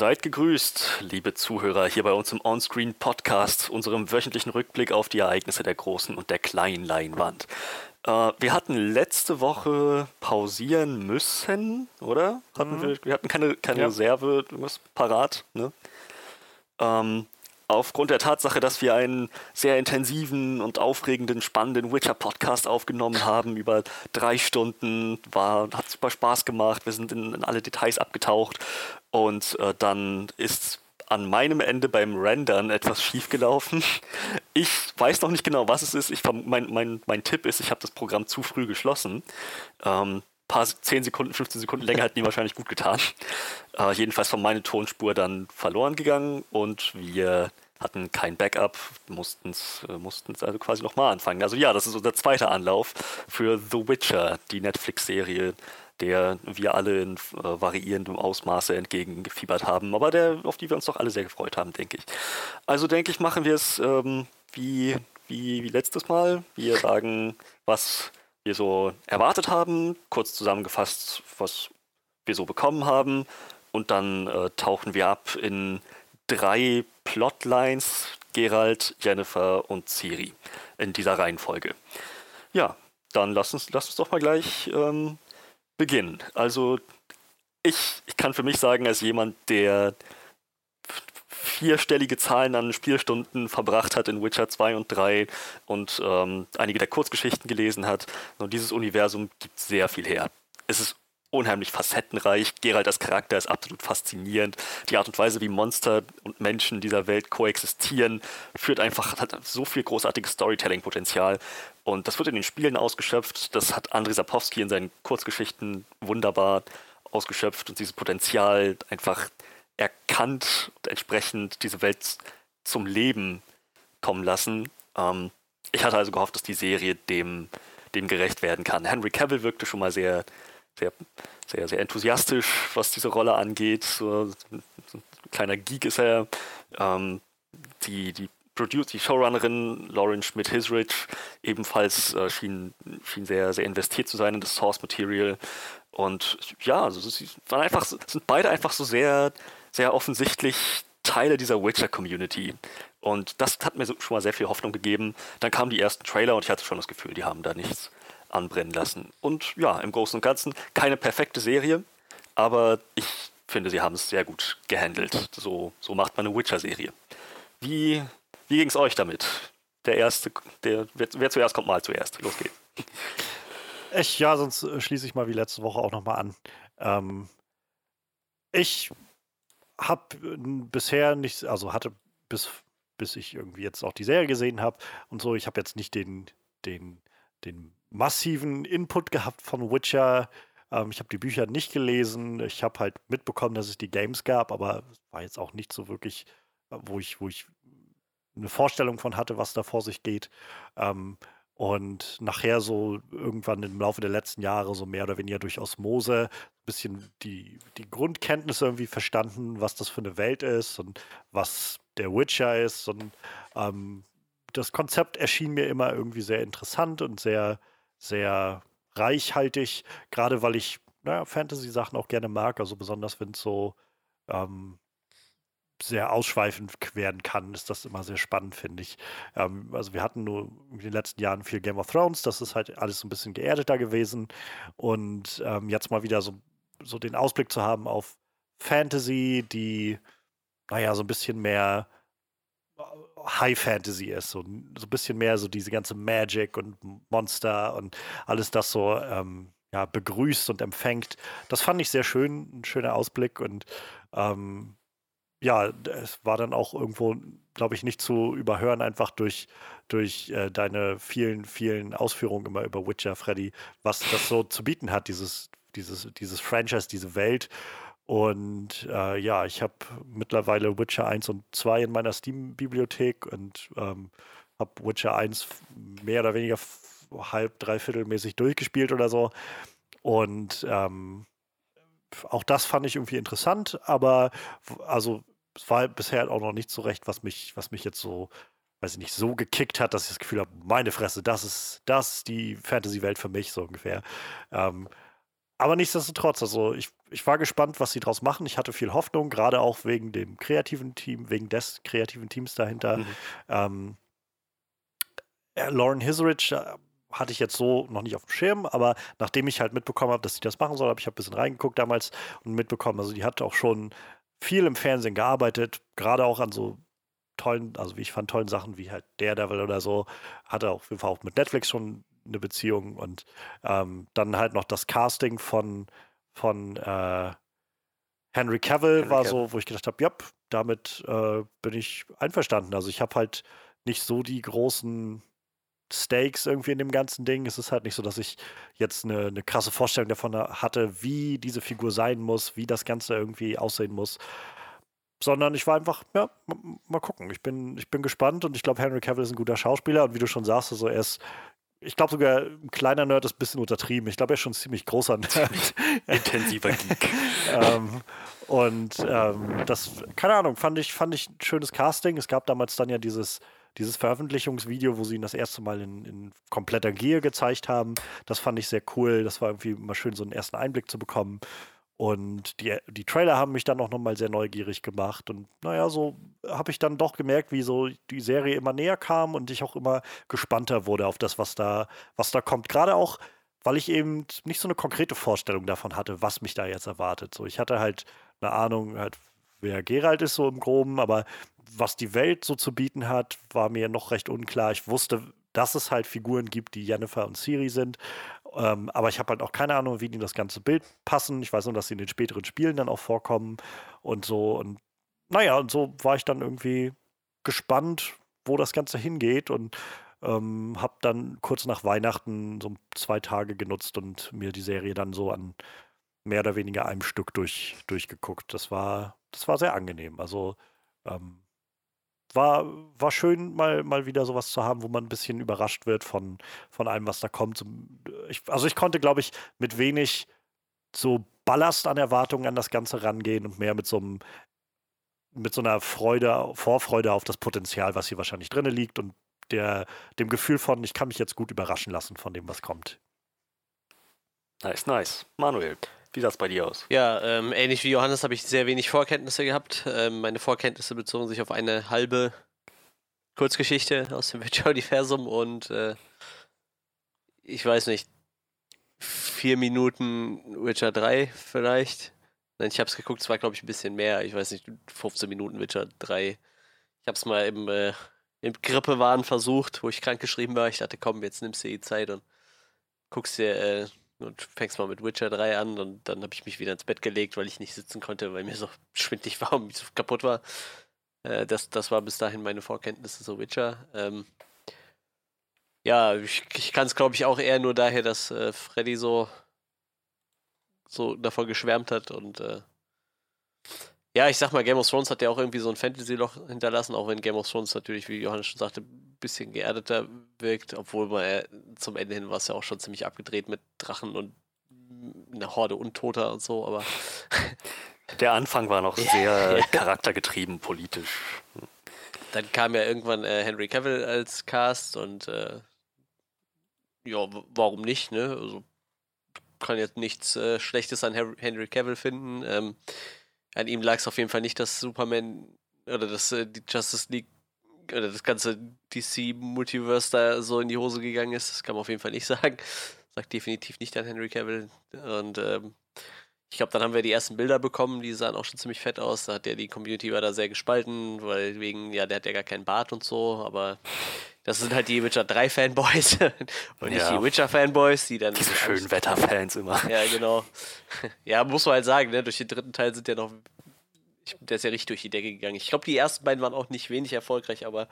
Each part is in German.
Seid gegrüßt, liebe Zuhörer, hier bei uns im Onscreen Podcast, unserem wöchentlichen Rückblick auf die Ereignisse der großen und der kleinen Leinwand. Äh, wir hatten letzte Woche pausieren müssen, oder? Hatten mhm. wir, wir hatten keine, keine ja. Reserve, irgendwas parat, ne? Ähm, aufgrund der Tatsache, dass wir einen sehr intensiven und aufregenden, spannenden Witcher-Podcast aufgenommen haben, über drei Stunden, war, hat super Spaß gemacht, wir sind in, in alle Details abgetaucht und äh, dann ist an meinem Ende beim Rendern etwas schiefgelaufen. Ich weiß noch nicht genau, was es ist. Ich, mein, mein, mein Tipp ist, ich habe das Programm zu früh geschlossen. Ähm, paar 10 Sekunden, 15 Sekunden länger hätten die wahrscheinlich gut getan. Äh, jedenfalls war meine Tonspur dann verloren gegangen und wir hatten kein Backup, mussten es äh, also quasi nochmal anfangen. Also ja, das ist unser zweiter Anlauf für The Witcher, die Netflix-Serie, der wir alle in äh, variierendem Ausmaße entgegengefiebert haben, aber der, auf die wir uns doch alle sehr gefreut haben, denke ich. Also denke ich, machen wir es ähm, wie, wie, wie letztes Mal. Wir sagen, was wir so erwartet haben, kurz zusammengefasst, was wir so bekommen haben und dann äh, tauchen wir ab in drei Plotlines, Gerald, Jennifer und Ciri in dieser Reihenfolge. Ja, dann lass uns, lass uns doch mal gleich ähm, beginnen. Also ich, ich kann für mich sagen, als jemand, der vierstellige Zahlen an Spielstunden verbracht hat in Witcher 2 und 3 und ähm, einige der Kurzgeschichten gelesen hat. Und dieses Universum gibt sehr viel her. Es ist unheimlich facettenreich. Geralt als Charakter ist absolut faszinierend. Die Art und Weise, wie Monster und Menschen dieser Welt koexistieren, führt einfach, hat so viel großartiges Storytelling-Potenzial. Und das wird in den Spielen ausgeschöpft. Das hat Andrei Sapowski in seinen Kurzgeschichten wunderbar ausgeschöpft und dieses Potenzial einfach erkannt und entsprechend diese Welt zum Leben kommen lassen. Ähm, ich hatte also gehofft, dass die Serie dem, dem gerecht werden kann. Henry Cavill wirkte schon mal sehr, sehr, sehr, sehr enthusiastisch, was diese Rolle angeht. So, ein kleiner Geek ist er. Ähm, die, die, die Showrunnerin Lauren Schmidt-Hisrich ebenfalls äh, schien, schien sehr, sehr investiert zu sein in das Source Material. Und ja, also sie waren einfach, sind beide einfach so sehr, sehr offensichtlich Teile dieser Witcher-Community. Und das hat mir schon mal sehr viel Hoffnung gegeben. Dann kamen die ersten Trailer und ich hatte schon das Gefühl, die haben da nichts anbrennen lassen. Und ja, im Großen und Ganzen keine perfekte Serie, aber ich finde, sie haben es sehr gut gehandelt. So, so macht man eine Witcher-Serie. Wie, wie ging es euch damit? Der erste, der, wer, wer, zuerst kommt, mal zuerst. Los geht's. Ich, ja, sonst äh, schließe ich mal wie letzte Woche auch nochmal an. Ähm, ich habe bisher nicht, also hatte bis, bis ich irgendwie jetzt auch die Serie gesehen habe und so, ich habe jetzt nicht den, den, den massiven Input gehabt von Witcher. Ähm, ich habe die Bücher nicht gelesen. Ich habe halt mitbekommen, dass es die Games gab, aber es war jetzt auch nicht so wirklich, äh, wo ich, wo ich eine Vorstellung von hatte, was da vor sich geht. Ähm, und nachher so irgendwann im Laufe der letzten Jahre so mehr oder weniger durch Osmose ein bisschen die, die Grundkenntnisse irgendwie verstanden, was das für eine Welt ist und was der Witcher ist. Und ähm, das Konzept erschien mir immer irgendwie sehr interessant und sehr, sehr reichhaltig, gerade weil ich naja, Fantasy-Sachen auch gerne mag, also besonders wenn es so ähm, sehr ausschweifend werden kann, ist das immer sehr spannend, finde ich. Ähm, also wir hatten nur in den letzten Jahren viel Game of Thrones, das ist halt alles so ein bisschen geerdeter gewesen und ähm, jetzt mal wieder so, so den Ausblick zu haben auf Fantasy, die, naja, so ein bisschen mehr High Fantasy ist, so, so ein bisschen mehr so diese ganze Magic und Monster und alles das so ähm, ja, begrüßt und empfängt. Das fand ich sehr schön, ein schöner Ausblick und ähm, ja, es war dann auch irgendwo, glaube ich, nicht zu überhören, einfach durch, durch äh, deine vielen, vielen Ausführungen immer über Witcher, Freddy, was das so zu bieten hat, dieses, dieses, dieses Franchise, diese Welt. Und äh, ja, ich habe mittlerweile Witcher 1 und 2 in meiner Steam-Bibliothek und ähm, habe Witcher 1 mehr oder weniger halb, dreiviertelmäßig durchgespielt oder so. Und ähm, auch das fand ich irgendwie interessant, aber also es war bisher auch noch nicht so recht, was mich, was mich jetzt so, weiß ich nicht, so gekickt hat, dass ich das Gefühl habe, meine Fresse, das ist, das ist die Fantasy-Welt für mich, so ungefähr. Ähm, aber nichtsdestotrotz, also ich, ich war gespannt, was sie daraus machen. Ich hatte viel Hoffnung, gerade auch wegen dem kreativen Team, wegen des kreativen Teams dahinter. Mhm. Ähm, äh, Lauren Hiserich äh, hatte ich jetzt so noch nicht auf dem Schirm, aber nachdem ich halt mitbekommen habe, dass sie das machen soll, habe ich ein bisschen reingeguckt damals und mitbekommen, also die hat auch schon viel im Fernsehen gearbeitet, gerade auch an so tollen, also wie ich fand, tollen Sachen wie halt Daredevil oder so, hatte auf jeden Fall auch mit Netflix schon eine Beziehung und ähm, dann halt noch das Casting von, von äh, Henry Cavill Henry war Cavill. so, wo ich gedacht habe, ja, damit äh, bin ich einverstanden. Also ich habe halt nicht so die großen Stakes irgendwie in dem ganzen Ding. Es ist halt nicht so, dass ich jetzt eine, eine, krasse Vorstellung davon hatte, wie diese Figur sein muss, wie das Ganze irgendwie aussehen muss. Sondern ich war einfach, ja, mal gucken. Ich bin, ich bin gespannt und ich glaube, Henry Cavill ist ein guter Schauspieler und wie du schon sagst, also er ist ich glaube sogar, ein kleiner Nerd ist ein bisschen untertrieben. Ich glaube, er ist schon ein ziemlich großer Nerd. Intensiver Geek. ähm, und ähm, das, keine Ahnung, fand ich, fand ich ein schönes Casting. Es gab damals dann ja dieses, dieses Veröffentlichungsvideo, wo sie ihn das erste Mal in, in kompletter Gehe gezeigt haben. Das fand ich sehr cool. Das war irgendwie mal schön, so einen ersten Einblick zu bekommen. Und die, die Trailer haben mich dann auch nochmal sehr neugierig gemacht. Und naja, so habe ich dann doch gemerkt, wie so die Serie immer näher kam und ich auch immer gespannter wurde auf das, was da, was da kommt. Gerade auch, weil ich eben nicht so eine konkrete Vorstellung davon hatte, was mich da jetzt erwartet. So, ich hatte halt eine Ahnung, halt, wer Gerald ist so im Groben, aber was die Welt so zu bieten hat, war mir noch recht unklar. Ich wusste, dass es halt Figuren gibt, die Jennifer und Siri sind. Ähm, aber ich habe halt auch keine Ahnung, wie die in das ganze Bild passen. Ich weiß nur, dass sie in den späteren Spielen dann auch vorkommen und so. Und naja, und so war ich dann irgendwie gespannt, wo das Ganze hingeht und ähm, habe dann kurz nach Weihnachten so zwei Tage genutzt und mir die Serie dann so an mehr oder weniger einem Stück durch, durchgeguckt. Das war, das war sehr angenehm. Also ähm, war, war schön, mal, mal wieder sowas zu haben, wo man ein bisschen überrascht wird von, von allem, was da kommt. Ich, also ich konnte, glaube ich, mit wenig so Ballast an Erwartungen an das Ganze rangehen und mehr mit so einem mit so einer Freude, Vorfreude auf das Potenzial, was hier wahrscheinlich drin liegt und der, dem Gefühl von, ich kann mich jetzt gut überraschen lassen von dem, was kommt. Nice, nice. Manuel, wie sah es bei dir aus? Ja, ähm, ähnlich wie Johannes habe ich sehr wenig Vorkenntnisse gehabt. Ähm, meine Vorkenntnisse bezogen sich auf eine halbe Kurzgeschichte aus dem Witcher-Universum und äh, ich weiß nicht, vier Minuten Witcher 3 vielleicht. Nein, ich habe es geguckt, es war glaube ich ein bisschen mehr. Ich weiß nicht, 15 Minuten Witcher 3. Ich habe es mal im, äh, im Grippewahn versucht, wo ich krank geschrieben war. Ich dachte, komm, jetzt nimmst du die Zeit und guckst dir äh, und fängst mal mit Witcher 3 an und dann habe ich mich wieder ins Bett gelegt, weil ich nicht sitzen konnte, weil mir so schwindlig war und mich so kaputt war. Äh, das, das war bis dahin meine Vorkenntnisse so Witcher. Ähm, ja, ich, ich kann es glaube ich auch eher nur daher, dass äh, Freddy so, so davon geschwärmt hat und äh, ja, ich sag mal, Game of Thrones hat ja auch irgendwie so ein Fantasy-Loch hinterlassen, auch wenn Game of Thrones natürlich, wie Johannes schon sagte, ein bisschen geerdeter wirkt, obwohl man äh, zum Ende hin war es ja auch schon ziemlich abgedreht mit Drachen und einer Horde Untoter und so, aber. Der Anfang war noch sehr ja. charaktergetrieben politisch. Dann kam ja irgendwann äh, Henry Cavill als Cast und äh, ja, warum nicht, ne? Also kann jetzt nichts äh, Schlechtes an Henry Cavill finden. Ähm, an ihm lag es auf jeden Fall nicht, dass Superman oder dass äh, die Justice League oder das ganze DC-Multiverse da so in die Hose gegangen ist. Das kann man auf jeden Fall nicht sagen. Sagt definitiv nicht an Henry Cavill. Und ähm, ich glaube, dann haben wir die ersten Bilder bekommen, die sahen auch schon ziemlich fett aus. Da hat ja die Community war da sehr gespalten, weil wegen, ja, der hat ja gar keinen Bart und so, aber das sind halt die Witcher 3 Fanboys und nicht die Witcher Fanboys, die dann. Diese schönen Wetterfans immer. Ja, genau. Ja, muss man halt sagen, ne? durch den dritten Teil sind ja noch. Der ist ja richtig durch die Decke gegangen. Ich glaube, die ersten beiden waren auch nicht wenig erfolgreich, aber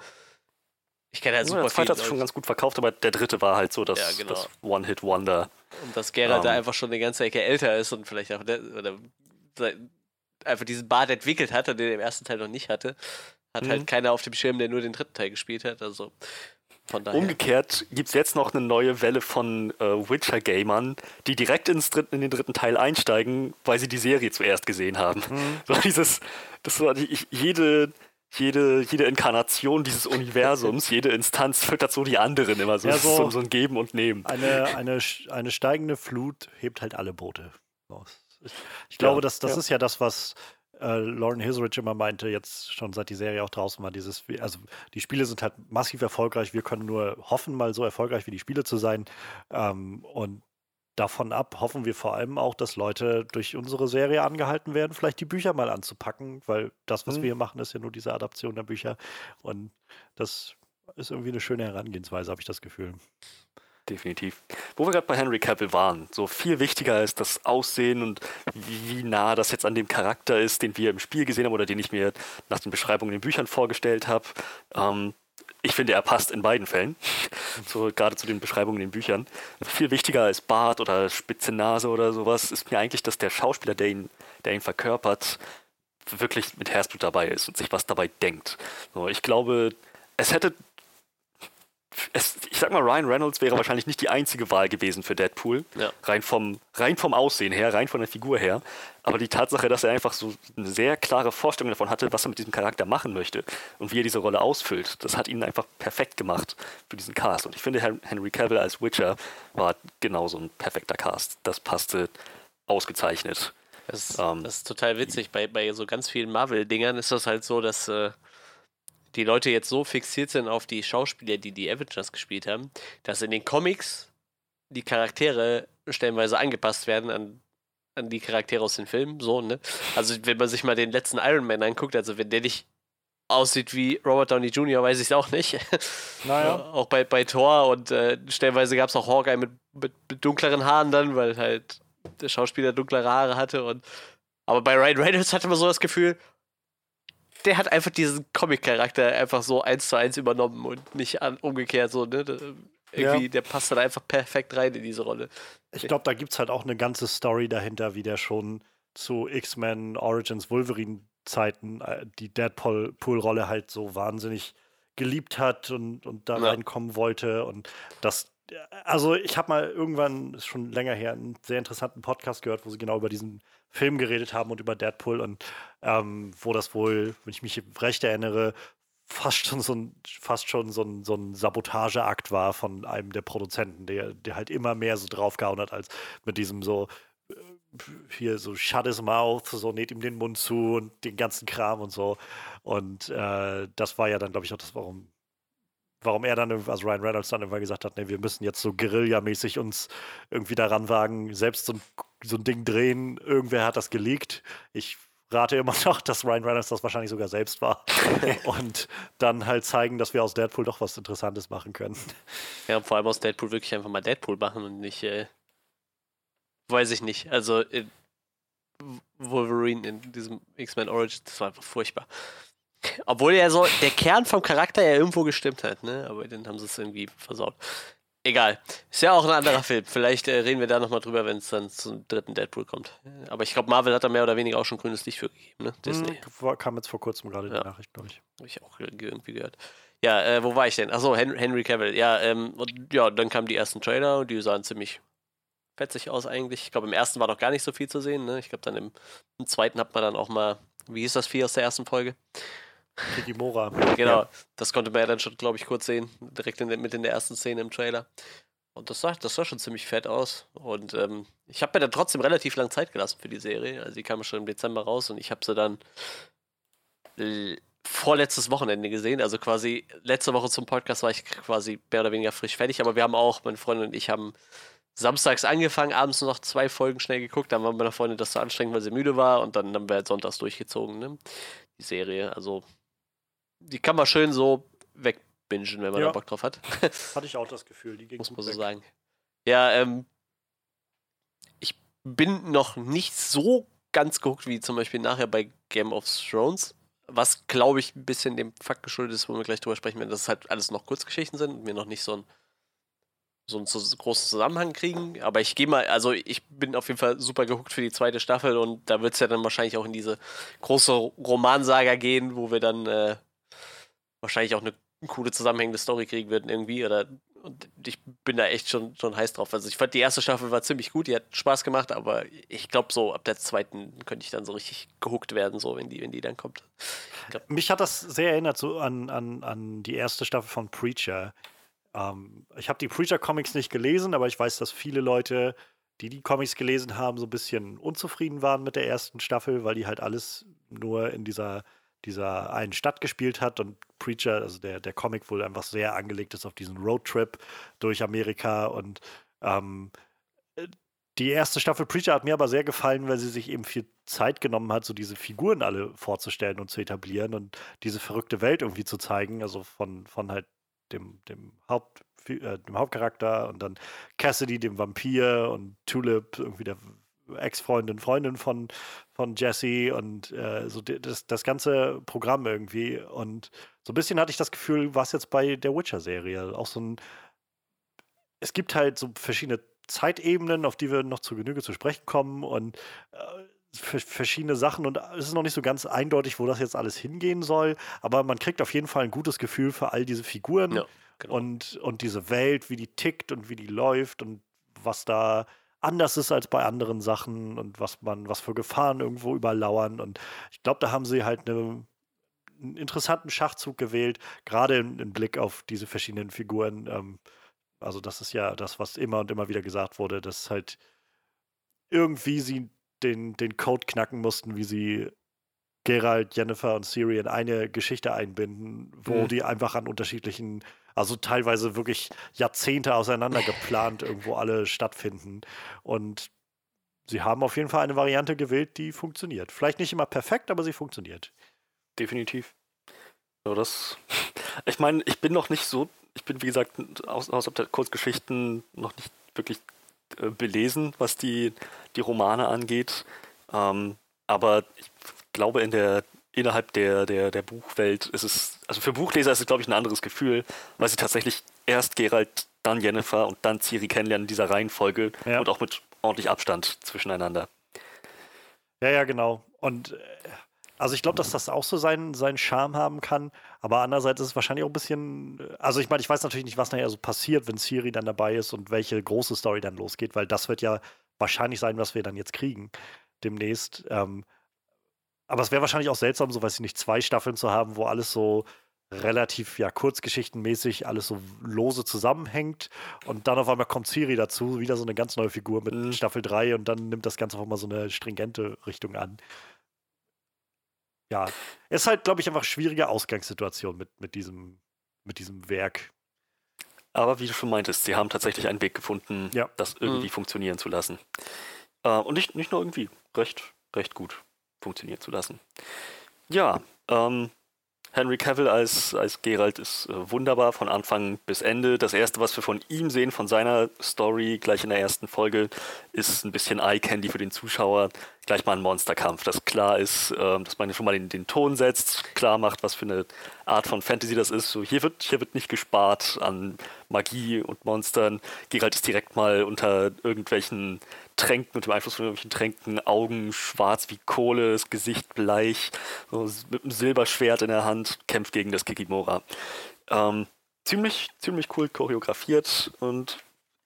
ich kenne halt super Der zweite hat schon ganz gut verkauft, aber der dritte war halt so das, ja, genau. das One-Hit-Wonder. Und dass Geralt um. da ähm. einfach schon eine ganze Ecke älter ist und vielleicht auch der, oder einfach diesen Bart entwickelt hat, den er im ersten Teil noch nicht hatte. Hat halt mhm. halt keiner auf dem Schirm, der nur den dritten Teil gespielt hat. Also von daher. Umgekehrt gibt es jetzt noch eine neue Welle von äh, Witcher-Gamern, die direkt ins dritten, in den dritten Teil einsteigen, weil sie die Serie zuerst gesehen haben. Mhm. So dieses, das war die, jede jede, jede Inkarnation dieses Universums, jede Instanz füttert so die anderen immer so. Ja, Es ist so- so, so ein Geben und Nehmen. Eine, eine, eine steigende Flut hebt halt alle Boote aus. Ich, ich glaube, Ja, das, das ja. ist ja das, was äh, Lauren Hisrich immer meinte, jetzt schon seit die Serie auch draußen war. Dieses, also die Spiele sind halt massiv erfolgreich. Wir können nur hoffen, mal so erfolgreich wie die Spiele zu sein. Ähm, und davon ab hoffen wir vor allem auch, dass Leute durch unsere Serie angehalten werden, vielleicht die Bücher mal anzupacken, weil das, was Mhm. wir hier machen, ist ja nur diese Adaption der Bücher. Und das ist irgendwie eine schöne Herangehensweise, habe ich das Gefühl. Definitiv. Wo wir gerade bei Henry Cavill waren, so viel wichtiger ist das Aussehen und wie, nah das jetzt an dem Charakter ist, den wir im Spiel gesehen haben oder den ich mir nach den Beschreibungen in den Büchern vorgestellt habe. Ähm, ich finde, er passt in beiden Fällen, so, gerade zu den Beschreibungen in den Büchern. Viel wichtiger als Bart oder spitze Nase oder sowas ist mir eigentlich, dass der Schauspieler, der ihn, der ihn verkörpert, wirklich mit Herzblut dabei ist und sich was dabei denkt. So, ich glaube, es hätte es, ich sag mal, Ryan Reynolds wäre wahrscheinlich nicht die einzige Wahl gewesen für Deadpool. Ja. Rein, vom, rein vom Aussehen her, rein von der Figur her. Aber die Tatsache, dass er einfach so eine sehr klare Vorstellung davon hatte, was er mit diesem Charakter machen möchte und wie er diese Rolle ausfüllt, das hat ihn einfach perfekt gemacht für diesen Cast. Und ich finde, Hen- Henry Cavill als Witcher war genauso ein perfekter Cast. Das passte ausgezeichnet. Das, ist- Ähm, das ist total witzig. Bei, bei so ganz vielen Marvel-Dingern ist das halt so, dass äh, die Leute jetzt so fixiert sind auf die Schauspieler, die die Avengers gespielt haben, dass in den Comics die Charaktere stellenweise angepasst werden an, an die Charaktere aus den Filmen. So, ne? Also, wenn man sich mal den letzten Iron Man anguckt, also wenn der nicht aussieht wie Robert Downey Jr., weiß ich es auch nicht. Naja. auch bei, bei Thor und äh, stellenweise gab es auch Hawkeye mit, mit, mit dunkleren Haaren dann, weil halt der Schauspieler dunklere Haare hatte. Und, aber bei Ryan Reynolds hatte man so das Gefühl, der hat einfach diesen Comic-Charakter einfach so eins zu eins übernommen und nicht an, umgekehrt so, ne? Irgendwie, Ja. der passt dann einfach perfekt rein in diese Rolle. Ich glaube, da gibt es halt auch eine ganze Story dahinter, wie der schon zu X-Men Origins Wolverine Zeiten äh, die Deadpool-Rolle halt so wahnsinnig geliebt hat und, und da Ja. reinkommen wollte. Und das, also ich habe mal irgendwann, ist schon länger her, einen sehr interessanten Podcast gehört, wo sie genau über diesen Film geredet haben und über Deadpool und ähm, wo das wohl, wenn ich mich recht erinnere, fast schon so ein, fast schon so ein, so ein Sabotageakt war von einem der Produzenten, der, der halt immer mehr so draufgehauen hat, als mit diesem so äh, hier so shut his mouth, so näht ihm den Mund zu und den ganzen Kram und so. Und äh, das war ja dann, glaube ich, auch das, warum, warum er dann, also Ryan Reynolds dann irgendwann gesagt hat, nee, wir müssen jetzt so Guerilla-mäßig uns irgendwie daran wagen, selbst so ein, so ein Ding drehen. Irgendwer hat das geleakt. Ich rate immer noch, dass Ryan Reynolds das wahrscheinlich sogar selbst war. und dann halt zeigen, dass wir aus Deadpool doch was Interessantes machen können. Ja, und vor allem aus Deadpool wirklich einfach mal Deadpool machen und nicht, äh, weiß ich nicht. Also in Wolverine in diesem X-Men Origins, das war einfach furchtbar. Obwohl ja so der Kern vom Charakter ja irgendwo gestimmt hat, ne? Aber dann haben sie es irgendwie versaut. Egal. Ist ja auch ein anderer Film. Vielleicht äh, reden wir da nochmal drüber, wenn es dann zum dritten Deadpool kommt. Aber ich glaube, Marvel hat da mehr oder weniger auch schon grünes Licht für gegeben, ne? Disney. Hm, kam jetzt vor kurzem gerade Ja. die Nachricht, glaube ich. Habe ich auch irgendwie gehört. Ja, äh, wo war ich denn? Achso, Hen Henry Cavill. Ja, ähm, und ja, dann kamen die ersten Trailer und die sahen ziemlich fetzig aus eigentlich. Ich glaube, im ersten war noch gar nicht so viel zu sehen. Ne? Ich glaube, dann im, im zweiten hat man dann auch mal, wie hieß das Vieh aus der ersten Folge? Kikimora. Genau, Ja. das konnte man ja dann schon, glaube ich, kurz sehen. Direkt in, mit in der ersten Szene im Trailer. Und das sah, das sah schon ziemlich fett aus. Und ähm, ich habe mir dann trotzdem relativ lang Zeit gelassen für die Serie. Also die kam schon im Dezember raus und ich habe sie dann l- vorletztes Wochenende gesehen. Also quasi letzte Woche zum Podcast war ich quasi mehr oder weniger frisch fertig. Aber wir haben auch, meine Freundin und ich haben samstags angefangen, abends noch zwei Folgen schnell geguckt. Dann war meine Freundin das so anstrengend, weil sie müde war. Und dann haben wir halt sonntags durchgezogen, ne? Die Serie. Also die kann man schön so wegbingen, wenn man Ja. da Bock drauf hat. Hatte ich auch das Gefühl. Die ging Muss man so weg. sagen. Ja, ähm, ich bin noch nicht so ganz geguckt wie zum Beispiel nachher bei Game of Thrones. Was, glaube ich, ein bisschen dem Fakt geschuldet ist, wo wir gleich drüber sprechen werden, dass es halt alles noch Kurzgeschichten sind und wir noch nicht so, ein, so einen großen Zusammenhang kriegen. Aber ich gehe mal, also ich bin auf jeden Fall super gehuckt für die zweite Staffel und da wird es ja dann wahrscheinlich auch in diese große Romansaga gehen, wo wir dann äh, wahrscheinlich auch eine coole zusammenhängende Story kriegen würden irgendwie oder Und ich bin da echt schon, schon heiß drauf. Also ich fand die erste Staffel war ziemlich gut, die hat Spaß gemacht, aber ich glaube so ab der zweiten könnte ich dann so richtig gehuckt werden, so wenn die, wenn die dann kommt. Mich hat das sehr erinnert so an, an, an die erste Staffel von Preacher. Ähm, ich habe die Preacher-Comics nicht gelesen, aber ich weiß, dass viele Leute, die die Comics gelesen haben, so ein bisschen unzufrieden waren mit der ersten Staffel, weil die halt alles nur in dieser dieser einen Stadt gespielt hat und Preacher, also der, der Comic wohl einfach sehr angelegt ist auf diesen Roadtrip durch Amerika und ähm, die erste Staffel Preacher hat mir aber sehr gefallen, weil sie sich eben viel Zeit genommen hat, so diese Figuren alle vorzustellen und zu etablieren und diese verrückte Welt irgendwie zu zeigen, also von, von halt dem, dem Haupt, äh, dem Hauptcharakter und dann Cassidy, dem Vampir und Tulip, irgendwie der Ex-Freundin, Freundin von, von Jesse und äh, so das, das ganze Programm irgendwie. Und so ein bisschen hatte ich das Gefühl, was jetzt bei der Witcher-Serie. Auch so ein. Es gibt halt so verschiedene Zeitebenen, auf die wir noch zu Genüge zu sprechen kommen und äh, verschiedene Sachen und es ist noch nicht so ganz eindeutig, wo das jetzt alles hingehen soll, aber man kriegt auf jeden Fall ein gutes Gefühl für all diese Figuren ja, genau. und, und diese Welt, wie die tickt und wie die läuft und was da anders ist als bei anderen Sachen und was man, was für Gefahren irgendwo überlauern. Und ich glaube, da haben sie halt eine, einen interessanten Schachzug gewählt, gerade im, im Blick auf diese verschiedenen Figuren. Ähm, also, das ist ja das, was immer und immer wieder gesagt wurde, dass halt irgendwie sie den, den Code knacken mussten, wie sie Geralt, Jennifer und Siri in eine Geschichte einbinden, wo mhm. die einfach an unterschiedlichen also teilweise wirklich Jahrzehnte auseinander geplant irgendwo alle stattfinden. Und sie haben auf jeden Fall eine Variante gewählt, die funktioniert. Vielleicht nicht immer perfekt, aber sie funktioniert. Definitiv. Ja, das. Ich meine, ich bin noch nicht so, ich bin wie gesagt aus, außerhalb der Kurzgeschichten noch nicht wirklich äh, belesen, was die, die Romane angeht. Ähm, aber ich glaube, in der innerhalb der, der, der Buchwelt ist es, also für Buchleser ist es, glaube ich, ein anderes Gefühl, weil sie tatsächlich erst Geralt, dann Jennifer und dann Ciri kennenlernen in dieser Reihenfolge ja. und auch mit ordentlich Abstand zwischeneinander. Ja, ja, genau. Und äh, also ich glaube, dass das auch so seinen, seinen Charme haben kann, aber andererseits ist es wahrscheinlich auch ein bisschen, also ich meine, ich weiß natürlich nicht, was nachher so passiert, wenn Ciri dann dabei ist und welche große Story dann losgeht, weil das wird ja wahrscheinlich sein, was wir dann jetzt kriegen demnächst. Ähm, aber es wäre wahrscheinlich auch seltsam, so weiß ich nicht, zwei Staffeln zu haben, wo alles so relativ ja kurzgeschichtenmäßig alles so lose zusammenhängt und dann auf einmal kommt Siri dazu, wieder so eine ganz neue Figur mit mhm. Staffel 3 und dann nimmt das Ganze auch mal so eine stringente Richtung an. Ja, es ist halt, glaube ich, einfach schwierige Ausgangssituation mit, mit, diesem, mit diesem Werk. Aber wie du schon meintest, sie haben tatsächlich einen Weg gefunden, ja. das irgendwie mhm. funktionieren zu lassen. Äh, und nicht, nicht nur irgendwie, recht, recht gut funktionieren zu lassen. Ja, ähm, Henry Cavill als, als Geralt ist äh, wunderbar von Anfang bis Ende. Das erste, was wir von ihm sehen, von seiner Story, gleich in der ersten Folge, ist ein bisschen Eye-Candy für den Zuschauer. Gleich mal ein Monsterkampf, das klar ist, äh, dass man schon mal den, den Ton setzt, klar macht, was für eine Art von Fantasy das ist. So, hier, wird, hier wird nicht gespart an Magie und Monstern. Geralt ist direkt mal unter irgendwelchen Tränken, unter dem Einfluss von irgendwelchen Tränken, Augen schwarz wie Kohle, das Gesicht bleich, so mit einem Silberschwert in der Hand, kämpft gegen das Kikimora. Ähm, ziemlich, ziemlich cool choreografiert und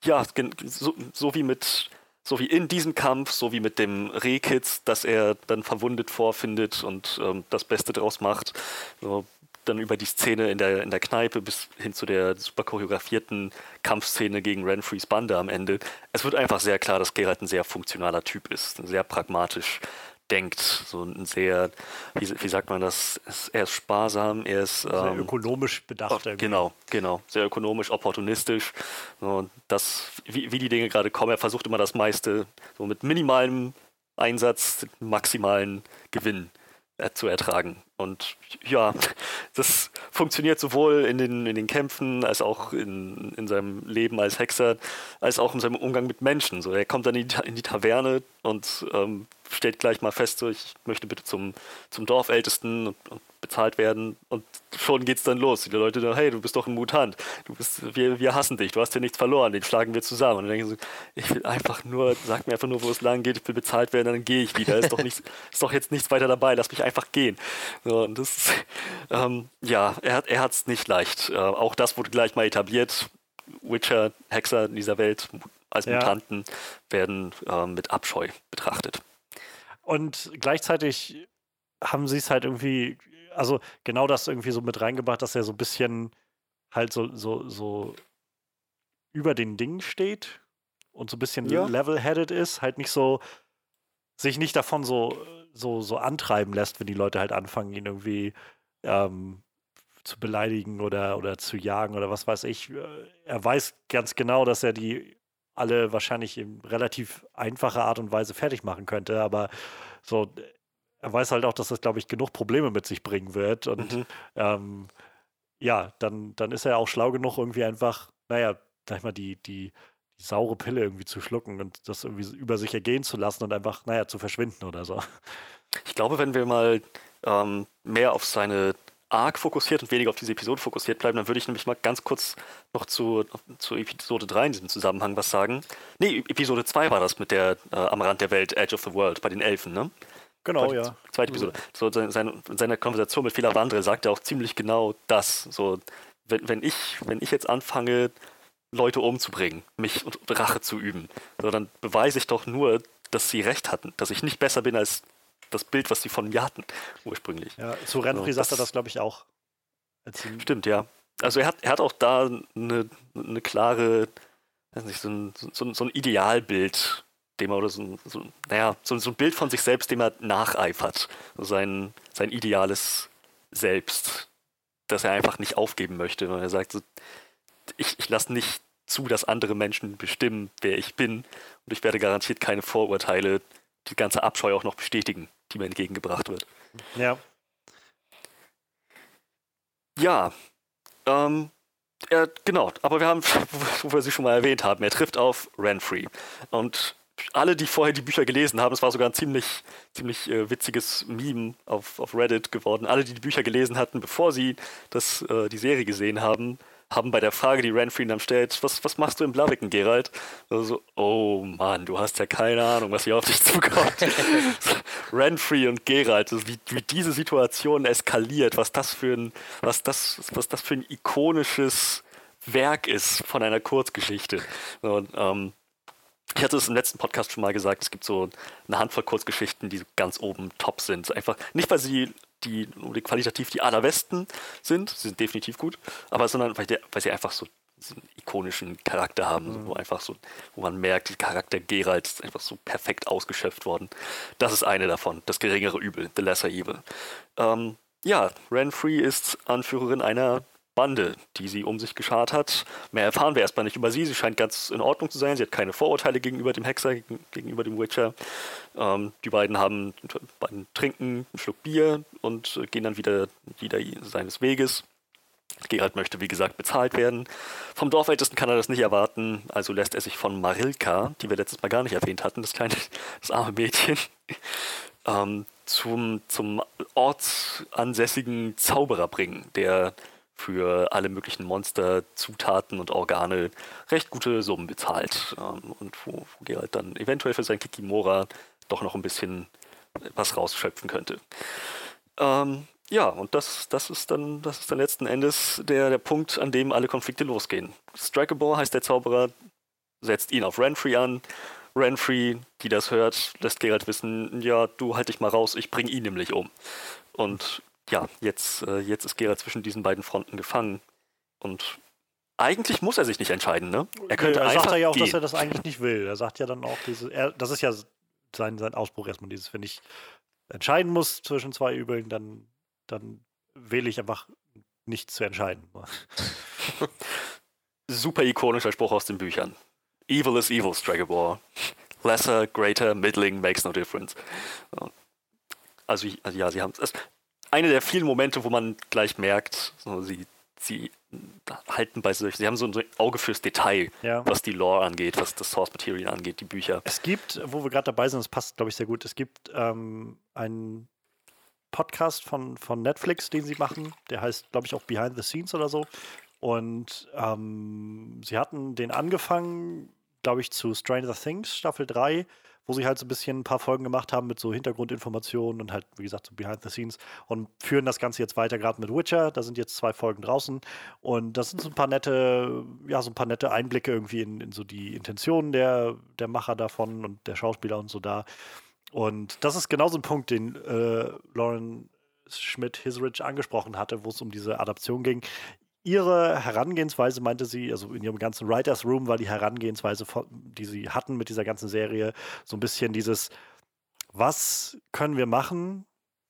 ja, so, so, wie mit, so wie in diesem Kampf, so wie mit dem Rehkitz, dass er dann verwundet vorfindet und ähm, das Beste draus macht. So, dann über die Szene in der, in der Kneipe bis hin zu der super choreografierten Kampfszene gegen Renfreys Bande am Ende. Es wird einfach sehr klar, dass Geralt ein sehr funktionaler Typ ist, sehr pragmatisch denkt, so ein sehr, wie, wie sagt man das, er ist sparsam, er ist sehr ähm, ökonomisch bedacht. Oh, genau, genau, sehr ökonomisch, opportunistisch. So, das, wie, wie die Dinge gerade kommen, er versucht immer das meiste so mit minimalem Einsatz, maximalen Gewinn äh, zu ertragen. Und ja, das funktioniert sowohl in den, in den Kämpfen als auch in, in seinem Leben als Hexer, als auch in seinem Umgang mit Menschen. So, er kommt dann in die, in die Taverne und ähm, stellt gleich mal fest, so, ich möchte bitte zum, zum Dorfältesten und, und bezahlt werden und schon geht's dann los. Die Leute sagen, hey, du bist doch ein Mutant, du bist, wir, wir hassen dich, du hast ja nichts verloren, den schlagen wir zusammen. Und dann denken sie, ich will einfach nur, sag mir einfach nur, wo es lang geht, ich will bezahlt werden, dann gehe ich wieder. Ist doch, nicht, ist doch jetzt nichts weiter dabei, lass mich einfach gehen. So, und das, ähm, ja, er, er hat es nicht leicht. Äh, auch das wurde gleich mal etabliert Witcher, Hexer in dieser Welt als Ja. Mutanten werden ähm, mit Abscheu betrachtet. Und gleichzeitig haben sie es halt irgendwie, also genau das irgendwie so mit reingebracht, dass er so ein bisschen halt so, so, so über den Dingen steht und so ein bisschen Ja. level-headed ist, halt nicht so, sich nicht davon so, so, so antreiben lässt, wenn die Leute halt anfangen, ihn irgendwie ähm, zu beleidigen oder, oder zu jagen oder was weiß ich. Er weiß ganz genau, dass er die alle wahrscheinlich in relativ einfacher Art und Weise fertig machen könnte, aber so, er weiß halt auch, dass das, glaube ich, genug Probleme mit sich bringen wird. Und Mhm. ähm, ja, dann, dann ist er auch schlau genug, irgendwie einfach, naja, sag ich mal, die, die, die saure Pille irgendwie zu schlucken und das irgendwie über sich ergehen zu lassen und einfach, naja, zu verschwinden oder so. Ich glaube, wenn wir mal ähm, mehr auf seine Arc fokussiert und weniger auf diese Episode fokussiert bleiben, dann würde ich nämlich mal ganz kurz noch zu, zu Episode 3 in diesem Zusammenhang was sagen. Nee, Episode 2 war das mit der äh, am Rand der Welt, Edge of the World, bei den Elfen, ne? Genau, Zweite- ja. Zweite Episode. So, seine, seine, in seiner Konversation mit Fila Vandre sagt er auch ziemlich genau das. So, wenn, wenn, ich, wenn ich jetzt anfange, Leute umzubringen, mich und Rache zu üben, so, dann beweise ich doch nur, dass sie recht hatten, dass ich nicht besser bin als das Bild, was sie von mir hatten, ursprünglich. ja zu Renfri So, sagt er das- glaube ich, auch. Stimmt, ja. Also er hat, er hat auch da eine, eine klare, weiß nicht, so ein, so, so ein Idealbild, dem er oder so ein, so, naja, so, so ein Bild von sich selbst, dem er nacheifert. Sein, sein ideales Selbst, das er einfach nicht aufgeben möchte. Und er sagt, so, ich, ich lasse nicht zu, dass andere Menschen bestimmen, wer ich bin. Und ich werde garantiert keine Vorurteile, die ganze Abscheu auch noch bestätigen, die mir entgegengebracht wird. Ja, Ja, ähm, er, genau, aber wir haben, wo wir sie schon mal erwähnt haben, er trifft auf Renfrey. Und alle, die vorher die Bücher gelesen haben, es war sogar ein ziemlich, ziemlich äh, witziges Meme auf, auf Reddit geworden. Alle, die die Bücher gelesen hatten, bevor sie das, äh, die Serie gesehen haben, haben bei der Frage, die Renfrey dann stellt, was, was machst du im Blaviken, Geralt? Also so, oh Mann, du hast ja keine Ahnung, was hier auf dich zukommt. Renfrey und Geralt, also wie, wie diese Situation eskaliert, was das für ein, was das, was das für ein ikonisches Werk ist von einer Kurzgeschichte. Und, ähm, ich hatte es im letzten Podcast schon mal gesagt, es gibt so eine Handvoll Kurzgeschichten, die ganz oben top sind. Einfach nicht, weil sie die, die qualitativ die allerbesten sind, sie sind definitiv gut, aber sondern weil, der, weil sie einfach so diesen ikonischen Charakter haben, so, wo einfach so, wo man merkt, der Charakter Geralt ist einfach so perfekt ausgeschöpft worden. Das ist eine davon, das geringere Übel, The Lesser Evil. Ähm, ja, Renfrey ist Anführerin einer Bande, die sie um sich geschart hat. Mehr erfahren wir erstmal nicht über sie. Sie scheint ganz in Ordnung zu sein. Sie hat keine Vorurteile gegenüber dem Hexer, gegen- gegenüber dem Witcher. Ähm, die beiden haben beiden trinken einen Schluck Bier und äh, gehen dann wieder, wieder seines Weges. Gerald möchte, wie gesagt, bezahlt werden. Vom Dorfältesten kann er das nicht erwarten, also lässt er sich von Marilka, die wir letztes Mal gar nicht erwähnt hatten, das kleine, das arme Mädchen, ähm, zum, zum ortsansässigen Zauberer bringen, der für alle möglichen Monster, Zutaten und Organe recht gute Summen bezahlt. Ähm, und wo, wo Geralt dann eventuell für sein Kikimora doch noch ein bisschen was rausschöpfen könnte. Ähm, ja, und das, das ist dann, das ist dann letzten Endes der, der Punkt, an dem alle Konflikte losgehen. Strikeball heißt der Zauberer, setzt ihn auf Renfrey an. Renfrey, die das hört, lässt Geralt wissen, ja, du halt dich mal raus, ich bring ihn nämlich um. Und ja, jetzt, äh, jetzt ist Geralt zwischen diesen beiden Fronten gefangen. Und eigentlich muss er sich nicht entscheiden, ne? Er könnte er einfach sagt ja auch, gehen. dass er das eigentlich nicht will. Er sagt ja dann auch, diese, er, das ist ja sein, sein Ausbruch erstmal, dieses, wenn ich entscheiden muss zwischen zwei Übeln, dann, dann wähle ich einfach nichts zu entscheiden. super ikonischer Spruch aus den Büchern. Evil is evil, Stragobor. Lesser, greater, middling makes no difference. Also, also ja, sie haben es. Eine der vielen Momente, wo man gleich merkt, so, sie, sie halten bei sich, sie haben so ein Auge fürs Detail, Ja. was die Lore angeht, was das Source Material angeht, die Bücher. Es gibt, wo wir gerade dabei sind, das passt, glaube ich, sehr gut, es gibt ähm, einen Podcast von, von Netflix, den sie machen, der heißt, glaube ich, auch Behind the Scenes oder so. Und ähm, sie hatten den angefangen, glaube ich, zu Stranger Things Staffel 3, wo sie halt so ein bisschen ein paar Folgen gemacht haben mit so Hintergrundinformationen und halt, wie gesagt, so Behind the Scenes und führen das Ganze jetzt weiter gerade mit Witcher. Da sind jetzt zwei Folgen draußen und das sind so ein paar nette, ja, so ein paar nette Einblicke irgendwie in, in so die Intentionen der, der Macher davon und der Schauspieler und so da. Und das ist genau so ein Punkt, den äh, Lauren Schmidt-Hisrich angesprochen hatte, wo es um diese Adaption ging ihre Herangehensweise, meinte sie, also in ihrem ganzen Writers Room war die Herangehensweise, die sie hatten mit dieser ganzen Serie, so ein bisschen dieses, was können wir machen,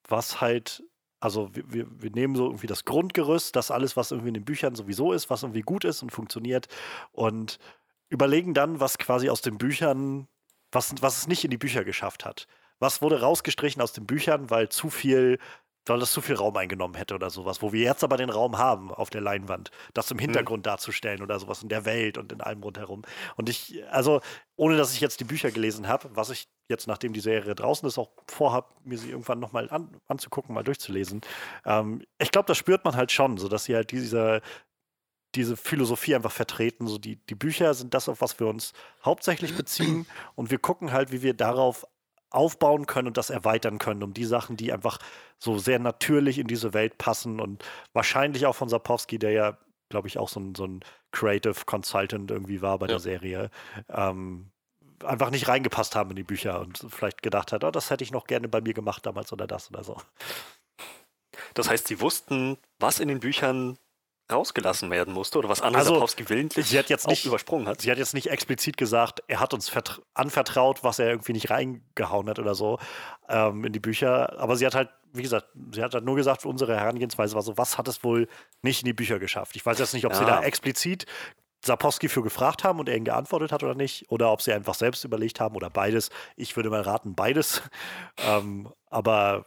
was halt, also wir, wir nehmen so irgendwie das Grundgerüst, das alles, was irgendwie in den Büchern sowieso ist, was irgendwie gut ist und funktioniert und überlegen dann, was quasi aus den Büchern, was, was es nicht in die Bücher geschafft hat. Was wurde rausgestrichen aus den Büchern, weil zu viel weil das zu viel Raum eingenommen hätte oder sowas, wo wir jetzt aber den Raum haben auf der Leinwand, das im mhm. Hintergrund mhm. darzustellen oder sowas in der Welt und in allem rundherum. Und ich, also, ohne dass ich jetzt die Bücher gelesen habe, was ich jetzt, nachdem die Serie draußen ist, auch vorhabe, mir sie irgendwann nochmal an, anzugucken, mal durchzulesen. Ähm, ich glaube, das spürt man halt schon, so dass sie halt diese, diese Philosophie einfach vertreten. So die, die Bücher sind das, auf was wir uns hauptsächlich beziehen und wir gucken halt, wie wir darauf aufbauen können und das erweitern können, um die Sachen, die einfach so sehr natürlich in diese Welt passen und wahrscheinlich auch von Sapowski, der ja, glaube ich, auch so ein, so ein Creative Consultant irgendwie war bei ja. der Serie, ähm, einfach nicht reingepasst haben in die Bücher und vielleicht gedacht hat, oh, das hätte ich noch gerne bei mir gemacht damals oder das oder so. Das heißt, sie wussten, was in den Büchern rausgelassen werden musste oder was Anna also, Sapowski willentlich sie hat jetzt nicht, übersprungen hat. Sie hat jetzt nicht explizit gesagt, er hat uns anvertraut, was er irgendwie nicht reingehauen hat oder so ähm, in die Bücher. Aber sie hat halt, wie gesagt, sie hat halt nur gesagt, unsere Herangehensweise war so, was hat es wohl nicht in die Bücher geschafft? Ich weiß jetzt nicht, ob ja. sie da explizit Sapowski für gefragt haben und er ihn geantwortet hat oder nicht, oder ob sie einfach selbst überlegt haben oder beides. Ich würde mal raten, beides. ähm, aber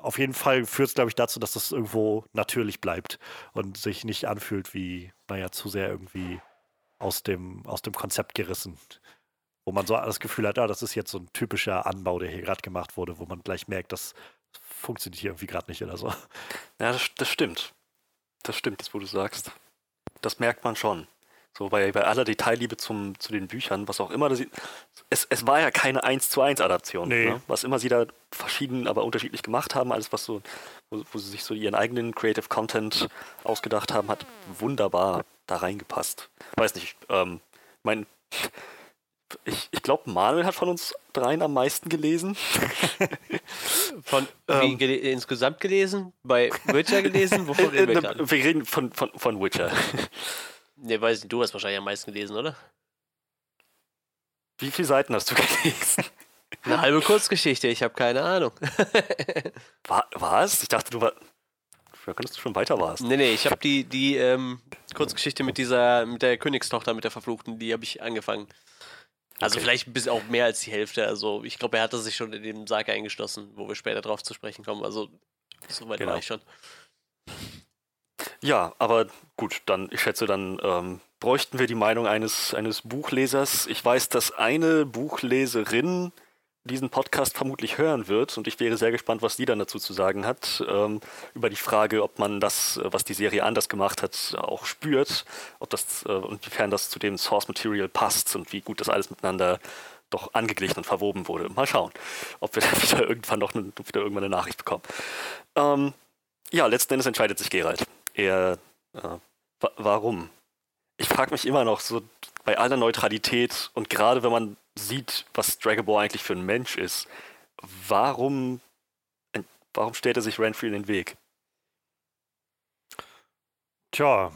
auf jeden Fall führt es, glaube ich, dazu, dass das irgendwo natürlich bleibt und sich nicht anfühlt wie, naja, zu sehr irgendwie aus dem, aus dem Konzept gerissen. Wo man so das Gefühl hat, ah, das ist jetzt so ein typischer Anbau, der hier gerade gemacht wurde, wo man gleich merkt, das funktioniert hier irgendwie gerade nicht oder so. Ja, das, das stimmt. Das stimmt, das, wo du sagst. Das merkt man schon. So bei, bei aller Detailliebe zum, zu den Büchern, was auch immer. Das, es, es war ja keine 1 zu 1 Adaption. Nee. Ne? Was immer sie da verschieden, aber unterschiedlich gemacht haben, alles was so, wo, wo, sie sich so ihren eigenen Creative Content ausgedacht haben, hat wunderbar da reingepasst. Weiß nicht, ähm, mein, ich, ich glaube, Manuel hat von uns dreien am meisten gelesen. von ähm, gele insgesamt gelesen? Bei Witcher gelesen? Wovon reden wir, äh, wir reden von, von, von Witcher. Ne, weiß nicht, du hast wahrscheinlich am meisten gelesen, oder? Wie viele Seiten hast du gelesen? Eine halbe Kurzgeschichte, ich habe keine Ahnung. War, was? Ich dachte, du warst. Ja, dass du schon weiter warst. Nee, nee, ich habe die, die ähm, Kurzgeschichte mit dieser, mit der Königstochter, mit der Verfluchten, die habe ich angefangen. Also okay. vielleicht bis auch mehr als die Hälfte. Also ich glaube, er hatte sich schon in den Sarg eingeschlossen, wo wir später drauf zu sprechen kommen. Also so weit genau. war ich schon. Ja, aber gut, dann, ich schätze, dann ähm, bräuchten wir die Meinung eines, eines Buchlesers. Ich weiß, dass eine Buchleserin diesen Podcast vermutlich hören wird und ich wäre sehr gespannt, was die dann dazu zu sagen hat, ähm, über die Frage, ob man das, was die Serie anders gemacht hat, auch spürt, ob das, äh, inwiefern das zu dem Source Material passt und wie gut das alles miteinander doch angeglichen und verwoben wurde. Mal schauen, ob wir dann wieder irgendwann noch eine, wieder irgendwann eine Nachricht bekommen. Ähm, ja, letzten Endes entscheidet sich Gerald eher, äh, warum? Ich frage mich immer noch so bei aller Neutralität und gerade wenn man sieht, was Dragon Ball eigentlich für ein Mensch ist, warum, warum stellt er sich Renfrey in den Weg? Tja,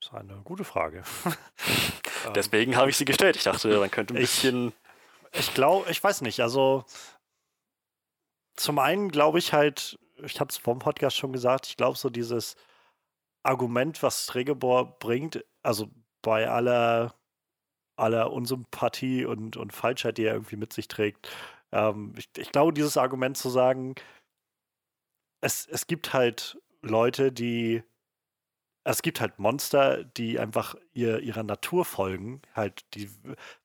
ist eine gute Frage. Deswegen habe ich sie gestellt. Ich dachte, man könnte ein ich, bisschen. Ich glaube, ich weiß nicht. Also, zum einen glaube ich halt, ich hatte es vom Podcast schon gesagt, ich glaube, so dieses Argument, was Stregebor bringt, also bei aller, aller Unsympathie und, und Falschheit, die er irgendwie mit sich trägt, ähm, ich, ich glaube, dieses Argument zu sagen, es, es gibt halt Leute, die es gibt halt Monster, die einfach ihr, ihrer Natur folgen. Halt, die,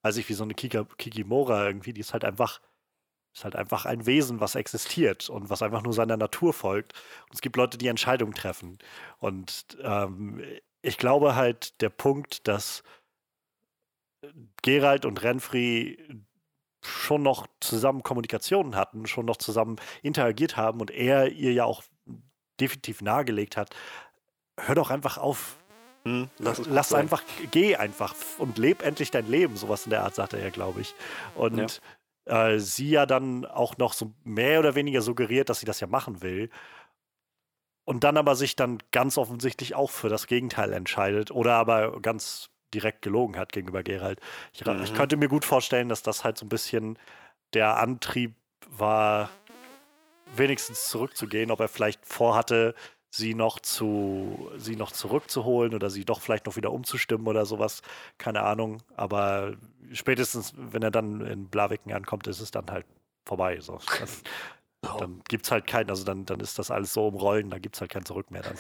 weiß ich, wie so eine Kika, Kikimora irgendwie, die ist halt einfach ist halt einfach ein Wesen, was existiert und was einfach nur seiner Natur folgt. Und es gibt Leute, die Entscheidungen treffen. Und ähm, ich glaube halt, der Punkt, dass Gerald und Renfri schon noch zusammen Kommunikationen hatten, schon noch zusammen interagiert haben und er ihr ja auch definitiv nahegelegt hat, hör doch einfach auf. Hm, lass Lass einfach, geh einfach und leb endlich dein Leben. Sowas in der Art sagt er ja, glaube ich. Und äh, sie ja dann auch noch so mehr oder weniger suggeriert, dass sie das ja machen will. Und dann aber sich dann ganz offensichtlich auch für das Gegenteil entscheidet oder aber ganz direkt gelogen hat gegenüber Gerald. Ich, ra- ich Mhm. könnte mir gut vorstellen, dass das halt so ein bisschen der Antrieb war, wenigstens zurückzugehen, ob er vielleicht vorhatte, sie noch zu, sie noch zurückzuholen oder sie doch vielleicht noch wieder umzustimmen oder sowas. Keine Ahnung. Aber spätestens, wenn er dann in Blaviken ankommt, ist es dann halt vorbei. So. Dann, dann gibt es halt keinen, also dann, dann ist das alles so im Rollen, da gibt es halt kein Zurück mehr dann.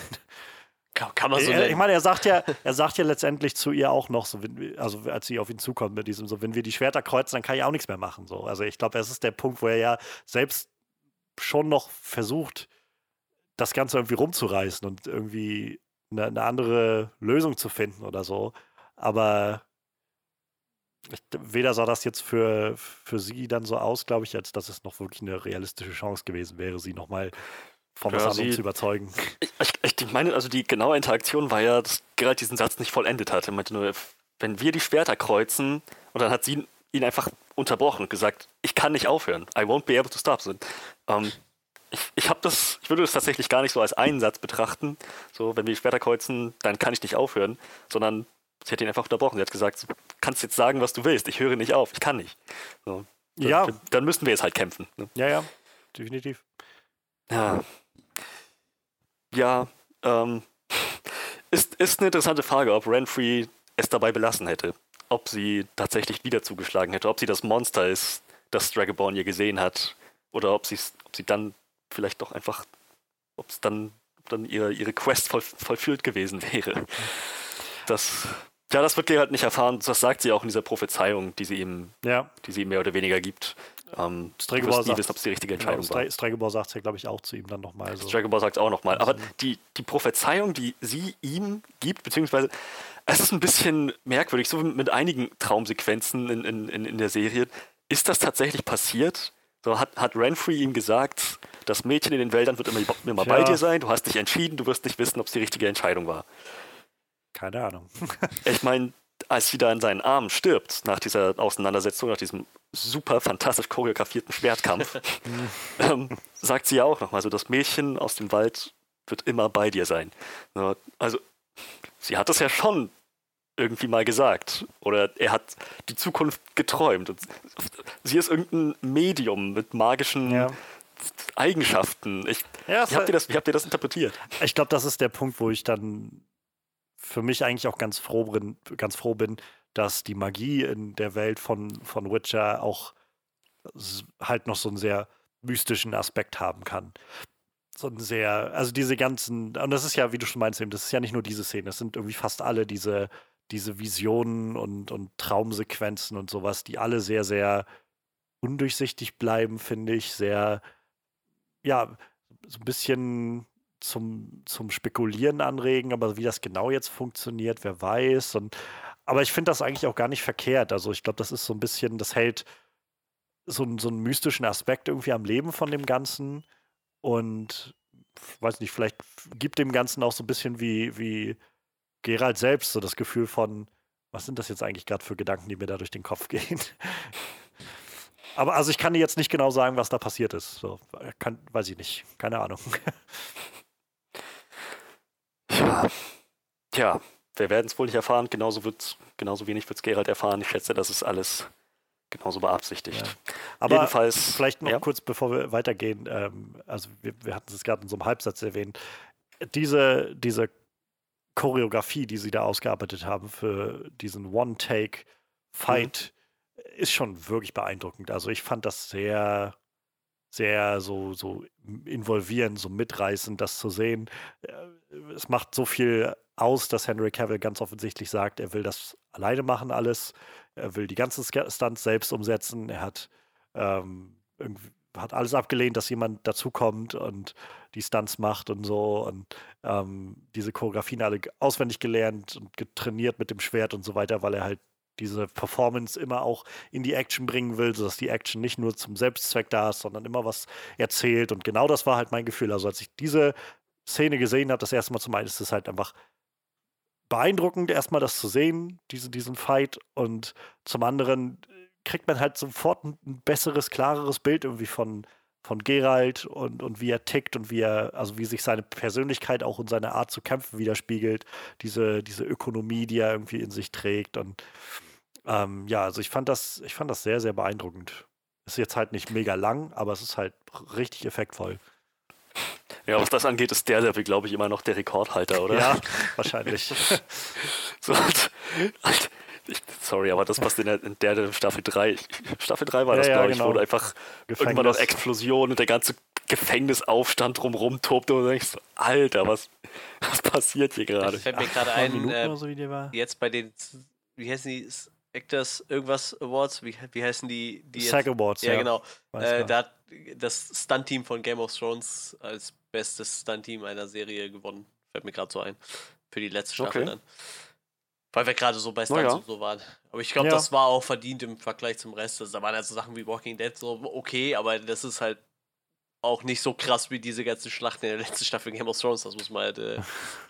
Kann, kann man so Er, ich meine, er sagt ja, er sagt ja letztendlich zu ihr auch noch, so, also als sie auf ihn zukommt mit diesem, so, wenn wir die Schwerter kreuzen, dann kann ich auch nichts mehr machen. So. Also ich glaube, es ist der Punkt, wo er ja selbst schon noch versucht, das Ganze irgendwie rumzureißen und irgendwie eine, eine andere Lösung zu finden oder so. Aber ich, weder sah das jetzt für, für sie dann so aus, glaube ich, als dass es noch wirklich eine realistische Chance gewesen wäre, sie nochmal von was Ja, anderem sie- zu überzeugen. Ich, ich, ich meine, also die genaue Interaktion war ja, dass Geralt diesen Satz nicht vollendet hat. Er meinte nur, wenn wir die Schwerter kreuzen, und dann hat sie ihn einfach unterbrochen und gesagt, ich kann nicht aufhören. I won't be able to stop. So, ähm, ich ich habe das, ich würde das tatsächlich gar nicht so als einen Satz betrachten. So, wenn wir die Schwerter kreuzen, dann kann ich nicht aufhören, sondern sie hat ihn einfach unterbrochen. Sie hat gesagt, du kannst jetzt sagen, was du willst. Ich höre nicht auf. Ich kann nicht. So, dann, Ja. Dann müssten wir jetzt halt kämpfen. Ne? Ja, ja, definitiv. Ja. Ja, ähm, ist, ist eine interessante Frage, ob Renfrey es dabei belassen hätte. Ob sie tatsächlich wieder zugeschlagen hätte, ob sie das Monster ist, das Dragonborn ihr gesehen hat, oder ob, ob sie dann vielleicht doch einfach, ob es dann, dann ihre, ihre Quest voll, vollführt gewesen wäre. Das, ja, das wird Geralt nicht erfahren. Das sagt sie auch in dieser Prophezeiung, die sie ihm, Ja, die sie ihm mehr oder weniger gibt. Ähm, wirst nie sagt- wissen, ob es die richtige genau. Entscheidung war. Stre Stregebor sagt es ja, glaube ich, auch zu ihm dann nochmal. So. Ball sagt es auch nochmal. Aber Mhm. die, die Prophezeiung, die sie ihm gibt, beziehungsweise es ist ein bisschen merkwürdig, so wie mit einigen Traumsequenzen in, in, in, in der Serie. Ist das tatsächlich passiert? So hat, hat Renfrey ihm gesagt, das Mädchen in den Wäldern wird immer, immer bei Tja. dir sein, du hast dich entschieden, du wirst nicht wissen, ob es die richtige Entscheidung war. Keine Ahnung. Ich meine, als sie da in seinen Armen stirbt, nach dieser Auseinandersetzung, nach diesem super fantastisch choreografierten Schwertkampf, ähm, sagt sie ja auch nochmal so, das Mädchen aus dem Wald wird immer bei dir sein. Ja, Also, sie hat das ja schon irgendwie mal gesagt. Oder er hat die Zukunft geträumt. Und sie ist irgendein Medium mit magischen Ja. Eigenschaften. Ich, Ja, wie, habt ihr das, wie habt ihr das interpretiert? Ich glaube, das ist der Punkt, wo ich dann für mich eigentlich auch ganz froh bin, ganz froh bin dass die Magie in der Welt von, von Witcher auch halt noch so einen sehr mystischen Aspekt haben kann. So ein sehr, also diese ganzen, und das ist ja, wie du schon meinst, eben, das ist ja nicht nur diese Szene, das sind irgendwie fast alle diese, diese Visionen und, und Traumsequenzen und sowas, die alle sehr, sehr undurchsichtig bleiben, finde ich, sehr, ja, so ein bisschen zum, zum Spekulieren anregen, aber wie das genau jetzt funktioniert, wer weiß. Und, aber ich finde das eigentlich auch gar nicht verkehrt. Also ich glaube, das ist so ein bisschen, das hält so, einen- so einen mystischen Aspekt irgendwie am Leben von dem Ganzen und weiß nicht, vielleicht gibt dem Ganzen auch so ein bisschen wie, wie Gerald selbst so das Gefühl von, was sind das jetzt eigentlich gerade für Gedanken, die mir da durch den Kopf gehen? Aber also ich kann dir jetzt nicht genau sagen, was da passiert ist. So, kann, weiß ich nicht. Keine Ahnung. Ja. Tja, wir werden es wohl nicht erfahren. Genauso, wird's, genauso wenig wird es Gerald erfahren. Ich schätze, das ist alles genauso beabsichtigt. Ja. Aber Jedenfalls, vielleicht noch ja. kurz, bevor wir weitergehen, ähm, also wir, wir hatten es gerade in so einem Halbsatz erwähnt, diese, diese Choreografie, die sie da ausgearbeitet haben für diesen One-Take-Fight, ist schon wirklich beeindruckend. Also ich fand das sehr, sehr so, so involvierend, so mitreißend, das zu sehen. Äh, Es macht so viel aus, dass Henry Cavill ganz offensichtlich sagt, er will das alleine machen alles. Er will die ganzen Stunts selbst umsetzen. Er hat, ähm, hat alles abgelehnt, dass jemand dazukommt und die Stunts macht und so. Und ähm, diese Choreografien alle auswendig gelernt und getrainiert mit dem Schwert und so weiter, weil er halt diese Performance immer auch in die Action bringen will, sodass die Action nicht nur zum Selbstzweck da ist, sondern immer was erzählt. Und genau das war halt mein Gefühl. Also als ich diese Szene gesehen habe, das erste Mal zum einen ist es halt einfach beeindruckend, erstmal das zu sehen, diese, diesen Fight. Und zum anderen kriegt man halt sofort ein, ein besseres, klareres Bild irgendwie von, von Geralt und, und wie er tickt und wie er, also wie sich seine Persönlichkeit auch und seine Art zu kämpfen widerspiegelt, diese, diese Ökonomie, die er irgendwie in sich trägt. Und ähm, ja, also ich fand das, ich fand das sehr, sehr beeindruckend. Ist jetzt halt nicht mega lang, aber es ist halt richtig effektvoll. Ja, was das angeht, ist der Level, glaube ich, immer noch der Rekordhalter, oder? Ja, wahrscheinlich. so, halt, halt, ich, sorry, aber das passt in der, in der Staffel 3. Staffel 3 war das, ja, glaube ich, genau. wo einfach Gefängnis. irgendwann noch Explosion und der ganze Gefängnisaufstand drumherum tobte und du denkst, Alter, was, was passiert hier gerade? Fällt mir gerade ein, äh, so jetzt bei den, wie heißen die, Actors irgendwas Awards, wie, wie heißen die? die SAG Awards, ja. Ja, genau. Äh, da hat das Stunt-Team von Game of Thrones als bestes Stunt-Team einer Serie gewonnen. Fällt mir gerade so ein. Für die letzte Staffel okay. dann. Weil wir gerade so bei Stunts ja. und so waren. Aber ich glaube, ja. das war auch verdient im Vergleich zum Rest. Also, da waren also Sachen wie Walking Dead so okay, aber das ist halt auch nicht so krass wie diese ganzen Schlachten in der letzten Staffel Game of Thrones. Das muss man halt äh,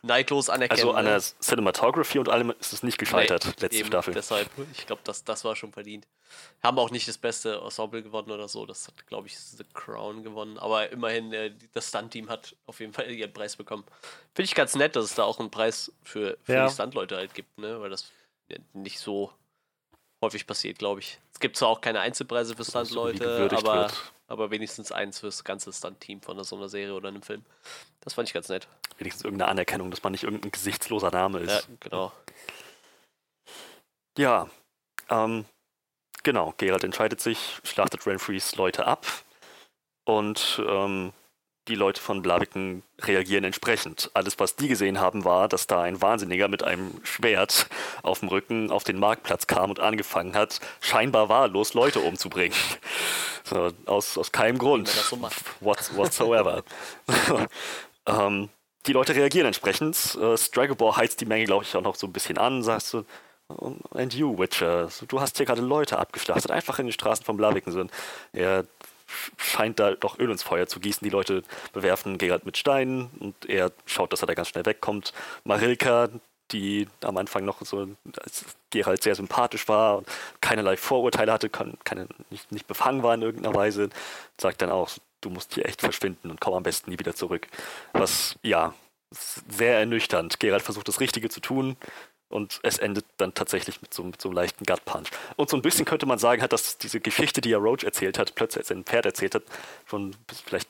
neidlos anerkennen. Also an der ne? Cinematography und allem ist es nicht gescheitert, nee, letzte eben, Staffel. Deshalb, ich glaube, das, das war schon verdient. Haben auch nicht das beste Ensemble gewonnen oder so. Das hat, glaube ich, The Crown gewonnen. Aber immerhin, äh, das Stunt-Team hat auf jeden Fall ihren Preis bekommen. Finde ich ganz nett, dass es da auch einen Preis für, für ja. die Stunt-Leute halt gibt, ne? Weil das nicht so häufig passiert, glaube ich. Es gibt zwar auch keine Einzelpreise für Stunt-Leute, aber. Wird aber wenigstens eins fürs ganze Stunt-Team von so einer Serie oder einem Film. Das fand ich ganz nett. Wenigstens irgendeine Anerkennung, dass man nicht irgendein gesichtsloser Name ist. Ja, genau. Ja, ähm, genau. Gerald entscheidet sich, schlachtet Renfreys Leute ab und ähm, die Leute von Blaviken reagieren entsprechend. Alles, was die gesehen haben, war, dass da ein Wahnsinniger mit einem Schwert auf dem Rücken auf den Marktplatz kam und angefangen hat, scheinbar wahllos Leute umzubringen. So, aus, aus keinem Grund. So What, whatsoever. ähm, die Leute reagieren entsprechend. Äh, Stragobor heizt die Menge, glaube ich, auch noch so ein bisschen an. Sagst du, and you, Witcher, du hast hier gerade Leute abgeschlachtet, einfach in den Straßen von Blaviken sind. Er scheint da doch Öl ins Feuer zu gießen. Die Leute bewerfen Gerald mit Steinen und er schaut, dass er da ganz schnell wegkommt. Marilka, die am Anfang noch so als Gerald sehr sympathisch war und keinerlei Vorurteile hatte, keine, nicht, nicht befangen war in irgendeiner Weise, sagt dann auch, du musst hier echt verschwinden und komm am besten nie wieder zurück. Was, ja, sehr ernüchternd. Gerald versucht das Richtige zu tun, und es endet dann tatsächlich mit so, mit so einem leichten Gut Punch. Und so ein bisschen könnte man sagen, hat dass diese Geschichte, die ja Roach erzählt hat, plötzlich als er ein Pferd erzählt hat, schon vielleicht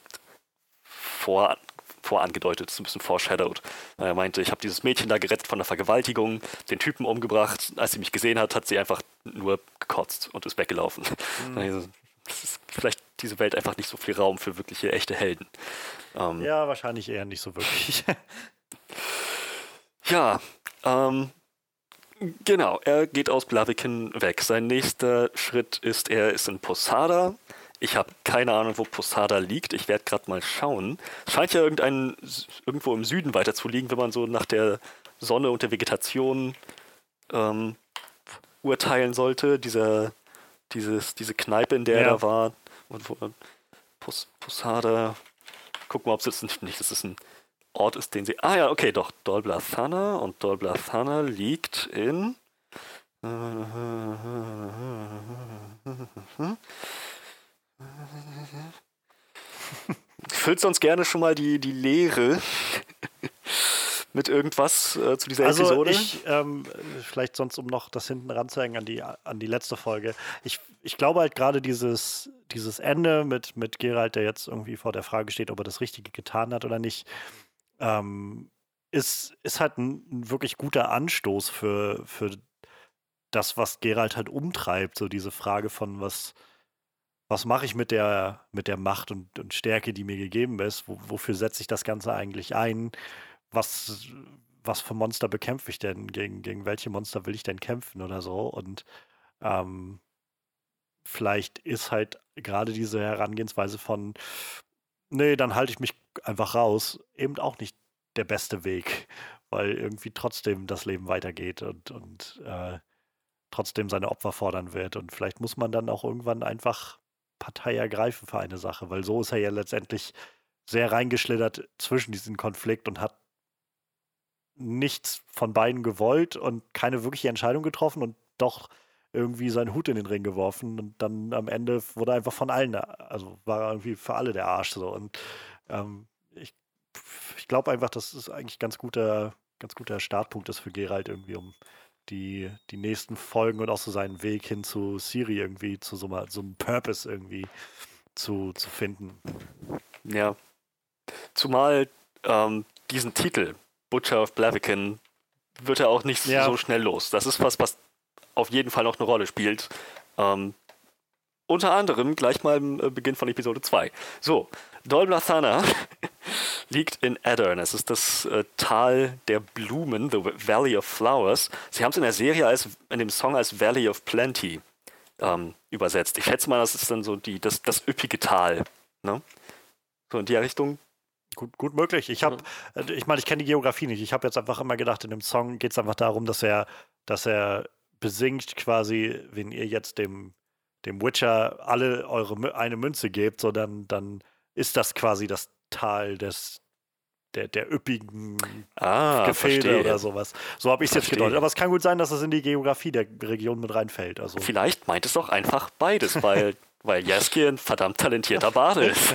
vor, vorangedeutet, so ein bisschen foreshadowed. Er meinte, ich habe dieses Mädchen da gerettet von der Vergewaltigung, den Typen umgebracht. Als sie mich gesehen hat, hat sie einfach nur gekotzt und ist weggelaufen. Mhm. Also, ist vielleicht diese Welt einfach nicht so viel Raum für wirkliche echte Helden. Ähm, ja, wahrscheinlich eher nicht so wirklich. ja, ähm, Genau, er geht aus Blaviken weg. Sein nächster Schritt ist, er ist in Posada. Ich habe keine Ahnung, wo Posada liegt. Ich werde gerade mal schauen. Es scheint ja irgendein, irgendwo im Süden weiter zu liegen, wenn man so nach der Sonne und der Vegetation ähm, urteilen sollte. Dieser, dieses, diese Kneipe, in der ja. er da war. Und wo, Pos, Posada. Gucken wir, ob es jetzt nicht, nicht, das ist ein Ort ist, den sie. Ah ja, okay, doch. Dolblathana und Dolblathana liegt in. Füllt uns gerne schon mal die, die Leere mit irgendwas äh, zu dieser also Episode? Ich, ähm, vielleicht sonst, um noch das hinten ranzuhängen an die, an die letzte Folge. Ich, ich glaube halt gerade dieses, dieses Ende mit, mit Gerald, der jetzt irgendwie vor der Frage steht, ob er das Richtige getan hat oder nicht, ähm, ist, ist halt ein, wirklich guter Anstoß für, für das, was Gerald halt umtreibt. So diese Frage von, was, was mache ich mit der, mit der Macht und, und Stärke, die mir gegeben ist? Wo, wofür setze ich das Ganze eigentlich ein? Was, was für Monster bekämpfe ich denn? Gegen, gegen welche Monster will ich denn kämpfen oder so? Und ähm, vielleicht ist halt gerade diese Herangehensweise von, nee, dann halte ich mich einfach raus, eben auch nicht der beste Weg, weil irgendwie trotzdem das Leben weitergeht und, und äh, trotzdem seine Opfer fordern wird. Und vielleicht muss man dann auch irgendwann einfach Partei ergreifen für eine Sache, weil so ist er ja letztendlich sehr reingeschlittert zwischen diesen Konflikt und hat nichts von beiden gewollt und keine wirkliche Entscheidung getroffen und doch irgendwie seinen Hut in den Ring geworfen und dann am Ende wurde einfach von allen, also war er irgendwie für alle der Arsch so. Und ähm, ich, ich glaube einfach, das ist eigentlich ganz guter, ganz guter Startpunkt ist für Gerald irgendwie, um die, die nächsten Folgen und auch so seinen Weg hin zu Siri irgendwie, zu so, mal, so einem Purpose irgendwie zu, zu finden. Ja. Zumal ähm, diesen Titel, Butcher of Blaviken, wird er auch nicht ja. so schnell los. Das ist was, was auf jeden Fall noch eine Rolle spielt. Ähm, unter anderem gleich mal im äh, Beginn von Episode 2. So, Dol Blathana liegt in Addern. Es ist das äh, Tal der Blumen, The Valley of Flowers. Sie haben es in der Serie als, in dem Song als Valley of Plenty ähm, übersetzt. Ich schätze mal, das ist dann so die, das, das üppige Tal. Ne? So in die Richtung. Gut, gut möglich. Ich habe, äh, ich meine, ich kenne die Geografie nicht. Ich habe jetzt einfach immer gedacht, in dem Song geht es einfach darum, dass er, dass er besingt quasi, wenn ihr jetzt dem, dem Witcher alle eure eine Münze gebt, so dann, dann ist das quasi das Tal des der, der üppigen ah, Gefilde verstehe. oder sowas. So habe ich es jetzt gedeutet. Aber es kann gut sein, dass es in die Geografie der Region mit reinfällt. Also. Vielleicht meint es doch einfach beides, weil, weil Jaskier ein verdammt talentierter Bade ist.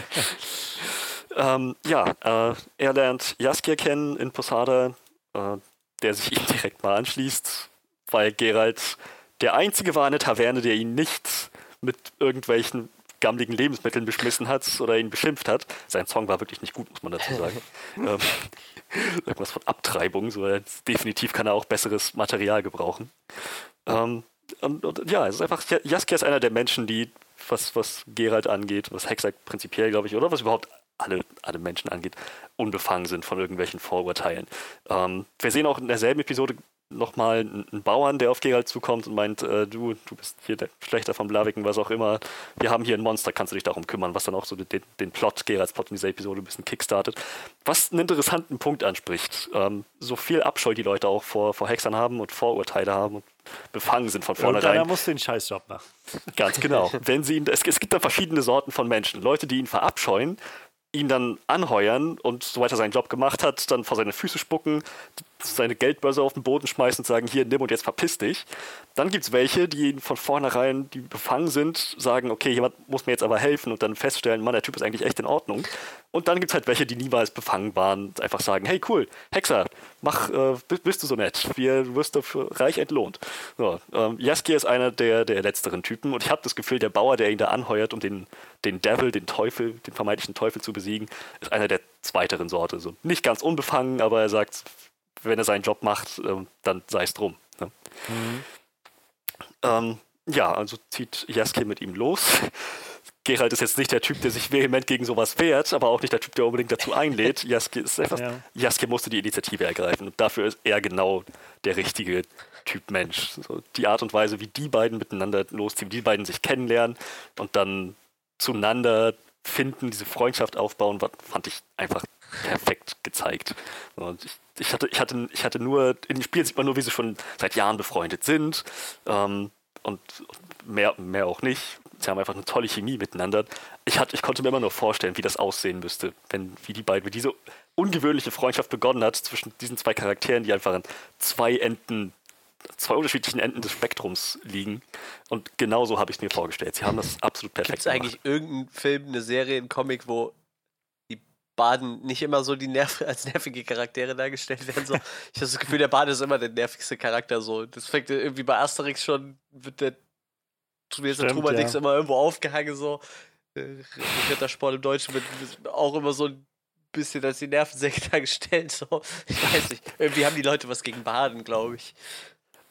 ähm, ja, äh, er lernt Jaskier kennen in Posada, äh, der sich ihm direkt mal anschließt, weil Gerald der einzige war in der Taverne, der ihn nicht mit irgendwelchen gammligen Lebensmitteln beschmissen hat oder ihn beschimpft hat. Sein Song war wirklich nicht gut, muss man dazu sagen. ähm, irgendwas von Abtreibung, so definitiv kann er auch besseres Material gebrauchen. Ähm, und, und, ja, es ist einfach, Jaskier ist einer der Menschen, die, was, was Gerald angeht, was Hexer prinzipiell, glaube ich, oder was überhaupt alle, alle Menschen angeht, unbefangen sind von irgendwelchen Vorurteilen. Ähm, wir sehen auch in derselben Episode nochmal einen Bauern, der auf Gerald zukommt und meint, äh, du, du bist hier der Schlechter vom Blaviken, was auch immer. Wir haben hier ein Monster, kannst du dich darum kümmern, was dann auch so den, den Plot, Geralds Plot in dieser Episode ein bisschen kickstartet. Was einen interessanten Punkt anspricht. Ähm, so viel Abscheu die Leute auch vor, vor Hexern haben und Vorurteile haben und befangen sind von vornherein. Er muss den Scheißjob machen. Ganz genau. Wenn sie ihn, es, es gibt da verschiedene Sorten von Menschen. Leute, die ihn verabscheuen, ihn dann anheuern und soweit er seinen Job gemacht hat, dann vor seine Füße spucken, seine Geldbörse auf den Boden schmeißen und sagen, hier, nimm und jetzt verpiss dich. Dann gibt es welche, die von vornherein, die befangen sind, sagen, okay, jemand muss mir jetzt aber helfen und dann feststellen, Mann, der Typ ist eigentlich echt in Ordnung. Und dann gibt es halt welche, die niemals befangen waren und einfach sagen, hey, cool, Hexer, mach, äh, bist du so nett, wir, wirst dafür reich entlohnt. So, ähm, Jaskier ist einer der, der letzteren Typen und ich habe das Gefühl, der Bauer, der ihn da anheuert, um den, den Devil, den Teufel, den vermeintlichen Teufel zu besiegen, ist einer der zweiteren Sorte. So, nicht ganz unbefangen, aber er sagt, wenn er seinen Job macht, äh, dann sei es drum. Ne? Mhm. Ähm, ja, also zieht Jaskier mit ihm los. Gerald ist jetzt nicht der Typ, der sich vehement gegen sowas wehrt, aber auch nicht der Typ, der unbedingt dazu einlädt. Jaskier, ist etwas, ja. Jaskier musste die Initiative ergreifen und dafür ist er genau der richtige Typ Mensch. So, die Art und Weise, wie die beiden miteinander losziehen, wie die beiden sich kennenlernen und dann zueinander finden, diese Freundschaft aufbauen, fand ich einfach perfekt gezeigt. Und ich, ich, hatte, ich, hatte, ich hatte nur, in dem Spiel sieht man nur, wie sie schon seit Jahren befreundet sind. Ähm, und mehr, mehr auch nicht. Sie haben einfach eine tolle Chemie miteinander. Ich, hatte, ich konnte mir immer nur vorstellen, wie das aussehen müsste, wenn wie die beiden, wie diese ungewöhnliche Freundschaft begonnen hat zwischen diesen zwei Charakteren, die einfach an zwei Enden, zwei unterschiedlichen Enden des Spektrums liegen. Und genauso habe ich es mir vorgestellt. Sie haben das absolut perfekt Gibt es eigentlich irgendeinen Film, eine Serie, einen Comic, wo Baden nicht immer so die Nerv als nervige Charaktere dargestellt werden. So. Ich habe das Gefühl, der Baden ist immer der nervigste Charakter. So. Das fängt irgendwie bei Asterix schon, wird der Tobias der Trumerdix ja. immer irgendwo aufgehangen. So. Äh, Rittersport im Deutschen wird auch immer so ein bisschen als die Nervensäge dargestellt. So. Ich weiß nicht. Irgendwie haben die Leute was gegen Baden, glaube ich.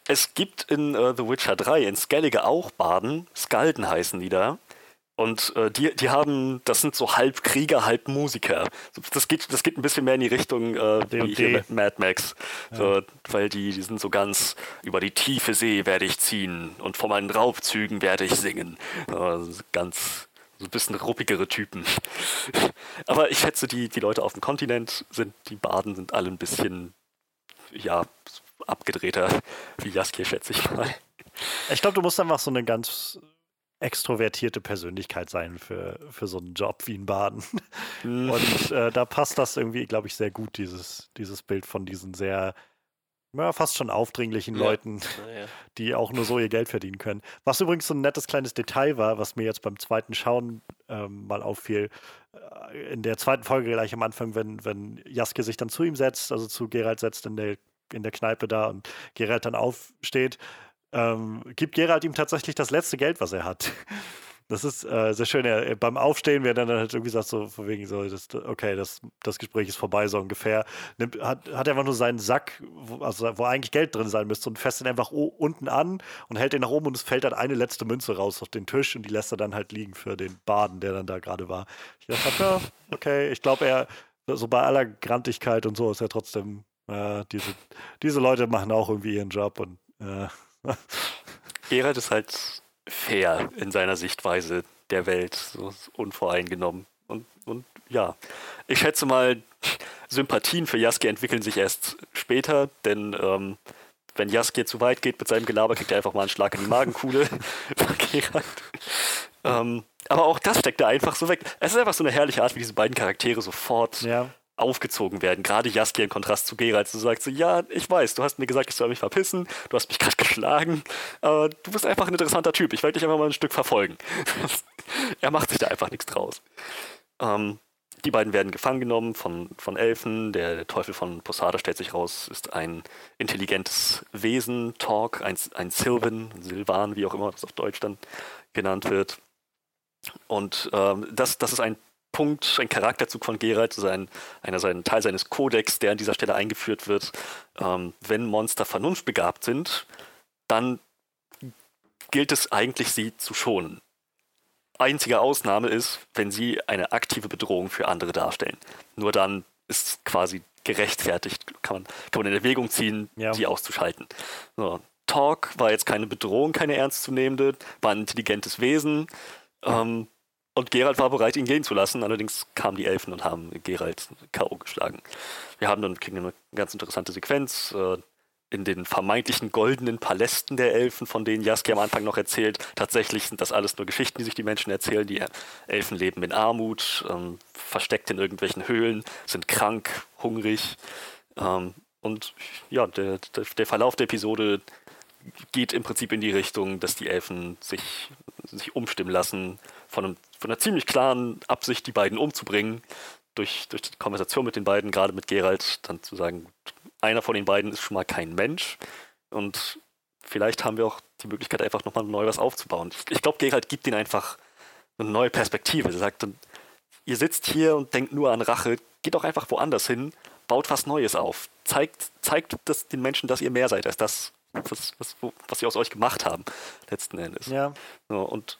Es gibt in uh, The Witcher 3 in Skellige auch Baden. Skalden heißen die da. Und äh, die, die haben, das sind so halb Krieger, halb Musiker. Das geht, das geht ein bisschen mehr in die Richtung äh, wie hier Mad Max. Ja. So, weil die, die sind so ganz über die tiefe See werde ich ziehen und von meinen Raubzügen werde ich singen. Äh, ganz so ein bisschen ruppigere Typen. Aber ich schätze, die, die Leute auf dem Kontinent sind, die Baden sind alle ein bisschen, ja, abgedrehter wie Jaskier, schätze ich mal. Ich glaube, du musst einfach so eine ganz extrovertierte Persönlichkeit sein für, für so einen Job wie in Baden. Und äh, da passt das irgendwie, glaube ich, sehr gut, dieses, dieses Bild von diesen sehr, ja, fast schon aufdringlichen Ja. Leuten, die auch nur so ihr Geld verdienen können. Was übrigens so ein nettes kleines Detail war, was mir jetzt beim zweiten Schauen ähm, mal auffiel. Äh, In der zweiten Folge gleich am Anfang, wenn, wenn Jaske sich dann zu ihm setzt, also zu Gerald setzt in der, in der Kneipe da und Gerald dann aufsteht, ähm, gibt Gerald ihm tatsächlich das letzte Geld, was er hat. Das ist äh, sehr schön. Er, beim Aufstehen, wer dann halt irgendwie sagt, so von wegen so, das, okay, das, das Gespräch ist vorbei, so ungefähr, nimmt, hat, hat einfach nur seinen Sack, wo, also wo eigentlich Geld drin sein müsste, und fässt ihn einfach unten an und hält den nach oben und es fällt dann eine letzte Münze raus auf den Tisch und die lässt er dann halt liegen für den Baden, der dann da gerade war. Ich dachte, ja, okay, ich glaube, er, so bei aller Grantigkeit und so ist er trotzdem, äh, diese, diese Leute machen auch irgendwie ihren Job und äh, Gerald ist halt fair in seiner Sichtweise der Welt, so unvoreingenommen. Und, und ja, ich schätze mal, Sympathien für Jaski entwickeln sich erst später, denn ähm, wenn Jaski zu weit geht mit seinem Gelaber, kriegt er einfach mal einen Schlag in die Magenkuhle von Gerald. Ähm, aber auch das steckt er einfach so weg. Es ist einfach so eine herrliche Art, wie diese beiden Charaktere sofort ja. Aufgezogen werden. Gerade Jaski im Kontrast zu Geralt. Du sagst so, ja, ich weiß, du hast mir gesagt, ich soll mich verpissen, du hast mich gerade geschlagen, aber du bist einfach ein interessanter Typ. Ich werde dich einfach mal ein Stück verfolgen. er macht sich da einfach nichts draus. Ähm, die beiden werden gefangen genommen von, von Elfen. Der, der Teufel von Posada stellt sich raus, ist ein intelligentes Wesen, Talk, ein, ein Sylvan, Silvan, wie auch immer das auf Deutsch dann genannt wird. Und ähm, das, das ist ein Punkt, ein Charakterzug von Geralt, sein, einer, sein Teil seines Kodex, der an dieser Stelle eingeführt wird. Ähm, wenn Monster vernunftbegabt sind, dann gilt es eigentlich, sie zu schonen. Einzige Ausnahme ist, wenn sie eine aktive Bedrohung für andere darstellen. Nur dann ist es quasi gerechtfertigt, kann man, kann man in Erwägung ziehen, Ja. sie auszuschalten. So. Talk war jetzt keine Bedrohung, keine ernstzunehmende, war ein intelligentes Wesen. Ähm, und Geralt war bereit, ihn gehen zu lassen. Allerdings kamen die Elfen und haben Geralt K.O. geschlagen. Wir haben dann kriegen eine ganz interessante Sequenz äh, in den vermeintlichen goldenen Palästen der Elfen, von denen Jaski am Anfang noch erzählt. Tatsächlich sind das alles nur Geschichten, die sich die Menschen erzählen. Die Elfen leben in Armut, ähm, versteckt in irgendwelchen Höhlen, sind krank, hungrig. Ähm, und ja, der, der, der Verlauf der Episode geht im Prinzip in die Richtung, dass die Elfen sich, sich umstimmen lassen, von, einem, von einer ziemlich klaren Absicht, die beiden umzubringen, durch, durch die Konversation mit den beiden, gerade mit Geralt, dann zu sagen, einer von den beiden ist schon mal kein Mensch und vielleicht haben wir auch die Möglichkeit, einfach nochmal neu was aufzubauen. Ich, ich glaube, Geralt gibt ihnen einfach eine neue Perspektive. Er sagt ihr sitzt hier und denkt nur an Rache, geht doch einfach woanders hin, baut was Neues auf. Zeigt, zeigt das den Menschen, dass ihr mehr seid als das, was, was, was sie aus euch gemacht haben, letzten Endes. Ja. So, und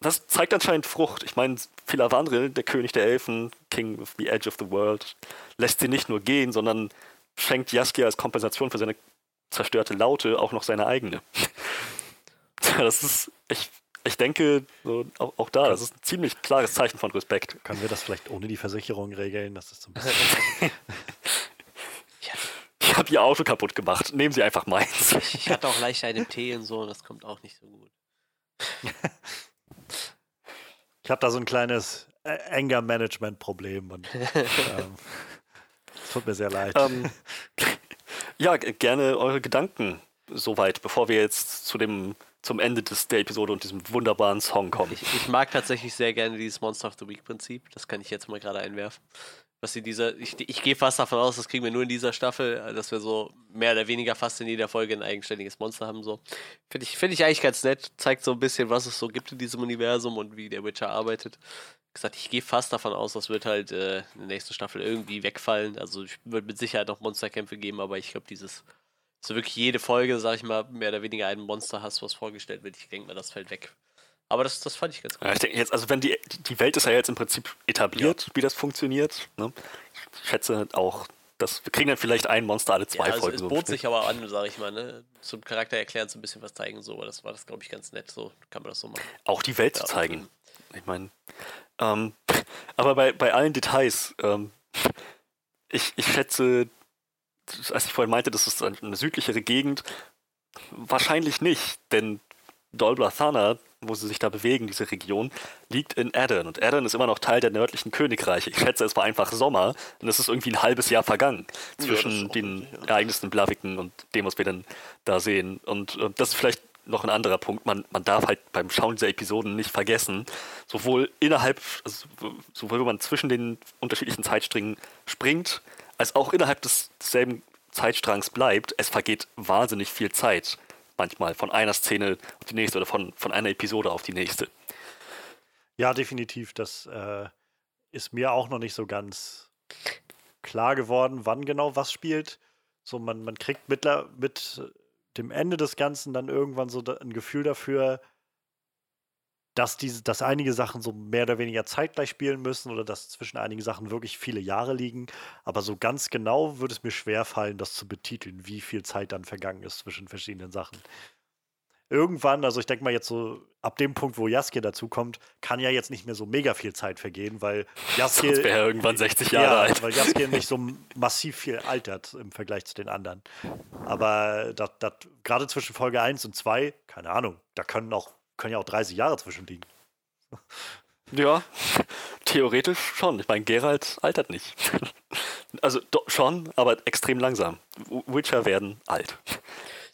das zeigt anscheinend Frucht. Ich meine, Filavandril, der König der Elfen, King of the Edge of the World, lässt sie nicht nur gehen, sondern schenkt Jaskier als Kompensation für seine zerstörte Laute auch noch seine eigene. das ist, ich, ich denke, so, auch, auch da, das ist ein ziemlich klares Zeichen von Respekt. Können wir das vielleicht ohne die Versicherung regeln? Das ist so ein bisschen. Ich habe ihr Auto kaputt gemacht. Nehmen Sie einfach meins. Ich hatte auch leicht einen Tee und so das kommt auch nicht so gut. Ich habe da so ein kleines äh, Anger-Management-Problem und ähm, es tut mir sehr leid. ähm, ja, gerne eure Gedanken soweit, bevor wir jetzt zu dem, zum Ende des, der Episode und diesem wunderbaren Song kommen. Ich, ich mag tatsächlich sehr gerne dieses Monster of the Week Prinzip. Das kann ich jetzt mal gerade einwerfen. Was sie dieser, ich, ich gehe fast davon aus, das kriegen wir nur in dieser Staffel, äh, dass wir so mehr oder weniger fast in jeder Folge ein eigenständiges Monster haben. So finde ich, finde ich eigentlich ganz nett. Zeigt so ein bisschen, was es so gibt in diesem Universum und wie der Witcher arbeitet. Wie gesagt, ich gehe fast davon aus, das wird halt äh, in der nächsten Staffel irgendwie wegfallen. Also es wird mit Sicherheit noch Monsterkämpfe geben, aber ich glaube, dieses so wirklich jede Folge, sag ich mal, mehr oder weniger ein Monster hast, was vorgestellt wird. Ich denke mal, das fällt weg. Aber das, das fand ich ganz gut. Ja, ich denke jetzt, also wenn die, die Welt ist ja jetzt im Prinzip etabliert, wie das funktioniert. Ne? Ich schätze auch, dass wir kriegen dann vielleicht ein Monster alle zwei ja, also Folgen. es so bot sich aber an, sag ich mal, ne? Zum Charakter erklären, so ein bisschen was zeigen, so. Aber das war das, glaube ich, ganz nett. So kann man das so machen. auch die Welt Ja, zu zeigen. Ich meine, ähm, aber bei, bei allen Details, ähm, ich, ich schätze, als ich vorhin meinte, das ist eine südlichere Gegend, wahrscheinlich nicht, denn Dol Blathanna, wo sie sich da bewegen, diese Region, liegt in Aden. Und Aden ist immer noch Teil der nördlichen Königreiche. Ich schätze, es war einfach Sommer und es ist irgendwie ein halbes Jahr vergangen zwischen Ja, den richtig, ja. Ereignissen in Blaviken und dem, was wir dann da sehen. Und äh, das ist vielleicht noch ein anderer Punkt. Man, man darf halt beim Schauen dieser Episoden nicht vergessen, sowohl innerhalb, also sowohl wenn man zwischen den unterschiedlichen Zeitsträngen springt, als auch innerhalb des, desselben Zeitstrangs bleibt, es vergeht wahnsinnig viel Zeit. Manchmal von einer Szene auf die nächste oder von, von einer Episode auf die nächste. Ja, definitiv. Das äh, ist mir auch noch nicht so ganz klar geworden, wann genau was spielt. So, man, man kriegt mittler, mit dem Ende des Ganzen dann irgendwann so ein Gefühl dafür, dass, diese, dass einige Sachen so mehr oder weniger zeitgleich spielen müssen oder dass zwischen einigen Sachen wirklich viele Jahre liegen. Aber so ganz genau würde es mir schwer fallen, das zu betiteln, wie viel Zeit dann vergangen ist zwischen verschiedenen Sachen irgendwann, also ich denke mal jetzt so, ab dem Punkt, wo Jaskier dazukommt, kann ja jetzt nicht mehr so mega viel Zeit vergehen, weil Jaskier. Sonst wäre irgendwann 60 Jahre ja, alt. weil Jaskier nicht so massiv viel altert im Vergleich zu den anderen. Aber das, gerade zwischen Folge 1 und 2, keine Ahnung, da können auch, können ja auch 30 Jahre zwischen liegen. Ja, theoretisch schon. Ich meine, Geralt altert nicht. Also do, schon, aber extrem langsam. Witcher werden alt.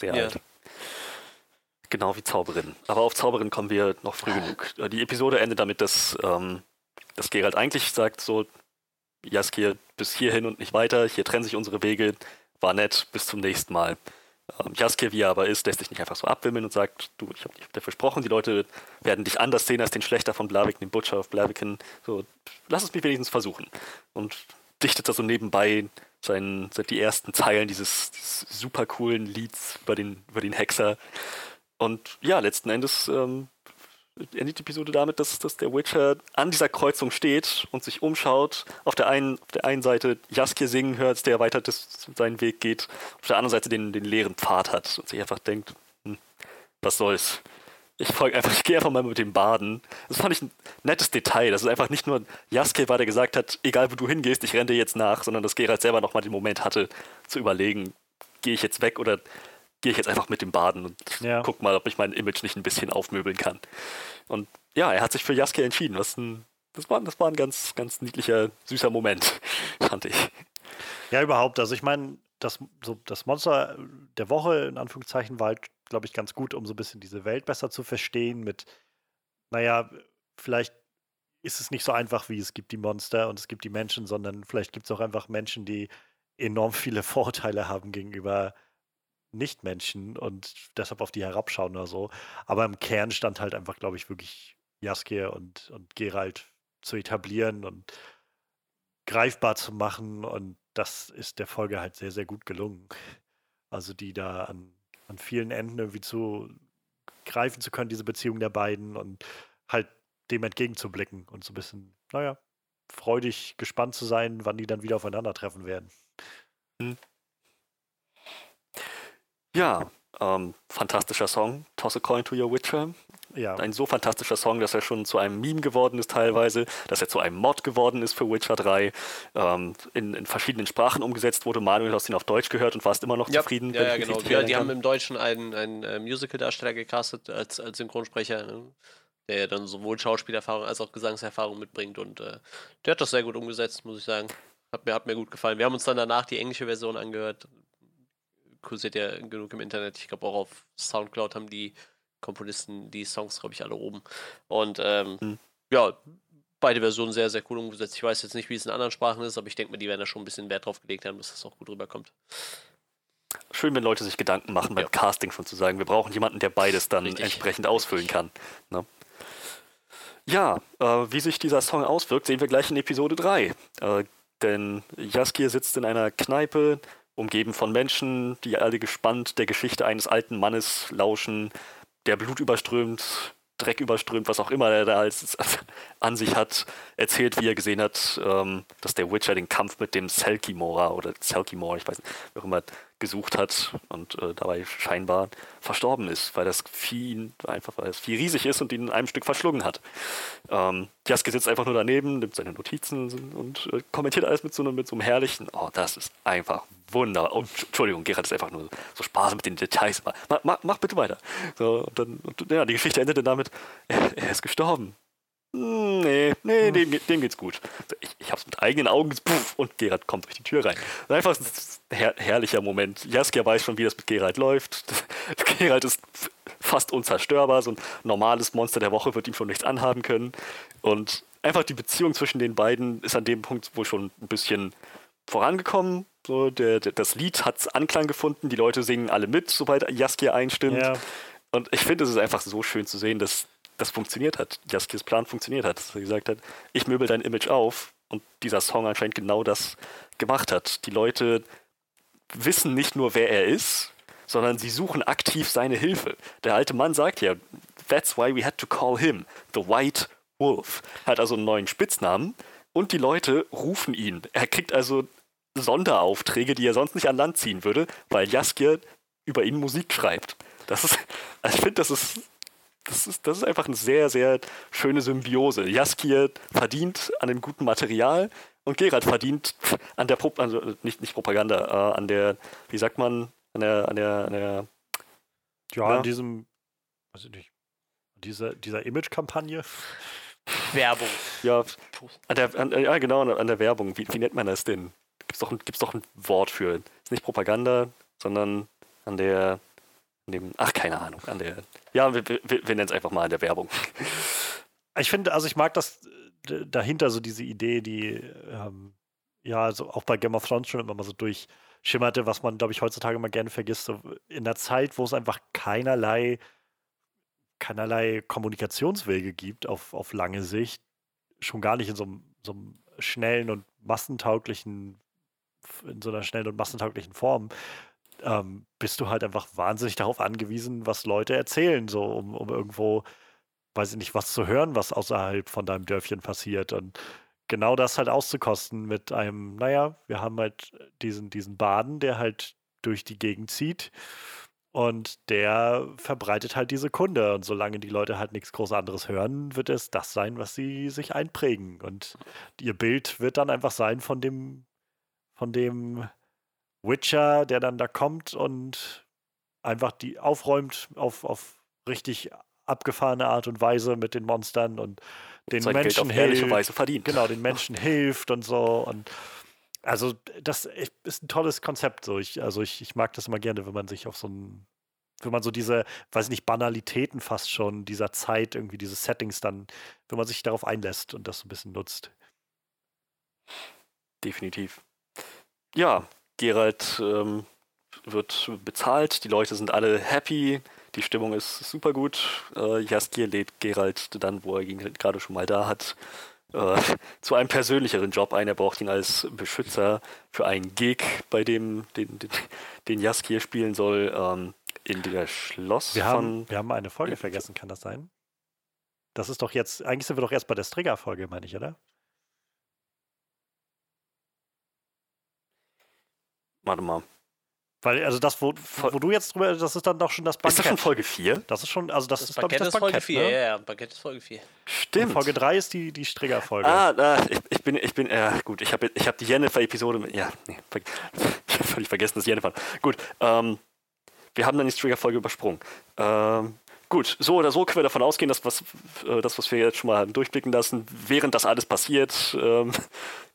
Sehr Ja. alt. Genau wie Zauberin. Aber auf Zauberin kommen wir noch früh genug. Äh, Die Episode endet damit, dass, ähm, dass Geralt eigentlich sagt, so, Jaskier, bis hierhin und nicht weiter, hier trennen sich unsere Wege, war nett, bis zum nächsten Mal. Ähm, Jaskier, wie er aber ist, lässt sich nicht einfach so abwimmeln und sagt, du, ich habe dir versprochen, die Leute werden dich anders sehen als den Schlechter von Blaviken, den Butcher of Blaviken. So, lass es mich wenigstens versuchen. Und dichtet da so nebenbei seinen, die ersten Zeilen dieses, dieses super coolen Lieds über den, über den Hexer. Und ja, letzten Endes ähm, endet die Episode damit, dass, dass der Witcher an dieser Kreuzung steht und sich umschaut. Auf der einen, auf der einen Seite Jaskier singen hört, der weiter seinen Weg geht. Auf der anderen Seite den, den leeren Pfad hat und sich einfach denkt, hm, was soll's. Ich folge einfach, ich gehe einfach mal mit dem Baden. Das fand ich ein nettes Detail. Das ist einfach nicht nur Jaskier war, der gesagt hat, egal wo du hingehst, ich renne dir jetzt nach, sondern dass Geralt selber nochmal den Moment hatte, zu überlegen, gehe ich jetzt weg oder gehe ich jetzt einfach mit dem Baden und Ja. guck mal, ob ich mein Image nicht ein bisschen aufmöbeln kann. Und ja, er hat sich für Jaskier entschieden. Was ein, das, war, das war ein ganz, ganz niedlicher, süßer Moment, fand ich. Ja, überhaupt. Also ich meine, das, so, das Monster der Woche, in Anführungszeichen, war halt, glaube ich, ganz gut, um so ein bisschen diese Welt besser zu verstehen mit, naja, vielleicht ist es nicht so einfach, wie es gibt die Monster und es gibt die Menschen, sondern vielleicht gibt es auch einfach Menschen, die enorm viele Vorteile haben gegenüber Nichtmenschen und deshalb auf die herabschauen oder so. Aber im Kern stand halt einfach, glaube ich, wirklich Jaskier und, und Geralt zu etablieren und greifbar zu machen. Und das ist der Folge halt sehr, sehr gut gelungen. Also die da an, an vielen Enden irgendwie zu greifen zu können, diese Beziehung der beiden und halt dem entgegenzublicken und so ein bisschen, naja, freudig gespannt zu sein, wann die dann wieder aufeinandertreffen werden. Ja, ähm, fantastischer Song, Toss a Coin to Your Witcher. Ja, Ein so fantastischer Song, dass er schon zu einem Meme geworden ist teilweise, dass er zu einem Mod geworden ist für Witcher 3, ähm, in, in verschiedenen Sprachen umgesetzt wurde. Manuel, du hast ihn auf Deutsch gehört und warst immer noch zufrieden. Ja, wenn ja mich genau. Ja, die haben im Deutschen einen, einen äh, Musical-Darsteller gecastet als, als Synchronsprecher, ne? der ja dann sowohl Schauspielerfahrung als auch Gesangserfahrung mitbringt und äh, der hat das sehr gut umgesetzt, muss ich sagen. Hat mir, hat mir gut gefallen. Wir haben uns dann danach die englische Version angehört. Kursiert ja genug im Internet. Ich glaube auch auf Soundcloud haben die Komponisten die Songs, glaube ich, alle oben. Und ähm, Hm. ja, beide Versionen sehr, sehr cool umgesetzt. Ich weiß jetzt nicht, wie es in anderen Sprachen ist, aber ich denke mir, die werden da schon ein bisschen Wert drauf gelegt haben, dass das auch gut rüberkommt. Schön, wenn Leute sich Gedanken machen beim Ja. Casting schon zu sagen, wir brauchen jemanden, der beides dann Richtig. entsprechend ausfüllen kann. Ne? Ja, äh, wie sich dieser Song auswirkt, sehen wir gleich in Episode 3. Äh, denn Jaskier sitzt in einer Kneipe, umgeben von Menschen, die alle gespannt der Geschichte eines alten Mannes lauschen, der Blut überströmt, Dreck überströmt, was auch immer er da als, an sich hat, erzählt, wie er gesehen hat, ähm, dass der Witcher den Kampf mit dem Selkimora oder Selkimor, ich weiß nicht, wie auch immer, gesucht hat und äh, dabei scheinbar verstorben ist, weil das Vieh einfach, weil das Vieh riesig ist und ihn in einem Stück verschlungen hat. Ähm, Jaske sitzt einfach nur daneben, nimmt seine Notizen und äh, kommentiert alles mit so, einem, mit so einem herrlichen, oh, das ist einfach wunderbar. Oh, Entschuldigung, Gerhard ist einfach nur so sparsam mit den Details. Mach, mach, mach bitte weiter. So, und dann, und, ja, die Geschichte endete damit, er, er ist gestorben. Hm, nee, nee, dem, dem geht's gut. Ich, ich hab's mit eigenen Augen puff, und Gerard kommt durch die Tür rein. Einfach ein her herrlicher Moment. Jaskia weiß schon, wie das mit Gerald läuft. Gerald ist fast unzerstörbar. So ein normales Monster der Woche wird ihm schon nichts anhaben können. Und einfach die Beziehung zwischen den beiden ist an dem Punkt wohl schon ein bisschen vorangekommen. So, der, der, das Lied hat Anklang gefunden, die Leute singen alle mit, sobald Jaskia einstimmt. Ja. Und ich finde, es ist einfach so schön zu sehen, dass das funktioniert hat, Jaskirs Plan funktioniert hat, dass er gesagt hat, ich möbel dein Image auf und dieser Song anscheinend genau das gemacht hat. Die Leute wissen nicht nur, wer er ist, sondern sie suchen aktiv seine Hilfe. Der alte Mann sagt ja, that's why we had to call him the White Wolf. Hat also einen neuen Spitznamen und die Leute rufen ihn. Er kriegt also Sonderaufträge, die er sonst nicht an Land ziehen würde, weil Jaskier über ihn Musik schreibt. Das ist, also ich finde, das ist das ist, das ist einfach eine sehr, sehr schöne Symbiose. Jaskier verdient an dem guten Material und Gerard verdient an der Pro also nicht, nicht Propaganda, äh, an der, wie sagt man, an der, an der, an der ja, ja, an diesem, weiß ich nicht, dieser, dieser Image-Kampagne. Werbung. Ja, an der, an, ja, genau, an der Werbung. Wie, wie nennt man das denn? Gibt es doch, gibt's doch ein Wort für. Ist nicht Propaganda, sondern an der, dem, ach, keine Ahnung, an der, ja, wir, wir, wir nennen es einfach mal an der Werbung. Ich finde, also ich mag das äh, dahinter so diese Idee, die ähm, ja, also auch bei Game of Thrones schon immer mal so durchschimmerte, was man, glaube ich, heutzutage mal gerne vergisst, so in der Zeit, wo es einfach keinerlei, keinerlei Kommunikationswege gibt auf, auf lange Sicht, schon gar nicht in so, so einem schnellen und massentauglichen, in so einer schnellen und massentauglichen Form, ähm, bist du halt einfach wahnsinnig darauf angewiesen, was Leute erzählen, so um, um irgendwo, weiß ich nicht, was zu hören, was außerhalb von deinem Dörfchen passiert. Und genau das halt auszukosten mit einem, naja, wir haben halt diesen, diesen Baden, der halt durch die Gegend zieht. Und der verbreitet halt diese Kunde. Und solange die Leute halt nichts groß anderes hören, wird es das sein, was sie sich einprägen. Und ihr Bild wird dann einfach sein von dem, von dem Witcher, der dann da kommt und einfach die aufräumt auf, auf richtig abgefahrene Art und Weise mit den Monstern und den Sein Menschen hilft. Weise verdient. Genau, den Menschen hilft und so. Und also das ist ein tolles Konzept. So. Ich, also ich, ich mag das immer gerne, wenn man sich auf so ein, wenn man so diese, weiß nicht, Banalitäten fast schon dieser Zeit, irgendwie diese Settings dann, wenn man sich darauf einlässt und das so ein bisschen nutzt. Definitiv. Ja, Gerald ähm, wird bezahlt, die Leute sind alle happy, die Stimmung ist super gut. Äh, Jaskier lädt Gerald dann, wo er ihn gerade schon mal da hat, äh, zu einem persönlicheren Job ein. Er braucht ihn als Beschützer für einen Gig, bei dem den, den, den Jaskier spielen soll, ähm, in der Schloss wir von. Haben, wir haben eine Folge vergessen, kann das sein? Das ist doch jetzt, eigentlich sind wir doch erst bei der Strigger-Folge, meine ich, oder? Warte mal. Weil, also das, wo, wo du jetzt drüber, das ist dann doch schon das Bankett. Ist das schon Folge 4? Das ist schon, also das, das ist, glaube ich, das Bankett. Folge 4, ne? ja, ja, Bankett ist Folge 4. Stimmt. Und Folge 3 ist die, die Strigger-Folge. Ah, ah, ich, ich bin, ich bin, ja, gut, ich habe ich hab die Jennifer-Episode, ja, nee, ich habe völlig vergessen, dass Jennifer, gut, ähm, wir haben dann die Strigger-Folge übersprungen. Ähm, gut, so oder so können wir davon ausgehen, dass was, äh, das, was wir jetzt schon mal haben durchblicken lassen, während das alles passiert, ähm,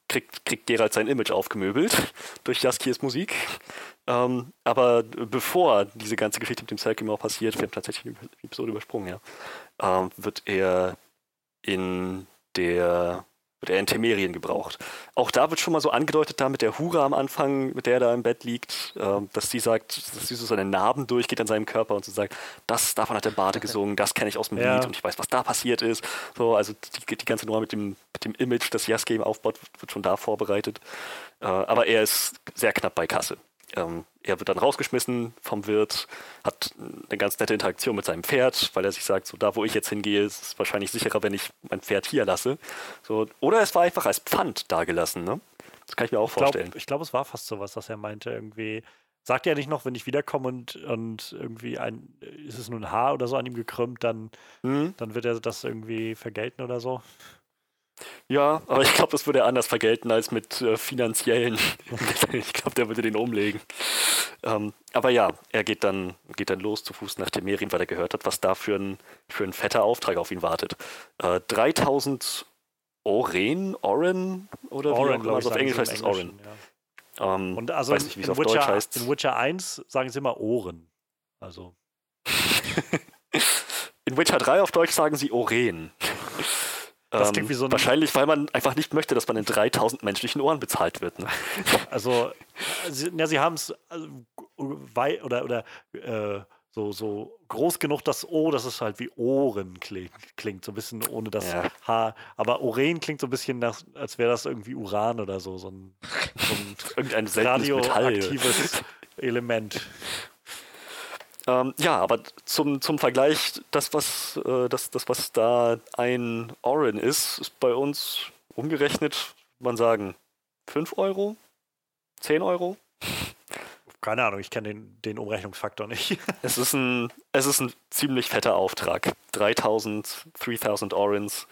kriegt, kriegt Gerald sein Image aufgemöbelt durch Jaskiers Musik. Ähm, aber bevor diese ganze Geschichte mit dem Selkimau passiert, wir haben tatsächlich eine Episode übersprungen, ja, ähm, wird er in der wird er in Temerien gebraucht. Auch da wird schon mal so angedeutet, da mit der Hure am Anfang, mit der er da im Bett liegt, äh, dass sie sagt, dass sie so seine Narben durchgeht an seinem Körper und so sagt, das, davon hat der Bade gesungen, das kenne ich aus dem ja. Lied und ich weiß, was da passiert ist. So, also die, die ganze Nummer mit dem, mit dem Image, das Yes-Game aufbaut, wird schon da vorbereitet. Äh, aber er ist sehr knapp bei Kasse. Ähm, er wird dann rausgeschmissen vom Wirt, hat eine ganz nette Interaktion mit seinem Pferd, weil er sich sagt, so da wo ich jetzt hingehe, ist es wahrscheinlich sicherer, wenn ich mein Pferd hier lasse. So, oder es war einfach als Pfand dagelassen, ne? Das kann ich mir auch vorstellen. Ich glaube, glaub, es war fast sowas, dass er meinte, irgendwie, sagt er nicht noch, wenn ich wiederkomme und, und irgendwie ein, ist es nur ein Haar oder so an ihm gekrümmt, dann, Mhm. dann wird er das irgendwie vergelten oder so. Ja, aber ich glaube, das würde er anders vergelten als mit äh, finanziellen. ich glaube, der würde den umlegen. Ähm, aber ja, er geht dann, geht dann los zu Fuß nach Temerien, weil er gehört hat, was da für ein, für ein fetter Auftrag auf ihn wartet. Äh, 3000 Oren, Oren oder wie auch immer, also auf Englisch heißt es Oren. Ja. Ähm, Und also weiß in, nicht, wie es auf Witcher, Deutsch heißt. in Witcher 1 sagen sie immer Ohren. Also, In Witcher 3 auf Deutsch sagen sie Oren. Das Ähm, klingt wie so ein- wahrscheinlich, weil man einfach nicht möchte, dass man in 3000 menschlichen Ohren bezahlt wird. Ne? also sie, ja, sie haben es also, oder, oder äh, so, so groß genug, dass O, dass es halt wie Ohren klingt, klingt so ein bisschen ohne das Ja. H. Aber Oren klingt so ein bisschen nach, als wäre das irgendwie Uran oder so, so ein, so ein radioaktives Element. Ähm, ja, aber zum, zum Vergleich, das was, äh, das, das, was da ein Oren ist, ist bei uns umgerechnet, man sagen, 5 Euro? 10 Euro? Keine Ahnung, ich kenne den, den Umrechnungsfaktor nicht. Es ist ein, es ist ein ziemlich fetter Auftrag. 3000, 3000 Orens,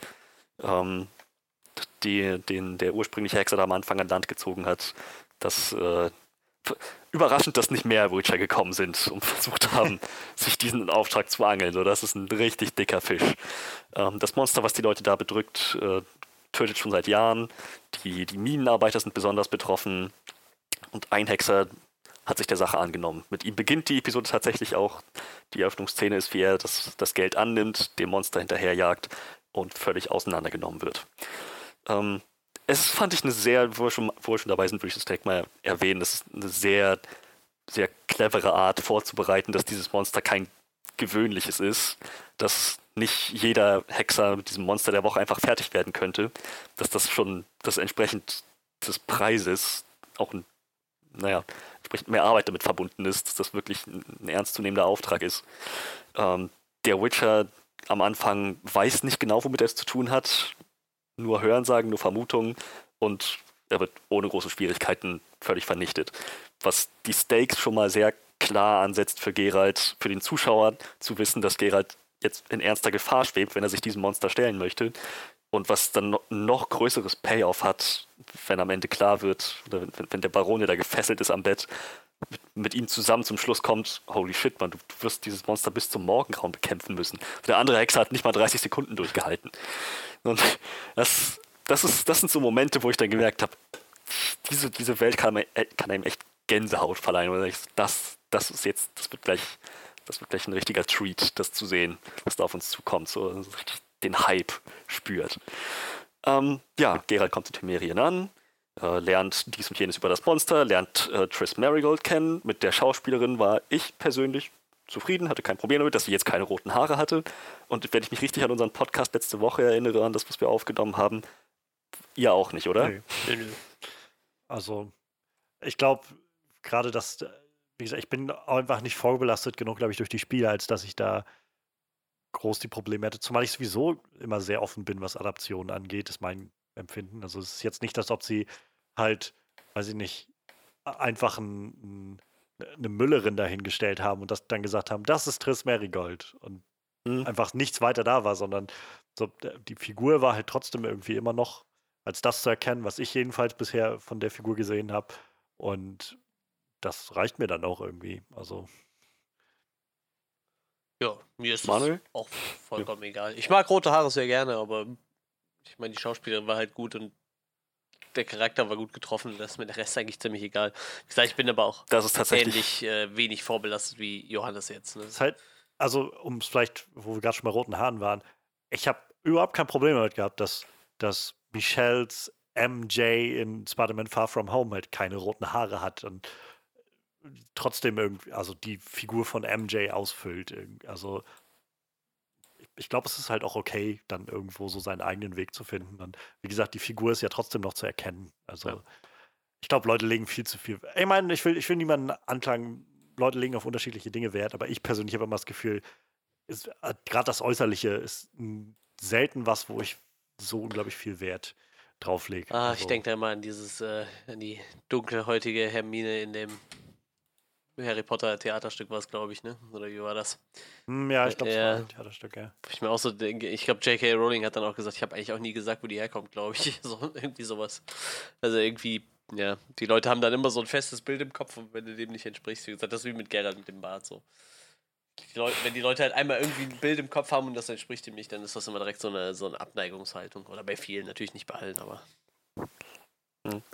ähm, die, den der ursprüngliche Hexer da am Anfang an Land gezogen hat. Das äh, überraschend, dass nicht mehr Witcher gekommen sind und versucht haben, sich diesen Auftrag zu angeln. So, das ist ein richtig dicker Fisch. Ähm, das Monster, was die Leute da bedrückt, äh, tötet schon seit Jahren. Die, die Minenarbeiter sind besonders betroffen. Und ein Hexer hat sich der Sache angenommen. Mit ihm beginnt die Episode tatsächlich auch. Die Eröffnungsszene ist, wie er das, das Geld annimmt, dem Monster hinterherjagt und völlig auseinandergenommen wird. Ähm, es fand ich eine sehr, wo wir schon, wo wir schon dabei sind, würde ich das direkt mal erwähnen, das ist eine sehr, sehr clevere Art vorzubereiten, dass dieses Monster kein gewöhnliches ist, dass nicht jeder Hexer mit diesem Monster der Woche einfach fertig werden könnte, dass das schon das entsprechend des Preises auch ein, naja, entsprechend mehr Arbeit damit verbunden ist, dass das wirklich ein, ernstzunehmender Auftrag ist. Ähm, der Witcher am Anfang weiß nicht genau, womit er es zu tun hat, nur Hörensagen, nur Vermutungen und er wird ohne große Schwierigkeiten völlig vernichtet. Was die Stakes schon mal sehr klar ansetzt für Geralt, für den Zuschauer zu wissen, dass Geralt jetzt in ernster Gefahr schwebt, wenn er sich diesem Monster stellen möchte. Und was dann no- noch größeres Payoff hat, wenn am Ende klar wird, oder wenn, wenn der Baron, der da gefesselt ist am Bett, mit, mit ihm zusammen zum Schluss kommt, holy shit, man, du, du wirst dieses Monster bis zum Morgengrauen bekämpfen müssen. Der andere Hexer hat nicht mal 30 Sekunden durchgehalten. Und das, das, ist, das sind so Momente, wo ich dann gemerkt habe, diese, diese Welt kann, äh, kann einem echt Gänsehaut verleihen. Ich, das, das ist jetzt, das wird gleich, das wird gleich ein richtiger Treat, das zu sehen, was da auf uns zukommt. So den Hype spürt. Ähm, ja, Geralt kommt in Temerien an, äh, lernt dies und jenes über das Monster, lernt äh, Triss Marigold kennen. Mit der Schauspielerin war ich persönlich zufrieden, hatte kein Problem damit, dass sie jetzt keine roten Haare hatte. Und wenn ich mich richtig an unseren Podcast letzte Woche erinnere, an das, was wir aufgenommen haben, ihr auch nicht, oder? Nee. Also, ich glaube, gerade das, wie gesagt, ich bin einfach nicht vorbelastet genug, glaube ich, durch die Spiele, als dass ich da groß die Probleme hätte. Zumal ich sowieso immer sehr offen bin, was Adaptionen angeht, ist mein Empfinden. Also, es ist jetzt nicht, als ob sie halt, weiß ich nicht, einfach ein, ein, eine Müllerin dahingestellt haben und das dann gesagt haben, das ist Triss Marigold. Und Hm. einfach nichts weiter da war, sondern so, der- die Figur war halt trotzdem irgendwie immer noch als das zu erkennen, was ich jedenfalls bisher von der Figur gesehen habe. Und das reicht mir dann auch irgendwie. Also, Ja, mir ist Manuel? es auch vollkommen egal. Ich mag rote Haare sehr gerne, aber ich meine, die Schauspielerin war halt gut und der Charakter war gut getroffen. Das ist mir der Rest eigentlich ziemlich egal. Wie gesagt, ich bin aber auch Das ist tatsächlich. ähnlich äh, wenig vorbelastet wie Johannes jetzt. Ne? halt, also, um es vielleicht, wo wir gerade schon bei roten Haaren waren, ich habe überhaupt kein Problem damit gehabt, dass, dass Michelles MJ in Spider-Man Far From Home halt keine roten Haare hat und trotzdem irgendwie, also die Figur von MJ ausfüllt. Also, ich- ich glaube, es ist halt auch okay, dann irgendwo so seinen eigenen Weg zu finden. Und wie gesagt, die Figur ist ja trotzdem noch zu erkennen. Also, Ja. ich glaube, Leute legen viel zu viel. Ich meine, ich will, ich will niemanden anklagen, Leute legen auf unterschiedliche Dinge Wert, aber ich persönlich habe immer das Gefühl, gerade das Äußerliche ist selten was, wo ich so unglaublich viel Wert drauf lege. Ah, ich Also, denke da immer an dieses, äh, an die dunkelhäutige Hermine in dem Harry Potter Theaterstück war es, glaube ich, ne? Oder wie war das? Hm, ja, ich glaube, es war ein Theaterstück, ja. Ich mir auch so denke, ich glaube, J.K. Rowling hat dann auch gesagt, ich habe eigentlich auch nie gesagt, wo die herkommt, glaube ich. So, irgendwie sowas. Also irgendwie, ja, die Leute haben dann immer so ein festes Bild im Kopf und wenn du dem nicht entsprichst, wie gesagt, das ist wie mit Geralt mit dem Bart so. Die Leute, wenn die Leute halt einmal irgendwie ein Bild im Kopf haben und das entspricht dem nicht, dann ist das immer direkt so eine, so eine Abneigungshaltung. Oder bei vielen, natürlich nicht bei allen, aber.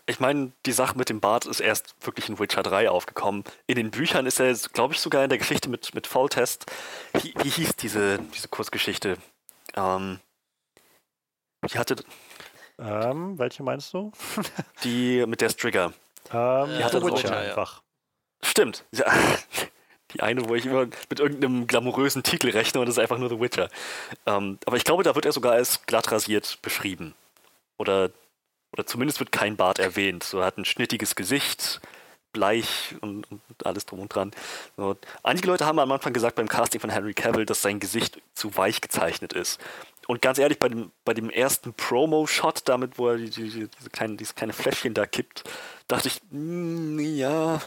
Ich meine, die Sache mit dem Bart ist erst wirklich in Witcher 3 aufgekommen. In den Büchern ist er, glaube ich, sogar in der Geschichte mit, mit Foltest. Wie, wie hieß diese, diese Kurzgeschichte? Ähm, die hatte Ähm, welche meinst du? die mit der Strigger. Ähm, Ja, The das Witcher ja. einfach. Stimmt. Ja. Die eine, wo ich immer mit irgendeinem glamourösen Titel rechne und das ist einfach nur The Witcher. Ähm, aber ich glaube, da wird er sogar als glatt rasiert beschrieben. Oder, oder zumindest wird kein Bart erwähnt. So, er hat ein schnittiges Gesicht, bleich und, und alles drum und dran. So, einige Leute haben am Anfang gesagt beim Casting von Henry Cavill, dass sein Gesicht zu weich gezeichnet ist. Und ganz ehrlich, bei dem, bei dem ersten Promo-Shot, damit, wo er die, die, diese kleine, dieses kleine Fläschchen da kippt, dachte ich, "Mm, ja,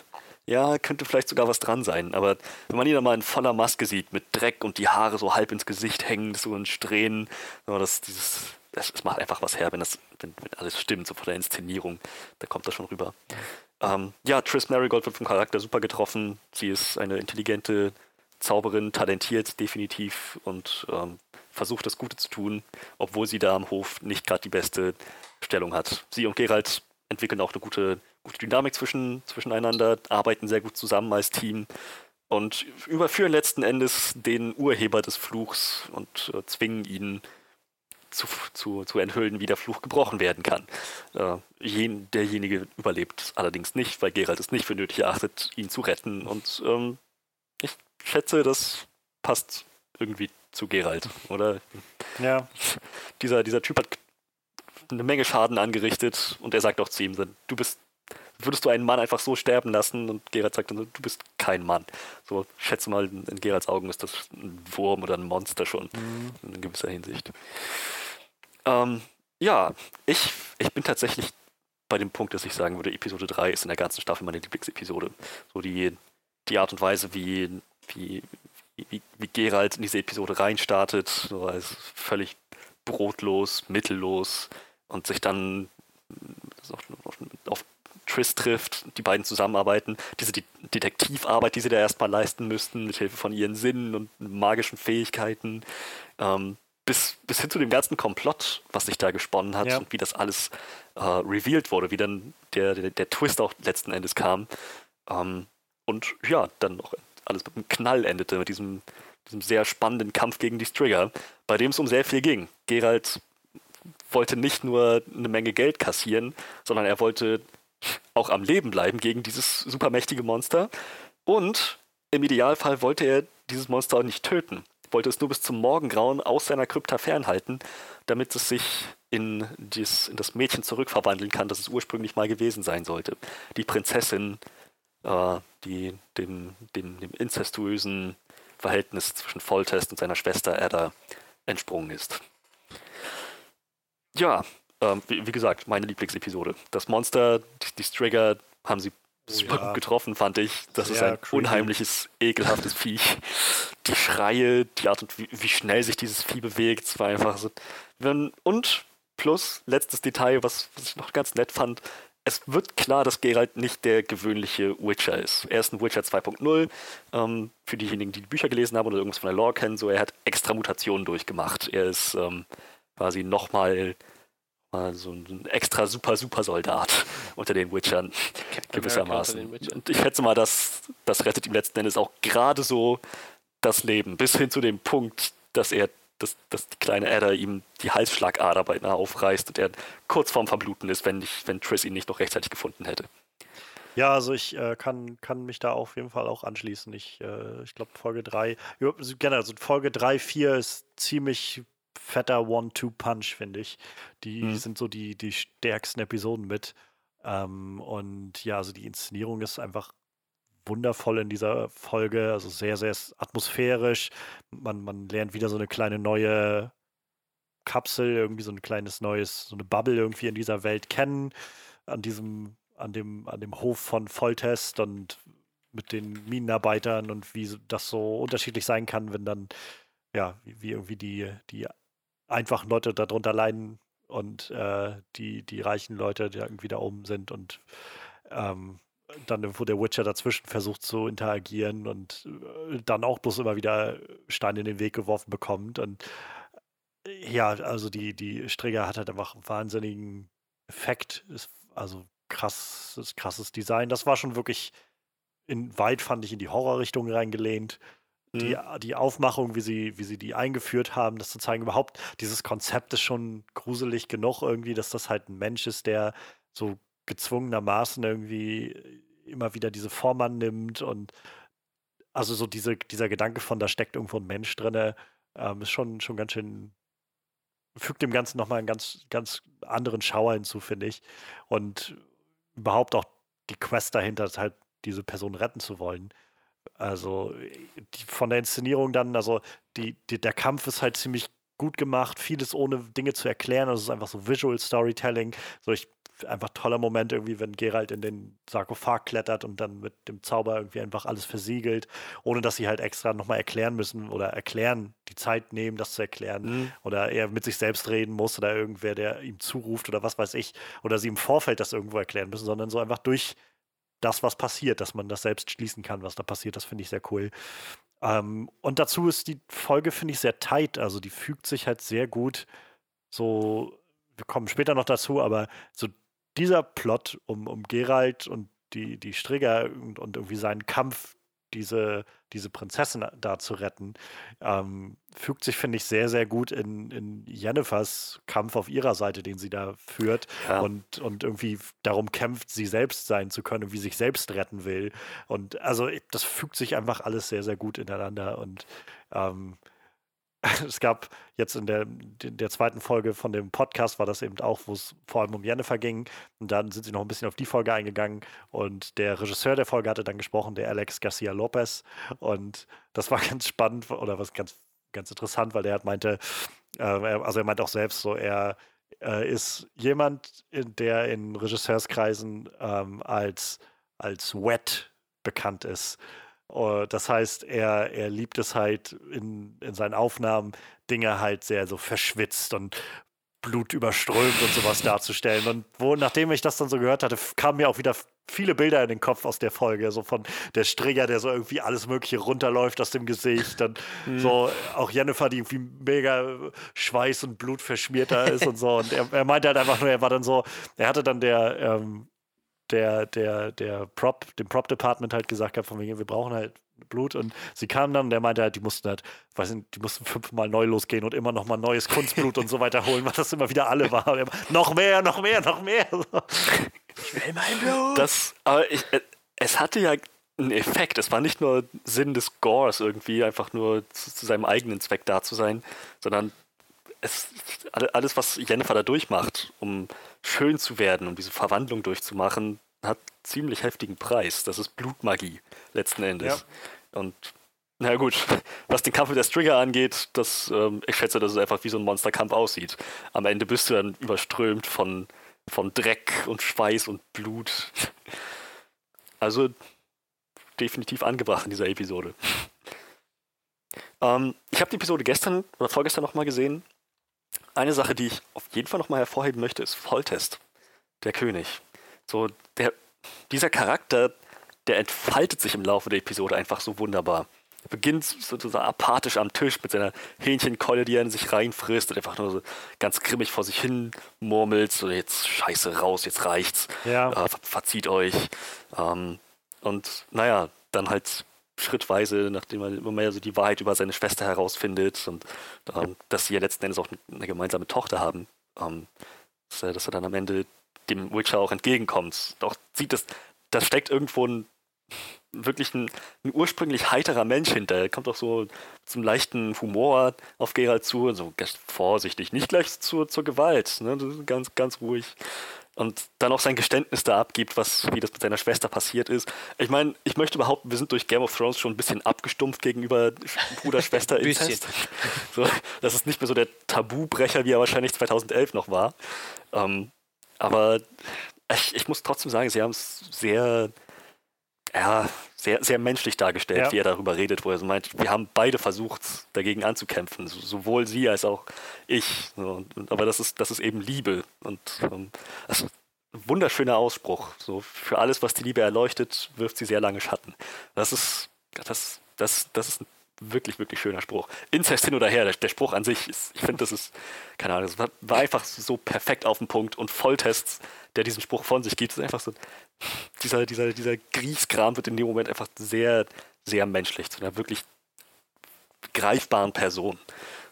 ja, könnte vielleicht sogar was dran sein. Aber wenn man ihn dann mal in voller Maske sieht, mit Dreck und die Haare so halb ins Gesicht hängen, so in Strähnen, so, das, dieses, das, das macht einfach was her, wenn, das, wenn, wenn alles stimmt, so von der Inszenierung, da kommt das schon rüber. Ähm, ja, Triss Marigold wird vom Charakter super getroffen. Sie ist eine intelligente Zauberin, talentiert definitiv und ähm, versucht das Gute zu tun, obwohl sie da am Hof nicht gerade die beste Stellung hat. Sie und Geralt entwickeln auch eine gute, gute Dynamik zwischen, zwischeneinander, arbeiten sehr gut zusammen als Team und überführen letzten Endes den Urheber des Fluchs und äh, zwingen ihn zu, zu, zu enthüllen, wie der Fluch gebrochen werden kann. Äh, jen, derjenige überlebt allerdings nicht, weil Geralt es nicht für nötig erachtet, ihn zu retten. Und ähm, ich schätze, das passt irgendwie zu Geralt, oder? Ja, Dieser, dieser Typ hat eine Menge Schaden angerichtet und er sagt auch zu ihm, du bist, würdest du einen Mann einfach so sterben lassen? Und Geralt sagt dann, so, du bist kein Mann. So, schätze mal, in Geralts Augen ist das ein Wurm oder ein Monster schon, in gewisser Hinsicht. Ähm, ja, ich, ich bin tatsächlich bei dem Punkt, dass ich sagen würde, Episode 3 ist in der ganzen Staffel meine Lieblingsepisode. So die, die Art und Weise, wie, wie, wie, wie Geralt in diese Episode reinstartet, so als völlig brotlos, mittellos und sich dann auf Triss trifft, die beiden zusammenarbeiten, diese De Detektivarbeit, die sie da erstmal leisten müssten, mit Hilfe von ihren Sinnen und magischen Fähigkeiten, ähm, bis, bis hin zu dem ganzen Komplott, was sich da gesponnen hat Ja. und wie das alles äh, revealed wurde, wie dann der, der, der Twist auch letzten Endes kam. Ähm, und ja, dann noch alles mit einem Knall endete, mit diesem, diesem sehr spannenden Kampf gegen die Strigger, bei dem es um sehr viel ging. Geralt wollte nicht nur eine Menge Geld kassieren, sondern er wollte auch am Leben bleiben gegen dieses supermächtige Monster. Und im Idealfall wollte er dieses Monster auch nicht töten. Wollte es nur bis zum Morgengrauen aus seiner Krypta fernhalten, damit es sich in, dies, in das Mädchen zurückverwandeln kann, das es ursprünglich mal gewesen sein sollte. Die Prinzessin, äh, die dem, dem, dem inzestuösen Verhältnis zwischen Foltest und seiner Schwester Ada entsprungen ist. Ja, ähm, wie, wie gesagt, meine Lieblingsepisode. Das Monster, die, die Strigger haben sie super ja. gut getroffen, fand ich. Das ist Sehr ein creepy. unheimliches, ekelhaftes Viech. Die Schreie, die Art und wie, wie schnell sich dieses Vieh bewegt, es war einfach so. Und plus, letztes Detail, was, was ich noch ganz nett fand, es wird klar, dass Geralt nicht der gewöhnliche Witcher ist. Er ist ein Witcher 2.0. Ähm, für diejenigen, die die Bücher gelesen haben oder irgendwas von der Lore kennen, so er hat extra Mutationen durchgemacht. Er ist ähm, quasi nochmal mal so ein extra super super Soldat unter den Witchern Captain gewissermaßen. Den. Und ich schätze mal, dass das rettet ihm letzten Endes auch gerade so das Leben, bis hin zu dem Punkt, dass er, dass, dass die kleine Ada ihm die Halsschlagader beinahe aufreißt und er kurz vorm Verbluten ist, wenn, nicht, wenn Triss ihn nicht noch rechtzeitig gefunden hätte. Ja, also ich äh, kann, kann mich da auf jeden Fall auch anschließen. Ich, äh, ich glaube, Folge 3, ja, also generell, also Folge 3, 4 ist ziemlich fetter One-Two-Punch, finde ich. Die Mhm. sind so die, die stärksten Episoden mit. Ähm, und ja, also die Inszenierung ist einfach wundervoll in dieser Folge, also sehr, sehr atmosphärisch. Man, man lernt wieder so eine kleine neue Kapsel, irgendwie so ein kleines neues, so eine Bubble irgendwie in dieser Welt kennen, an diesem, an dem, an dem Hof von Volltest und mit den Minenarbeitern und wie das so unterschiedlich sein kann, wenn dann, ja, wie, wie irgendwie die, die einfachen Leute darunter leiden und äh, die, die reichen Leute, die irgendwie da oben sind und ähm, dann irgendwo der Witcher dazwischen versucht zu interagieren und äh, dann auch bloß immer wieder Steine in den Weg geworfen bekommt. Und äh, ja, also die, die Strigger hat halt einfach einen wahnsinnigen Effekt. Ist also krasses, krasses Design. Das war schon wirklich in weit, fand ich, in die Horrorrichtung reingelehnt. Die, Mhm. die Aufmachung, wie sie, wie sie die eingeführt haben, das zu zeigen, überhaupt, dieses Konzept ist schon gruselig genug irgendwie, dass das halt ein Mensch ist, der so gezwungenermaßen irgendwie immer wieder diese Form annimmt und also so diese, dieser Gedanke von, da steckt irgendwo ein Mensch drin, ähm, ist schon, schon ganz schön, fügt dem Ganzen nochmal einen ganz, ganz anderen Schauer hinzu, finde ich. Und überhaupt auch die Quest dahinter, halt diese Person retten zu wollen. Also die, von der Inszenierung dann, also die, die, der Kampf ist halt ziemlich gut gemacht, vieles ohne Dinge zu erklären. Also es ist einfach so Visual Storytelling. So ich einfach toller Moment irgendwie, wenn Geralt in den Sarkophag klettert und dann mit dem Zauber irgendwie einfach alles versiegelt, ohne dass sie halt extra nochmal erklären müssen oder erklären, die Zeit nehmen, das zu erklären. Mhm. Oder er mit sich selbst reden muss oder irgendwer, der ihm zuruft oder was weiß ich. Oder sie im Vorfeld das irgendwo erklären müssen, sondern so einfach durch das, was passiert, dass man das selbst schließen kann, was da passiert. Das finde ich sehr cool. Ähm, und dazu ist die Folge, finde ich, sehr tight. Also die fügt sich halt sehr gut. So, wir kommen später noch dazu, aber so dieser Plot um, um Geralt und die, die Strigger und, und irgendwie seinen Kampf, diese, diese Prinzessin da zu retten, ähm, fügt sich, finde ich, sehr, sehr gut in, in Jennifers Kampf auf ihrer Seite, den sie da führt Ja. und, und irgendwie darum kämpft, sie selbst sein zu können und wie sich selbst retten will. Und also das fügt sich einfach alles sehr, sehr gut ineinander. Und ähm, es gab jetzt in der, in der zweiten Folge von dem Podcast war das eben auch, wo es vor allem um Jennifer ging. Und dann sind sie noch ein bisschen auf die Folge eingegangen. Und der Regisseur der Folge hatte dann gesprochen, der Alex Garcia Lopez. Und das war ganz spannend oder was ganz, ganz interessant, weil der hat meinte, äh, also er meint auch selbst so, er äh, ist jemand, in der in Regisseurskreisen ähm, als, als wet bekannt ist. Äh, Das heißt, er, er liebt es halt in, in seinen Aufnahmen, Dinge halt sehr so verschwitzt und blutüberströmt und sowas darzustellen. Und wo, nachdem ich das dann so gehört hatte, kamen mir auch wieder viele Bilder in den Kopf aus der Folge. So von der Strigger, der so irgendwie alles Mögliche runterläuft aus dem Gesicht. Dann so auch Jennifer, die irgendwie mega Schweiß und Blut verschmierter ist und so. Und er, er meinte halt einfach nur, er war dann so, er hatte dann der, ähm, der, der, der Prop, dem Prop-Department halt gesagt gehabt, von wegen, wir brauchen halt Blut. Und sie kamen dann und der meinte halt, die mussten halt, weiß nicht, die mussten fünfmal neu losgehen und immer noch mal neues Kunstblut und so weiter holen, weil das immer wieder alle war. Und er, noch mehr, noch mehr, noch mehr. So. Ich will mein Blut. Das, aber ich, äh, es hatte ja einen Effekt. Es war nicht nur Sinn des Gores irgendwie, einfach nur zu, zu seinem eigenen Zweck da zu sein, sondern es, alle- alles, was Jennifer da durchmacht, um schön zu werden, um diese Verwandlung durchzumachen, hat ziemlich heftigen Preis. Das ist Blutmagie letzten Endes. Und na gut, was den Kampf mit der Strigger angeht, das, ähm, ich schätze, dass es einfach wie so ein Monsterkampf aussieht. Am Ende bist du dann überströmt von, von Dreck und Schweiß und Blut. Also definitiv angebracht in dieser Episode. Ähm, ich habe die Episode gestern oder vorgestern nochmal gesehen. Eine Sache, die ich auf jeden Fall nochmal hervorheben möchte, ist Volltest, der König. So, der, dieser Charakter, der entfaltet sich im Laufe der Episode einfach so wunderbar. Er beginnt sozusagen apathisch am Tisch mit seiner Hähnchenkeule, die er in sich reinfrisst und einfach nur so ganz grimmig vor sich hin murmelt, so jetzt scheiße raus, jetzt reicht's, Ja. äh, ver verzieht euch. Ähm, und naja, dann halt schrittweise, nachdem er immer mehr so die Wahrheit über seine Schwester herausfindet und ähm, dass sie ja letzten Endes auch eine gemeinsame Tochter haben, ähm, dass, er, dass er dann am Ende dem Witcher auch entgegenkommt. Doch sieht das, da steckt irgendwo ein wirklich ein, ein ursprünglich heiterer Mensch hinter. Er kommt auch so zum leichten Humor auf Geralt zu, so vorsichtig, nicht gleich zur, zur Gewalt, ne? ganz, ganz ruhig. Und dann auch sein Geständnis da abgibt, was, wie das mit seiner Schwester passiert ist. Ich meine, ich möchte behaupten, wir sind durch Game of Thrones schon ein bisschen abgestumpft gegenüber Bruder-Schwester-Inzest. so, das ist nicht mehr so der Tabubrecher, wie er wahrscheinlich 2011 noch war. Ähm, aber ich, ich muss trotzdem sagen, sie haben es sehr ja, sehr, sehr menschlich dargestellt, Ja. wie er darüber redet, wo er so meint, wir haben beide versucht, dagegen anzukämpfen, so- sowohl sie als auch ich. Aber das ist, das ist eben Liebe. Und ähm, das ist ein wunderschöner Ausspruch. So, für alles, was die Liebe erleuchtet, wirft sie sehr lange Schatten. Das ist, das, das, das ist ein wirklich, wirklich schöner Spruch. Inzest hin oder her, der, der Spruch an sich, ist, ich finde, das ist, keine Ahnung, das war, war einfach so perfekt auf den Punkt und Volltests, der diesen Spruch von sich gibt, ist einfach so, dieser, dieser, dieser Grieskram wird in dem Moment einfach sehr, sehr menschlich, zu einer wirklich greifbaren Person.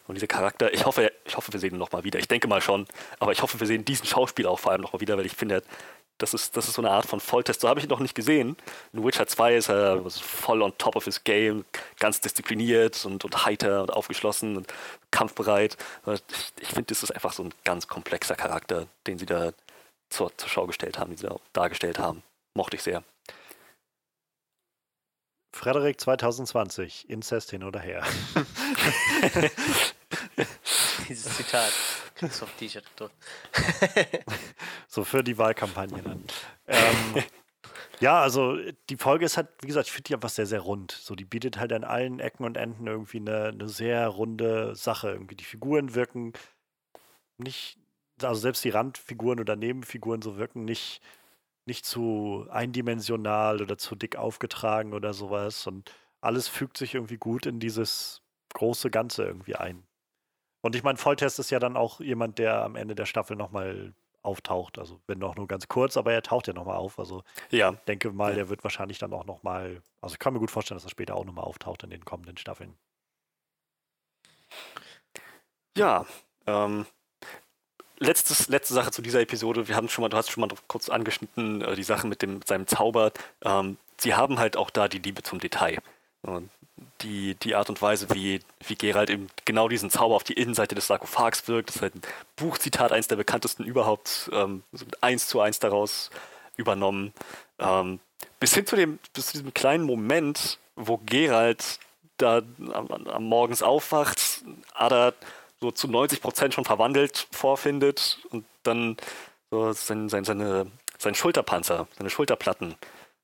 Und dieser Charakter, ich hoffe, ich hoffe, wir sehen ihn nochmal wieder. Ich denke mal schon, aber ich hoffe, wir sehen diesen Schauspieler auch vor allem nochmal wieder, weil ich finde, das ist, das ist so eine Art von Volltest. So habe ich ihn noch nicht gesehen. In Witcher 2 ist er voll on top of his game, ganz diszipliniert und, und heiter und aufgeschlossen und kampfbereit. Ich, ich finde, das ist einfach so ein ganz komplexer Charakter, den sie da zur, zur Schau gestellt haben, den sie da dargestellt haben. Mochte ich sehr. Frederik 2020, Inzest hin oder her. Dieses Zitat. Kriegst du auf T-Shirt gedrückt. So für die Wahlkampagne dann. ähm, ja, also die Folge ist halt, wie gesagt, ich finde die einfach sehr, sehr rund. So, die bietet halt an allen Ecken und Enden irgendwie eine, eine sehr runde Sache. Irgendwie die Figuren wirken nicht, also selbst die Randfiguren oder Nebenfiguren so wirken nicht, nicht zu eindimensional oder zu dick aufgetragen oder sowas. Und alles fügt sich irgendwie gut in dieses große Ganze irgendwie ein. Und ich meine, Volltest ist ja dann auch jemand, der am Ende der Staffel nochmal auftaucht. Also wenn auch nur ganz kurz, aber er taucht ja nochmal auf. Also Ja, ich denke mal, Ja. der wird wahrscheinlich dann auch nochmal, also ich kann mir gut vorstellen, dass er später auch nochmal auftaucht in den kommenden Staffeln. Ja, ähm, letztes, letzte Sache zu dieser Episode. Wir haben schon mal, du hast schon mal kurz angeschnitten, äh, die Sache mit, dem, mit seinem Zauber. Ähm, sie haben halt auch da die Liebe zum Detail. Die, die Art und Weise, wie, wie Geralt eben genau diesen Zauber auf die Innenseite des Sarkophags wirkt, ist halt ein Buchzitat, eins der bekanntesten überhaupt, ähm, so eins zu eins daraus übernommen. Ähm, bis hin zu dem, bis zu diesem kleinen Moment, wo Geralt da am, am morgens aufwacht, Ada so zu 90 Prozent schon verwandelt vorfindet und dann so sein, sein, seine, sein Schulterpanzer, seine Schulterplatten,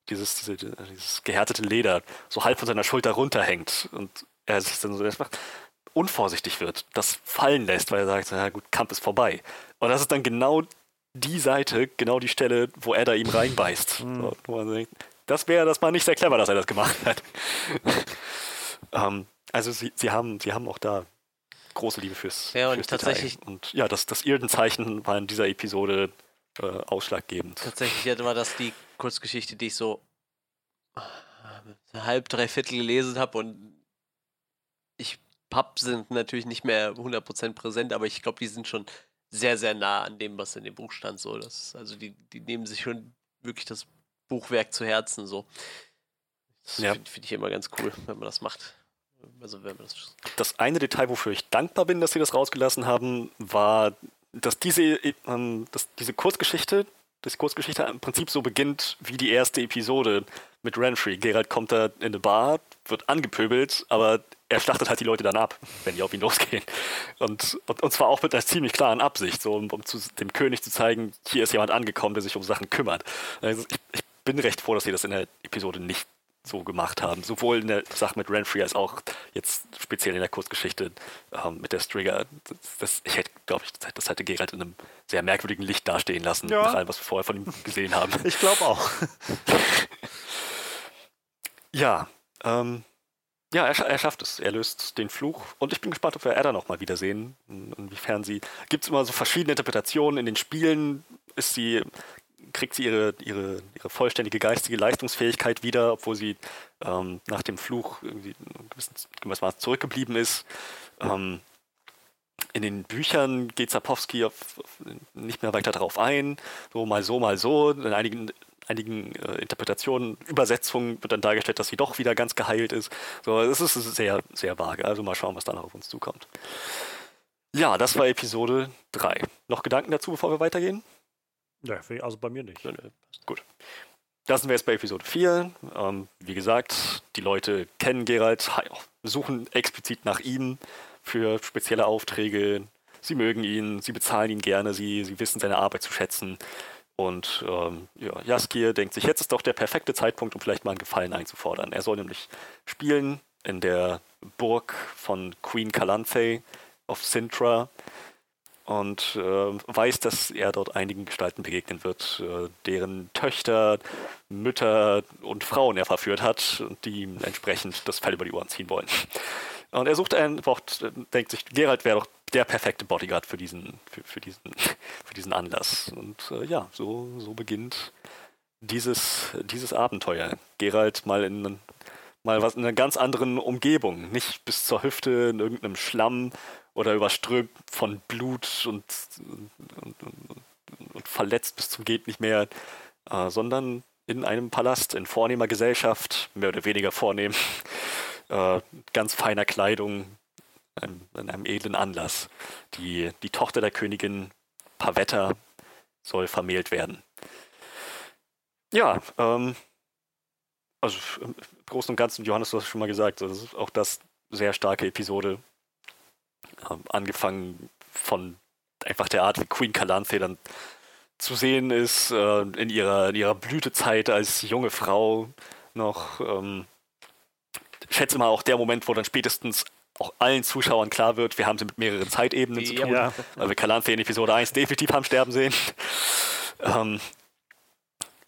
dieses, diese, dieses gehärtete Leder so halb von seiner Schulter runterhängt und er sich dann so einfach unvorsichtig wird, das fallen lässt, weil er sagt, na gut, Kampf ist vorbei. Und das ist dann genau die Seite, genau die Stelle, wo er da ihm reinbeißt. So, wo man denkt, das wäre das mal nicht sehr clever, dass er das gemacht hat. ähm, also sie, sie, haben, sie haben auch da große Liebe fürs, Ja, und fürs tatsächlich- Detail. Und ja, das, das Irden-Zeichen war in dieser Episode äh, ausschlaggebend. Tatsächlich war das die Kurzgeschichte, die ich so äh, halb, dreiviertel gelesen habe und ich Pub sind natürlich nicht mehr 100% präsent, aber ich glaube, die sind schon sehr, sehr nah an dem, was in dem Buch stand. So. Das, also die, die nehmen sich schon wirklich das Buchwerk zu Herzen. So. Das Ja. finde find ich immer ganz cool, wenn man das macht. Also wenn man das Das eine Detail, wofür ich dankbar bin, dass sie das rausgelassen haben, war, dass diese, ähm, dass diese Kurzgeschichte, das Kurzgeschichte im Prinzip so beginnt wie die erste Episode mit Renfrey. Geralt kommt da in eine Bar, wird angepöbelt, aber er schlachtet halt die Leute dann ab, wenn die auf ihn losgehen. Und, und, und zwar auch mit einer ziemlich klaren Absicht, so um, um zu, dem König zu zeigen, hier ist jemand angekommen, der sich um Sachen kümmert. Also ich, ich bin recht froh, dass sie das in der Episode nicht so gemacht haben. Sowohl in der Sache mit Renfrey als auch jetzt speziell in der Kurzgeschichte ähm, mit der Strigger. Das, das, ich hätte, glaube ich, das hätte Geralt in einem sehr merkwürdigen Licht dastehen lassen, Ja. nach allem, was wir vorher von ihm gesehen haben. Ich glaube auch. Ja, ähm, ja, er, er schafft es. Er löst den Fluch. Und ich bin gespannt, ob wir Ada noch mal wiedersehen. In- Inwiefern sie. Gibt es immer so verschiedene Interpretationen. In den Spielen ist sie, kriegt sie ihre, ihre, ihre vollständige geistige Leistungsfähigkeit wieder, obwohl sie ähm, nach dem Fluch irgendwie Maß zurückgeblieben ist. Ähm, in den Büchern geht Sapowski auf, auf, nicht mehr weiter darauf ein. So mal so, mal so. In einigen einigen äh, Interpretationen, Übersetzungen wird dann dargestellt, dass sie doch wieder ganz geheilt ist. So, es ist sehr, sehr vage. Also mal schauen, was dann auf uns zukommt. Ja, das war Episode 3. Noch Gedanken dazu, bevor wir weitergehen? Ja, also bei mir nicht. Gut. Da sind wir jetzt bei Episode 4. Ähm, wie gesagt, die Leute kennen Geralt, suchen explizit nach ihm für spezielle Aufträge. Sie mögen ihn, sie bezahlen ihn gerne, sie, sie wissen seine Arbeit zu schätzen. Und ähm, ja, Jaskier denkt sich, jetzt ist doch der perfekte Zeitpunkt, um vielleicht mal einen Gefallen einzufordern. Er soll nämlich spielen in der Burg von Queen Calanthe auf Sintra und äh, weiß, dass er dort einigen Gestalten begegnen wird, äh, deren Töchter, Mütter und Frauen er verführt hat und die ihm entsprechend das Fell über die Ohren ziehen wollen. Und er sucht einen, braucht, denkt sich, Gerald wäre doch der perfekte Bodyguard für diesen, für, für diesen, für diesen Anlass. Und äh, ja, so, so beginnt dieses, dieses Abenteuer. Gerald mal in mal was in einer ganz anderen Umgebung, nicht bis zur Hüfte in irgendeinem Schlamm oder überströmt von Blut und, und, und, und verletzt bis zum geht nicht mehr, äh, sondern in einem Palast in vornehmer Gesellschaft, mehr oder weniger vornehm, äh, ganz feiner Kleidung, in, in einem edlen Anlass. Die, die Tochter der Königin Pavetta soll vermählt werden. Ja, ähm, also im Großen und Ganzen, Johannes, du hast schon mal gesagt, das ist auch das sehr starke Episode. Ähm, angefangen von einfach der Art, wie Queen Calanthe dann zu sehen ist, äh, in, ihrer, in ihrer Blütezeit als junge Frau noch. Ähm, ich schätze mal auch der Moment, wo dann spätestens auch allen Zuschauern klar wird, wir haben sie mit mehreren Zeitebenen zu tun. Ja. Weil wir Calanthe in Episode 1 definitiv haben sterben sehen. ähm,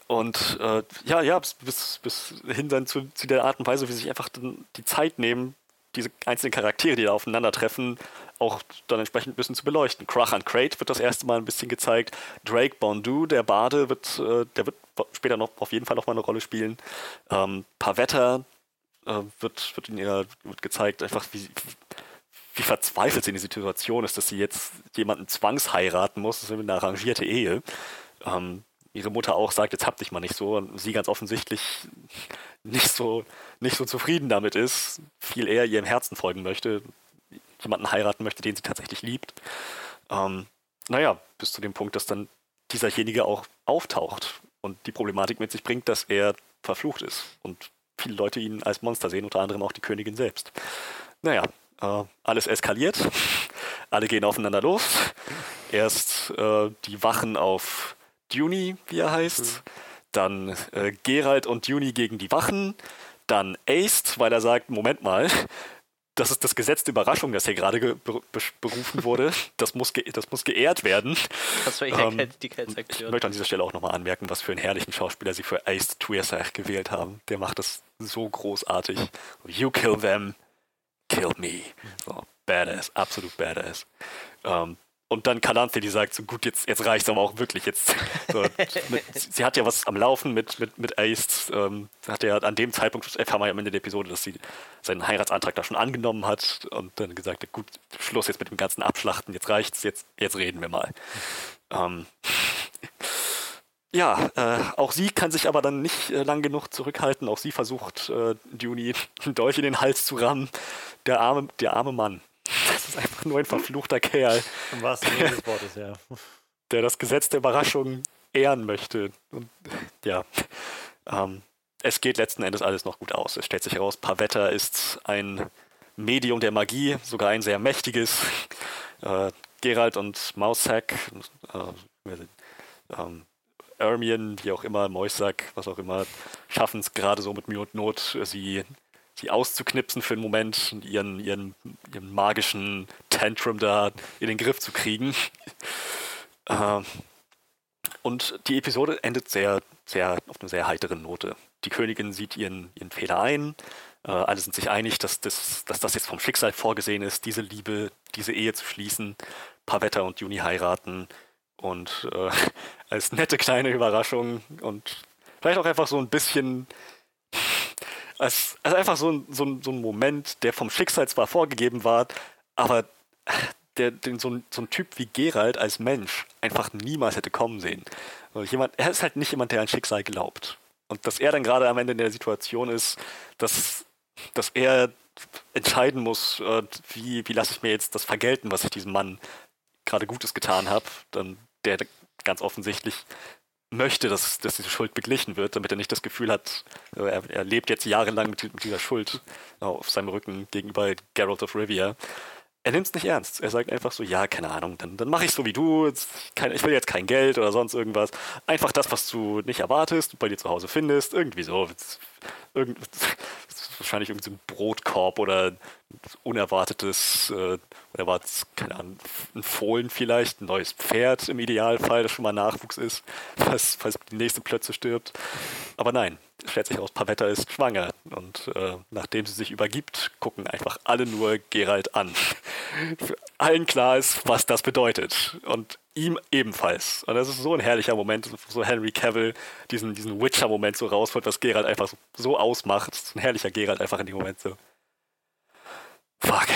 und äh, ja, ja, bis, bis, bis hin dann zu, zu, der Art und Weise, wie sie sich einfach die Zeit nehmen, diese einzelnen Charaktere, die da aufeinandertreffen, auch dann entsprechend ein bisschen zu beleuchten. Krachan Crate wird das erste Mal ein bisschen gezeigt. Drake Bondu, der Bade, wird, äh, der wird später noch auf jeden Fall noch mal eine Rolle spielen. Ähm, Pavetta äh, wird, wird in ihrer wird gezeigt, einfach wie, wie verzweifelt sie in die Situation ist, dass sie jetzt jemanden zwangsheiraten muss. Das ist eine arrangierte Ehe. Ähm, ihre Mutter auch sagt, jetzt hab dich mal nicht so. Und sie ganz offensichtlich nicht so, nicht so zufrieden damit ist, viel eher ihrem Herzen folgen möchte, jemanden heiraten möchte, den sie tatsächlich liebt. Ähm, naja, bis zu dem Punkt, dass dann dieserjenige auch auftaucht und die Problematik mit sich bringt, dass er verflucht ist und viele Leute ihn als Monster sehen, unter anderem auch die Königin selbst. Naja, äh, alles eskaliert, alle gehen aufeinander los. Erst äh, die Wachen auf Juni, wie er heißt. Mhm. Dann äh, Gerald und Juni gegen die Wachen. Dann Ace, weil er sagt, Moment mal, das ist das Gesetz der Überraschung, das hier gerade berufen wurde. Das muss, das muss geehrt werden. Das war ähm, die Ich möchte an dieser Stelle auch nochmal anmerken, was für einen herrlichen Schauspieler sie für Ace Tuirsach gewählt haben. Der macht das so großartig. You kill them, kill me. So, badass, absolut badass. Ähm, und dann Kalante, die sagt, so gut, jetzt, jetzt reicht es aber auch wirklich. Jetzt, so, mit, sie hat ja was am Laufen mit, mit, mit Ace. Ähm, hat ja an dem Zeitpunkt, erfahren wir ja am Ende der Episode, dass sie seinen Heiratsantrag da schon angenommen hat und dann gesagt hat, gut, Schluss jetzt mit dem ganzen Abschlachten, jetzt reicht's, jetzt, jetzt reden wir mal. Ähm, ja, äh, auch sie kann sich aber dann nicht äh, lang genug zurückhalten. Auch sie versucht, äh, Juni einen Dolch in den Hals zu rammen. Der arme, der arme Mann. Das ist einfach nur ein verfluchter Kerl. Im wahrsten Sinne des Wortes, ja. Der das Gesetz der Überraschung ehren möchte. Und ja, ähm, es geht letzten Endes alles noch gut aus. Es stellt sich heraus, Pavetta ist ein Medium der Magie, sogar ein sehr mächtiges. Äh, Gerald und Maussack, äh, ähm, Ermion, wie auch immer, Moisack, was auch immer, schaffen es gerade so mit Mühe und Not, sie sie auszuknipsen für einen Moment ihren, ihren, ihren magischen Tantrum da in den Griff zu kriegen. Ähm, und die Episode endet sehr, sehr auf einer sehr heiteren Note. Die Königin sieht ihren, ihren Fehler ein. Äh, alle sind sich einig, dass das, dass das jetzt vom Schicksal vorgesehen ist, diese Liebe, diese Ehe zu schließen. Pavetta und Juni heiraten. Und äh, als nette kleine Überraschung und vielleicht auch einfach so ein bisschen als, als einfach so ein, so, ein, so ein Moment, der vom Schicksal zwar vorgegeben war, aber der, den so, ein, so ein Typ wie Gerald als Mensch einfach niemals hätte kommen sehen. Also jemand, er ist halt nicht jemand, der an Schicksal glaubt. Und dass er dann gerade am Ende in der Situation ist, dass, dass er entscheiden muss, äh, wie, wie lasse ich mir jetzt das vergelten, was ich diesem Mann gerade Gutes getan habe, dann der ganz offensichtlich möchte, dass, dass diese Schuld beglichen wird, damit er nicht das Gefühl hat, äh, er, er lebt jetzt jahrelang mit, mit, dieser Schuld auf seinem Rücken gegenüber Geralt of Rivia. er nimmt es nicht ernst. Er sagt einfach so, ja, keine Ahnung, dann, dann mache ich so wie du. Kein, ich will jetzt kein Geld oder sonst irgendwas. Einfach das, was du nicht erwartest, bei dir zu Hause findest. Irgendwie so. Irgend, wahrscheinlich irgendein so Brotkorb oder unerwartetes, äh, unerwartetes, keine Ahnung, ein Fohlen vielleicht, ein neues Pferd im Idealfall, das schon mal Nachwuchs ist, falls, falls die nächste Plötze stirbt. Aber nein, stellt sich aus, Pavetta ist schwanger. Und äh, nachdem sie sich übergibt, gucken einfach alle nur Gerald an. Für allen klar ist, was das bedeutet. Und ihm ebenfalls. Und das ist so ein herrlicher Moment, so Henry Cavill diesen, diesen Witcher-Moment so rausholt, was Gerald einfach so, so ausmacht. ein herrlicher Gerald einfach in dem Moment so. Fuck.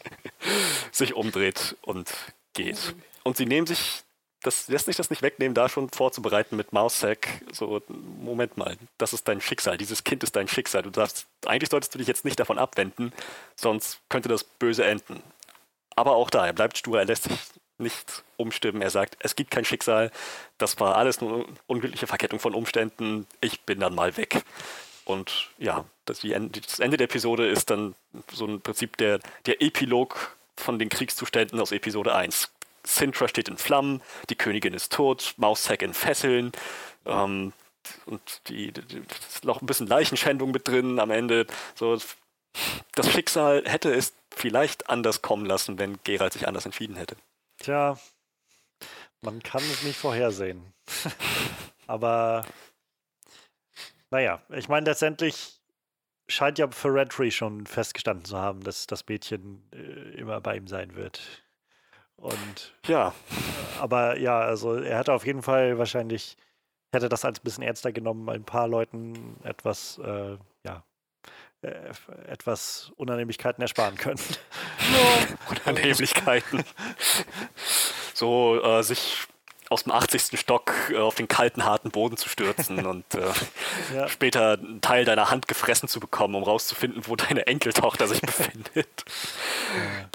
sich umdreht und geht. Und sie nehmen sich das lässt sich das nicht wegnehmen, da schon vorzubereiten mit Mausack. So, Moment mal, das ist dein Schicksal, dieses Kind ist dein Schicksal. Du darfst, eigentlich solltest du dich jetzt nicht davon abwenden, sonst könnte das böse enden. Aber auch da, er bleibt stur, er lässt sich nicht umstimmen. Er sagt, es gibt kein Schicksal, das war alles nur unglückliche Verkettung von Umständen, ich bin dann mal weg. Und ja, das, das Ende der Episode ist dann so im Prinzip der, der Epilog von den Kriegszuständen aus Episode 1. Sintra steht in Flammen, die Königin ist tot, Maussack in Fesseln. Ähm, und die, die, ist noch ein bisschen Leichenschändung mit drin am Ende. So, das Schicksal hätte es vielleicht anders kommen lassen, wenn Gerald sich anders entschieden hätte. Tja, man kann es nicht vorhersehen. Aber naja, ich meine, letztendlich scheint ja für Redtree schon festgestanden zu haben, dass das Mädchen äh, immer bei ihm sein wird. Und ja. Aber ja, also er hätte auf jeden Fall wahrscheinlich, hätte das als ein bisschen ernster genommen, ein paar Leuten etwas, äh, ja, äh, etwas Unannehmlichkeiten ersparen können. Unannehmlichkeiten. so äh, sich aus dem 80. Stock äh, auf den kalten, harten Boden zu stürzen und äh, ja. später einen Teil deiner Hand gefressen zu bekommen, um rauszufinden, wo deine Enkeltochter sich befindet.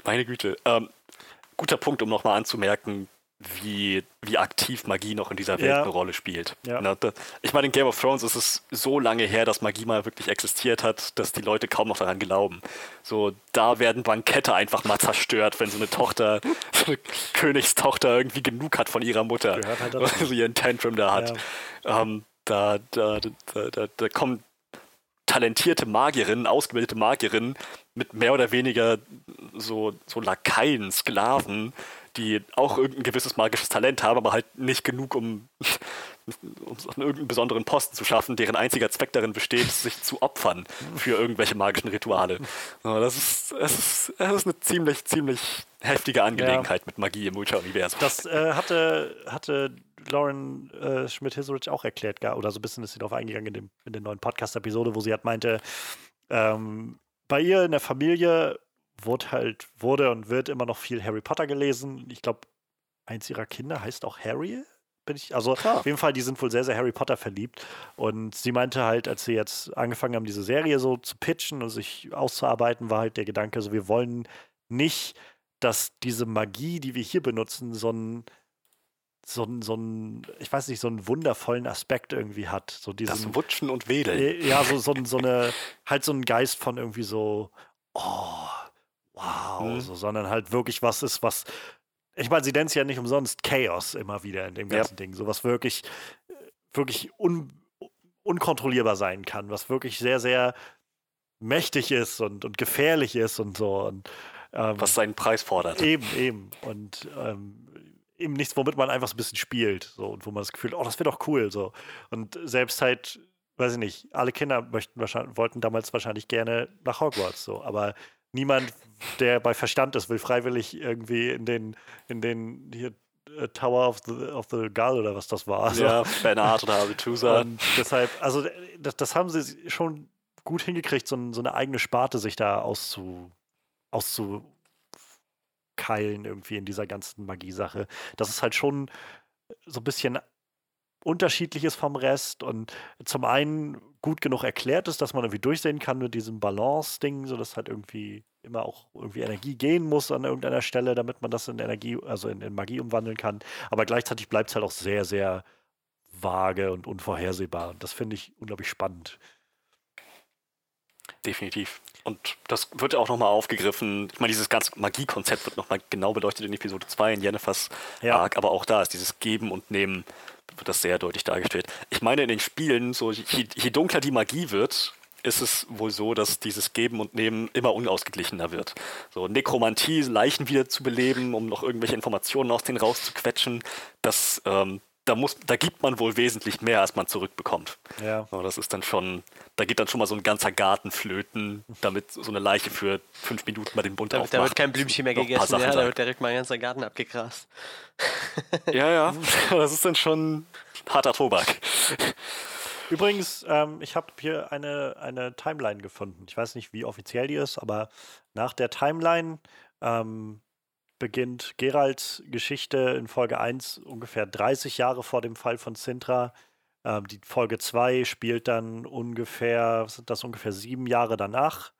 Meine Güte. Ähm, guter Punkt, um nochmal anzumerken, wie, wie aktiv Magie noch in dieser Welt ja. eine Rolle spielt. Ja. Ich meine, in Game of Thrones ist es so lange her, dass Magie mal wirklich existiert hat, dass die Leute kaum noch daran glauben. So, da werden Bankette einfach mal zerstört, wenn so eine Tochter, so eine Königstochter irgendwie genug hat von ihrer Mutter, halt weil sie ihren Tantrum da hat. Ja. Ähm, da, da, da, da, da kommen talentierte Magierinnen, ausgebildete Magierinnen mit mehr oder weniger so, so Lakaien, Sklaven, die auch irgendein gewisses magisches Talent haben, aber halt nicht genug, um, um irgendeinen besonderen Posten zu schaffen, deren einziger Zweck darin besteht, sich zu opfern für irgendwelche magischen Rituale. Das ist, das ist, das ist eine ziemlich, ziemlich heftige Angelegenheit ja. mit Magie im Witcher-Universum. Das äh, hatte, hatte Lauren äh, Schmidt-Hisurich auch erklärt, oder so ein bisschen ist sie darauf eingegangen in, dem, in der neuen Podcast-Episode, wo sie hat meinte, ähm, bei ihr in der Familie wurde halt, wurde und wird immer noch viel Harry Potter gelesen. Ich glaube, eins ihrer Kinder heißt auch Harry. Bin ich, also Klar. auf jeden Fall, die sind wohl sehr, sehr Harry Potter verliebt. Und sie meinte halt, als sie jetzt angefangen haben, diese Serie so zu pitchen und sich auszuarbeiten, war halt der Gedanke, so wir wollen nicht, dass diese Magie, die wir hier benutzen, so ein so ein, so ich weiß nicht, so einen wundervollen Aspekt irgendwie hat. So diesen, das Wutschen und Wedeln. Äh, ja, so, so, so eine, halt so ein Geist von irgendwie so, oh, wow, mhm. so, sondern halt wirklich was ist, was, ich meine, sie nennt es ja nicht umsonst Chaos immer wieder in dem ganzen ja. Ding. So was wirklich, wirklich un, unkontrollierbar sein kann, was wirklich sehr, sehr mächtig ist und, und gefährlich ist und so. Und, ähm, was seinen Preis fordert. Eben, eben. Und ähm, eben nichts, womit man einfach so ein bisschen spielt. So, und wo man das Gefühl, oh, das wäre doch cool. So. Und selbst halt, weiß ich nicht, alle Kinder möchten wahrscheinlich, wollten damals wahrscheinlich gerne nach Hogwarts. So. Aber niemand, der bei Verstand ist, will freiwillig irgendwie in den, in den hier äh, Tower of the, of the Gull oder was das war. Also, ja, Bernard oder. Und deshalb, also das, das, haben sie schon gut hingekriegt, so, so eine eigene Sparte sich da auszu, auszu Keilen irgendwie in dieser ganzen Magie-Sache. Das ist halt schon so ein bisschen unterschiedlich ist vom Rest und zum einen gut genug erklärt ist, dass man irgendwie durchsehen kann mit diesem Balance-Ding, sodass halt irgendwie immer auch irgendwie Energie gehen muss an irgendeiner Stelle, damit man das in Energie, also in, in Magie umwandeln kann. Aber gleichzeitig bleibt es halt auch sehr, sehr vage und unvorhersehbar. Und das finde ich unglaublich spannend. Definitiv. Und das wird ja auch nochmal aufgegriffen. Ich meine, dieses ganze Magiekonzept wird nochmal genau beleuchtet in Episode 2 in Jennifers Ja. Arc, aber auch da ist dieses Geben und Nehmen, wird das sehr deutlich dargestellt. Ich meine, in den Spielen, so je, je dunkler die Magie wird, ist es wohl so, dass dieses Geben und Nehmen immer unausgeglichener wird. So Nekromantie, Leichen wieder zu beleben, um noch irgendwelche Informationen aus denen rauszuquetschen, das, ähm, da, muss, da gibt man wohl wesentlich mehr, als man zurückbekommt. Ja. Aber das ist dann schon, da geht dann schon mal so ein ganzer Garten flöten, damit so eine Leiche für fünf Minuten mal den Bund Da, aufmacht. da wird kein Blümchen mehr gegessen, ja, da wird direkt mal ein ganzer Garten abgegrast. Ja, ja, das ist dann schon harter Tobak. Übrigens, ähm, ich habe hier eine, eine Timeline gefunden. Ich weiß nicht, wie offiziell die ist, aber nach der Timeline ähm, beginnt Geralds Geschichte in Folge 1 ungefähr 30 Jahre vor dem Fall von Sintra. Ähm, die Folge 2 spielt dann ungefähr, was sind das ungefähr sieben Jahre danach.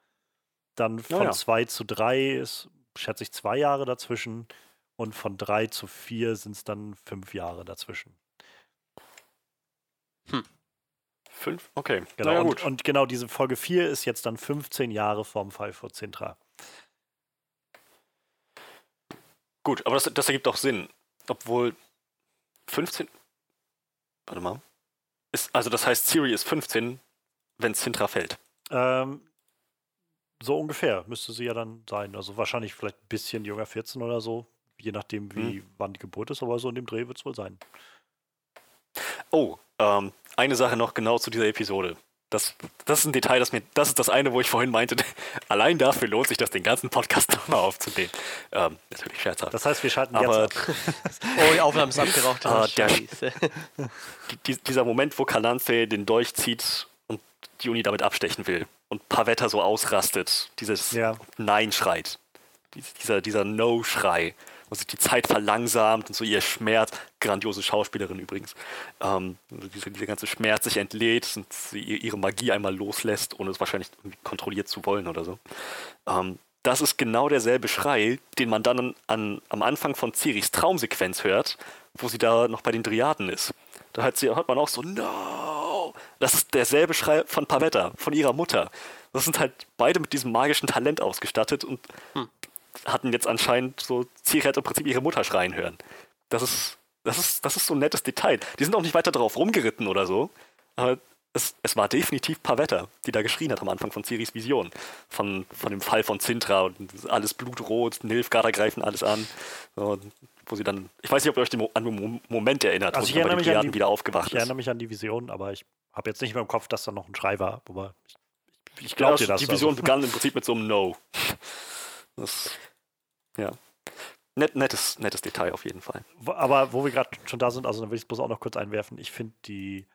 Dann Ja, von ja. 2 zu 3 ist, schätze ich, zwei Jahre dazwischen. Und von 3 zu 4 sind es dann fünf Jahre dazwischen. Fünf? Okay. Genau, Naja, und, gut. und genau diese Folge 4 ist jetzt dann 15 Jahre vorm Fall vor Sintra. Gut, aber das, das ergibt auch Sinn. Obwohl 15. Warte mal. Ist, also das heißt, Siri ist 15, wenn Sintra fällt. Ähm, so ungefähr müsste sie ja dann sein. Also wahrscheinlich vielleicht ein bisschen jünger, 14 oder so. Je nachdem, wie wann die Geburt ist, aber so in dem Dreh wird es wohl sein. Oh, ähm, eine Sache noch genau zu dieser Episode. Das, das ist ein Detail, das mir, das ist das eine, wo ich vorhin meinte, allein dafür lohnt sich das, den ganzen Podcast nochmal aufzunehmen. Ähm, natürlich scherzhaft. Das heißt, wir schalten Aber jetzt ab. Oh, die Aufnahme ist abgeraucht. Ah, der- die, dieser Moment, wo Kalanthe den Dolch zieht und die Uni damit abstechen will und Pavetta so ausrastet, dieses Ja. Nein schreit, Dies- dieser, dieser No-Schrei, wo sich die Zeit verlangsamt und so ihr Schmerz, grandiose Schauspielerin übrigens, ähm, diese, dieser ganze Schmerz sich entlädt und sie ihr- ihre Magie einmal loslässt, ohne es wahrscheinlich kontrolliert zu wollen oder so. Ähm, das ist genau derselbe Schrei, den man dann an, an, am Anfang von Ciris Traumsequenz hört, wo sie da noch bei den Driaden ist. Da hört, sie, hört man auch so, no! Das ist derselbe Schrei von Pavetta, von ihrer Mutter. Das sind halt beide mit diesem magischen Talent ausgestattet und hatten jetzt anscheinend so, hat im Prinzip ihre Mutter schreien hören. Das ist, das ist, das ist so ein nettes Detail. Die sind auch nicht weiter drauf rumgeritten oder so, aber es, es war definitiv Pavetta, die da geschrien hat am Anfang von Ciris Vision. Von, von dem Fall von Sintra und alles blutrot, Nilfgaarder greifen alles an. So, wo sie dann, ich weiß nicht, ob ihr euch den Mo an den Mo Moment erinnert, Also wo ich sie bei erinnere den mich an Triaden die- wieder aufgewacht Ich ist. erinnere mich an die Vision, aber ich habe jetzt nicht mehr im Kopf, dass da noch ein Schrei war. Aber ich, ich Ja, glaube dir das. Die Vision also. begann im Prinzip mit so einem No. Das, ja. Net, nettes, nettes Detail auf jeden Fall. Aber wo wir gerade schon da sind, also dann will ich es bloß auch noch kurz einwerfen. Ich finde die,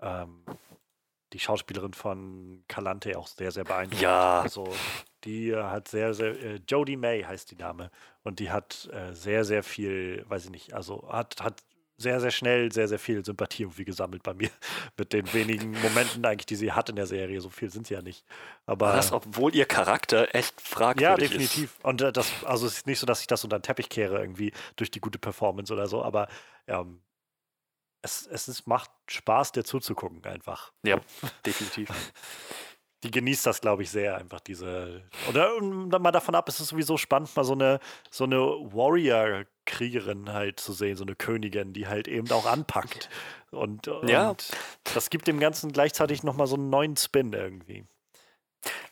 ähm, die Schauspielerin von Calante auch sehr, sehr beeindruckend. Ja. Also die hat sehr, sehr, äh, Jodie May heißt die Dame. Und die hat äh, sehr, sehr viel, weiß ich nicht, also hat, hat sehr, sehr schnell sehr, sehr viel Sympathie irgendwie gesammelt bei mir. Mit den wenigen Momenten eigentlich, die sie hat in der Serie. So viel sind sie ja nicht. Aber Das, obwohl ihr Charakter echt fragwürdig ja, ist. definitiv. Und äh, das, also es ist nicht so, dass ich das unter den Teppich kehre, irgendwie durch die gute Performance oder so, aber ähm, es, es ist, macht Spaß, dir zuzugucken, einfach. Ja, definitiv. Die genießt das, glaube ich, sehr, einfach diese. Oder und dann mal davon ab, es ist sowieso spannend, mal so eine, so eine Warrior-Kriegerin halt zu sehen, so eine Königin, die halt eben auch anpackt. Und, Ja. und das gibt dem Ganzen gleichzeitig nochmal so einen neuen Spin irgendwie.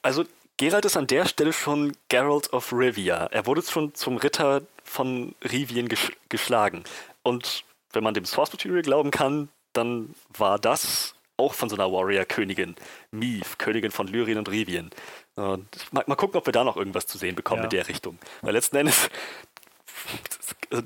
Also, Geralt ist an der Stelle schon Geralt of Rivia. Er wurde schon zum Ritter von Rivien gesch geschlagen. Und wenn man dem Source Material glauben kann, dann war das auch von so einer Warrior-Königin. Mief, Königin von Lyrien und Rivien. Und mal, mal gucken, ob wir da noch irgendwas zu sehen bekommen Ja. in der Richtung. Weil letzten Endes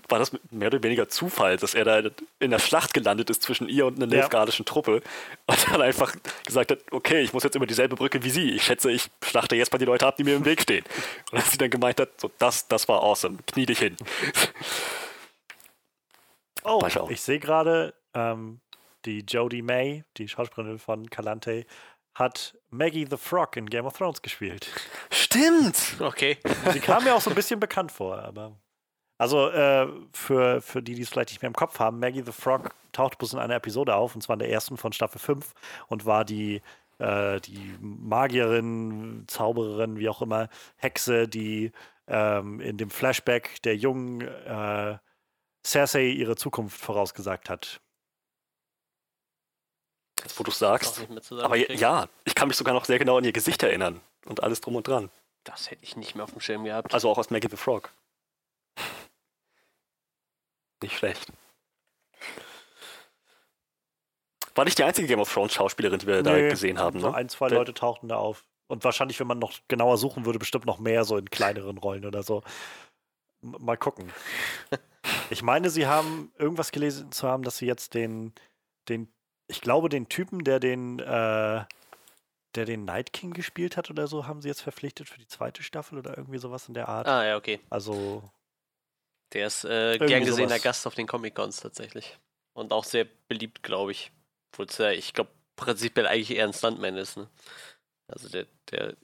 war das mehr oder weniger Zufall, dass er da in der Schlacht gelandet ist zwischen ihr und einer Ja. nilfgaardischen Truppe und dann einfach gesagt hat, okay, ich muss jetzt über dieselbe Brücke wie sie. Ich schätze, ich schlachte jetzt mal die Leute ab, die mir im Weg stehen. Und dass sie dann gemeint hat, so, das, das war awesome, knie dich hin. Oh, ich sehe gerade, ähm, die Jodie May, die Schauspielerin von Calante, hat Maggie the Frog in Game of Thrones gespielt. Stimmt! Okay. Sie kam mir auch so ein bisschen bekannt vor, aber. Also äh, für, für die, die es vielleicht nicht mehr im Kopf haben, Maggie the Frog taucht bloß in einer Episode auf, und zwar in der ersten von Staffel 5 und war die äh, die Magierin, Zaubererin, wie auch immer, Hexe, die ähm, in dem Flashback der jungen äh, Cersei ihre Zukunft vorausgesagt hat. Jetzt, wo du sagst. Aber ja, ich kann mich sogar noch sehr genau an ihr Gesicht erinnern und alles drum und dran. Das hätte ich nicht mehr auf dem Schirm gehabt. Also auch aus Maggie the Frog. Nicht schlecht. War nicht die einzige Game of Thrones Schauspielerin, die wir nee, da gesehen haben, ne? Ein, zwei Leute tauchten da auf. Und wahrscheinlich, wenn man noch genauer suchen würde, bestimmt noch mehr so in kleineren Rollen oder so. Mal gucken. ich meine, sie haben irgendwas gelesen zu haben, dass sie jetzt den, den, ich glaube, den Typen, der den, äh, der den Night King gespielt hat oder so, haben sie jetzt verpflichtet für die zweite Staffel oder irgendwie sowas in der Art. Ah, ja, okay. Also. Der ist äh, gern gesehener sowas. Gast auf den Comic-Cons tatsächlich. Und auch sehr beliebt, glaube ich. Obwohl es ja, ich glaube, prinzipiell eigentlich eher ein Stuntman ist, ne? Also der, der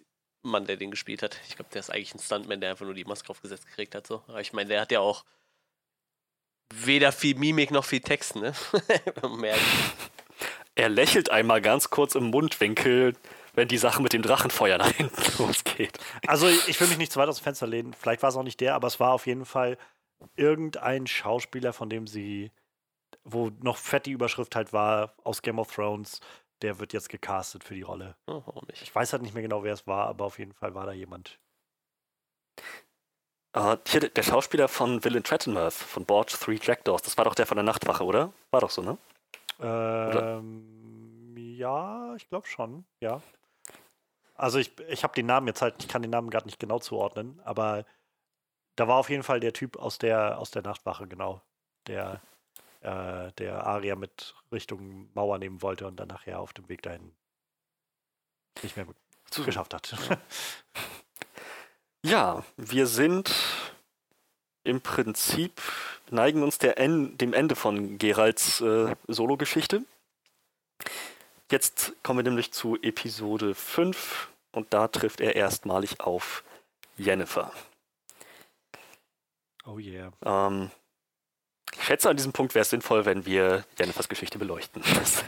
Mann, der den gespielt hat. Ich glaube, der ist eigentlich ein Stuntman, der einfach nur die Maske aufgesetzt gekriegt hat. So. Aber ich meine, der hat ja auch weder viel Mimik noch viel Text, ne? er lächelt einmal ganz kurz im Mundwinkel, wenn die Sache mit dem Drachenfeuer nach hinten losgeht. Also ich will mich nicht zu weit aus dem Fenster lehnen. Vielleicht war es auch nicht der, aber es war auf jeden Fall irgendein Schauspieler, von dem sie, wo noch fett die Überschrift halt war aus Game of Thrones, der wird jetzt gecastet für die Rolle. Oh, warum nicht? Ich weiß halt nicht mehr genau, wer es war, aber auf jeden Fall war da jemand. Uh, hier, der Schauspieler von Villain Trettenworth, von Board Three Jackdaws, das war doch der von der Nachtwache, oder? War doch so, ne? Ähm, ja, ich glaube schon, ja. Also ich, ich habe den Namen jetzt halt, ich kann den Namen gerade nicht genau zuordnen, aber da war auf jeden Fall der Typ aus der, aus der Nachtwache, genau. Der äh, der Aria mit Richtung Mauer nehmen wollte und dann nachher auf dem Weg dahin nicht mehr geschafft hat. Ja, wir sind im Prinzip, neigen uns en dem Ende von Geralds äh, Solo-Geschichte. Jetzt kommen wir nämlich zu Episode 5 und da trifft er erstmalig auf Jennifer. Oh yeah. Ähm, ich schätze, an diesem Punkt wäre es sinnvoll, wenn wir Jennifers Geschichte beleuchten, was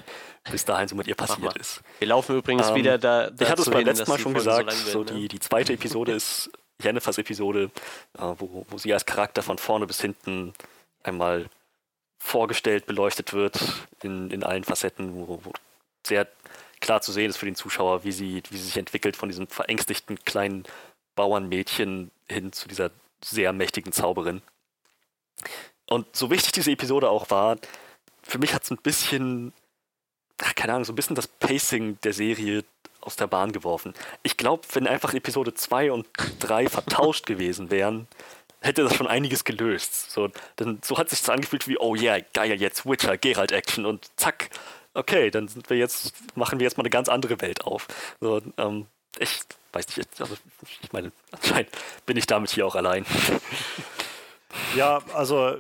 bis dahin so mit ihr passiert ist. Wir laufen übrigens ähm, wieder da. Ich hatte es beim letzten Mal schon gesagt, so, so die, ne? die zweite Episode ist Jennifers Episode, äh, wo, wo sie als Charakter von vorne bis hinten einmal vorgestellt, beleuchtet wird in, in allen Facetten, wo, wo sehr klar zu sehen ist für den Zuschauer, wie sie, wie sie sich entwickelt von diesem verängstigten kleinen Bauernmädchen hin zu dieser sehr mächtigen Zauberin. Und so wichtig diese Episode auch war, für mich hat es ein bisschen, ach, keine Ahnung, so ein bisschen das Pacing der Serie aus der Bahn geworfen. Ich glaube, wenn einfach Episode 2 und 3 vertauscht gewesen wären, hätte das schon einiges gelöst. So, dann, so hat sich das angefühlt wie, oh yeah, geil, jetzt Witcher, Geralt Action und zack, okay, dann sind wir jetzt, machen wir jetzt mal eine ganz andere Welt auf. So, ähm, ich weiß nicht, also ich meine, anscheinend bin ich damit hier auch allein. Ja, also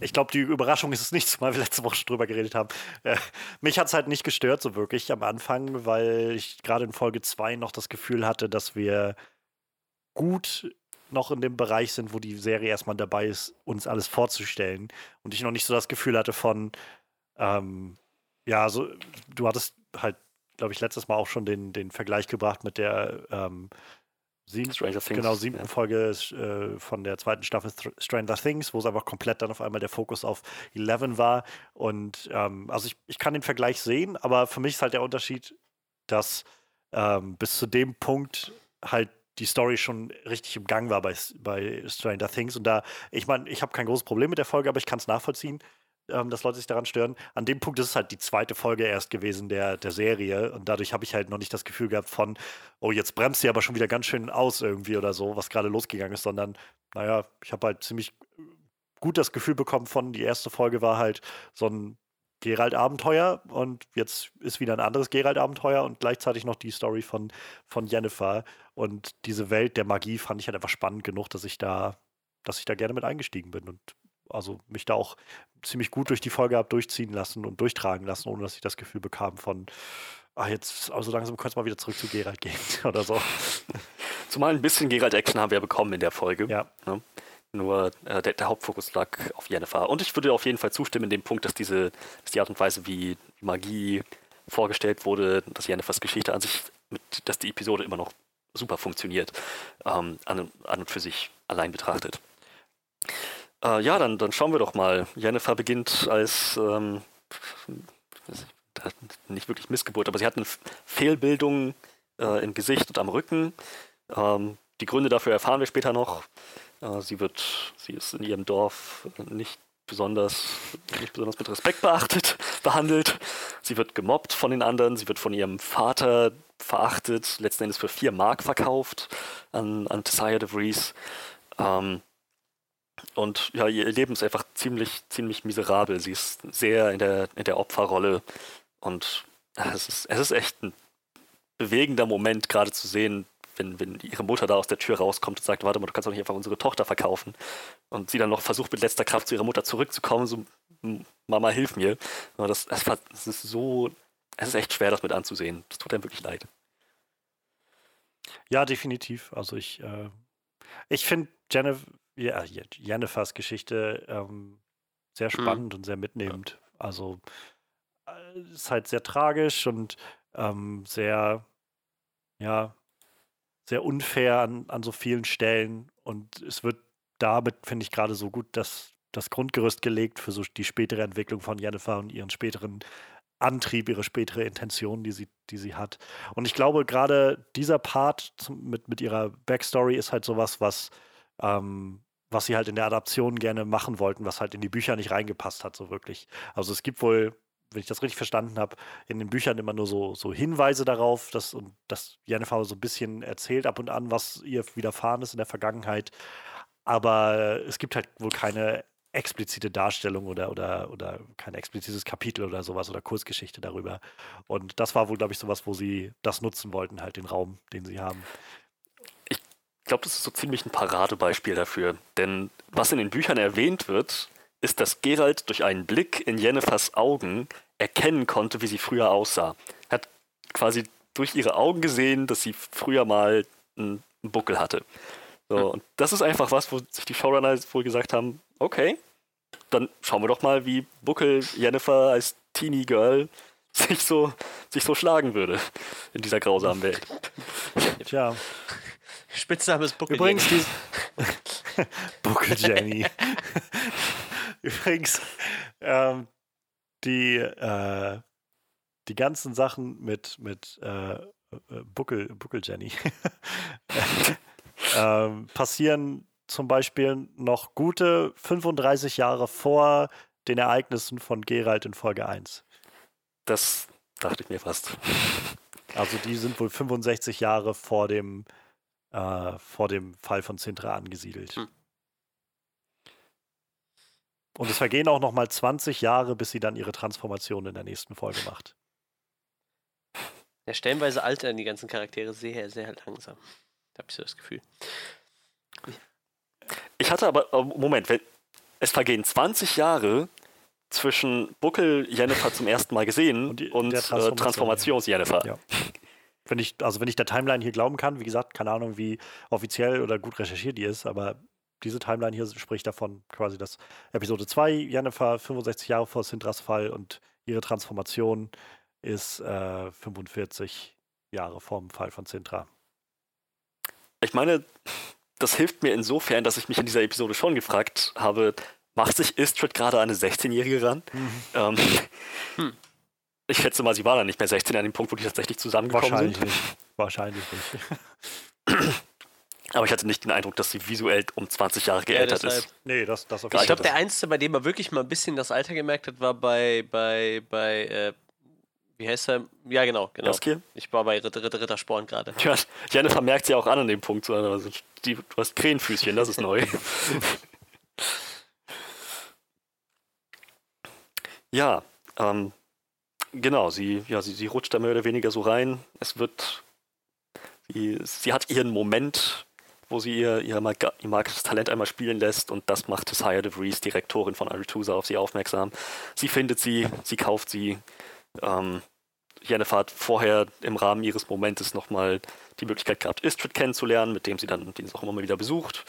ich glaube, die Überraschung ist es nicht, weil wir letzte Woche schon drüber geredet haben. Äh, mich hat es halt nicht gestört, so wirklich am Anfang, weil ich gerade in Folge 2 noch das Gefühl hatte, dass wir gut noch in dem Bereich sind, wo die Serie erstmal dabei ist, uns alles vorzustellen. Und ich noch nicht so das Gefühl hatte von, ähm, ja, so, du hattest halt, glaube ich, letztes Mal auch schon den, den Vergleich gebracht mit der ähm, sieben, Stranger Things. Genau, siebten ja. Folge äh, von der zweiten Staffel Stranger Things, wo es einfach komplett dann auf einmal der Fokus auf Eleven war. Und ähm, also ich, ich kann den Vergleich sehen, aber für mich ist halt der Unterschied, dass ähm, bis zu dem Punkt halt die Story schon richtig im Gang war bei, bei Stranger Things. Und da, ich meine, ich habe kein großes Problem mit der Folge, aber ich kann es nachvollziehen ähm, dass Leute sich daran stören. An dem Punkt ist es halt die zweite Folge erst gewesen der, der Serie und dadurch habe ich halt noch nicht das Gefühl gehabt von, oh, jetzt bremst sie aber schon wieder ganz schön aus irgendwie oder so, was gerade losgegangen ist, sondern, naja, ich habe halt ziemlich gut das Gefühl bekommen von, die erste Folge war halt so ein Gerald-Abenteuer und jetzt ist wieder ein anderes Gerald-Abenteuer und gleichzeitig noch die Story von, von Jennifer. Und diese Welt der Magie fand ich halt einfach spannend genug, dass ich da, dass ich da gerne mit eingestiegen bin. Und also mich da auch ziemlich gut durch die Folge habe durchziehen lassen und durchtragen lassen, ohne dass ich das Gefühl bekam von, ah, jetzt, also langsam könnte es mal wieder zurück zu Gerald gehen oder so. Zumal ein bisschen Gerald-Action haben wir bekommen in der Folge. Ja. Ne? Nur äh, der, der, Hauptfokus lag auf Jennifer. Und ich würde auf jeden Fall zustimmen in dem Punkt, dass diese, dass die Art und Weise, wie Magie vorgestellt wurde, dass Jennifers Geschichte an sich, mit, dass die Episode immer noch super funktioniert, ähm, an, an, und für sich allein betrachtet. Äh, ja, dann, dann schauen wir doch mal. Jennifer beginnt als ähm, nicht wirklich Missgeburt, aber sie hat eine Fehlbildung äh, im Gesicht und am Rücken. Ähm, die Gründe dafür erfahren wir später noch. Äh, sie wird, sie ist in ihrem Dorf nicht besonders, nicht besonders mit Respekt beachtet, behandelt. Sie wird gemobbt von den anderen, sie wird von ihrem Vater verachtet, letzten Endes für vier Mark verkauft an, an de Vries. Ähm, und ja, ihr Leben ist einfach ziemlich, ziemlich miserabel. Sie ist sehr in der, in der Opferrolle und es ist, es ist echt ein bewegender Moment, gerade zu sehen, wenn, wenn ihre Mutter da aus der Tür rauskommt und sagt, warte mal, du kannst doch nicht einfach unsere Tochter verkaufen. Und sie dann noch versucht mit letzter Kraft zu ihrer Mutter zurückzukommen, so, Mama, hilf mir. Aber das, das ist so, es ist echt schwer, das mit anzusehen. Das tut einem wirklich leid. Ja, definitiv. Also ich, äh, ich finde Jennifer, ja, Jennifers Geschichte ähm, sehr mhm. spannend mhm. und sehr mitnehmend. Also äh, ist halt sehr tragisch und ähm, sehr, ja, sehr unfair an, an so vielen Stellen. Und es wird damit, finde ich, gerade so gut das, das Grundgerüst gelegt für so die spätere Entwicklung von Jennifer und ihren späteren Antrieb, ihre spätere Intention, die sie, die sie hat. Und ich glaube, gerade dieser Part zum, mit, mit ihrer Backstory ist halt sowas, was, ähm, was sie halt in der Adaption gerne machen wollten, was halt in die Bücher nicht reingepasst hat, so wirklich. Also es gibt wohl wenn ich das richtig verstanden habe, in den Büchern immer nur so, so Hinweise darauf, dass, dass Jennifer so ein bisschen erzählt ab und an, was ihr widerfahren ist in der Vergangenheit. Aber es gibt halt wohl keine explizite Darstellung oder, oder, oder kein explizites Kapitel oder sowas oder Kurzgeschichte darüber. Und das war wohl, glaube ich, sowas, wo sie das nutzen wollten, halt den Raum, den sie haben. Ich glaube, das ist so ziemlich ein Paradebeispiel dafür. Denn was in den Büchern erwähnt wird, ist, dass Gerald durch einen Blick in Jennifers Augen erkennen konnte, wie sie früher aussah. Er hat quasi durch ihre Augen gesehen, dass sie früher mal einen Buckel hatte. So, hm. Und das ist einfach was, wo sich die Showrunner wohl gesagt haben, okay, dann schauen wir doch mal, wie Buckel Jennifer als Teenie Girl sich so, sich so schlagen würde in dieser grausamen Welt. Tja. Spitzname ist Buckel. Übrigens, die Buckel Jenny. Übrigens, ähm, die, äh, die ganzen Sachen mit, mit äh, äh Buckel, Buckel Jenny ähm, passieren zum Beispiel noch gute 35 Jahre vor den Ereignissen von Gerald in Folge 1. Das dachte ich mir fast. Also die sind wohl 65 Jahre vor dem, äh, vor dem Fall von Sintra angesiedelt. Hm. Und es vergehen auch noch mal 20 Jahre, bis sie dann ihre Transformation in der nächsten Folge macht. Ja, stellenweise altern die ganzen Charaktere sehr, sehr langsam. Da habe ich so das Gefühl. Ich hatte aber, äh, Moment, es vergehen 20 Jahre zwischen Buckel Jennifer zum ersten Mal gesehen und, die, und Transformation, äh, Transformations Jennifer. Ja. Wenn ich, also wenn ich der Timeline hier glauben kann, wie gesagt, keine Ahnung, wie offiziell oder gut recherchiert die ist, aber diese Timeline hier spricht davon quasi, dass Episode 2, Jennifer 65 Jahre vor Sindras Fall und ihre Transformation ist äh, 45 Jahre vor dem Fall von Sintra. Ich meine, das hilft mir insofern, dass ich mich in dieser Episode schon gefragt habe, macht sich Istrid gerade eine 16-Jährige ran? Mhm. Ähm, hm. Ich schätze mal, sie war dann nicht mehr 16 an dem Punkt, wo die tatsächlich zusammengekommen Wahrscheinlich sind. Nicht. Wahrscheinlich nicht. Aber ich hatte nicht den Eindruck, dass sie visuell um 20 Jahre geältert ja, ist. Nee, das, das auf jeden Ich glaube, der Einzige, bei dem man wirklich mal ein bisschen das Alter gemerkt hat, war bei, bei, bei, äh, wie heißt er? Ja, genau, genau. Jaskier? Ich war bei Ritter, Ritter, Rittersporn gerade. Ja, Jennifer merkt sie auch an an dem Punkt. Also die, du hast Krähenfüßchen, das ist neu. ja, ähm, genau, sie, ja, sie, sie rutscht da mehr oder weniger so rein. Es wird, sie, sie hat ihren Moment wo sie ihr, ihr, ihr magisches Talent einmal spielen lässt und das macht Tessaya DeVries, Direktorin von Aretusa, auf sie aufmerksam. Sie findet sie, sie kauft sie. Ähm, Jennifer hat vorher im Rahmen ihres Momentes nochmal die Möglichkeit gehabt, Istrid kennenzulernen, mit dem sie dann den auch immer mal wieder besucht.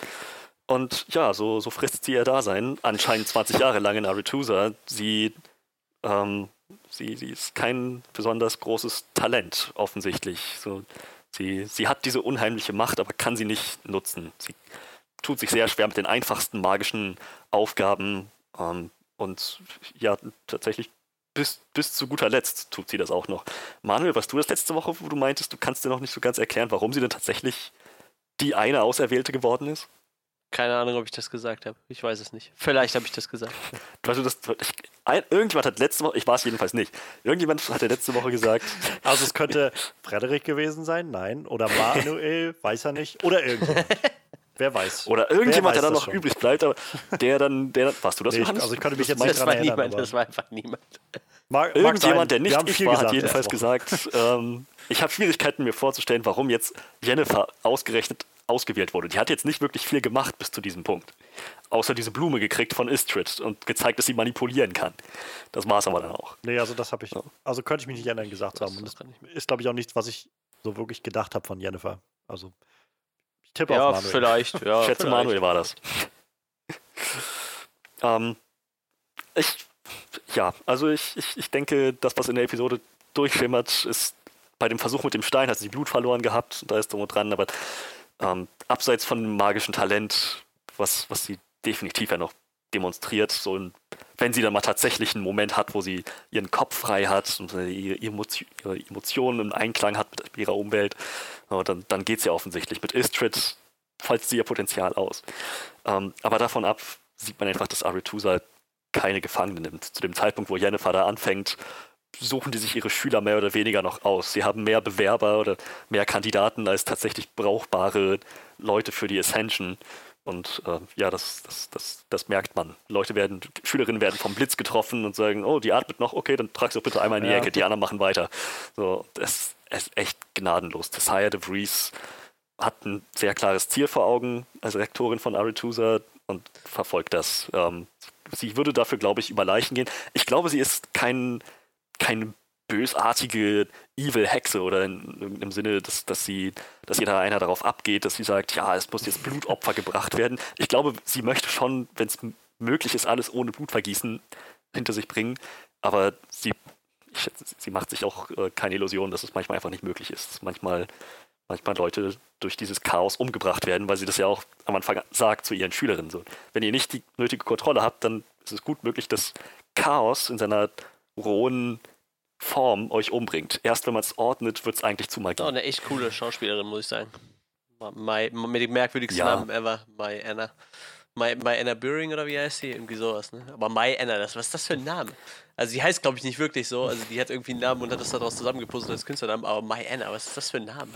Und ja, so, so frisst sie ihr Dasein, anscheinend 20 Jahre lang in Aretusa. Sie ähm, Sie, sie ist kein besonders großes Talent, offensichtlich. So, sie, sie hat diese unheimliche Macht, aber kann sie nicht nutzen. Sie tut sich sehr schwer mit den einfachsten magischen Aufgaben. Ähm, und ja, tatsächlich bis, bis zu guter Letzt tut sie das auch noch. Manuel, was du das letzte Woche, wo du meintest, du kannst dir noch nicht so ganz erklären, warum sie denn tatsächlich die eine Auserwählte geworden ist? Keine Ahnung, ob ich das gesagt habe. Ich weiß es nicht. Vielleicht habe ich das gesagt. Weißt du, das, ich, ein, irgendjemand hat letzte Woche, ich war es jedenfalls nicht, irgendjemand hat letzte Woche gesagt. Also es könnte Frederik gewesen sein, nein. Oder Manuel, weiß er nicht. Oder irgendjemand. Wer weiß. Oder irgendjemand, der dann noch schon. übrig bleibt, aber der dann, der, warst du das, nee, Also ich könnte mich jetzt nicht das dran war erinnern. Niemand, das war einfach niemand. Mag, Irgendjemand, der nicht ich war, gesagt, hat jedenfalls gesagt, ähm, ich habe Schwierigkeiten mir vorzustellen, warum jetzt Jennifer ausgerechnet ausgewählt wurde. Die hat jetzt nicht wirklich viel gemacht bis zu diesem Punkt. Außer diese Blume gekriegt von Istrid und gezeigt, dass sie manipulieren kann. Das war es aber dann auch. Nee, also das habe ich, also könnte ich mich nicht erinnern gesagt haben. Und das ist, glaube ich, auch nichts, was ich so wirklich gedacht habe von Jennifer. Also ich tippe ja, auf Manuel. vielleicht. Ja, ich schätze, vielleicht. Manuel war das. ähm, ich, ja, also ich, ich, ich denke, das, was in der Episode durchschimmert, ist bei dem Versuch mit dem Stein hat sie Blut verloren gehabt, da ist drum und dran, aber ähm, abseits von dem magischen Talent, was, was sie definitiv ja noch demonstriert, so ein, wenn sie dann mal tatsächlich einen Moment hat, wo sie ihren Kopf frei hat und ihre, ihre Emotionen im Einklang hat mit ihrer Umwelt, dann, dann geht es ja offensichtlich mit Istrid, falls sie ihr Potenzial aus. Ähm, aber davon ab sieht man einfach, dass Aretusa keine Gefangenen nimmt. Zu dem Zeitpunkt, wo Jennifer da anfängt, suchen die sich ihre Schüler mehr oder weniger noch aus. Sie haben mehr Bewerber oder mehr Kandidaten als tatsächlich brauchbare Leute für die Ascension. Und äh, ja, das, das, das, das merkt man. Leute werden, Schülerinnen werden vom Blitz getroffen und sagen, oh, die atmet noch, okay, dann trag sie doch bitte einmal in die Ja. Ecke, die anderen machen weiter. So, das ist echt gnadenlos. Tessaya de Vries hat ein sehr klares Ziel vor Augen als Rektorin von Aretusa und verfolgt das. Ähm, sie würde dafür, glaube ich, über Leichen gehen. Ich glaube, sie ist kein, keine bösartige Evil-Hexe oder in, im Sinne, dass, dass sie, dass jeder einer darauf abgeht, dass sie sagt, ja, es muss jetzt Blutopfer gebracht werden. Ich glaube, sie möchte schon, wenn es möglich ist, alles ohne Blutvergießen hinter sich bringen, aber sie, ich, sie macht sich auch äh, keine Illusion, dass es manchmal einfach nicht möglich ist. Manchmal, manchmal Leute durch dieses Chaos umgebracht werden, weil sie das ja auch am Anfang sagt zu ihren Schülerinnen. So. Wenn ihr nicht die nötige Kontrolle habt, dann ist es gut möglich, dass Chaos in seiner rohen Form euch umbringt. Erst wenn man es ordnet, wird es eigentlich zu Magie. Doch, eine echt coole Schauspielerin, muss ich sagen. My, mit dem merkwürdigsten Ja. Namen ever, My Anna. My, My Anna Büring oder wie heißt sie? Irgendwie sowas, ne? Aber My Anna, das, was ist das für ein Name? Also die heißt, glaube ich, nicht wirklich so. Also die hat irgendwie einen Namen und hat das daraus zusammengepuzzelt als Künstlernamen. Aber My Anna, was ist das für ein Name?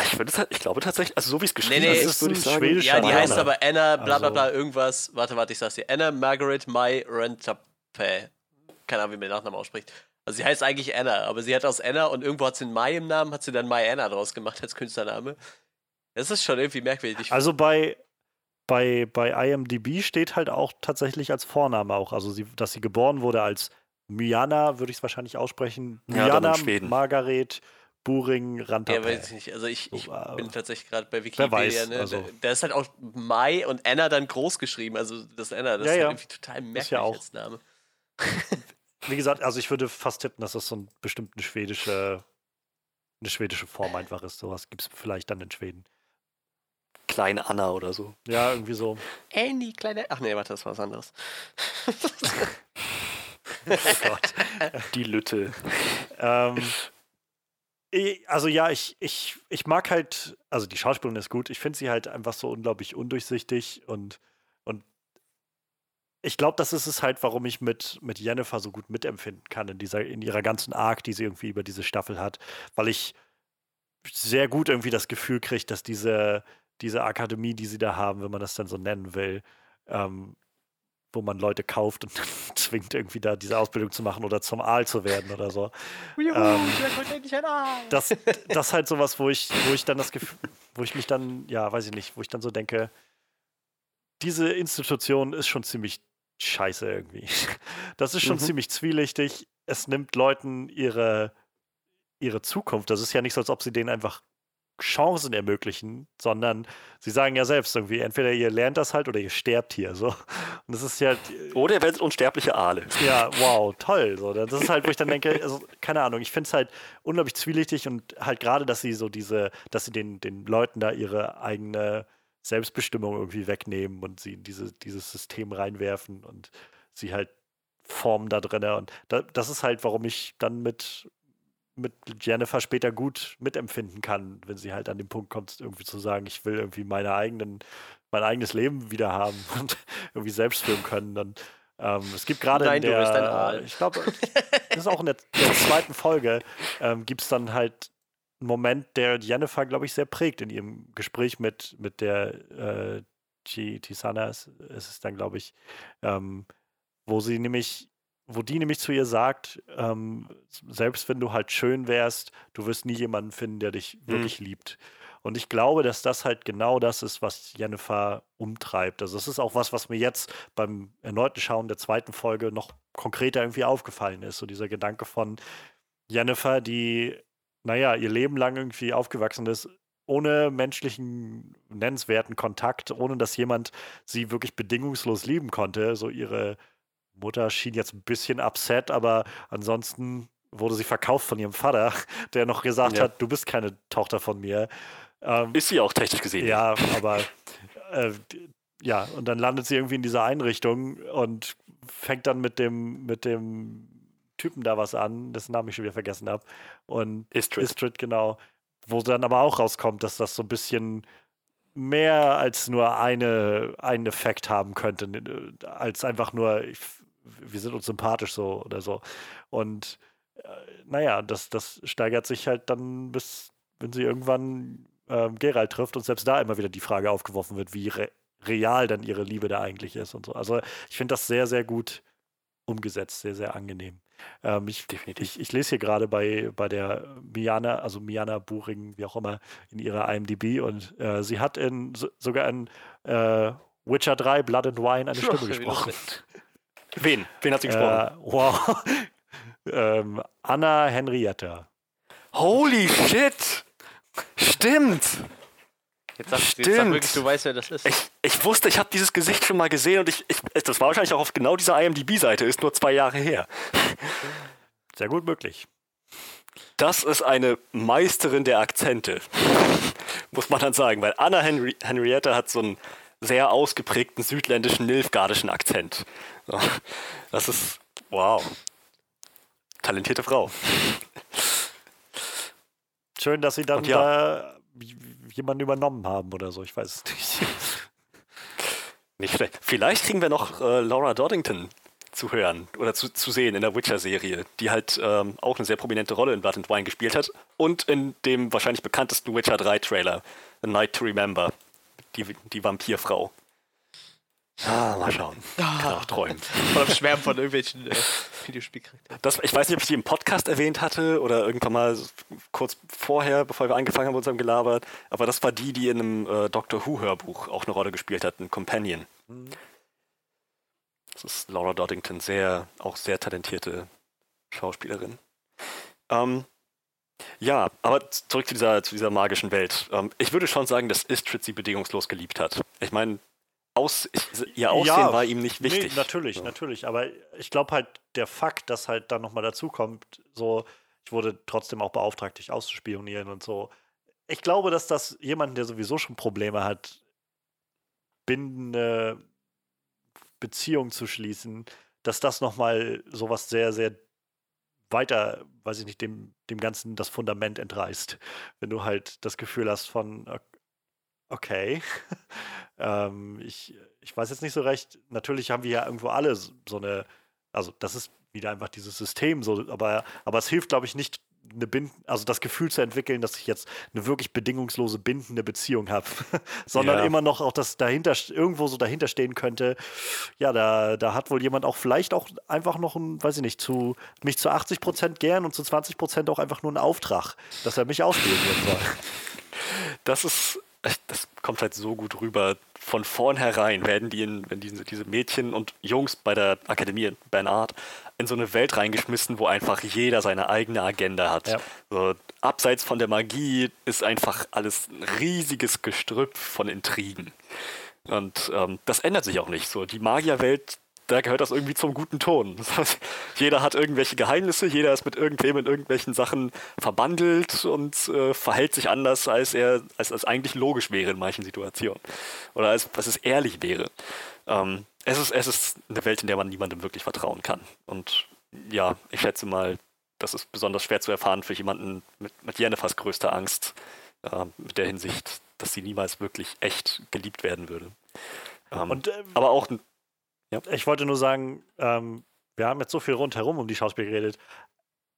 Ich, würde es, ich glaube tatsächlich, also so wie es geschrieben nee, ist, es ist würde ich sagen. schwedischer Ja, die heißt aber Anna, bla bla Also- bla, irgendwas. Warte, warte, ich sag's dir. Anna Margaret May Rentape. Keine Ahnung, wie man den Nachnamen ausspricht. Also sie heißt eigentlich Anna, aber sie hat aus Anna und irgendwo hat sie einen Mai im Namen, hat sie dann Mai Anna draus gemacht als Künstlername. Das ist schon irgendwie merkwürdig. Also bei, bei, bei IMDb steht halt auch tatsächlich als Vorname auch. Also sie, dass sie geboren wurde als Myana, würde ich es wahrscheinlich aussprechen. Ja, Myana Schweden. Margaret Buring Rantape. Ja, weiß ich nicht. Also ich, ich So, äh, bin tatsächlich gerade bei wer Wikipedia. weiß, ne? also- da, da ist halt auch Mai und Anna dann groß geschrieben. Also das Anna, das Ja, ist ja. halt irgendwie total merkwürdig ja auch. als Name. Wie gesagt, also ich würde fast tippen, dass das so ein bestimmt eine schwedische, eine schwedische Form einfach ist. Sowas gibt es vielleicht dann in Schweden. Kleine Anna oder so. Ja, irgendwie so. Andy, kleine. Ach nee, warte, das war was anderes. Oh Gott. Die Lütte. ähm, also ja, ich, ich, ich mag halt, also die Schauspielerin ist gut. Ich finde sie halt einfach so unglaublich undurchsichtig und, und ich glaube, das ist es halt, warum ich mit, mit Jennifer so gut mitempfinden kann in dieser, in ihrer ganzen Arc, die sie irgendwie über diese Staffel hat, weil ich sehr gut irgendwie das Gefühl kriege, dass diese, diese Akademie, die sie da haben, wenn man das dann so nennen will, ähm, wo man Leute kauft und zwingt, irgendwie da diese Ausbildung zu machen oder zum Aal zu werden oder so. Ähm, das, das ist halt sowas, wo ich, wo ich dann das Gefühl, wo ich mich dann, ja, weiß ich nicht, wo ich dann so denke, diese Institution ist schon ziemlich scheiße irgendwie. Das ist schon Mhm. ziemlich zwielichtig. Es nimmt Leuten ihre, ihre Zukunft. Das ist ja nicht so, als ob sie denen einfach Chancen ermöglichen, sondern sie sagen ja selbst irgendwie, entweder ihr lernt das halt oder ihr sterbt hier. So. Und das ist ja. Oder ihr werdet unsterbliche Aale. Ja, wow, toll. So. Das ist halt, wo ich dann denke, also, keine Ahnung, ich finde es halt unglaublich zwielichtig und halt gerade, dass sie so diese, dass sie den, den Leuten da ihre eigene Selbstbestimmung irgendwie wegnehmen und sie in diese, dieses System reinwerfen und sie halt formen da drin. Und da, das ist halt, warum ich dann mit mit Jennifer später gut mitempfinden kann, wenn sie halt an den Punkt kommt, irgendwie zu sagen, ich will irgendwie meine eigenen, mein eigenes Leben wieder haben und irgendwie selbst filmen können. Dann, ähm, es gibt gerade in der, ich glaube, das ist auch in der, der zweiten Folge, ähm, gibt es dann halt einen Moment, der Jennifer, glaube ich, sehr prägt in ihrem Gespräch mit, mit der äh, Tisana, ist, ist es dann, glaube ich, ähm, wo sie nämlich wo die nämlich zu ihr sagt, ähm, selbst wenn du halt schön wärst, du wirst nie jemanden finden, der dich mhm. wirklich liebt. Und ich glaube, dass das halt genau das ist, was Jennifer umtreibt. Also es ist auch was, was mir jetzt beim erneuten Schauen der zweiten Folge noch konkreter irgendwie aufgefallen ist. So dieser Gedanke von Jennifer, die, naja, ihr Leben lang irgendwie aufgewachsen ist, ohne menschlichen, nennenswerten Kontakt, ohne dass jemand sie wirklich bedingungslos lieben konnte. So ihre Mutter schien jetzt ein bisschen upset, aber ansonsten wurde sie verkauft von ihrem Vater, der noch gesagt ja. hat, du bist keine Tochter von mir. Ähm, ist sie auch technisch gesehen. Ja, aber äh, ja, und dann landet sie irgendwie in dieser Einrichtung und fängt dann mit dem, mit dem Typen da was an, dessen Namen ich schon wieder vergessen habe. Und Istrid. Istrid, genau. Wo dann aber auch rauskommt, dass das so ein bisschen mehr als nur eine, einen Effekt haben könnte, als einfach nur, ich wir sind uns sympathisch so oder so. Und äh, naja, das, das steigert sich halt dann bis, wenn sie irgendwann ähm, Gerald trifft und selbst da immer wieder die Frage aufgeworfen wird, wie re real dann ihre Liebe da eigentlich ist und so. Also ich finde das sehr, sehr gut umgesetzt, sehr, sehr angenehm. Ähm, ich, ich, ich, lese hier gerade bei, bei der Miana, also Miana Buring, wie auch immer, in ihrer IMDb und äh, sie hat in so, sogar in äh, Witcher 3 Blood and Wine eine Stimme gesprochen. Wen? Wen hat sie gesprochen? Äh, wow. ähm, Anna Henrietta. Holy shit! Stimmt! Jetzt sag, Stimmt. Jetzt sag wirklich, du weißt, wer das ist. Ich, ich wusste, ich habe dieses Gesicht schon mal gesehen und ich, ich, das war wahrscheinlich auch auf genau dieser IMDb-Seite, ist nur zwei Jahre her. Sehr gut möglich. Das ist eine Meisterin der Akzente, muss man dann sagen, weil Anna Henri Henrietta hat so ein sehr ausgeprägten südländischen, nilfgardischen Akzent. Das ist, wow. Talentierte Frau. Schön, dass sie dann ja, da jemanden übernommen haben oder so, ich weiß es nicht. Nicht. Vielleicht kriegen wir noch äh, Laura Doddington zu hören oder zu, zu sehen in der Witcher-Serie, die halt ähm, auch eine sehr prominente Rolle in Blood and Wine gespielt hat und in dem wahrscheinlich bekanntesten Witcher 3-Trailer, A Night to Remember die, die Vampirfrau. Ah, mal schauen. Kann auch träumen. Von dem Schwärmen von irgendwelchen äh, Videospielcharakteren. ich weiß nicht, ob ich die im Podcast erwähnt hatte oder irgendwann mal kurz vorher, bevor wir angefangen haben mit unserem Gelabert, aber das war die, die in einem äh, Doctor Who-Hörbuch auch eine Rolle gespielt hat, ein Companion. Mhm. Das ist Laura Doddington, sehr, auch sehr talentierte Schauspielerin. Ähm, ja, aber zurück zu dieser, zu dieser magischen Welt. Ähm, ich würde schon sagen, dass Istrid sie bedingungslos geliebt hat. Ich meine, aus, ihr Aussehen ja, war ihm nicht wichtig. Nee, natürlich, so. natürlich. Aber ich glaube halt, der Fakt, dass halt dann nochmal dazu kommt, so, ich wurde trotzdem auch beauftragt, dich auszuspionieren und so. Ich glaube, dass das jemanden, der sowieso schon Probleme hat, bindende Beziehungen zu schließen, dass das nochmal sowas sehr, sehr weiter, weiß ich nicht, dem, dem Ganzen das Fundament entreißt. Wenn du halt das Gefühl hast von, okay, ähm, ich, ich weiß jetzt nicht so recht, natürlich haben wir ja irgendwo alle so eine, also das ist wieder einfach dieses System so, aber, aber es hilft, glaube ich, nicht eine Bind also das Gefühl zu entwickeln, dass ich jetzt eine wirklich bedingungslose bindende Beziehung habe, sondern ja. immer noch auch das dahinter irgendwo so dahinter stehen könnte. Ja, da, da hat wohl jemand auch vielleicht auch einfach noch ein, weiß ich nicht, zu mich zu 80 Prozent gern und zu 20 Prozent auch einfach nur einen Auftrag, dass er mich ausspielen soll. Das ist, das kommt halt so gut rüber von vornherein werden die, in, wenn diese, diese Mädchen und Jungs bei der Akademie in Bernard in so eine Welt reingeschmissen, wo einfach jeder seine eigene Agenda hat. Ja. So, abseits von der Magie ist einfach alles ein riesiges Gestrüpp von Intrigen. Und ähm, das ändert sich auch nicht. So, die Magierwelt da gehört das irgendwie zum guten Ton. jeder hat irgendwelche Geheimnisse, jeder ist mit irgendwem in irgendwelchen Sachen verbandelt und äh, verhält sich anders, als er als, als eigentlich logisch wäre in manchen Situationen. Oder als, als es ehrlich wäre. Ähm, es, ist, es ist eine Welt, in der man niemandem wirklich vertrauen kann. Und ja, ich schätze mal, das ist besonders schwer zu erfahren für jemanden mit, mit Jennifers größter Angst, äh, mit der Hinsicht, dass sie niemals wirklich echt geliebt werden würde. Ähm, und, ähm, aber auch ja. Ich wollte nur sagen, ähm, wir haben jetzt so viel rundherum um die Schauspiel geredet.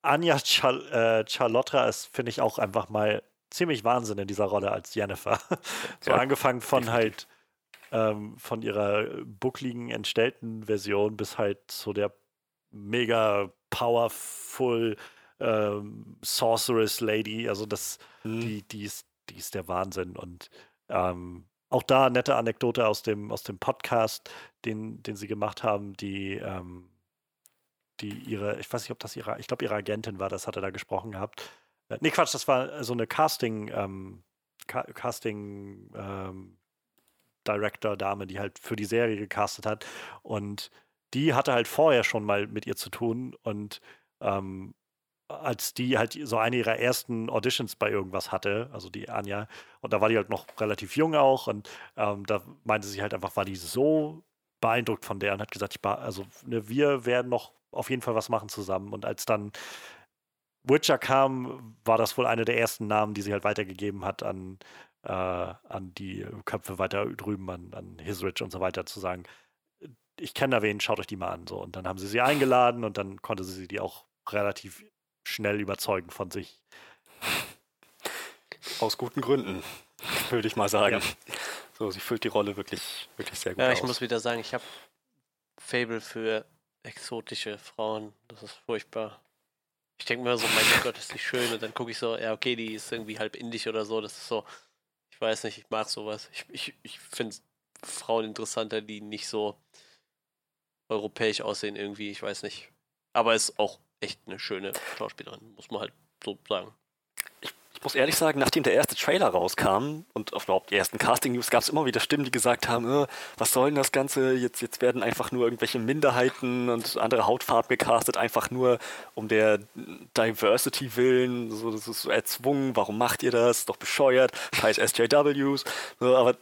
Anja Chal äh, Charlotta ist, finde ich, auch einfach mal ziemlich Wahnsinn in dieser Rolle als Jennifer. so ja, angefangen von definitiv. halt ähm, von ihrer buckligen, entstellten Version bis halt zu der mega powerful ähm, Sorceress Lady. Also das, mhm. die, die, ist, die ist der Wahnsinn. Und ähm, auch da nette Anekdote aus dem, aus dem Podcast, den, den sie gemacht haben, die, ähm, die ihre, ich weiß nicht, ob das ihre, ich glaube, ihre Agentin war, das hat er da gesprochen gehabt. Äh, nee, Quatsch, das war so eine Casting, ähm, Ca Casting ähm, Director-Dame, die halt für die Serie gecastet hat. Und die hatte halt vorher schon mal mit ihr zu tun und ähm, als die halt so eine ihrer ersten Auditions bei irgendwas hatte, also die Anja, und da war die halt noch relativ jung auch und ähm, da meinte sie halt einfach, war die so beeindruckt von der und hat gesagt, ich also ne, wir werden noch auf jeden Fall was machen zusammen. Und als dann Witcher kam, war das wohl eine der ersten Namen, die sie halt weitergegeben hat an, äh, an die Köpfe weiter drüben, an, an Hisrich und so weiter, zu sagen, ich kenne da wen, schaut euch die mal an. So. Und dann haben sie sie eingeladen und dann konnte sie die auch relativ schnell überzeugen von sich. Aus guten Gründen, würde ich mal sagen. Ja. So, sie füllt die Rolle wirklich, wirklich sehr gut ja, aus. ich muss wieder sagen, ich habe Fable für exotische Frauen. Das ist furchtbar. Ich denke mir so, mein Gott, ist die schön. Und dann gucke ich so, ja, okay, die ist irgendwie halb indisch oder so. Das ist so, ich weiß nicht, ich mag sowas. Ich, ich, ich finde Frauen interessanter, die nicht so europäisch aussehen irgendwie. Ich weiß nicht. Aber ist auch echt eine schöne Schauspielerin, muss man halt so sagen. Ich, ich muss ehrlich sagen, nachdem der erste Trailer rauskam und auf überhaupt die ersten Casting-News gab es immer wieder Stimmen, die gesagt haben, äh, was soll denn das Ganze? Jetzt, jetzt werden einfach nur irgendwelche Minderheiten und andere Hautfarben gecastet, einfach nur um der Diversity willen. So, das ist so erzwungen, warum macht ihr das? Doch bescheuert, scheiß SJWs. So, aber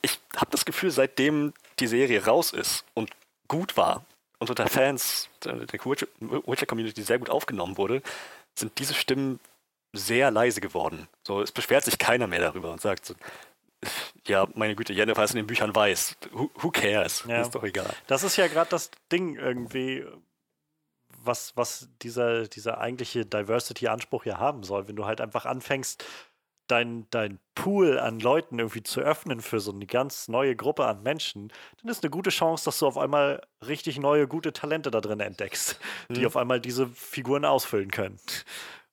ich habe das Gefühl, seitdem die Serie raus ist und gut war und unter Fans der Witcher-Community sehr gut aufgenommen wurde, sind diese Stimmen sehr leise geworden. So, es beschwert sich keiner mehr darüber und sagt so, ja, meine Güte, Jennifer ist in den Büchern weiß. Who, who cares? Ja. Ist doch egal. Das ist ja gerade das Ding irgendwie, was, was dieser, dieser eigentliche Diversity-Anspruch ja haben soll. Wenn du halt einfach anfängst, dein, dein Pool an Leuten irgendwie zu öffnen für so eine ganz neue Gruppe an Menschen, dann ist eine gute Chance, dass du auf einmal richtig neue, gute Talente da drin entdeckst, mhm. die auf einmal diese Figuren ausfüllen können.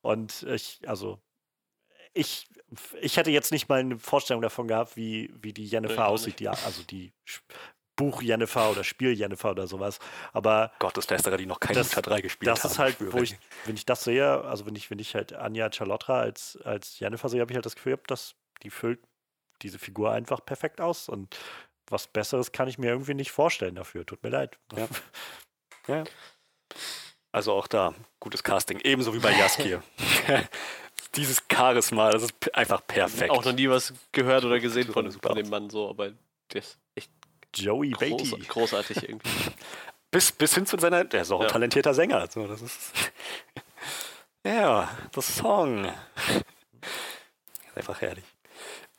Und ich, also, ich, ich hätte jetzt nicht mal eine Vorstellung davon gehabt, wie, wie die Jennifer aussieht, die, also die Buch Jennifer oder Spiel Jennifer oder sowas. Aber Gotteslästerer, die noch keine Witcher 3 gespielt das haben. Das ist halt, wo ich, wenn ich das sehe, also wenn ich, wenn ich halt Anja Charlotta als, als Jennifer sehe, habe ich halt das Gefühl, dass die füllt diese Figur einfach perfekt aus. Und was Besseres kann ich mir irgendwie nicht vorstellen dafür. Tut mir leid. Ja. ja. Also auch da, gutes Casting. Ebenso wie bei Jaskir. Dieses Charisma, das ist einfach perfekt. Auch noch nie was gehört oder gesehen von, von dem Mann so, aber das ist echt Joey Beatty. Groß, großartig irgendwie. bis, bis hin zu seiner, der ist auch ja. ein talentierter Sänger. So, das ist, ja, das Song. Einfach herrlich.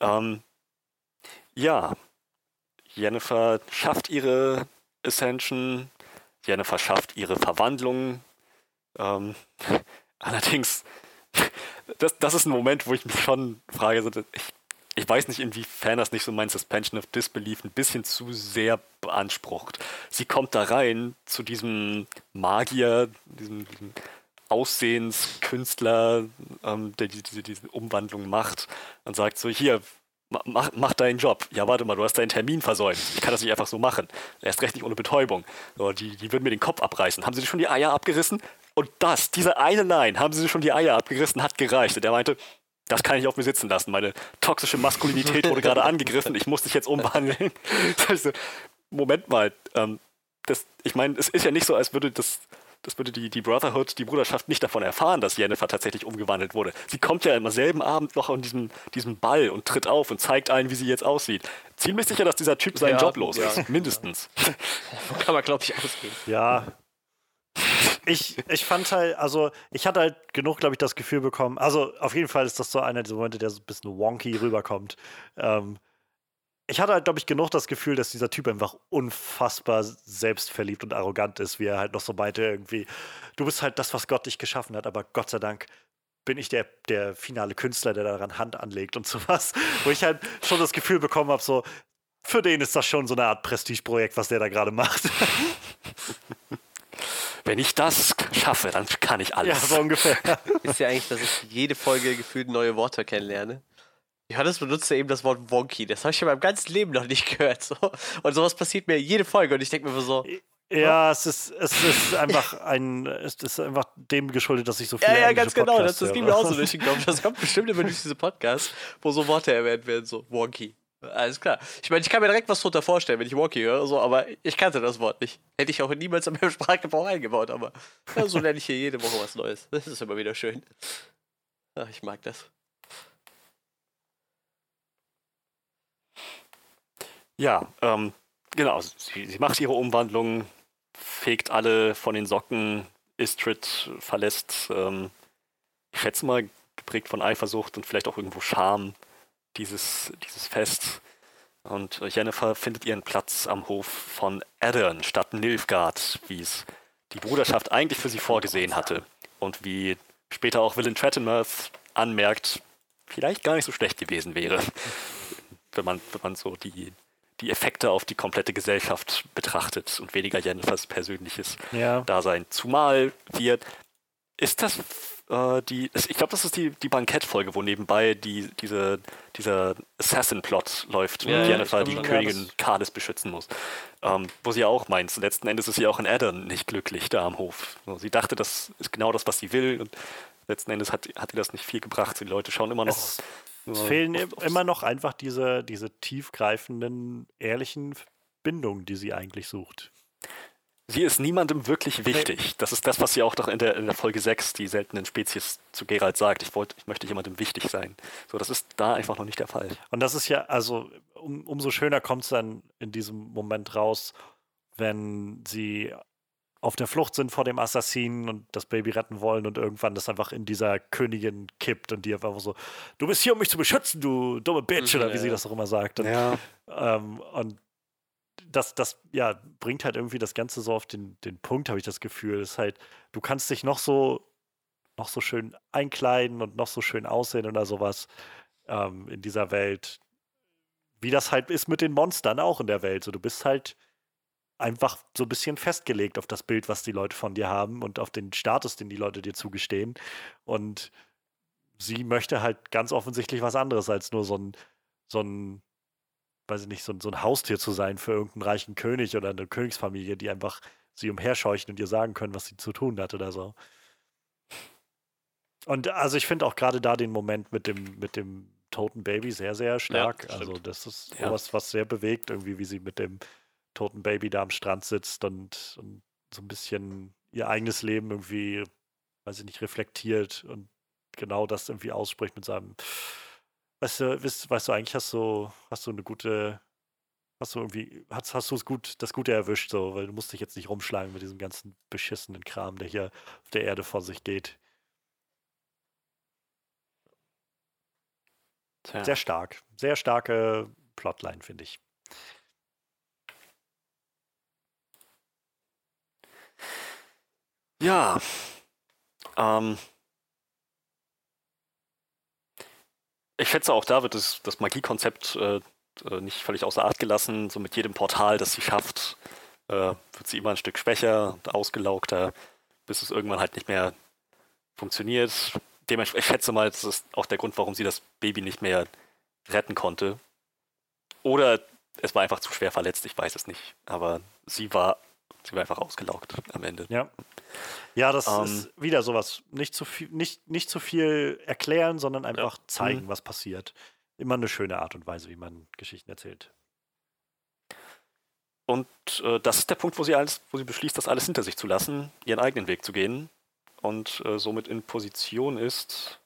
Ähm, ja, Jennifer schafft ihre Ascension, Jennifer schafft ihre Verwandlung. Ähm, allerdings, das, das ist ein Moment, wo ich mich schon frage, ich ich weiß nicht, inwiefern das nicht so mein Suspension of Disbelief ein bisschen zu sehr beansprucht. Sie kommt da rein zu diesem Magier, diesem, diesem Aussehenskünstler, ähm, der diese, diese, Umwandlung macht und sagt so, hier, mach, mach deinen Job. Ja, warte mal, du hast deinen Termin versäumt. Ich kann das nicht einfach so machen. Erst recht nicht ohne Betäubung. So, die, die würden mir den Kopf abreißen. Haben sie schon die Eier abgerissen? Und das, diese eine Line, haben sie schon die Eier abgerissen, hat gereicht. Und er meinte, das kann ich auf mir sitzen lassen. Meine toxische Maskulinität wurde gerade angegriffen. Ich muss dich jetzt umwandeln. Moment mal. Ähm, das, ich meine, es ist ja nicht so, als würde das das würde die, die Brotherhood, die Bruderschaft nicht davon erfahren, dass Jennifer tatsächlich umgewandelt wurde. Sie kommt ja am selben Abend noch an diesem, diesem Ball und tritt auf und zeigt allen, wie sie jetzt aussieht. Ziemlich sicher, dass dieser Typ seinen ja, Job los ja. ist, mindestens. Kann man, glaube ich, ausgehen. Ja. Ich, ich fand halt, also ich hatte halt genug, glaube ich, das Gefühl bekommen. Also auf jeden Fall ist das so einer dieser Momente, der so ein bisschen wonky rüberkommt. Ähm, ich hatte halt, glaube ich, genug das Gefühl, dass dieser Typ einfach unfassbar selbstverliebt und arrogant ist, wie er halt noch so meinte, irgendwie, du bist halt das, was Gott dich geschaffen hat, aber Gott sei Dank bin ich der, der finale Künstler, der daran Hand anlegt und sowas. Wo ich halt schon das Gefühl bekommen habe, so, für den ist das schon so eine Art Prestigeprojekt, was der da gerade macht. Wenn ich das schaffe, dann kann ich alles. Ja, so ungefähr. Ist ja eigentlich, dass ich jede Folge gefühlt neue Worte kennenlerne. Johannes benutzt ja eben das Wort wonky. Das habe ich in meinem ganzen Leben noch nicht gehört. So. Und sowas passiert mir jede Folge und ich denke mir so. Ja, es ist, es ist einfach ein, es ist einfach dem geschuldet, dass ich so viel. Ja, ja, ganz genau. Das, das ging mir auch so durch den Kopf. Das kommt bestimmt immer durch diese Podcasts, wo so Worte erwähnt werden, so wonky. Alles klar. Ich meine, ich kann mir direkt was drunter vorstellen, wenn ich wonky höre, so, aber ich kannte das Wort nicht. Hätte ich auch niemals in meinem Sprachgebrauch eingebaut, aber ja, so lerne ich hier jede Woche was Neues. Das ist immer wieder schön. Ach, ich mag das. Ja, ähm, genau. Sie, sie, macht ihre Umwandlung, fegt alle von den Socken, Istrid verlässt, ähm, ich schätze mal, geprägt von Eifersucht und vielleicht auch irgendwo Scham, dieses, dieses Fest. Und Jennifer findet ihren Platz am Hof von Eddern statt Nilfgaard, wie es die Bruderschaft eigentlich für sie vorgesehen hatte. Und wie später auch Willem Trettenmouth anmerkt, vielleicht gar nicht so schlecht gewesen wäre, wenn man, wenn man so die, die Effekte auf die komplette Gesellschaft betrachtet und weniger Jennifers persönliches ja. Dasein. Zumal wir, ist das äh, die, ich glaube, das ist die, die Bankettfolge, wo nebenbei die, diese, dieser Assassin-Plot läuft ja, und Jennifer die Königin ja, Kades beschützen muss. Ähm, wo sie auch meint, letzten Endes ist sie auch in Addon nicht glücklich da am Hof. So, sie dachte, das ist genau das, was sie will und letzten Endes hat, hat ihr das nicht viel gebracht. Die Leute schauen immer noch es es fehlen immer noch einfach diese, diese tiefgreifenden, ehrlichen Bindungen, die sie eigentlich sucht. Sie ist niemandem wirklich wichtig. Das ist das, was sie auch doch in der, in der Folge 6, die seltenen Spezies, zu Gerald sagt. Ich, wollt, ich möchte jemandem wichtig sein. So, das ist da einfach noch nicht der Fall. Und das ist ja, also um, umso schöner kommt es dann in diesem Moment raus, wenn sie auf der Flucht sind vor dem Assassinen und das Baby retten wollen und irgendwann das einfach in dieser Königin kippt und die einfach so, du bist hier, um mich zu beschützen, du dumme Bitch, mhm, oder wie ja. sie das auch immer sagt. Und, ja. ähm, und das, das ja, bringt halt irgendwie das Ganze so auf den, den Punkt, habe ich das Gefühl. Ist halt, du kannst dich noch so, noch so schön einkleiden und noch so schön aussehen oder sowas ähm, in dieser Welt. Wie das halt ist mit den Monstern auch in der Welt. So, du bist halt einfach so ein bisschen festgelegt auf das Bild, was die Leute von dir haben und auf den Status, den die Leute dir zugestehen. Und sie möchte halt ganz offensichtlich was anderes als nur so ein, so ein, weiß ich nicht, so ein, so ein Haustier zu sein für irgendeinen reichen König oder eine Königsfamilie, die einfach sie umherscheuchen und ihr sagen können, was sie zu tun hat oder so. Und also ich finde auch gerade da den Moment mit dem, mit dem toten Baby sehr, sehr stark. Ja, also das ist ja. was, was sehr bewegt, irgendwie, wie sie mit dem toten Baby da am Strand sitzt und, und so ein bisschen ihr eigenes Leben irgendwie, weiß ich nicht, reflektiert und genau das irgendwie ausspricht mit seinem, weißt du, weißt, weißt du, eigentlich hast du, hast du eine gute, hast du irgendwie, hast, hast du es gut, das Gute erwischt, so, weil du musst dich jetzt nicht rumschlagen mit diesem ganzen beschissenen Kram, der hier auf der Erde vor sich geht. Tja. Sehr stark. Sehr starke Plotline, finde ich. Ja. Ähm, ich schätze auch da wird das, das Magiekonzept äh, äh, nicht völlig außer Acht gelassen. So mit jedem Portal, das sie schafft, äh, wird sie immer ein Stück schwächer und ausgelaugter, bis es irgendwann halt nicht mehr funktioniert. Dementsprechend, ich schätze mal, das ist auch der Grund, warum sie das Baby nicht mehr retten konnte. Oder es war einfach zu schwer verletzt, ich weiß es nicht. Aber sie war, sie war einfach ausgelaugt am Ende. Ja. Ja, das Ähm. ist wieder sowas. Nicht zu viel, nicht, nicht zu viel erklären, sondern einfach zeigen, Mhm. was passiert. Immer eine schöne Art und Weise, wie man Geschichten erzählt. Und äh, das ist der Punkt, wo sie alles, wo sie beschließt, das alles hinter sich zu lassen, ihren eigenen Weg zu gehen und äh, somit in Position ist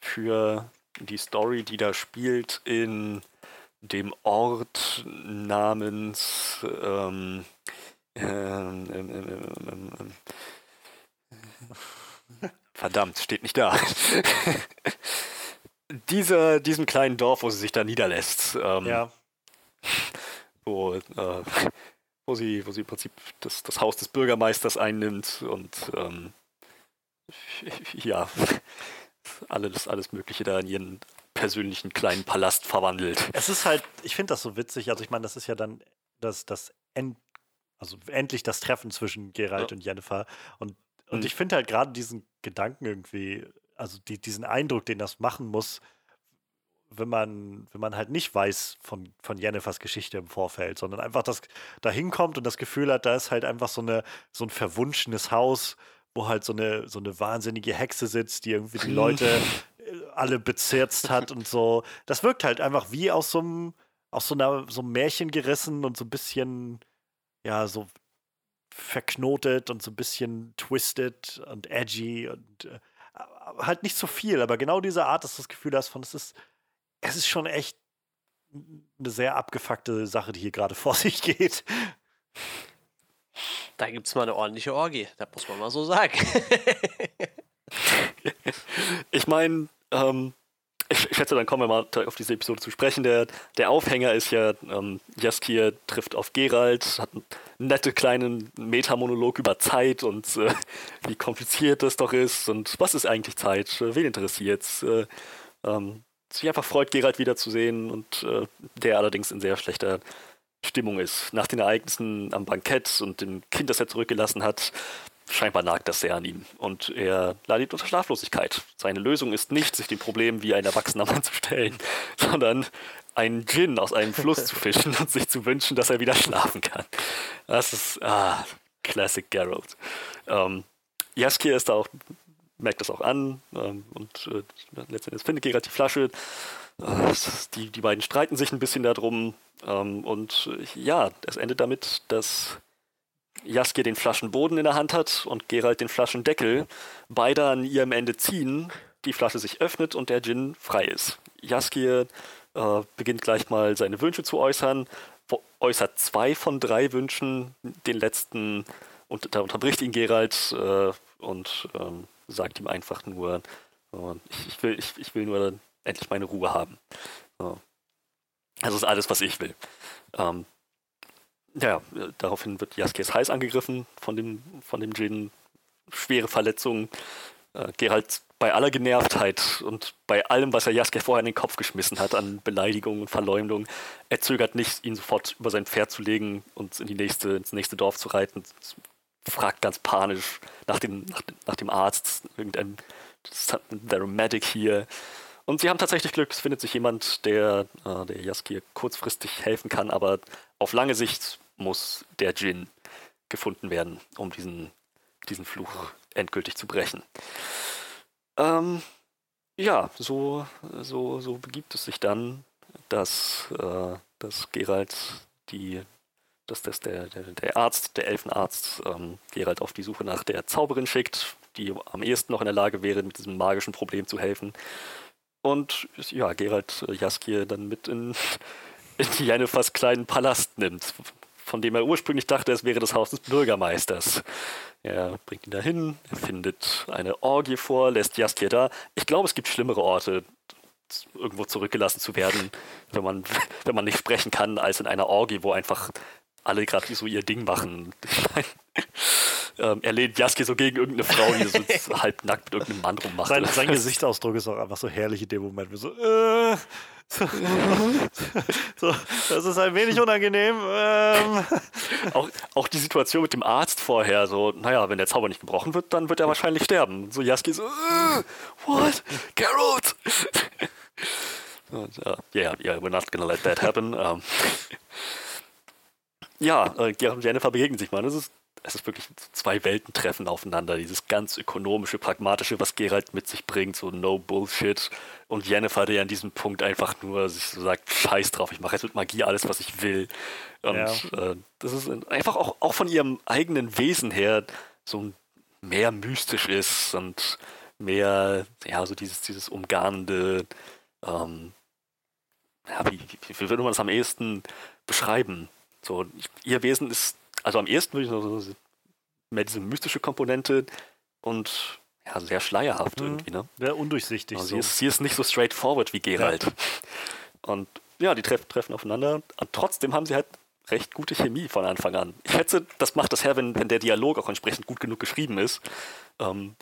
für die Story, die da spielt in dem Ort namens ähm, ähm, ähm, ähm, ähm, ähm, Verdammt, steht nicht da. Dieser, diesem kleinen Dorf, wo sie sich da niederlässt. Ähm, Ja, wo, äh, wo, sie, wo sie im Prinzip das, das Haus des Bürgermeisters einnimmt und ähm, ja, alles, alles Mögliche da in ihren persönlichen kleinen Palast verwandelt. es ist halt, ich finde das so witzig. Also, ich meine, das ist ja dann das, das End, also endlich das Treffen zwischen Geralt Ja. und Jennifer. Und, und Mhm. ich finde halt gerade diesen Gedanken irgendwie, also die, diesen Eindruck, den das machen muss, wenn man, wenn man halt nicht weiß von, von Jennifers Geschichte im Vorfeld, sondern einfach das da hinkommt und das Gefühl hat, da ist halt einfach so, eine, so ein verwunschenes Haus, wo halt so eine, so eine wahnsinnige Hexe sitzt, die irgendwie die Leute äh, alle bezirzt hat und so. Das wirkt halt einfach wie aus so einem, aus so einer, so einem Märchen gerissen und so ein bisschen, ja, so verknotet und so ein bisschen twisted und edgy und äh, halt nicht so viel, aber genau diese Art, dass du das Gefühl hast von, es ist, es ist schon echt eine sehr abgefuckte Sache, die hier gerade vor sich geht. Da gibt es mal eine ordentliche Orgie, das muss man mal so sagen. Ich meine, ähm, ich, schätze, dann kommen wir mal auf diese Episode zu sprechen. Der, der Aufhänger ist ja, ähm, Jaskier trifft auf Geralt, hat einen nette kleinen Metamonolog über Zeit und äh, wie kompliziert das doch ist und was ist eigentlich Zeit, äh, wen interessiert's. Äh, ähm, sich einfach freut, Geralt wiederzusehen und äh, der allerdings in sehr schlechter Stimmung ist. Nach den Ereignissen am Bankett und dem Kind, das er zurückgelassen hat, scheinbar nagt das sehr an ihm. Und er leidet unter Schlaflosigkeit. Seine Lösung ist nicht, sich dem Problem wie ein erwachsener Mann zu stellen, sondern einen Gin aus einem Fluss zu fischen und sich zu wünschen, dass er wieder schlafen kann. Das ist, ah, Classic Geralt. Ähm, Jaskier ist da auch, merkt das auch an ähm, und äh, letztendlich findet Geralt die Flasche. Äh, die, die beiden streiten sich ein bisschen darum ähm, und äh, ja, es endet damit, dass Jaskier den Flaschenboden in der Hand hat und Geralt den Flaschendeckel. Beide an ihrem Ende ziehen, die Flasche sich öffnet und der Gin frei ist. Jaskier äh, beginnt gleich mal seine Wünsche zu äußern, äußert zwei von drei Wünschen, den letzten und da unterbricht ihn Geralt äh, und ähm, sagt ihm einfach nur, äh, ich, will, ich, ich will nur endlich meine Ruhe haben. So. Das ist alles, was ich will. Ähm, ja, daraufhin wird Jaskiers Hals angegriffen von dem, von dem Djinn. Schwere Verletzungen. Äh, Geralt bei aller Genervtheit und bei allem, was er Jaskier vorher in den Kopf geschmissen hat an Beleidigungen und Verleumdungen, er zögert nicht, ihn sofort über sein Pferd zu legen und in die nächste, ins nächste Dorf zu reiten. Fragt ganz panisch nach dem, nach, nach dem Arzt, irgendein a medic hier. Und sie haben tatsächlich Glück, es findet sich jemand, der, äh, der Jaskier kurzfristig helfen kann, aber auf lange Sicht muss der Djinn gefunden werden, um diesen, diesen Fluch endgültig zu brechen. Ähm, ja, so, so, so begibt es sich dann, dass, äh, dass Geralt die, dass, dass der, der, der Arzt, der Elfenarzt, ähm, Geralt auf die Suche nach der Zauberin schickt, die am ehesten noch in der Lage wäre, mit diesem magischen Problem zu helfen. Und ja, Geralt äh, Jaskier dann mit in, in Jennifers kleinen Palast nimmt, von dem er ursprünglich dachte, es wäre das Haus des Bürgermeisters. Er bringt ihn dahin, er findet eine Orgie vor, lässt Jaskier da. Ich glaube, es gibt schlimmere Orte, irgendwo zurückgelassen zu werden, wenn man, wenn man nicht sprechen kann, als in einer Orgie, wo einfach alle gerade so ihr Ding machen. Ähm, er lehnt Jaskier so gegen irgendeine Frau, die so halb nackt mit irgendeinem Mann rummacht. Sein, sein Gesichtsausdruck ist auch einfach so herrlich in dem Moment. wie So, äh, so, das ist ein wenig unangenehm. Ähm, auch, auch die Situation mit dem Arzt vorher, so, naja, wenn der Zauber nicht gebrochen wird, dann wird er wahrscheinlich sterben. So Jaski so, äh, what? Geralt! Und, uh, yeah, yeah, we're not gonna let that happen. um, ja, äh, Jennifer begegnen sich mal. Das ist, es ist wirklich zwei Welten treffen aufeinander. Dieses ganz ökonomische, pragmatische, was Gerald mit sich bringt, so no Bullshit. Und Jennifer, der an diesem Punkt einfach nur sich so sagt, scheiß drauf, ich mache jetzt mit Magie alles, was ich will. Und ja. äh, das ist einfach auch, auch von ihrem eigenen Wesen her so mehr mystisch ist und mehr, ja, so dieses, dieses umgarnende, ähm, ja, wie, wie, wie würde man das am ehesten beschreiben? So, ihr Wesen ist, also am ehesten würde ich noch so mehr diese mystische Komponente und ja, sehr schleierhaft mhm. irgendwie, ne? Sehr undurchsichtig. Also so. sie, ist, sie ist nicht so straightforward wie Gerald. Ja. Und ja, die treffen, treffen aufeinander. Und trotzdem haben sie halt recht gute Chemie von Anfang an. Ich schätze, das macht das her, wenn, wenn der Dialog auch entsprechend gut genug geschrieben ist, ähm,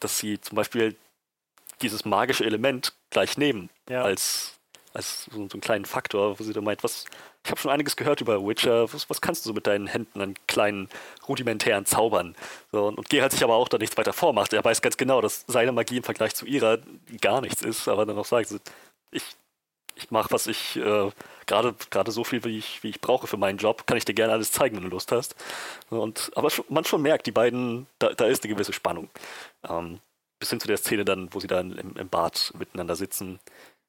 dass sie zum Beispiel dieses magische Element gleich nehmen ja. als, als so, einen kleinen Faktor, wo sie da meint, was, ich habe schon einiges gehört über Witcher, was, was, kannst du so mit deinen Händen an kleinen rudimentären Zaubern? So, und, und Gerald sich aber auch da nichts weiter vormacht. Er weiß ganz genau, dass seine Magie im Vergleich zu ihrer gar nichts ist, aber dann auch sagt, ich, ich mache, was ich äh, gerade so viel, wie ich, wie ich brauche für meinen Job, kann ich dir gerne alles zeigen, wenn du Lust hast. Und, aber man schon merkt, die beiden, da, da ist eine gewisse Spannung. Ähm, bis hin zu der Szene dann, wo sie dann im, im Bad miteinander sitzen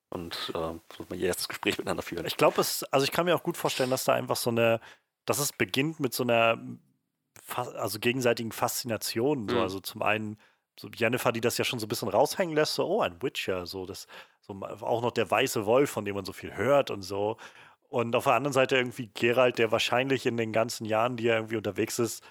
und äh, ihr erstes Gespräch miteinander führen. Ich glaube, es, also ich kann mir auch gut vorstellen, dass da einfach so eine, dass es beginnt mit so einer also gegenseitigen Faszination. So. Mhm. Also zum einen so Jennifer, die das ja schon so ein bisschen raushängen lässt, so, oh, ein Witcher, so das, so auch noch der weiße Wolf, von dem man so viel hört und so. Und auf der anderen Seite irgendwie Gerald, der wahrscheinlich in den ganzen Jahren, die er irgendwie unterwegs ist,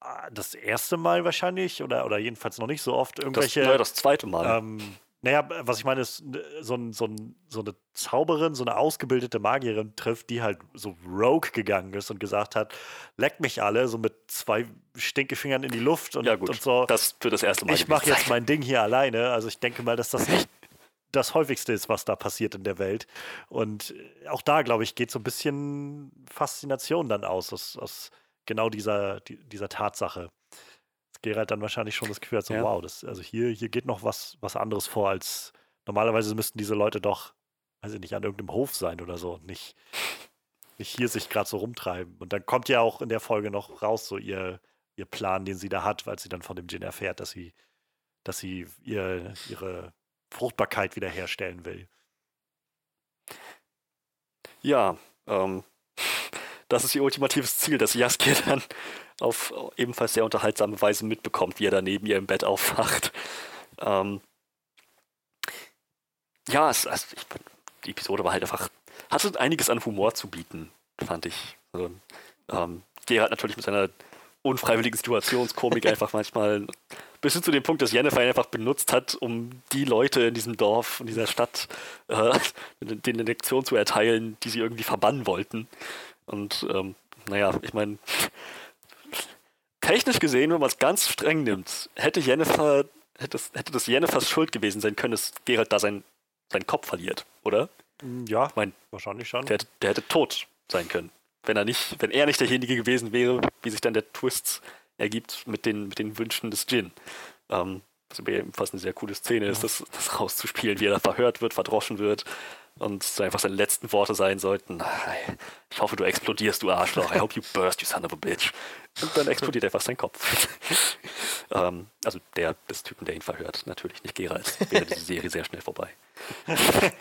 ah, das erste Mal wahrscheinlich oder, oder jedenfalls noch nicht so oft irgendwelche. Das, naja, das zweite Mal. Ähm, naja, was ich meine, ist so, ein, so, ein, so eine Zauberin, so eine ausgebildete Magierin trifft, die halt so rogue gegangen ist und gesagt hat, leck mich alle, so mit zwei Stinkefingern in die Luft und, ja, gut. und so. Das für das erste Mal. Ich mache jetzt mein Ding hier alleine. Also ich denke mal, dass das nicht das häufigste ist, was da passiert in der Welt. Und auch da, glaube ich, geht so ein bisschen Faszination dann aus, aus, aus genau dieser, dieser Tatsache. Gerald dann wahrscheinlich schon das Gefühl hat, so, ja. wow, das, also hier, hier geht noch was, was anderes vor, als normalerweise müssten diese Leute doch, weiß ich nicht, an irgendeinem Hof sein oder so und nicht, nicht hier sich gerade so rumtreiben. Und dann kommt ja auch in der Folge noch raus, so ihr, ihr Plan, den sie da hat, weil sie dann von dem Gin erfährt, dass sie, dass sie ihr, ihre Fruchtbarkeit wiederherstellen will. Ja, ähm, das ist ihr ultimatives Ziel, dass Jaskier dann auf ebenfalls sehr unterhaltsame Weise mitbekommt, wie er da neben ihr im Bett aufwacht. Ähm, ja, es, also ich, die Episode war halt einfach, hatte einiges an Humor zu bieten, fand ich. Also, ähm, Gerhard natürlich mit seiner unfreiwilligen Situationskomik einfach manchmal bis hin zu dem Punkt, dass Jennifer ihn einfach benutzt hat, um die Leute in diesem Dorf, in dieser Stadt, äh, den eine Lektion zu erteilen, die sie irgendwie verbannen wollten. Und ähm, naja, ich meine, technisch gesehen, wenn man es ganz streng nimmt, hätte Jennifer, hätte, hätte das Jennifers Schuld gewesen sein können, dass Gerald da sein, seinen Kopf verliert, oder? Mm, ja, ich mein, wahrscheinlich schon. Der, der hätte tot sein können. Wenn er nicht, wenn er nicht derjenige gewesen wäre, wie sich dann der Twist ergibt mit den, mit den Wünschen des Jin. Ähm, was ebenfalls eine sehr coole Szene ist, das, das rauszuspielen, wie er da verhört wird, verdroschen wird und so einfach seine letzten Worte sein sollten. Ich hoffe, du explodierst, du Arschloch. I hope you burst, you son of a bitch. Und dann explodiert einfach sein Kopf. ähm, also der des Typen, der ihn verhört. Natürlich nicht Gerald. Wäre diese Serie sehr schnell vorbei.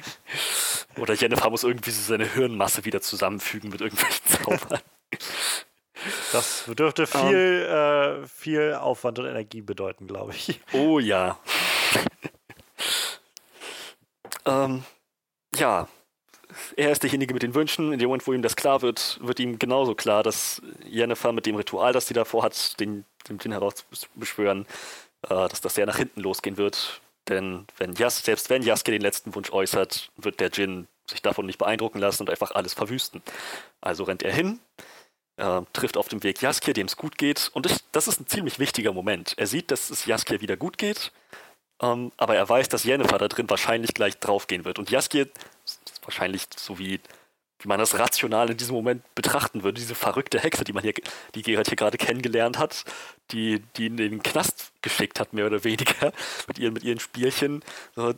Oder Jennifer muss irgendwie seine Hirnmasse wieder zusammenfügen mit irgendwelchen Zaubern. Das dürfte viel, um, ähm. äh, viel Aufwand und Energie bedeuten, glaube ich. Oh ja. ähm, ja, er ist derjenige mit den Wünschen. In dem Moment, wo ihm das klar wird, wird ihm genauso klar, dass Jennifer mit dem Ritual, das sie davor hat, den, den, den herausbeschwören, äh, dass das sehr nach hinten losgehen wird. Denn wenn Jas, selbst wenn Jaske den letzten Wunsch äußert, wird der Djinn sich davon nicht beeindrucken lassen und einfach alles verwüsten. Also rennt er hin, äh, trifft auf dem Weg Jaskier, dem es gut geht. Und ich, das ist ein ziemlich wichtiger Moment. Er sieht, dass es Jaskier wieder gut geht, ähm, aber er weiß, dass Jennifer da drin wahrscheinlich gleich draufgehen wird. Und Jaskier wahrscheinlich so wie wie man das rational in diesem Moment betrachten würde, diese verrückte Hexe, die man hier, die Gerald hier gerade kennengelernt hat, die, die in den Knast geschickt hat, mehr oder weniger, mit ihren, mit ihren Spielchen. So,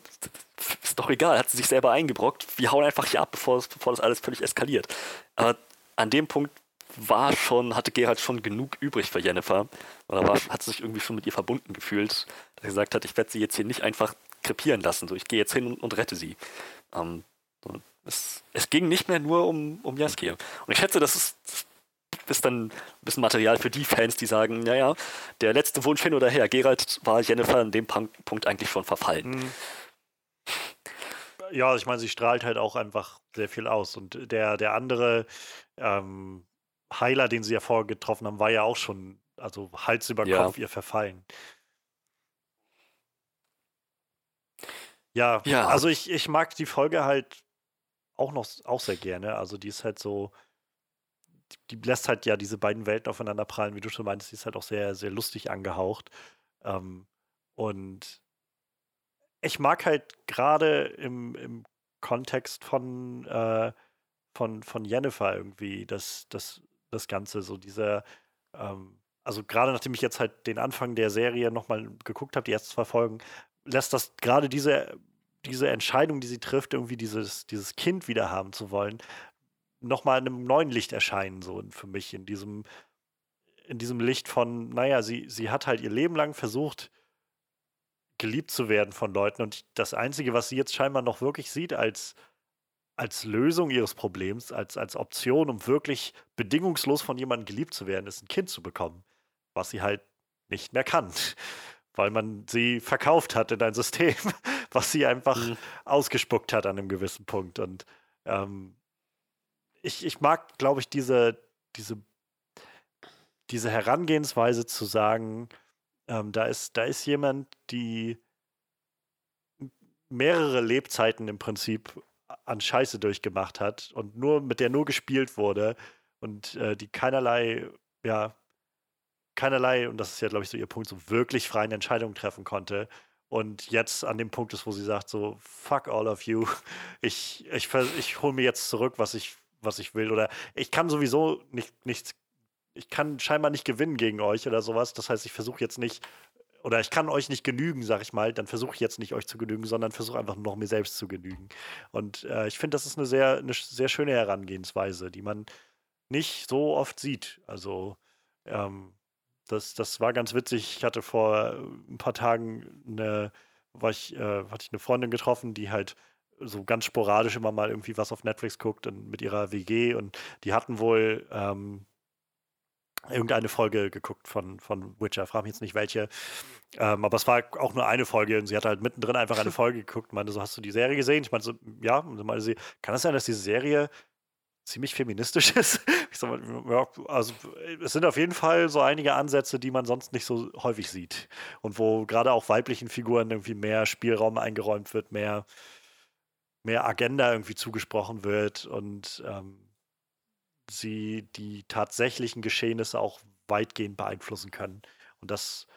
ist doch egal, hat sie sich selber eingebrockt. Wir hauen einfach hier ab, bevor, bevor das alles völlig eskaliert. Aber an dem Punkt war schon, hatte Gerald schon genug übrig für Jennifer. Oder war, hat sich irgendwie schon mit ihr verbunden gefühlt, dass er gesagt hat, ich werde sie jetzt hier nicht einfach krepieren lassen. So, ich gehe jetzt hin und, und rette sie. Ähm, es, es, ging nicht mehr nur um, um Jaskier. Und ich schätze, das ist, ist dann ein bisschen Material für die Fans, die sagen, naja, der letzte Wunsch hin oder her. Gerald war Jennifer an dem Punkt eigentlich schon verfallen. Mhm. Ja, ich meine, sie strahlt halt auch einfach sehr viel aus. Und der, der andere ähm, Heiler, den sie ja vorher getroffen haben, war ja auch schon, also Hals über Kopf ja. ihr verfallen. Ja, ja, also ich, ich mag die Folge halt auch noch auch sehr gerne. Also die ist halt so, die, die lässt halt ja diese beiden Welten aufeinander prallen, wie du schon meintest, die ist halt auch sehr, sehr lustig angehaucht. Ähm, und ich mag halt gerade im, im Kontext von, äh, von, von Jennifer irgendwie das, das, das Ganze, so dieser, ähm, also gerade nachdem ich jetzt halt den Anfang der Serie nochmal geguckt habe, die ersten zwei Folgen, lässt das gerade diese, diese Entscheidung, die sie trifft, irgendwie dieses, dieses Kind wieder haben zu wollen, nochmal in einem neuen Licht erscheinen, so für mich, in diesem, in diesem Licht von, naja, sie, sie hat halt ihr Leben lang versucht, geliebt zu werden von Leuten. Und das Einzige, was sie jetzt scheinbar noch wirklich sieht als, als Lösung ihres Problems, als, als Option, um wirklich bedingungslos von jemandem geliebt zu werden, ist ein Kind zu bekommen, was sie halt nicht mehr kann weil man sie verkauft hat in ein System, was sie einfach mhm. ausgespuckt hat an einem gewissen Punkt. Und ähm, ich, ich mag, glaube ich, diese, diese, diese Herangehensweise zu sagen, ähm, da, ist, da ist jemand, die mehrere Lebzeiten im Prinzip an Scheiße durchgemacht hat und nur mit der nur gespielt wurde und äh, die keinerlei ja, keinerlei, und das ist ja, glaube ich, so ihr Punkt, so wirklich freien Entscheidungen treffen konnte. Und jetzt an dem Punkt ist, wo sie sagt, so, fuck all of you. Ich, ich, ich hole mir jetzt zurück, was ich, was ich will. Oder ich kann sowieso nicht, nichts, ich kann scheinbar nicht gewinnen gegen euch oder sowas. Das heißt, ich versuche jetzt nicht, oder ich kann euch nicht genügen, sag ich mal, dann versuche ich jetzt nicht euch zu genügen, sondern versuche einfach nur noch mir selbst zu genügen. Und äh, ich finde, das ist eine sehr, eine sehr schöne Herangehensweise, die man nicht so oft sieht. Also, ähm, das, das war ganz witzig. Ich hatte vor ein paar Tagen eine, war ich, äh, hatte ich eine Freundin getroffen, die halt so ganz sporadisch immer mal irgendwie was auf Netflix guckt und mit ihrer WG und die hatten wohl ähm, irgendeine Folge geguckt von, von Witcher, frage mich jetzt nicht welche, ähm, aber es war auch nur eine Folge und sie hat halt mittendrin einfach eine Folge geguckt und meinte so, hast du die Serie gesehen? Ich meinte so, ja, und dann meinte sie, kann es das sein, dass diese Serie ziemlich feministisch ist. Sag, ja, also es sind auf jeden Fall so einige Ansätze, die man sonst nicht so häufig sieht. Und wo gerade auch weiblichen Figuren irgendwie mehr Spielraum eingeräumt wird, mehr, mehr Agenda irgendwie zugesprochen wird und ähm, sie die tatsächlichen Geschehnisse auch weitgehend beeinflussen können. Und das,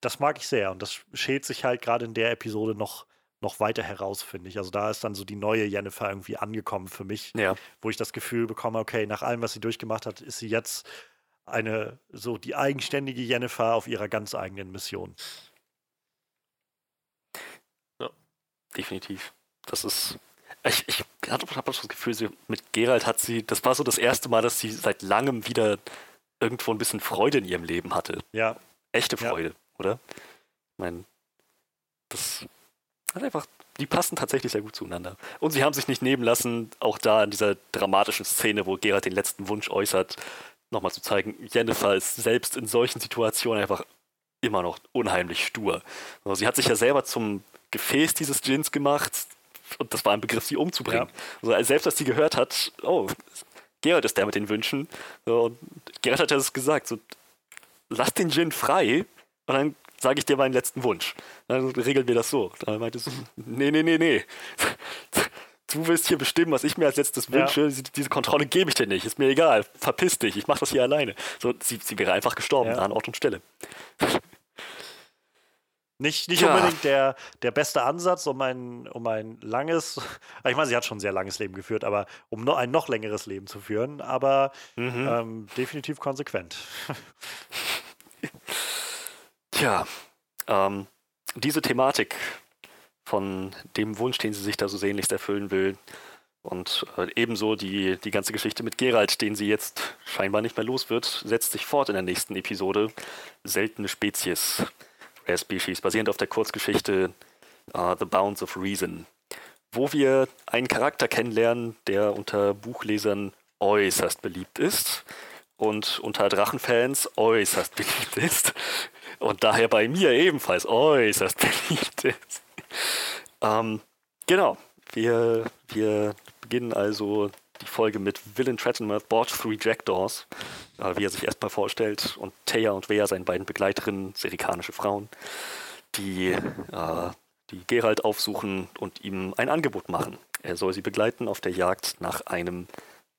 das mag ich sehr. Und das schält sich halt gerade in der Episode noch noch weiter heraus, finde ich. Also da ist dann so die neue Jennifer irgendwie angekommen für mich, ja. wo ich das Gefühl bekomme, okay, nach allem, was sie durchgemacht hat, ist sie jetzt eine, so die eigenständige Jennifer auf ihrer ganz eigenen Mission. Ja, definitiv. Das ist. Ich, ich habe das Gefühl, sie, mit Gerald hat sie, das war so das erste Mal, dass sie seit langem wieder irgendwo ein bisschen Freude in ihrem Leben hatte. Ja. Echte Freude, ja. oder? Ich meine, das Halt einfach, die passen tatsächlich sehr gut zueinander. Und sie haben sich nicht nehmen lassen, auch da in dieser dramatischen Szene, wo Gerard den letzten Wunsch äußert, nochmal zu zeigen, Jennifer ist selbst in solchen Situationen einfach immer noch unheimlich stur. Also sie hat sich ja selber zum Gefäß dieses Gins gemacht und das war ein Begriff, sie umzubringen. Ja. Also selbst als sie gehört hat, oh, Gerard ist der mit den Wünschen. und Gerard hat ja das gesagt, so, lass den Gin frei und dann sage ich dir meinen letzten Wunsch. Dann regeln wir das so. Dann meinte sie, nee, nee, nee, nee. Du willst hier bestimmen, was ich mir als letztes wünsche. Ja. Diese Kontrolle gebe ich dir nicht. Ist mir egal. Verpiss dich. Ich mache das hier alleine. So, sie, sie wäre einfach gestorben ja. an Ort und Stelle. Nicht, nicht Ja. unbedingt der, der beste Ansatz, um ein, um ein langes, ich meine, sie hat schon ein sehr langes Leben geführt, aber um noch ein noch längeres Leben zu führen, aber Mhm. ähm, definitiv konsequent. Tja, ähm, diese Thematik von dem Wunsch, den sie sich da so sehnlichst erfüllen will, und äh, ebenso die, die ganze Geschichte mit Geralt, den sie jetzt scheinbar nicht mehr los wird, setzt sich fort in der nächsten Episode. Seltene Spezies, Rare Species, basierend auf der Kurzgeschichte äh, The Bounds of Reason, wo wir einen Charakter kennenlernen, der unter Buchlesern äußerst beliebt ist und unter Drachenfans äußerst beliebt ist und daher bei mir ebenfalls äußerst beliebt ist. Ähm, genau, wir, wir beginnen also die Folge mit Villain Trettenmouth, Borch Three Jackdaws, äh, wie er sich erstmal vorstellt, und Thea und Vea, seine beiden Begleiterinnen, serikanische Frauen, die, äh, die Geralt aufsuchen und ihm ein Angebot machen. Er soll sie begleiten auf der Jagd nach einem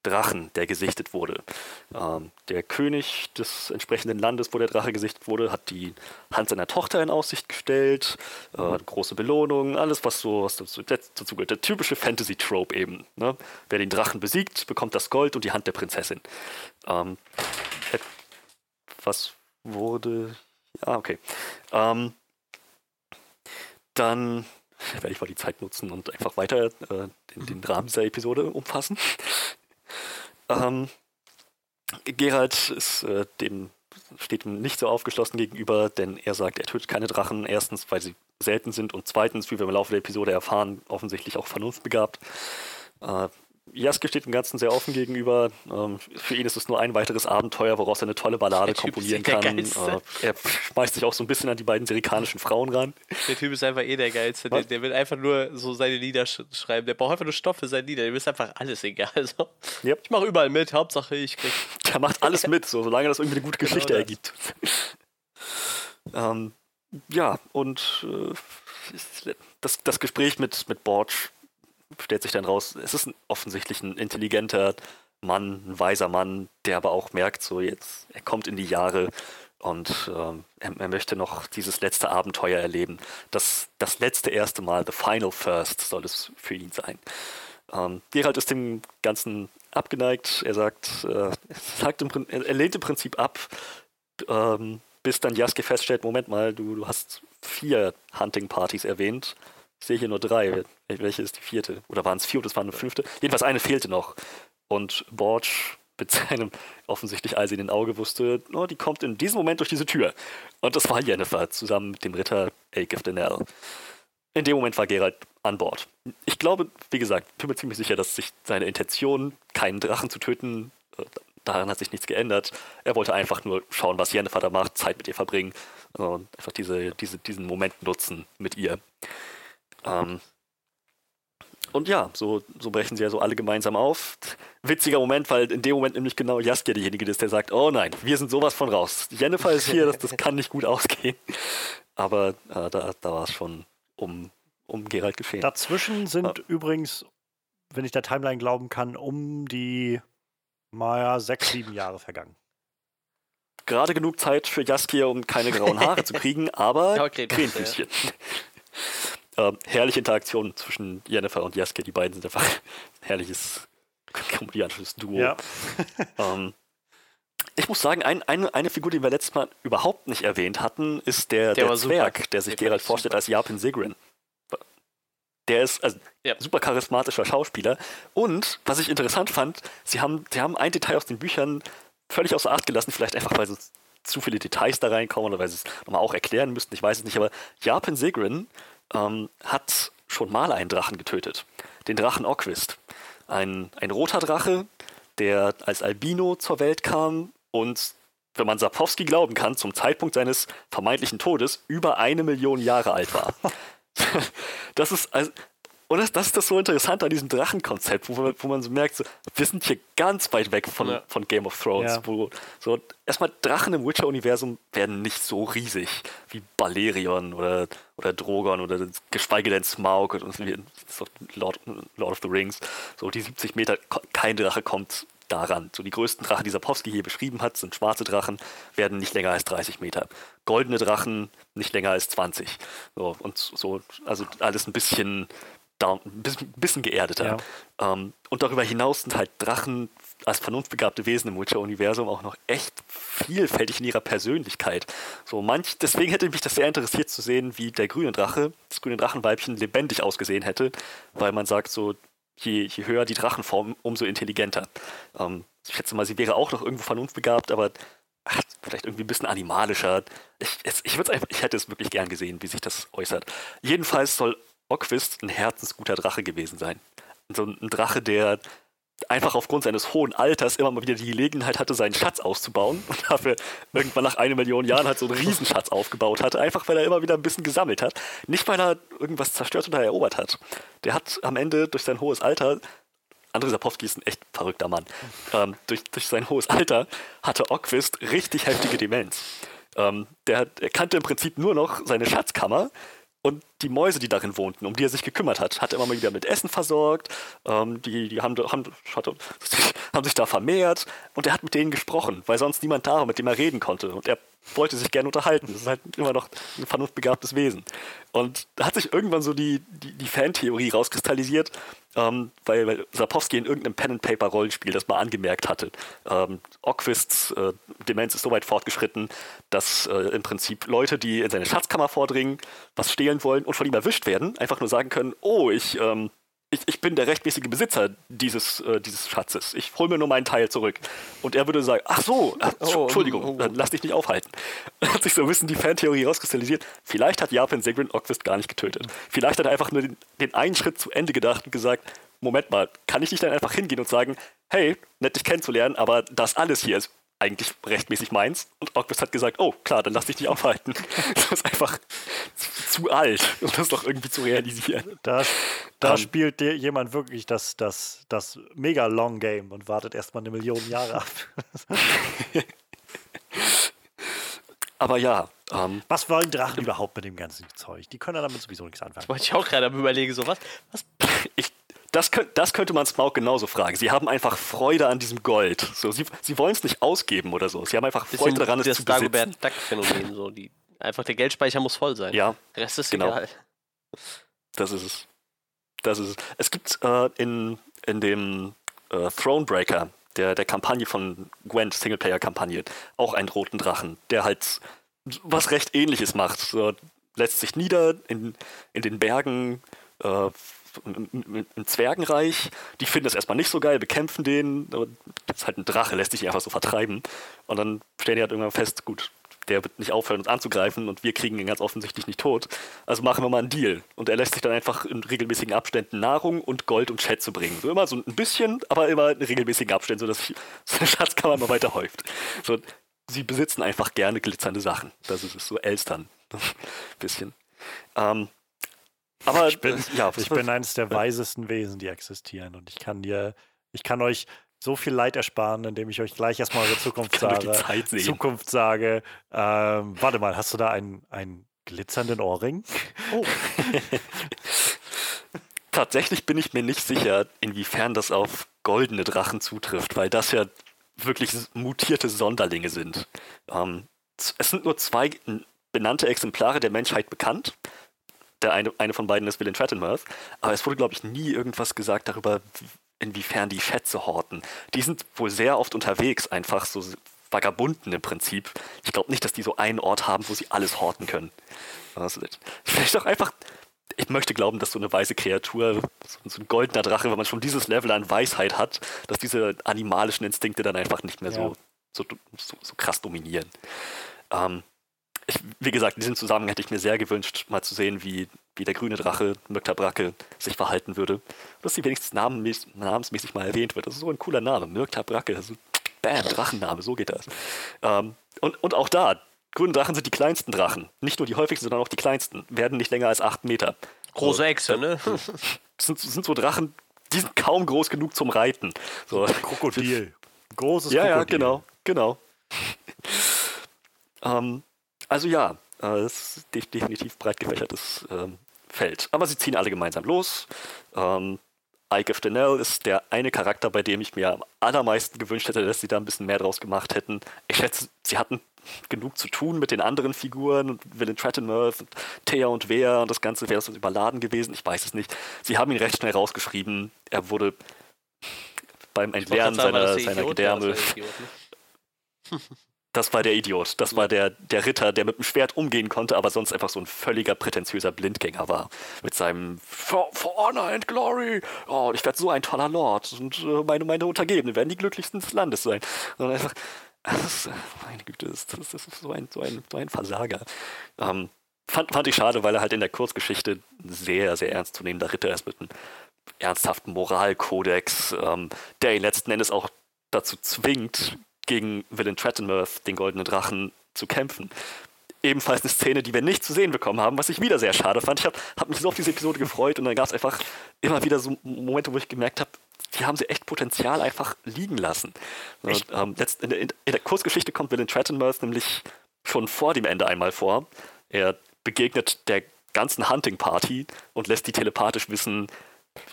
Drachen, der gesichtet wurde. Ähm, der König des entsprechenden Landes, wo der Drache gesichtet wurde, hat die Hand seiner Tochter in Aussicht gestellt. Äh, große Belohnung, alles, was so was dazu, dazu gehört. Der typische Fantasy-Trope eben. Ne? Wer den Drachen besiegt, bekommt das Gold und die Hand der Prinzessin. Ähm, was wurde. Ah, okay. Ähm, dann werde ich mal die Zeit nutzen und einfach weiter äh, den, den Rahmen dieser Episode umfassen. Ähm, Geralt ist äh, dem steht ihm nicht so aufgeschlossen gegenüber, denn er sagt, er tötet keine Drachen. Erstens, weil sie selten sind und zweitens, wie wir im Laufe der Episode erfahren, offensichtlich auch vernunftbegabt. Äh, Jaske steht dem Ganzen sehr offen gegenüber. Ähm, für ihn ist es nur ein weiteres Abenteuer, woraus er eine tolle Ballade komponieren kann. Äh, er schmeißt sich auch so ein bisschen an die beiden serikanischen Frauen ran. Der Typ ist einfach eh der Geilste. Der, der will einfach nur so seine Lieder sch schreiben. Der braucht einfach nur Stoff für seine Lieder. Dem ist einfach alles egal. So. Yep. Ich mache überall mit. Hauptsache, ich krieg. Der macht alles mit, so, solange das irgendwie eine gute Genau Geschichte das. ergibt. ähm, ja, und äh, das, das Gespräch mit, mit Borch stellt sich dann raus, es ist ein, offensichtlich ein intelligenter Mann, ein weiser Mann, der aber auch merkt, so jetzt, er kommt in die Jahre und ähm, er, er möchte noch dieses letzte Abenteuer erleben. Das, das letzte erste Mal, the final first, soll es für ihn sein. Ähm, Gerald ist dem Ganzen abgeneigt. Er sagt, äh, sagt im, er lehnt im Prinzip ab, ähm, bis dann Jaske feststellt, Moment mal, du, du hast vier Hunting-Partys erwähnt. Ich sehe hier nur drei. Wel- Welche ist die vierte? Oder waren es vier oder es war eine fünfte? Jedenfalls eine fehlte noch. Und Borch mit seinem offensichtlich eisigen Auge wusste, oh, die kommt in diesem Moment durch diese Tür. Und das war Jennifer zusammen mit dem Ritter Aegif Denell. In dem Moment war Geralt an Bord. Ich glaube, wie gesagt, bin mir ziemlich sicher, dass sich seine Intention, keinen Drachen zu töten, äh, daran hat sich nichts geändert. Er wollte einfach nur schauen, was Jennifer da macht, Zeit mit ihr verbringen äh, und einfach diese, diese, diesen Moment nutzen mit ihr. Ähm, und ja, so, so brechen sie ja so alle gemeinsam auf. Witziger Moment, weil in dem Moment nämlich genau Jaskier derjenige ist, der sagt, oh nein, wir sind sowas von raus. Jennifer ist hier, das, das kann nicht gut ausgehen. Aber äh, da, da war es schon um, um Geralt geschehen. Dazwischen sind Ja. übrigens, wenn ich der Timeline glauben kann, um die naja, sechs, sieben Jahre vergangen. Gerade genug Zeit für Jaskier, um keine grauen Haare zu kriegen, aber Aber Ähm, herrliche Interaktion zwischen Jennifer und Jaskier. Die beiden sind einfach ein herrliches komödiantisches Duo. Ja. Ähm, ich muss sagen, ein, eine, eine Figur, die wir letztes Mal überhaupt nicht erwähnt hatten, ist der, Der der, war super. Zwerg, der sich Geralt ich vorstellt super. als Japin Sigrin. Der ist also Ja. super charismatischer Schauspieler. Und was ich interessant fand, sie haben, sie haben ein Detail aus den Büchern völlig außer Acht gelassen, vielleicht einfach, weil es zu viele Details da reinkommen oder weil sie es nochmal auch erklären müssten, ich weiß es nicht, aber Japin Sigrin ähm, hat schon mal einen Drachen getötet. Den Drachen Oquist. Ein, ein roter Drache, der als Albino zur Welt kam und, wenn man Sapowski glauben kann, zum Zeitpunkt seines vermeintlichen Todes über eine Million Jahre alt war. das ist also, und das, das ist das so interessant an diesem Drachenkonzept, wo, man- wo man so merkt, so, wir sind hier ganz weit weg von, Ja. von Game of Thrones. Ja. Wo, so, erstmal Drachen im Witcher-Universum werden nicht so riesig wie Balerion oder, oder Drogon oder geschweige denn Smaug und so Lord, Lord of the Rings. So die 70 Meter, kein Drache kommt daran. So die größten Drachen, die Sapowski hier beschrieben hat, sind schwarze Drachen, werden nicht länger als 30 Meter. Goldene Drachen nicht länger als 20. So, und so, also alles ein bisschen, down, ein bisschen, geerdeter. Ja. Ähm, und darüber hinaus sind halt Drachen als vernunftbegabte Wesen im Witcher-Universum auch noch echt vielfältig in ihrer Persönlichkeit. So manch, deswegen hätte mich das sehr interessiert zu sehen, wie der grüne Drache, das grüne Drachenweibchen lebendig ausgesehen hätte, weil man sagt so, je, je höher die Drachenform, umso intelligenter. Ähm, ich schätze mal, sie wäre auch noch irgendwo vernunftbegabt, aber ach, vielleicht irgendwie ein bisschen animalischer. Ich, es, ich, einfach, ich hätte es wirklich gern gesehen, wie sich das äußert. Jedenfalls soll Oquist ein herzensguter Drache gewesen sein. So ein Drache, der einfach aufgrund seines hohen Alters immer mal wieder die Gelegenheit hatte, seinen Schatz auszubauen und dafür irgendwann nach einer Million Jahren halt so einen Riesenschatz aufgebaut hatte, einfach weil er immer wieder ein bisschen gesammelt hat. Nicht, weil er irgendwas zerstört oder erobert hat. Der hat am Ende durch sein hohes Alter, André Sapowski ist ein echt verrückter Mann, ähm, durch, durch sein hohes Alter hatte Oquist richtig heftige Demenz. Ähm, der, er kannte im Prinzip nur noch seine Schatzkammer und die Mäuse, die darin wohnten, um die er sich gekümmert hat, hat er immer mal wieder mit Essen versorgt. Ähm, die die haben, haben, haben, sich da vermehrt und er hat mit denen gesprochen, weil sonst niemand da war, mit dem er reden konnte. Und er wollte sich gerne unterhalten. Das ist halt immer noch ein vernunftbegabtes Wesen. Und da hat sich irgendwann so die, die, die Fantheorie rauskristallisiert, ähm, weil, weil Sapowski in irgendeinem Pen-and-Paper-Rollenspiel das mal angemerkt hatte. Ähm, Ockwists äh, Demenz ist so weit fortgeschritten, dass äh, im Prinzip Leute, die in seine Schatzkammer vordringen, was stehlen wollen und von ihm erwischt werden, einfach nur sagen können, oh, ich ähm, ich, ich bin der rechtmäßige Besitzer dieses, äh, dieses Schatzes. Ich hole mir nur meinen Teil zurück. Und er würde sagen, ach so, ach, oh, Entschuldigung, oh, oh. dann lass dich nicht aufhalten. Dann hat sich so ein bisschen die Fantheorie rauskristallisiert. Vielleicht hat Japan Sigrid Oquist gar nicht getötet. Vielleicht hat er einfach nur den, den einen Schritt zu Ende gedacht und gesagt, Moment mal, kann ich nicht dann einfach hingehen und sagen, hey, nett dich kennenzulernen, aber das alles hier ist eigentlich rechtmäßig meins. Und Octopus hat gesagt, oh klar, dann lass dich nicht aufhalten. Das ist einfach zu alt, um das doch irgendwie zu realisieren. Da, da um, ähm. spielt dir jemand wirklich das, das, das mega Long Game und wartet erstmal eine Million Jahre ab. Aber ja. Ähm, was wollen Drachen überhaupt mit dem ganzen Zeug? Die können damit sowieso nichts anfangen. Wollte ich auch gerade überlegen, so was? was? Ich, das, das könnte man Smaug genauso fragen. Sie haben einfach Freude an diesem Gold. So, sie sie wollen es nicht ausgeben oder so. Sie haben einfach Freude daran, es zu besitzen. Das Dagobert Duck-Phänomen. So. Die, einfach der Geldspeicher muss voll sein. Ja. Der Rest ist genau. egal. Das ist es. Das ist es. Es gibt äh, in, in dem äh, Thronebreaker, der, der Kampagne von Gwent, Singleplayer-Kampagne, auch einen roten Drachen, der halt was recht ähnliches macht. So, lässt sich nieder in, in den Bergen, äh, im Zwergenreich, die finden das erstmal nicht so geil, bekämpfen den, das ist halt ein Drache, lässt sich einfach so vertreiben. Und dann stellen die halt irgendwann fest, gut, der wird nicht aufhören, uns anzugreifen und wir kriegen ihn ganz offensichtlich nicht tot. Also machen wir mal einen Deal. Und er lässt sich dann einfach in regelmäßigen Abständen Nahrung und Gold und Schätze bringen. So immer so ein bisschen, aber immer in regelmäßigen Abständen, sodass sich seine Schatzkammer immer weiter häuft. So, sie besitzen einfach gerne glitzernde Sachen. Das ist so Elstern. bisschen. Ähm, aber ich bin, ja, ich bin eines der weisesten Wesen, die existieren. Und ich kann dir, ich kann euch so viel Leid ersparen, indem ich euch gleich erstmal eure Zukunft sage. Zukunft sage. Ähm, warte mal, hast du da einen, einen glitzernden Ohrring? Oh. Tatsächlich bin ich mir nicht sicher, inwiefern das auf goldene Drachen zutrifft, weil das ja wirklich mutierte Sonderlinge sind. Ähm, es sind nur zwei benannte Exemplare der Menschheit bekannt der eine, eine von beiden ist Willem Trattenworth, aber es wurde, glaube ich, nie irgendwas gesagt darüber, inwiefern die Schätze horten. Die sind wohl sehr oft unterwegs, einfach so Vagabunden im Prinzip. Ich glaube nicht, dass die so einen Ort haben, wo sie alles horten können. Also, vielleicht auch einfach, ich möchte glauben, dass so eine weiße Kreatur, so ein goldener Drache, wenn man schon dieses Level an Weisheit hat, dass diese animalischen Instinkte dann einfach nicht mehr ja. so, so, so, so, krass dominieren. Ähm, ich, wie gesagt, in diesem Zusammenhang hätte ich mir sehr gewünscht, mal zu sehen, wie, wie der grüne Drache, Myrkta sich verhalten würde. Dass sie wenigstens namenmäßig, namensmäßig mal erwähnt wird. Das ist so ein cooler Name, Myrkta Also, bam, Drachenname, so geht das. Ähm, und, und auch da, grüne Drachen sind die kleinsten Drachen. Nicht nur die häufigsten, sondern auch die kleinsten. Werden nicht länger als 8 Meter. Große Echse, ne? Das sind, sind so Drachen, die sind kaum groß genug zum Reiten. So. Krokodil. Großes ja, Krokodil. Ja, genau, genau. ähm, also ja, äh, es ist definitiv breit gefächertes ähm, Feld. Aber sie ziehen alle gemeinsam los. Ähm, Ike of Denell ist der eine Charakter, bei dem ich mir am allermeisten gewünscht hätte, dass sie da ein bisschen mehr draus gemacht hätten. Ich schätze, sie hatten genug zu tun mit den anderen Figuren und Villain Trattenworth und Thea und Wea und das Ganze wäre so überladen gewesen. Ich weiß es nicht. Sie haben ihn recht schnell rausgeschrieben. Er wurde beim Entleeren seiner, seiner Gedärme. Das war der Idiot. Das war der, der Ritter, der mit dem Schwert umgehen konnte, aber sonst einfach so ein völliger prätentiöser Blindgänger war. Mit seinem For, for Honor and Glory. Oh, ich werde so ein toller Lord. Und äh, meine, meine Untergebenen werden die glücklichsten des Landes sein. Und einfach, das, meine Güte, das, das, ist so ein, so ein, so ein Versager. Ähm, fand, fand ich schade, weil er halt in der Kurzgeschichte sehr, sehr ernstzunehmender Ritter ist mit einem ernsthaften Moralkodex, ähm, der ihn letzten Endes auch dazu zwingt, gegen Villain Trattenworth, den goldenen Drachen, zu kämpfen. Ebenfalls eine Szene, die wir nicht zu sehen bekommen haben, was ich wieder sehr schade fand. Ich habe hab mich so auf diese Episode gefreut und dann gab es einfach immer wieder so Momente, wo ich gemerkt habe, die haben sie echt Potenzial einfach liegen lassen. Und, ähm, letzt, in, der, in, der, Kurzgeschichte kommt Villain Trattenworth nämlich schon vor dem Ende einmal vor. Er begegnet der ganzen Hunting Party und lässt die telepathisch wissen,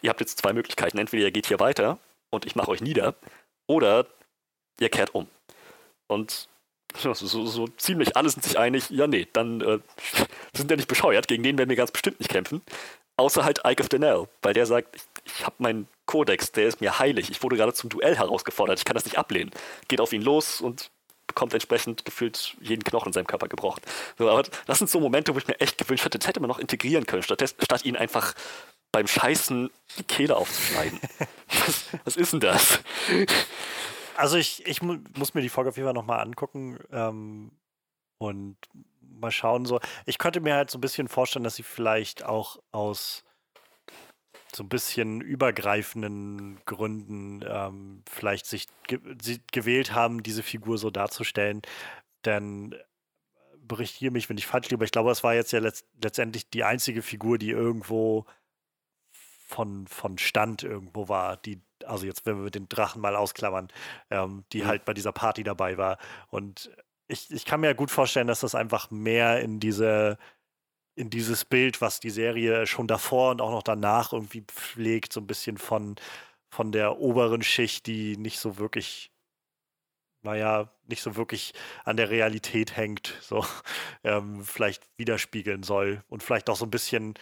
ihr habt jetzt zwei Möglichkeiten. Entweder ihr geht hier weiter und ich mache euch nieder, oder ihr kehrt um. Und so, so, so, ziemlich alle sind sich einig, ja nee, dann äh, sind ja nicht bescheuert, gegen den werden wir ganz bestimmt nicht kämpfen. Außer halt Ike of Denell, weil der sagt, ich, ich habe meinen Kodex, der ist mir heilig. Ich wurde gerade zum Duell herausgefordert, ich kann das nicht ablehnen. Geht auf ihn los und bekommt entsprechend gefühlt jeden Knochen in seinem Körper gebrochen. So, aber das sind so Momente, wo ich mir echt gewünscht hätte, das hätte man noch integrieren können, statt, statt ihn einfach beim Scheißen die Kehle aufzuschneiden. was, was ist denn das? Also ich, ich muss mir die Folge auf jeden Fall nochmal angucken ähm, und mal schauen. So. Ich könnte mir halt so ein bisschen vorstellen, dass sie vielleicht auch aus so ein bisschen übergreifenden Gründen ähm, vielleicht sich ge gewählt haben, diese Figur so darzustellen. Denn äh, berichtiere mich, wenn ich falsch liege, aber ich glaube, es war jetzt ja letzt letztendlich die einzige Figur, die irgendwo von, von Stand irgendwo war, die, also jetzt, wenn wir den Drachen mal ausklammern, ähm, die mhm. halt bei dieser Party dabei war. Und ich, ich kann mir gut vorstellen, dass das einfach mehr in diese, in dieses Bild, was die Serie schon davor und auch noch danach irgendwie pflegt, so ein bisschen von, von der oberen Schicht, die nicht so wirklich, naja, nicht so wirklich an der Realität hängt, so ähm, vielleicht widerspiegeln soll und vielleicht auch so ein bisschen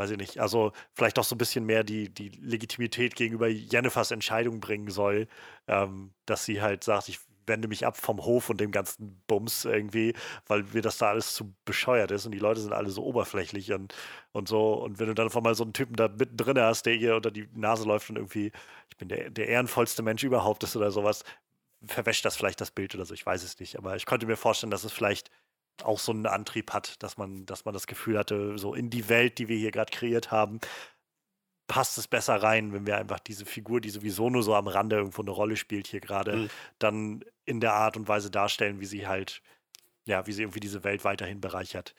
weiß ich nicht, also vielleicht auch so ein bisschen mehr die, die Legitimität gegenüber Jennifers Entscheidung bringen soll, ähm, dass sie halt sagt, ich wende mich ab vom Hof und dem ganzen Bums irgendwie, weil mir das da alles zu bescheuert ist und die Leute sind alle so oberflächlich und, und so. Und wenn du dann einfach mal so einen Typen da mittendrin hast, der ihr unter die Nase läuft und irgendwie, ich bin der, der ehrenvollste Mensch überhaupt ist oder sowas, verwäscht das vielleicht das Bild oder so, ich weiß es nicht. Aber ich könnte mir vorstellen, dass es vielleicht auch so einen Antrieb hat, dass man, dass man das Gefühl hatte, so in die Welt, die wir hier gerade kreiert haben, passt es besser rein, wenn wir einfach diese Figur, die sowieso nur so am Rande irgendwo eine Rolle spielt hier gerade, mhm. dann in der Art und Weise darstellen, wie sie halt, ja, wie sie irgendwie diese Welt weiterhin bereichert.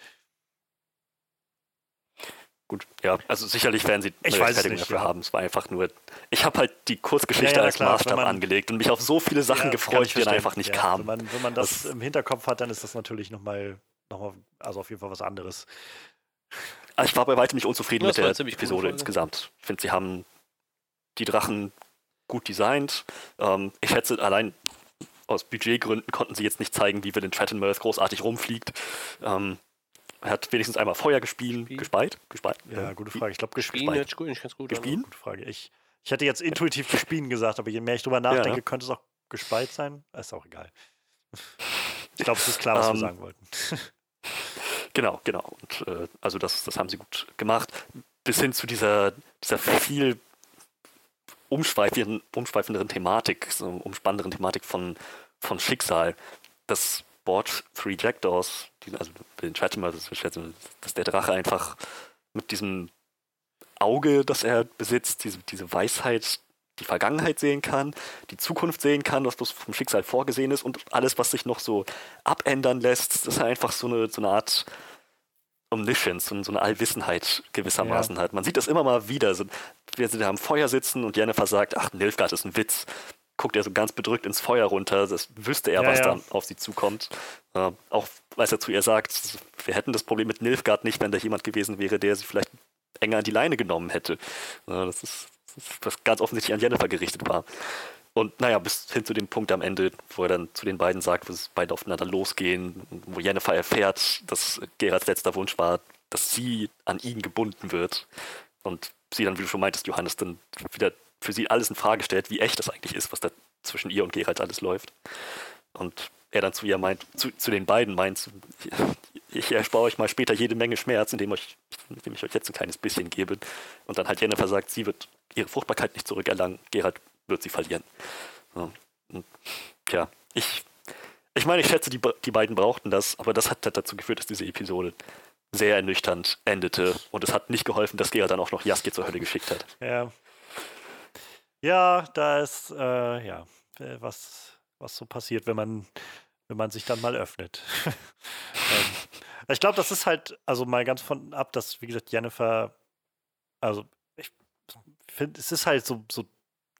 Gut, ja, also sicherlich werden sie eine Rechtfertigung dafür ja. haben. Es war einfach nur, ich habe halt die Kurzgeschichte ja, ja, als klar, Maßstab man, angelegt und mich auf so viele Sachen gefreut, die dann einfach nicht kamen. Wenn man, wenn man das, das, im Hinterkopf hat, dann ist das natürlich nochmal, noch mal, also auf jeden Fall was anderes. Also ich war bei weitem nicht unzufrieden mit der Episode insgesamt. Ich finde, sie haben die Drachen gut designt. Ähm, ich schätze, allein aus Budgetgründen konnten sie jetzt nicht zeigen, wie wir den Trattenmirth großartig rumfliegt. Ähm, er hat wenigstens einmal Feuer gespielt, gespeit, gespeit. Ja, gute Frage. Ich glaube, gespielt. Gut, ich ganz gut. Gespielt? Gute Frage. Ich, ich hätte jetzt intuitiv gespielt gesagt, aber je mehr ich drüber nachdenke, ja, ne? könnte es auch gespeit sein. Ist auch egal. Ich glaube, es ist klar, was um, wir ähm, sagen wollten. Genau, genau. Und äh, also das, das haben sie gut gemacht. Bis hin zu dieser, dieser viel umschweifenderen, umschweifenderen Thematik, so umspannenderen Thematik von, von Schicksal. Das Board Three Jackdaws, die, also den Tratimer, dass der Drache einfach mit diesem Auge, das er besitzt, diese, diese Weisheit, die Vergangenheit sehen kann, die Zukunft sehen kann, was bloß vom Schicksal vorgesehen ist und alles, was sich noch so abändern lässt, dass er einfach so eine, so eine Art Omniscience und so eine Allwissenheit gewissermaßen ja. hat. Man sieht das immer mal wieder. So, wir sind am Feuer sitzen und Jennifer sagt, ach, Nilfgaard ist ein Witz guckt er so ganz bedrückt ins Feuer runter. Das wüsste er, ja, was ja. dann auf sie zukommt. Äh, auch als er zu ihr sagt, wir hätten das Problem mit Nilfgaard nicht, wenn da jemand gewesen wäre, der sie vielleicht enger an die Leine genommen hätte. Äh, das ist was ganz offensichtlich an Jennifer gerichtet war. Und naja, bis hin zu dem Punkt am Ende, wo er dann zu den beiden sagt, dass beide aufeinander losgehen, wo Jennifer erfährt, dass Gerards letzter Wunsch war, dass sie an ihn gebunden wird. Und sie dann, wie du schon meintest, Johannes, dann wieder für sie alles in Frage stellt, wie echt das eigentlich ist, was da zwischen ihr und Gerald alles läuft. Und er dann zu ihr meint, zu, zu den beiden meint, ich erspare euch mal später jede Menge Schmerz, indem, euch, indem ich euch jetzt ein kleines bisschen gebe. Und dann halt Jennifer sagt, sie wird ihre Fruchtbarkeit nicht zurückerlangen, Gerald wird sie verlieren. Tja, ich, ich meine, ich schätze, die, die beiden brauchten das, aber das hat, hat dazu geführt, dass diese Episode sehr ernüchternd endete. Und es hat nicht geholfen, dass Gerald dann auch noch Jaski zur Hölle geschickt hat. Ja. Ja, da ist, äh, ja, was, was so passiert, wenn man, wenn man sich dann mal öffnet. ähm, ich glaube, das ist halt, also mal ganz von ab, dass, wie gesagt, Jennifer, also ich finde, es ist halt so, so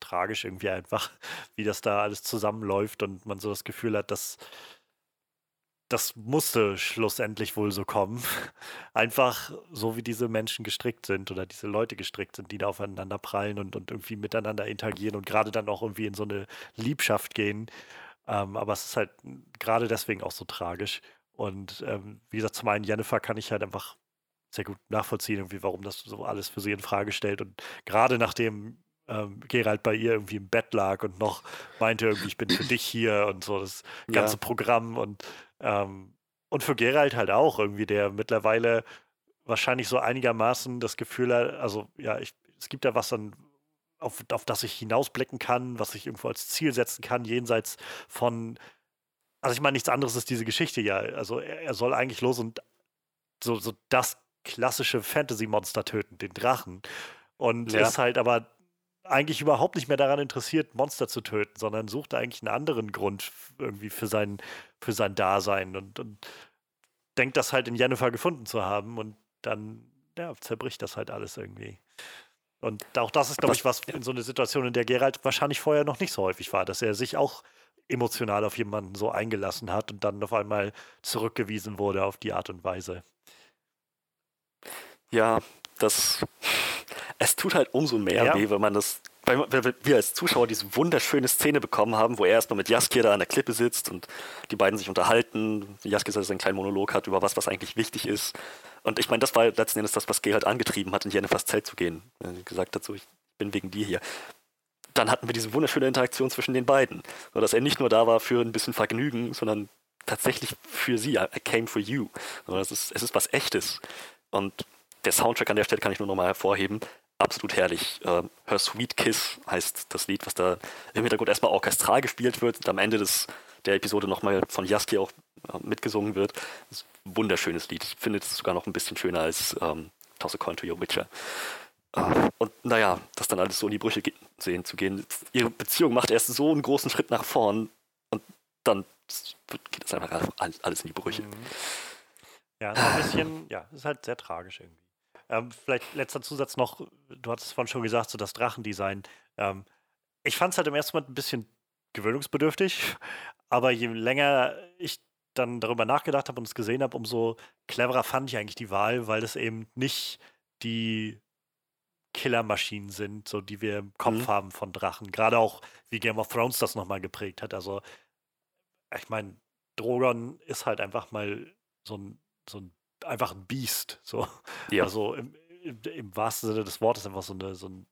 tragisch irgendwie einfach, wie das da alles zusammenläuft und man so das Gefühl hat, dass das musste schlussendlich wohl so kommen. Einfach so, wie diese Menschen gestrickt sind oder diese Leute gestrickt sind, die da aufeinander prallen und, und irgendwie miteinander interagieren und gerade dann auch irgendwie in so eine Liebschaft gehen. Ähm, aber es ist halt gerade deswegen auch so tragisch. Und ähm, wie gesagt, zum einen Jennifer kann ich halt einfach sehr gut nachvollziehen, irgendwie, warum das so alles für sie in Frage stellt. Und gerade nachdem ähm, Gerald bei ihr irgendwie im Bett lag und noch meinte irgendwie, ich bin für dich hier und so das ganze ja. Programm und ähm, und für Gerald halt auch irgendwie, der mittlerweile wahrscheinlich so einigermaßen das Gefühl hat, also ja, ich, es gibt da was dann, auf, auf das ich hinausblicken kann, was ich irgendwo als Ziel setzen kann, jenseits von, also ich meine, nichts anderes ist diese Geschichte ja. Also er, er soll eigentlich los und so, so das klassische Fantasy-Monster töten, den Drachen. Und ja. ist halt aber eigentlich überhaupt nicht mehr daran interessiert, Monster zu töten, sondern sucht eigentlich einen anderen Grund irgendwie für sein, für sein Dasein und, und denkt das halt in Jennifer gefunden zu haben und dann ja, zerbricht das halt alles irgendwie. Und auch das ist, glaube ich, was in so einer Situation, in der Gerald wahrscheinlich vorher noch nicht so häufig war, dass er sich auch emotional auf jemanden so eingelassen hat und dann auf einmal zurückgewiesen wurde auf die Art und Weise. Ja, das es tut halt umso mehr ja. weh, wenn man das, weil wir als Zuschauer diese wunderschöne Szene bekommen haben, wo er erstmal mit Jaskier da an der Klippe sitzt und die beiden sich unterhalten. Jaskier also seinen kleinen Monolog hat über was, was eigentlich wichtig ist. Und ich meine, das war letzten Endes das, was Gerald angetrieben hat, in Jennifers Zelt zu gehen. Er gesagt hat, so, ich bin wegen dir hier. Dann hatten wir diese wunderschöne Interaktion zwischen den beiden. So, dass er nicht nur da war für ein bisschen Vergnügen, sondern tatsächlich für sie. I came for you. So, das ist, es ist was Echtes. Und der Soundtrack an der Stelle kann ich nur nochmal hervorheben absolut herrlich. Äh, Her Sweet Kiss heißt das Lied, was da im Hintergrund erstmal orchestral gespielt wird und am Ende des, der Episode nochmal von Jaski auch äh, mitgesungen wird. Das ist ein wunderschönes Lied. Ich finde es sogar noch ein bisschen schöner als ähm, Toss a Coin to Your Witcher. Äh, und naja, das dann alles so in die Brüche sehen zu gehen. Ihre Beziehung macht erst so einen großen Schritt nach vorn und dann geht es einfach alles in die Brüche. Mhm. Ja, ein bisschen, ja, ist halt sehr tragisch irgendwie. Ähm, vielleicht letzter Zusatz noch, du hattest es vorhin schon gesagt, so das Drachendesign. Ähm, ich fand es halt im ersten Moment ein bisschen gewöhnungsbedürftig, aber je länger ich dann darüber nachgedacht habe und es gesehen habe, umso cleverer fand ich eigentlich die Wahl, weil es eben nicht die Killermaschinen sind, so die wir im Kopf mhm. haben von Drachen. Gerade auch, wie Game of Thrones das nochmal geprägt hat. Also, ich meine, Drogon ist halt einfach mal so ein, so ein einfach ein Biest. So. Ja. Also im, im, im, wahrsten Sinne des Wortes einfach so, eine, so ein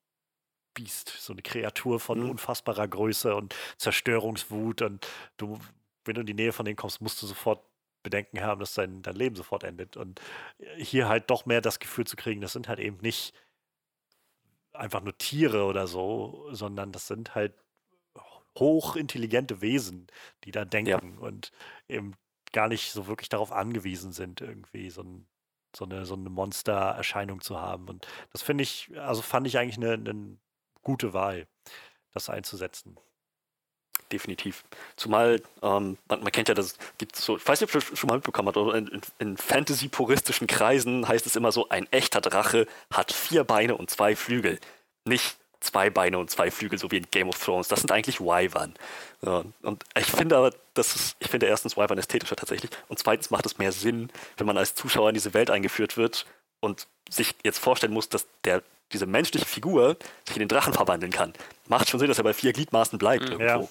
Biest, so eine Kreatur von mhm. unfassbarer Größe und Zerstörungswut. Und du, wenn du in die Nähe von denen kommst, musst du sofort Bedenken haben, dass dein, dein Leben sofort endet. Und hier halt doch mehr das Gefühl zu kriegen, das sind halt eben nicht einfach nur Tiere oder so, sondern das sind halt hochintelligente Wesen, die da denken ja. und eben gar nicht so wirklich darauf angewiesen sind, irgendwie so, ein, so eine, so eine Monster-Erscheinung zu haben. Und das finde ich, also fand ich eigentlich eine, eine gute Wahl, das einzusetzen definitiv. Zumal, ähm, man, man, kennt ja, das gibt so, ich weiß nicht, ob ihr schon mal mitbekommen habt, oder in, in Fantasy-puristischen Kreisen heißt es immer so, ein echter Drache hat vier Beine und zwei Flügel. Nicht zwei Beine und zwei Flügel, so wie in Game of Thrones. Das sind eigentlich Wyvern. Ja, und ich finde aber, das ist, ich finde erstens Wyvern ästhetischer tatsächlich und zweitens macht es mehr Sinn, wenn man als Zuschauer in diese Welt eingeführt wird und sich jetzt vorstellen muss, dass der diese menschliche Figur sich in den Drachen verwandeln kann. Macht schon Sinn, dass er bei vier Gliedmaßen bleibt Mhm. irgendwo.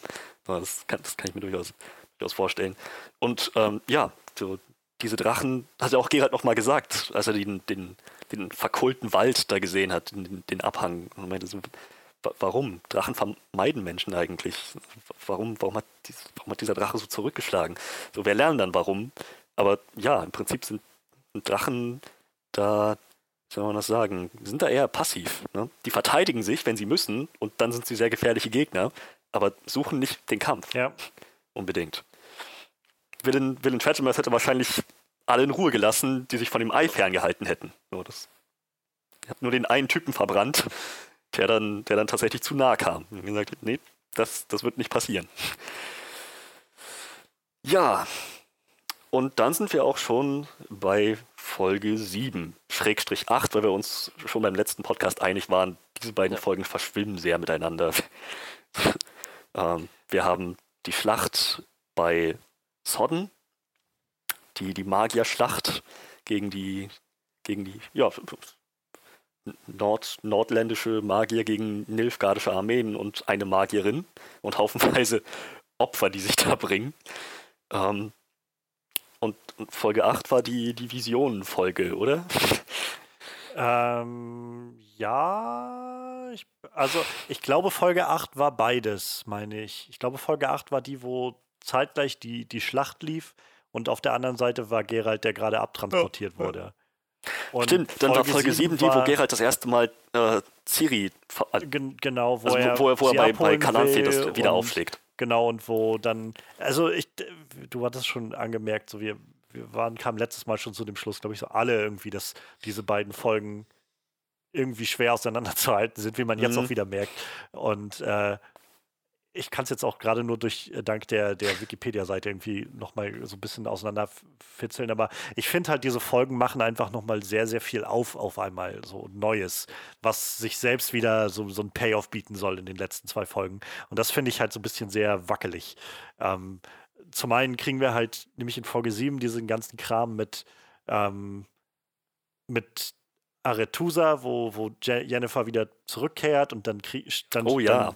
Ja. Das, kann, das kann ich mir durchaus, durchaus vorstellen. Und ähm, ja, so, diese Drachen, hat ja auch Gerald noch mal gesagt, als er den, den, den verkohlten Wald da gesehen hat, den, den Abhang. Und meinte so, wa- warum? Drachen vermeiden Menschen eigentlich. Warum, warum, hat dies, warum hat dieser Drache so zurückgeschlagen? So, wir lernen dann warum. Aber ja, im Prinzip sind Drachen da, wie soll man das sagen, sind da eher passiv. Ne? Die verteidigen sich, wenn sie müssen, und dann sind sie sehr gefährliche Gegner, aber suchen nicht den Kampf Ja. unbedingt. Willen, Willen Trachemers hätte wahrscheinlich alle in Ruhe gelassen, die sich von dem Ei ferngehalten hätten. Nur das er hat nur den einen Typen verbrannt, der dann, der dann tatsächlich zu nahe kam. Und gesagt, nee, das, das wird nicht passieren. Ja, und dann sind wir auch schon bei Folge 7, Schrägstrich 8, weil wir uns schon beim letzten Podcast einig waren, diese beiden Ja. Folgen verschwimmen sehr miteinander. ähm, wir haben die Schlacht bei Sodden, die, die Magierschlacht gegen die, gegen die, ja, Nord, nordländische Magier gegen nilfgaardische Armeen und eine Magierin und haufenweise Opfer, die sich da bringen. Ähm, und und Folge 8 war die, die Visionen-Folge, oder? Ähm, ja, ich, also ich glaube, Folge 8 war beides, meine ich. Ich glaube, Folge 8 war die, wo zeitgleich die, die Schlacht lief und auf der anderen Seite war Gerald, der gerade abtransportiert Ja, ja. wurde. Und Stimmt, dann war Folge 7 die, wo Geralt das erste Mal äh, Ciri, also Gen genau, wo wo, er, wo er, wo er bei, bei Calanthe das wieder und- aufschlägt. Genau, und wo dann, also ich, du hattest schon angemerkt, so wir, wir waren, kamen letztes Mal schon zu dem Schluss, glaube ich, so alle irgendwie, dass diese beiden Folgen irgendwie schwer auseinanderzuhalten sind, wie man jetzt Mhm. auch wieder merkt. Und äh, ich kann es jetzt auch gerade nur durch äh, dank der, der Wikipedia-Seite irgendwie nochmal so ein bisschen auseinanderfitzeln. Aber ich finde halt, diese Folgen machen einfach nochmal sehr, sehr viel auf auf einmal, so Neues, was sich selbst wieder so, so ein Payoff bieten soll in den letzten zwei Folgen. Und das finde ich halt so ein bisschen sehr wackelig. Ähm, zum einen kriegen wir halt nämlich in Folge 7 diesen ganzen Kram mit, ähm, mit Aretusa, wo, wo Je Jennifer wieder zurückkehrt und dann kriegt dann, Oh ja.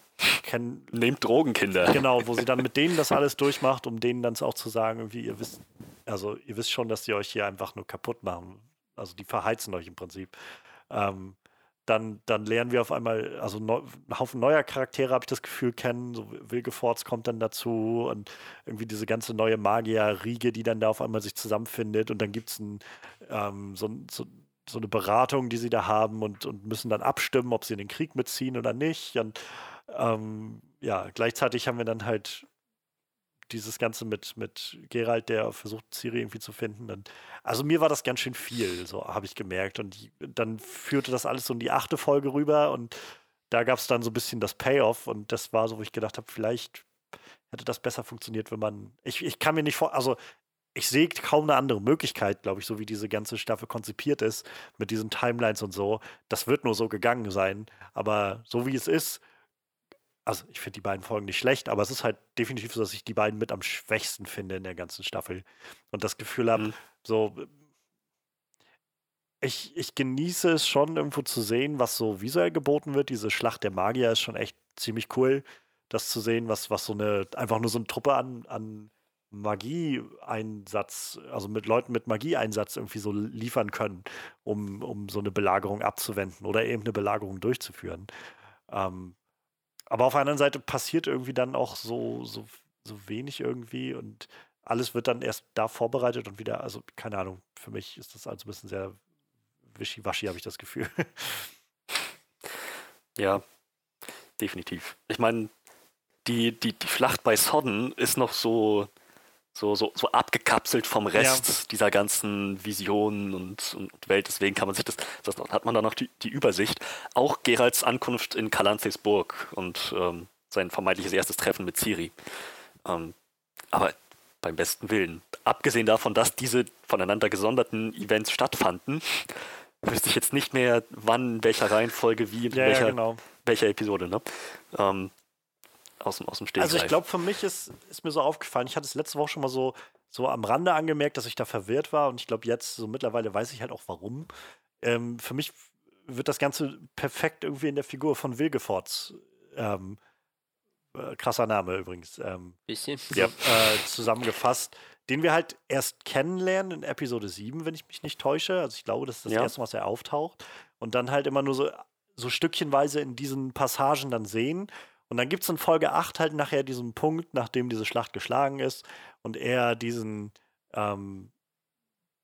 dann Nehmt Drogen, Kinder. genau, wo sie dann mit denen das alles durchmacht, um denen dann auch zu sagen, irgendwie, ihr wisst, also ihr wisst schon, dass die euch hier einfach nur kaputt machen. Also die verheizen euch im Prinzip. Ähm, dann, dann lernen wir auf einmal, also neu, einen Haufen neuer Charaktere, habe ich das Gefühl, kennen. So Wilgefortz kommt dann dazu und irgendwie diese ganze neue Magier-Riege, die dann da auf einmal sich zusammenfindet. Und dann gibt es ähm, so, ein- so, so eine Beratung, die sie da haben und, und müssen dann abstimmen, ob sie in den Krieg mitziehen oder nicht. Und ähm, ja, gleichzeitig haben wir dann halt dieses Ganze mit, mit Gerald, der versucht, Ciri irgendwie zu finden. Und, also mir war das ganz schön viel, so habe ich gemerkt. Und die, dann führte das alles so in die achte Folge rüber und da gab es dann so ein bisschen das Payoff und das war so, wo ich gedacht habe, vielleicht hätte das besser funktioniert, wenn man. Ich, ich kann mir nicht vor, also ich sehe kaum eine andere Möglichkeit, glaube ich, so wie diese ganze Staffel konzipiert ist, mit diesen Timelines und so. Das wird nur so gegangen sein. Aber so wie es ist, also ich finde die beiden Folgen nicht schlecht, aber es ist halt definitiv so, dass ich die beiden mit am schwächsten finde in der ganzen Staffel. Und das Gefühl habe, Mhm. so, ich, ich genieße es schon irgendwo zu sehen, was so visuell geboten wird. Diese Schlacht der Magier ist schon echt ziemlich cool, das zu sehen, was, was so eine, einfach nur so eine Truppe an, an Magieeinsatz, also mit Leuten mit Magieeinsatz irgendwie so liefern können, um, um so eine Belagerung abzuwenden oder eben eine Belagerung durchzuführen. Ähm, aber auf der anderen Seite passiert irgendwie dann auch so, so, so wenig irgendwie und alles wird dann erst da vorbereitet und wieder, also keine Ahnung, für mich ist das also ein bisschen sehr wischiwaschi, habe ich das Gefühl. Ja, definitiv. Ich meine, die, die, die Schlacht bei Sodden ist noch so, so, so, so abgekapselt vom Rest dieser ganzen Visionen und, und Welt. Deswegen kann man sich das, das hat man da noch die, die Übersicht. Auch Geralds Ankunft in Calanthes Burg und ähm, sein vermeintliches erstes Treffen mit Ciri. Ähm, aber beim besten Willen. Abgesehen davon, dass diese voneinander gesonderten Events stattfanden, wüsste ich jetzt nicht mehr, wann, in welcher Reihenfolge, wie, in ja, welcher ja, genau. welcher Episode, ne? Ähm, aus, dem- aus dem Stegreif. Also ich glaube, für mich ist, ist mir so aufgefallen, ich hatte es letzte Woche schon mal so, so am Rande angemerkt, dass ich da verwirrt war und ich glaube jetzt, so mittlerweile weiß ich halt auch warum. Ähm, für mich wird das Ganze perfekt irgendwie in der Figur von Wilgefortz, ähm, äh, krasser Name übrigens, ähm, Bisschen. ja, äh, zusammengefasst, den wir halt erst kennenlernen in Episode 7, wenn ich mich nicht täusche. Also ich glaube, das ist das Ja. erste Mal, dass er auftaucht. Und dann halt immer nur so, so stückchenweise in diesen Passagen dann sehen. Und dann gibt es in Folge 8 halt nachher diesen Punkt, nachdem diese Schlacht geschlagen ist und er diesen ähm,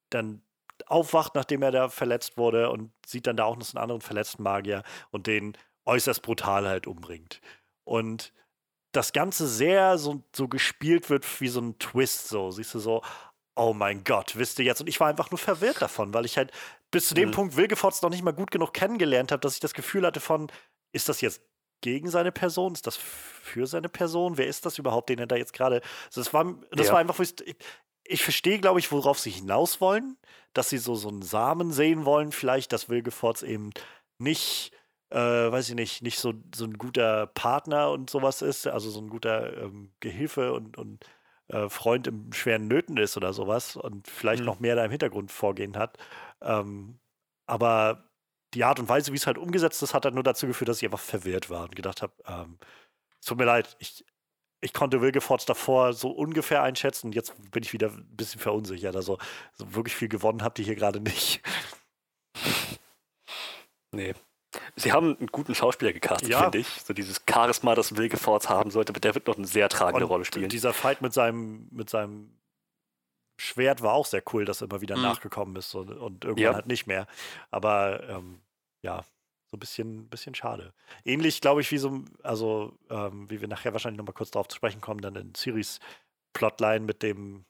dann aufwacht, nachdem er da verletzt wurde und sieht dann da auch noch einen anderen verletzten Magier und den äußerst brutal halt umbringt. Und das Ganze sehr so, so gespielt wird wie so ein Twist, so. Siehst du so, oh mein Gott, wisst ihr jetzt? Und ich war einfach nur verwirrt davon, weil ich halt bis zu dem Mhm. Punkt Wilgefortz noch nicht mal gut genug kennengelernt habe, dass ich das Gefühl hatte von, ist das jetzt gegen seine Person? Ist das für seine Person? Wer ist das überhaupt, den er da jetzt gerade. Also das war, das Ja. war einfach, ich, ich verstehe, glaube ich, worauf sie hinaus wollen, dass sie so, so einen Samen sehen wollen, vielleicht, dass Wilgefortz eben nicht, äh, weiß ich nicht, nicht so, so ein guter Partner und sowas ist, also so ein guter ähm, Gehilfe und, und äh, Freund im schweren Nöten ist oder sowas und vielleicht Mhm. noch mehr da im Hintergrund vorgehen hat. Ähm, aber die Art und Weise, wie es halt umgesetzt ist, hat halt nur dazu geführt, dass ich einfach verwirrt war und gedacht habe, ähm, es tut mir leid, ich, ich konnte Wilgefortz davor so ungefähr einschätzen und jetzt bin ich wieder ein bisschen verunsichert. Also so wirklich viel gewonnen habt ihr hier gerade nicht. Nee. Sie haben einen guten Schauspieler gecastet, Ja. finde ich. So dieses Charisma, das Wilgefortz haben sollte, der wird noch eine sehr tragende Und Rolle spielen. dieser Fight mit seinem, mit seinem Schwert war auch sehr cool, dass er immer wieder Mhm. nachgekommen ist und, und irgendwann Ja. halt nicht mehr. Aber ähm, ja, so ein bisschen, bisschen schade. Ähnlich, glaube ich, wie so, also ähm, wie wir nachher wahrscheinlich nochmal kurz darauf zu sprechen kommen, dann in Ciris Plotline mit dem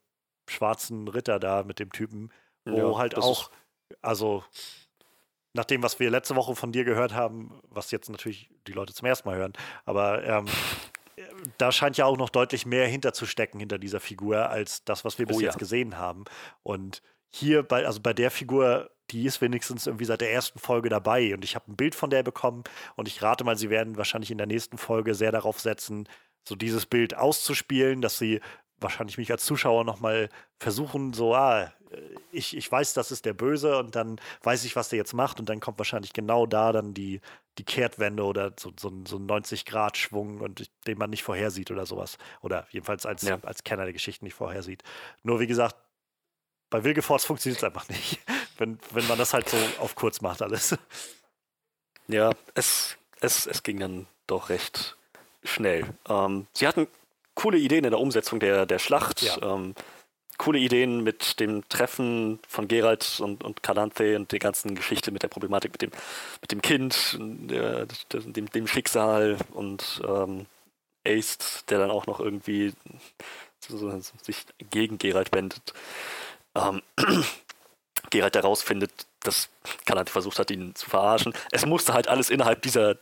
schwarzen Ritter da, mit dem Typen, wo Ja, halt auch, also nach dem, was wir letzte Woche von dir gehört haben, was jetzt natürlich die Leute zum ersten Mal hören, aber ähm, da scheint ja auch noch deutlich mehr hinterzustecken hinter dieser Figur als das, was wir bis Oh ja. jetzt gesehen haben. Und hier bei, also bei der Figur, die ist wenigstens irgendwie seit der ersten Folge dabei und ich habe ein Bild von der bekommen und ich rate mal, sie werden wahrscheinlich in der nächsten Folge sehr darauf setzen, so dieses Bild auszuspielen, dass sie wahrscheinlich mich als Zuschauer nochmal versuchen, so, ah, ich, ich weiß, das ist der Böse und dann weiß ich, was der jetzt macht und dann kommt wahrscheinlich genau da dann die, die Kehrtwende oder so, so, ein- so ein 90-Grad-Schwung und den man nicht vorhersieht oder sowas. Oder jedenfalls als, Ja. als Kenner der Geschichten nicht vorhersieht. Nur wie gesagt, bei Wilgefortz funktioniert es einfach nicht, wenn, wenn man das halt so auf kurz macht alles. Ja, es, es, es ging dann doch recht schnell. Ähm, sie hatten coole Ideen in der Umsetzung der, der Schlacht. Ja. Ähm, coole Ideen mit dem Treffen von Geralt und, und Calanthe und der ganzen Geschichte mit der Problematik mit dem, mit dem Kind, der, dem, dem Schicksal und ähm, Ace, der dann auch noch irgendwie so, sich gegen Geralt wendet. Ähm, Geralt herausfindet, dass Calanthe versucht hat, ihn zu verarschen. Es musste halt alles innerhalb dieser,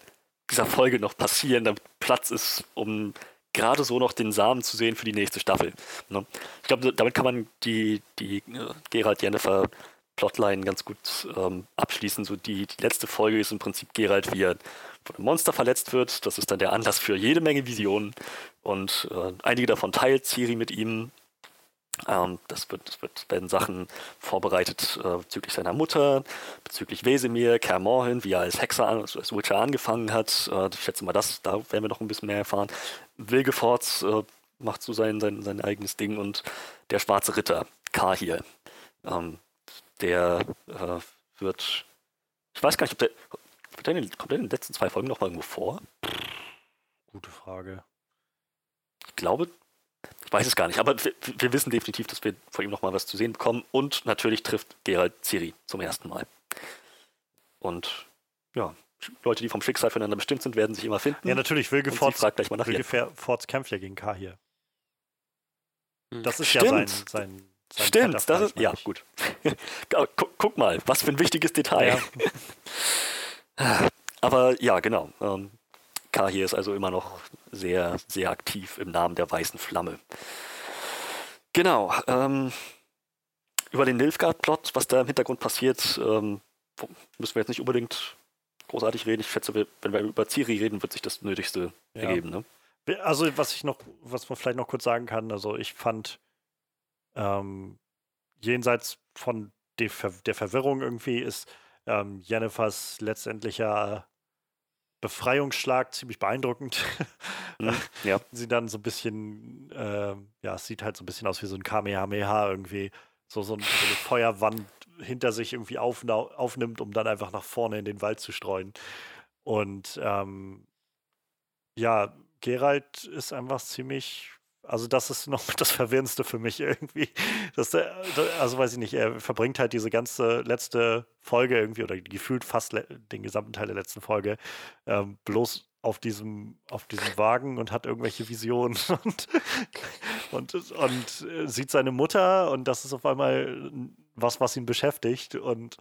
dieser Folge noch passieren, damit Platz ist, um gerade so noch den Samen zu sehen für die nächste Staffel. Ne? Ich glaube, damit kann man die, die äh, Geralt Jennifer Plotline ganz gut ähm, abschließen. So die, die letzte Folge ist im Prinzip Geralt, wie er von einem Monster verletzt wird. Das ist dann der Anlass für jede Menge Visionen. Und äh, einige davon teilt Ciri mit ihm. Ähm, das wird, das wird, werden Sachen vorbereitet äh, bezüglich seiner Mutter, bezüglich Wesemir, Kaer Morhen, wie er als Hexer, also als Witcher angefangen hat. Äh, ich schätze mal, das, da werden wir noch ein bisschen mehr erfahren. Wilgefortz äh, macht so sein, sein, sein eigenes Ding und der schwarze Ritter, Kahir, ähm, der äh, wird, ich weiß gar nicht, ob der, wird der in den, kommt der in den letzten zwei Folgen noch mal irgendwo vor? Gute Frage. Ich glaube, ich weiß es gar nicht, aber wir, wir wissen definitiv, dass wir von ihm noch mal was zu sehen bekommen und natürlich trifft Geralt Ciri zum ersten Mal. Und ja, Leute, die vom Schicksal füreinander bestimmt sind, werden sich immer finden. Ja, natürlich, Wilgefortz, fragt gleich mal nach ihr. Wilgefortz kämpft ja gegen Kahir. Hm. Das ist ja sein, Stimmt. sein, sein Stimmt, fetter das ist, ja, ich. gut. guck, guck mal, was für ein wichtiges Detail. Aber ja, genau. Ähm, Kahir ist also immer noch sehr, sehr aktiv im Namen der weißen Flamme. Genau. Ähm, über den Nilfgaard-Plot, was da im Hintergrund passiert, ähm, müssen wir jetzt nicht unbedingt großartig reden. Ich schätze, wenn wir über Ciri reden, wird sich das Nötigste Ja. ergeben. Ne? Also, was ich noch, was man vielleicht noch kurz sagen kann, also ich fand ähm, jenseits von der, Ver der Verwirrung irgendwie ist ähm, Jennifers letztendlicher Befreiungsschlag ziemlich beeindruckend. Mhm, ja. Sie dann so ein bisschen, äh, ja, es sieht halt so ein bisschen aus wie so ein Kamehameha irgendwie, so, so, ein, so eine Feuerwand hinter sich irgendwie aufnimmt, um dann einfach nach vorne in den Wald zu streuen. Und ähm, ja, Geralt ist einfach ziemlich also das ist noch das Verwirrendste für mich irgendwie. Das, also weiß ich nicht, er verbringt halt diese ganze letzte Folge irgendwie oder gefühlt fast den gesamten Teil der letzten Folge ähm, bloß auf diesem, auf diesem Wagen und hat irgendwelche Visionen und, und, und äh, sieht seine Mutter und das ist auf einmal was, was ihn beschäftigt und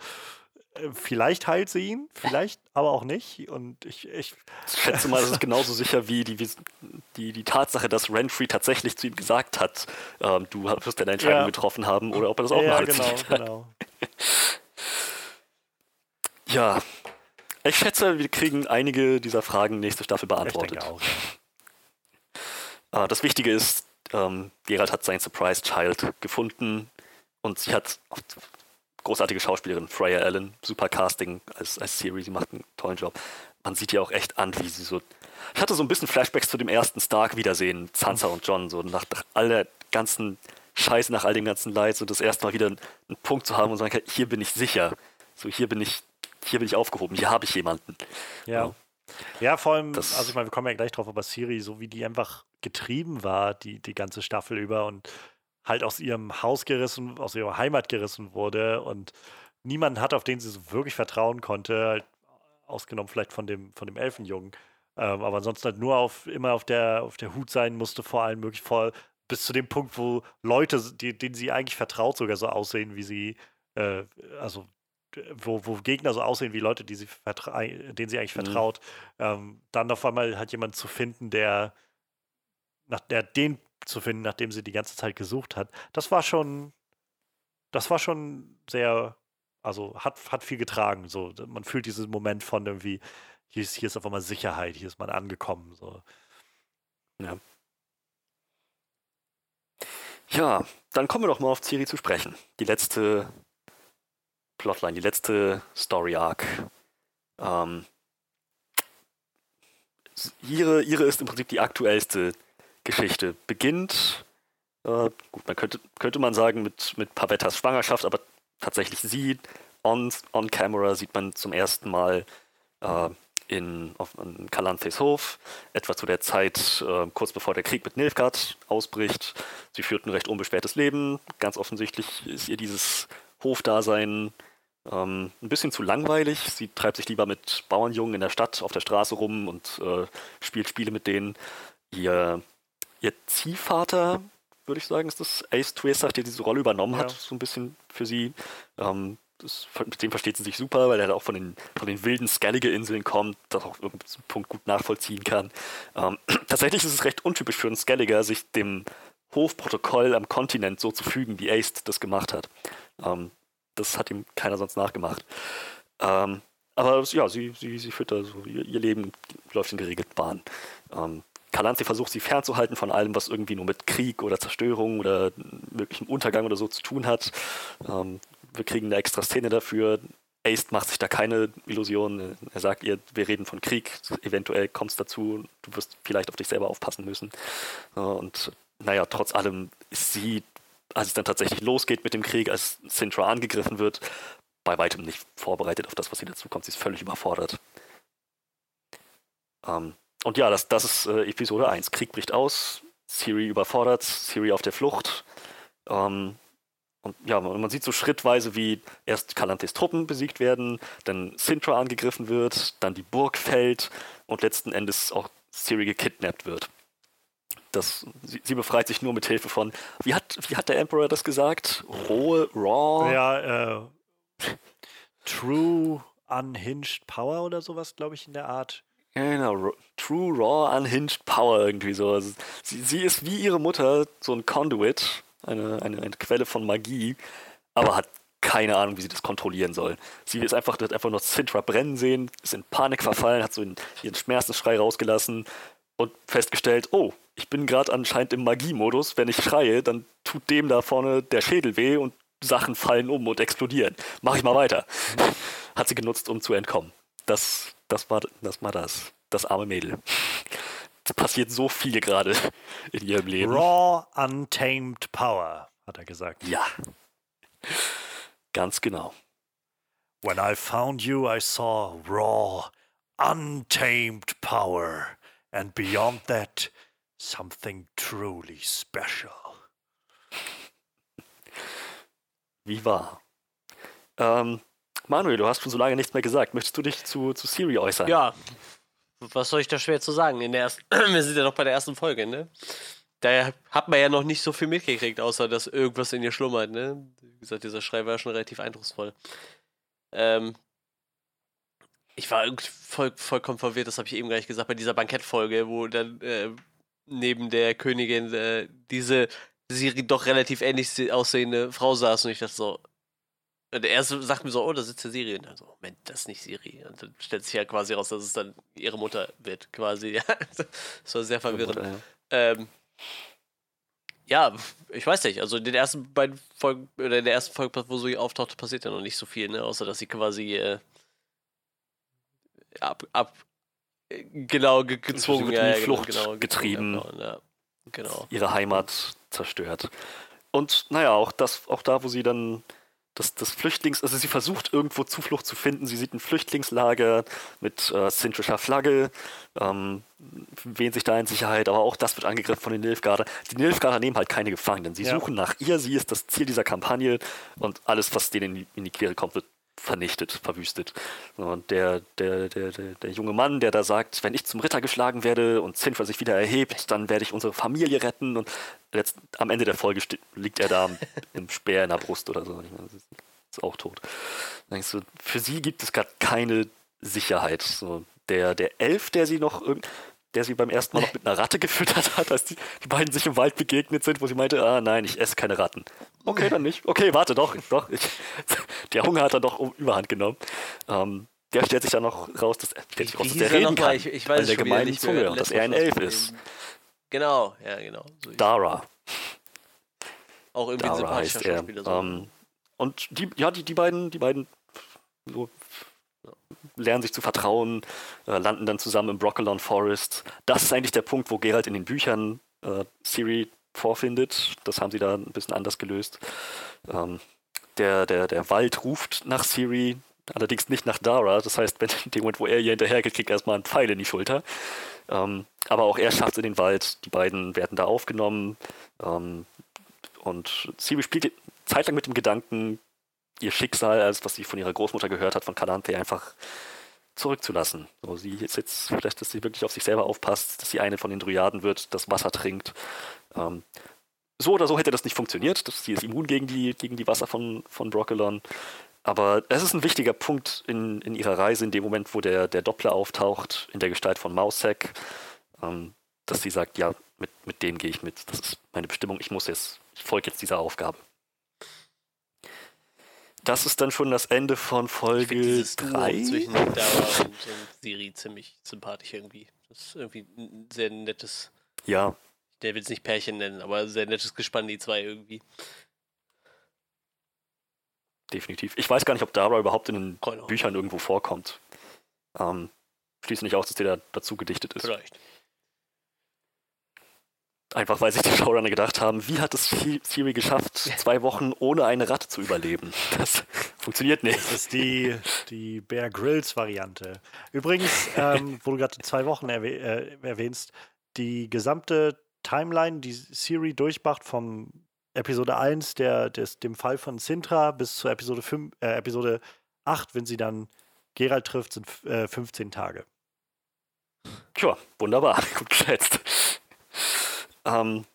Vielleicht heilt sie ihn, vielleicht aber auch nicht. Und ich, ich schätze mal, das ist genauso sicher wie die, die, die Tatsache, dass Renfrey tatsächlich zu ihm gesagt hat, ähm, du wirst deine Entscheidung ja. getroffen haben, oder ob er das auch ja, mal genau, genau. ja, ich schätze, wir kriegen einige dieser Fragen nächste Staffel beantwortet. Auch. Äh, das Wichtige ist, ähm, Gerald hat sein Surprise Child gefunden und sie hat großartige Schauspielerin, Freya Allen, super Casting als, als Siri, sie macht einen tollen Job. Man sieht ja auch echt an, wie sie so. Ich hatte so ein bisschen Flashbacks zu dem ersten Stark-Wiedersehen, Sansa und John, so nach, nach all der ganzen Scheiße, nach all dem ganzen Leid, so das erste Mal wieder einen, einen Punkt zu haben und sagen kann, hier bin ich sicher. So, hier bin ich, hier bin ich aufgehoben, hier habe ich jemanden. Ja. ja. Ja, vor allem, das, also ich meine, wir kommen ja gleich drauf, aber Siri, so wie die einfach getrieben war, die, die ganze Staffel über und halt aus ihrem Haus gerissen, aus ihrer Heimat gerissen wurde und niemanden hat, auf den sie so wirklich vertrauen konnte, halt ausgenommen vielleicht von dem, von dem Elfenjungen. Ähm, aber ansonsten halt nur auf, immer auf der, auf der Hut sein musste, vor allem möglich vor, bis zu dem Punkt, wo Leute, die, denen sie eigentlich vertraut, sogar so aussehen, wie sie, äh, also wo, wo Gegner so aussehen wie Leute, die sie denen sie eigentlich mhm. vertraut, ähm, dann auf einmal halt jemand zu finden, der nach der den zu finden, nachdem sie die ganze Zeit gesucht hat. Das war schon, das war schon sehr, also hat, hat viel getragen. So, man fühlt diesen Moment von irgendwie, hier ist, hier ist auf einmal Sicherheit, hier ist man angekommen. So. Ja. Ja, dann kommen wir doch mal auf Ciri zu sprechen. Die letzte Plotline, die letzte Story Arc. Ähm, ihre, ihre ist im Prinzip die aktuellste Geschichte beginnt. Äh, gut, man könnte, könnte man sagen mit, mit Pavettas Schwangerschaft, aber tatsächlich sie on, on camera sieht man zum ersten Mal äh, in, auf in Calanthes Hof, etwa zu der Zeit, äh, kurz bevor der Krieg mit Nilfgaard ausbricht. Sie führt ein recht unbeschwertes Leben. Ganz offensichtlich ist ihr dieses Hofdasein ähm, ein bisschen zu langweilig. Sie treibt sich lieber mit Bauernjungen in der Stadt auf der Straße rum und äh, spielt Spiele mit denen. Ihr ihr Ziehvater, würde ich sagen, ist das Ace Twister, der diese Rolle übernommen hat, so ein bisschen für sie. Ähm, das, mit dem versteht sie sich super, weil er auch von den, von den wilden Skellige-Inseln kommt, das auch irgendeinen Punkt gut nachvollziehen kann. Ähm, tatsächlich ist es recht untypisch für einen Skelliger, sich dem Hofprotokoll am Kontinent so zu fügen, wie Ace das gemacht hat. Ähm, das hat ihm keiner sonst nachgemacht. Ähm, aber ja, sie, sie, sie führt da so, ihr, ihr Leben läuft in geregelten Bahnen. Ähm, Kalanzi versucht sie fernzuhalten von allem, was irgendwie nur mit Krieg oder Zerstörung oder möglichem Untergang oder so zu tun hat. Ähm, wir kriegen eine extra Szene dafür. Ace macht sich da keine Illusionen. Er sagt ihr, wir reden von Krieg, eventuell kommt es dazu, du wirst vielleicht auf dich selber aufpassen müssen. Und naja, trotz allem ist sie, als es dann tatsächlich losgeht mit dem Krieg, als Sintra angegriffen wird, bei weitem nicht vorbereitet auf das, was sie dazu kommt. Sie ist völlig überfordert. Ähm, und ja, das, das ist äh, Episode 1. Krieg bricht aus, Siri überfordert, Siri auf der Flucht. Ähm, und ja, man, sieht so schrittweise, wie erst Kalantes Truppen besiegt werden, dann Sintra angegriffen wird, dann die Burg fällt und letzten Endes auch Siri gekidnappt wird. Das, sie, sie, befreit sich nur mit Hilfe von, wie hat, wie hat der Emperor das gesagt? Rohe, raw? Ja, äh, True Unhinged Power oder sowas, glaube ich, in der Art. Genau, True Raw Unhinged Power irgendwie so. Also sie, sie ist wie ihre Mutter so ein Conduit, eine, eine, eine Quelle von Magie, aber hat keine Ahnung, wie sie das kontrollieren soll. Sie ist einfach, hat einfach nur Sintra brennen sehen, ist in Panik verfallen, hat so in, ihren Schmerzensschrei rausgelassen und festgestellt, oh, ich bin gerade anscheinend im Magie-Modus. Wenn ich schreie, dann tut dem da vorne der Schädel weh und Sachen fallen um und explodieren. Mach ich mal weiter. hat sie genutzt, um zu entkommen. Das, das, war, das war das. Das arme Mädel. Es passiert so viel gerade in ihrem Leben. Raw, untamed power, hat er gesagt. Ja. Ganz genau. When I found you, I saw raw, untamed power. And beyond that, something truly special. Wie wahr. Ähm, Manuel, du hast schon so lange nichts mehr gesagt. Möchtest du dich zu, zu Siri äußern? Ja, was soll ich da schwer zu sagen? In der ersten, wir sind ja noch bei der ersten Folge, ne? Da hat man ja noch nicht so viel mitgekriegt, außer dass irgendwas in ihr schlummert, ne? Wie gesagt, dieser Schrei war schon relativ eindrucksvoll. Ähm, ich war voll, vollkommen verwirrt, das habe ich eben gleich gesagt, bei dieser Bankettfolge, wo dann äh, neben der Königin äh, diese Siri doch relativ ähnlich aussehende Frau saß und ich dachte so, und der erste sagt mir so, oh, da sitzt der Siri. Und dann so, Moment, das ist nicht Siri. Und dann stellt sich ja quasi raus, dass es dann ihre Mutter wird, quasi. das war sehr verwirrend. Mutter, ja. Ähm, ja, ich weiß nicht. Also in den ersten beiden Folgen, oder in der ersten Folge, wo sie auftaucht, passiert ja noch nicht so viel, ne? Außer dass sie quasi äh, ab, ab genau ge gezwungen, ja, in die Flucht genau, getrieben, ja, genau. ihre Heimat zerstört. Und naja, auch das, auch da, wo sie dann das, das Flüchtlings, also sie versucht irgendwo Zuflucht zu finden. Sie sieht ein Flüchtlingslager mit äh, zintrischer Flagge, ähm, wähnt sich da in Sicherheit, aber auch das wird angegriffen von den Nilfgaarder. Die Nilfgaarder nehmen halt keine Gefangenen. Sie ja. suchen nach ihr, sie ist das Ziel dieser Kampagne und alles, was denen in die, in die Quere kommt, wird vernichtet, verwüstet. Und der, der, der, der, der junge Mann, der da sagt, wenn ich zum Ritter geschlagen werde und Zinfer sich wieder erhebt, dann werde ich unsere Familie retten. Und jetzt, am Ende der Folge liegt er da im Speer in der Brust oder so. Ist, auch tot. Denkst du, für sie gibt es gerade keine Sicherheit. So, der, der Elf, der sie noch irgendwie der sie beim ersten Mal noch mit einer Ratte gefüttert hat, als die, die beiden sich im Wald begegnet sind, wo sie meinte, ah nein, ich esse keine Ratten. Okay, dann nicht. Okay, warte, doch, doch. Ich, der Hunger hat dann doch Überhand genommen. Ähm, der stellt sich dann noch raus, dass, stellt sich raus, dass der reden kann, ich, ich weiß der gemeinen Zunge und dass er ein Elf ist. Genau, ja, genau. So Dara. Auch irgendwie Dara sympathischer Schauspieler. So. Ähm, und die, ja, die, die beiden, die beiden so lernen sich zu vertrauen, äh, landen dann zusammen im Broccolon Forest. Das ist eigentlich der Punkt, wo Geralt in den Büchern äh, Siri vorfindet. Das haben sie da ein bisschen anders gelöst. Ähm, der, der, der Wald ruft nach Siri, allerdings nicht nach Dara. Das heißt, wenn in dem Moment, wo er ihr hinterhergeht, kriegt er erstmal einen Pfeil in die Schulter. Ähm, aber auch er schafft es in den Wald. Die beiden werden da aufgenommen. Ähm, und Siri spielt zeitlang mit dem Gedanken, ihr Schicksal, als was sie von ihrer Großmutter gehört hat, von Calanthe, einfach zurückzulassen. So, sie ist jetzt, vielleicht, dass sie wirklich auf sich selber aufpasst, dass sie eine von den Dryaden wird, das Wasser trinkt. Ähm, so oder so hätte das nicht funktioniert. Das, sie ist immun gegen die, gegen die Wasser von, von Broccolon. Aber es ist ein wichtiger Punkt in, in ihrer Reise, in dem Moment, wo der, der Doppler auftaucht, in der Gestalt von Mausek, ähm, dass sie sagt, ja, mit, mit dem gehe ich mit. Das ist meine Bestimmung, ich muss jetzt, ich folge jetzt dieser Aufgabe das ist dann schon das Ende von Folge 3. zwischen Dara und, und Siri ziemlich sympathisch irgendwie. Das ist irgendwie ein sehr nettes. Ja. Der will es nicht Pärchen nennen, aber sehr nettes Gespann, die zwei irgendwie. Definitiv. Ich weiß gar nicht, ob Dara überhaupt in den Büchern irgendwo vorkommt. Ähm, schließe nicht aus, dass der da dazu gedichtet ist. Vielleicht. Einfach weil sich die Showrunner gedacht haben, wie hat es Siri geschafft, zwei Wochen ohne eine Ratte zu überleben? Das funktioniert nicht. Das ist die, die Bear Grylls Variante. Übrigens, ähm, wo du gerade zwei Wochen erwäh äh, erwähnst, die gesamte Timeline, die Siri durchmacht vom Episode 1, der, des, dem Fall von Sintra, bis zur Episode, 5, äh, Episode 8, wenn sie dann Gerald trifft, sind äh, 15 Tage. Tja, wunderbar, gut geschätzt. Ähm,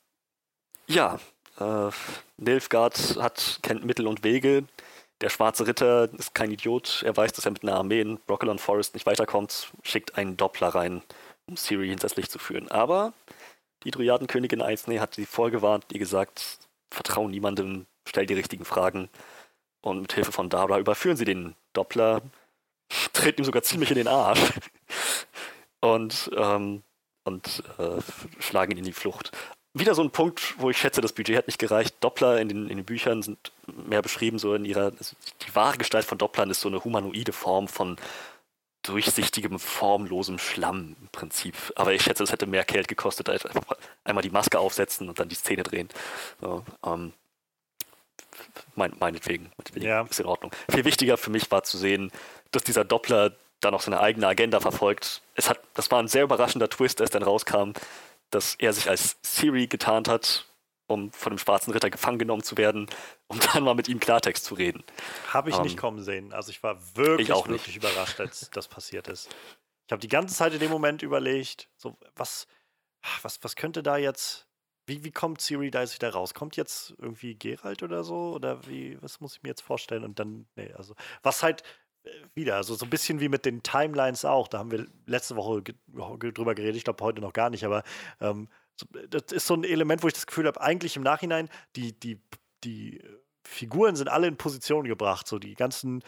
ja, äh, Nilfgaard hat, kennt Mittel und Wege. Der schwarze Ritter ist kein Idiot. Er weiß, dass er mit einer Armee in Broccolon Forest nicht weiterkommt, schickt einen Doppler rein, um Siri hinters Licht zu führen. Aber die Dryadenkönigin Eisne hat sie vorgewarnt, die gesagt, vertrau niemandem, stell die richtigen Fragen. Und mit Hilfe von Dara überführen sie den Doppler, treten ihm sogar ziemlich in den Arsch. Und ähm, und äh, schlagen ihn in die Flucht. wieder so ein Punkt, wo ich schätze, das Budget hat nicht gereicht. Doppler in den, in den Büchern sind mehr beschrieben, so in ihrer, also die wahre Gestalt von Dopplern ist so eine humanoide Form von durchsichtigem, formlosem Schlamm im Prinzip. Aber ich schätze, es hätte mehr Geld gekostet, als einfach einmal die Maske aufsetzen und dann die Szene drehen. So, ähm, mein, meinetwegen, meinetwegen ja. ist in Ordnung. Viel wichtiger für mich war zu sehen, dass dieser Doppler da noch seine eigene Agenda verfolgt. Es hat, das war ein sehr überraschender Twist, als dann rauskam, dass er sich als Siri getarnt hat, um von dem schwarzen Ritter gefangen genommen zu werden, um dann mal mit ihm Klartext zu reden. Habe ich um, nicht ähm, kommen sehen. Also ich war wirklich, ich wirklich überrascht, als das passiert ist. Ich habe die ganze Zeit in dem Moment überlegt, so was, was, was könnte da jetzt, wie, wie kommt Siri da jetzt wieder raus? Kommt jetzt irgendwie Geralt oder so? Oder wie, was muss ich mir jetzt vorstellen? Und dann, nee, also, was halt wieder, also so ein bisschen wie mit den Timelines auch. Da haben wir letzte Woche drüber geredet, ich glaube heute noch gar nicht, aber ähm, das ist so ein Element, wo ich das Gefühl habe, eigentlich im Nachhinein, die, die, die Figuren sind alle in Position gebracht, so die ganzen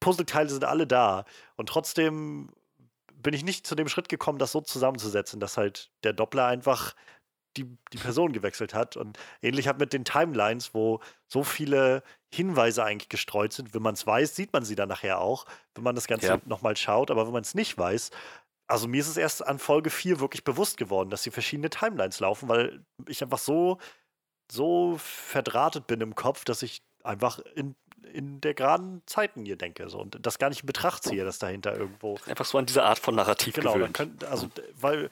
Puzzleteile sind alle da. Und trotzdem bin ich nicht zu dem Schritt gekommen, das so zusammenzusetzen, dass halt der Doppler einfach die, die Person gewechselt hat. Und ähnlich hat mit den Timelines, wo so viele Hinweise eigentlich gestreut sind. Wenn man es weiß, sieht man sie dann nachher auch, wenn man das Ganze ja. nochmal schaut. Aber wenn man es nicht weiß, also mir ist es erst an Folge 4 wirklich bewusst geworden, dass sie verschiedene Timelines laufen, weil ich einfach so, so verdrahtet bin im Kopf, dass ich einfach in, in der geraden Zeiten hier denke so, und das gar nicht in Betracht ziehe, dass dahinter irgendwo. Einfach so an diese Art von Narrativ genau, gewöhnt. Könnt, also, weil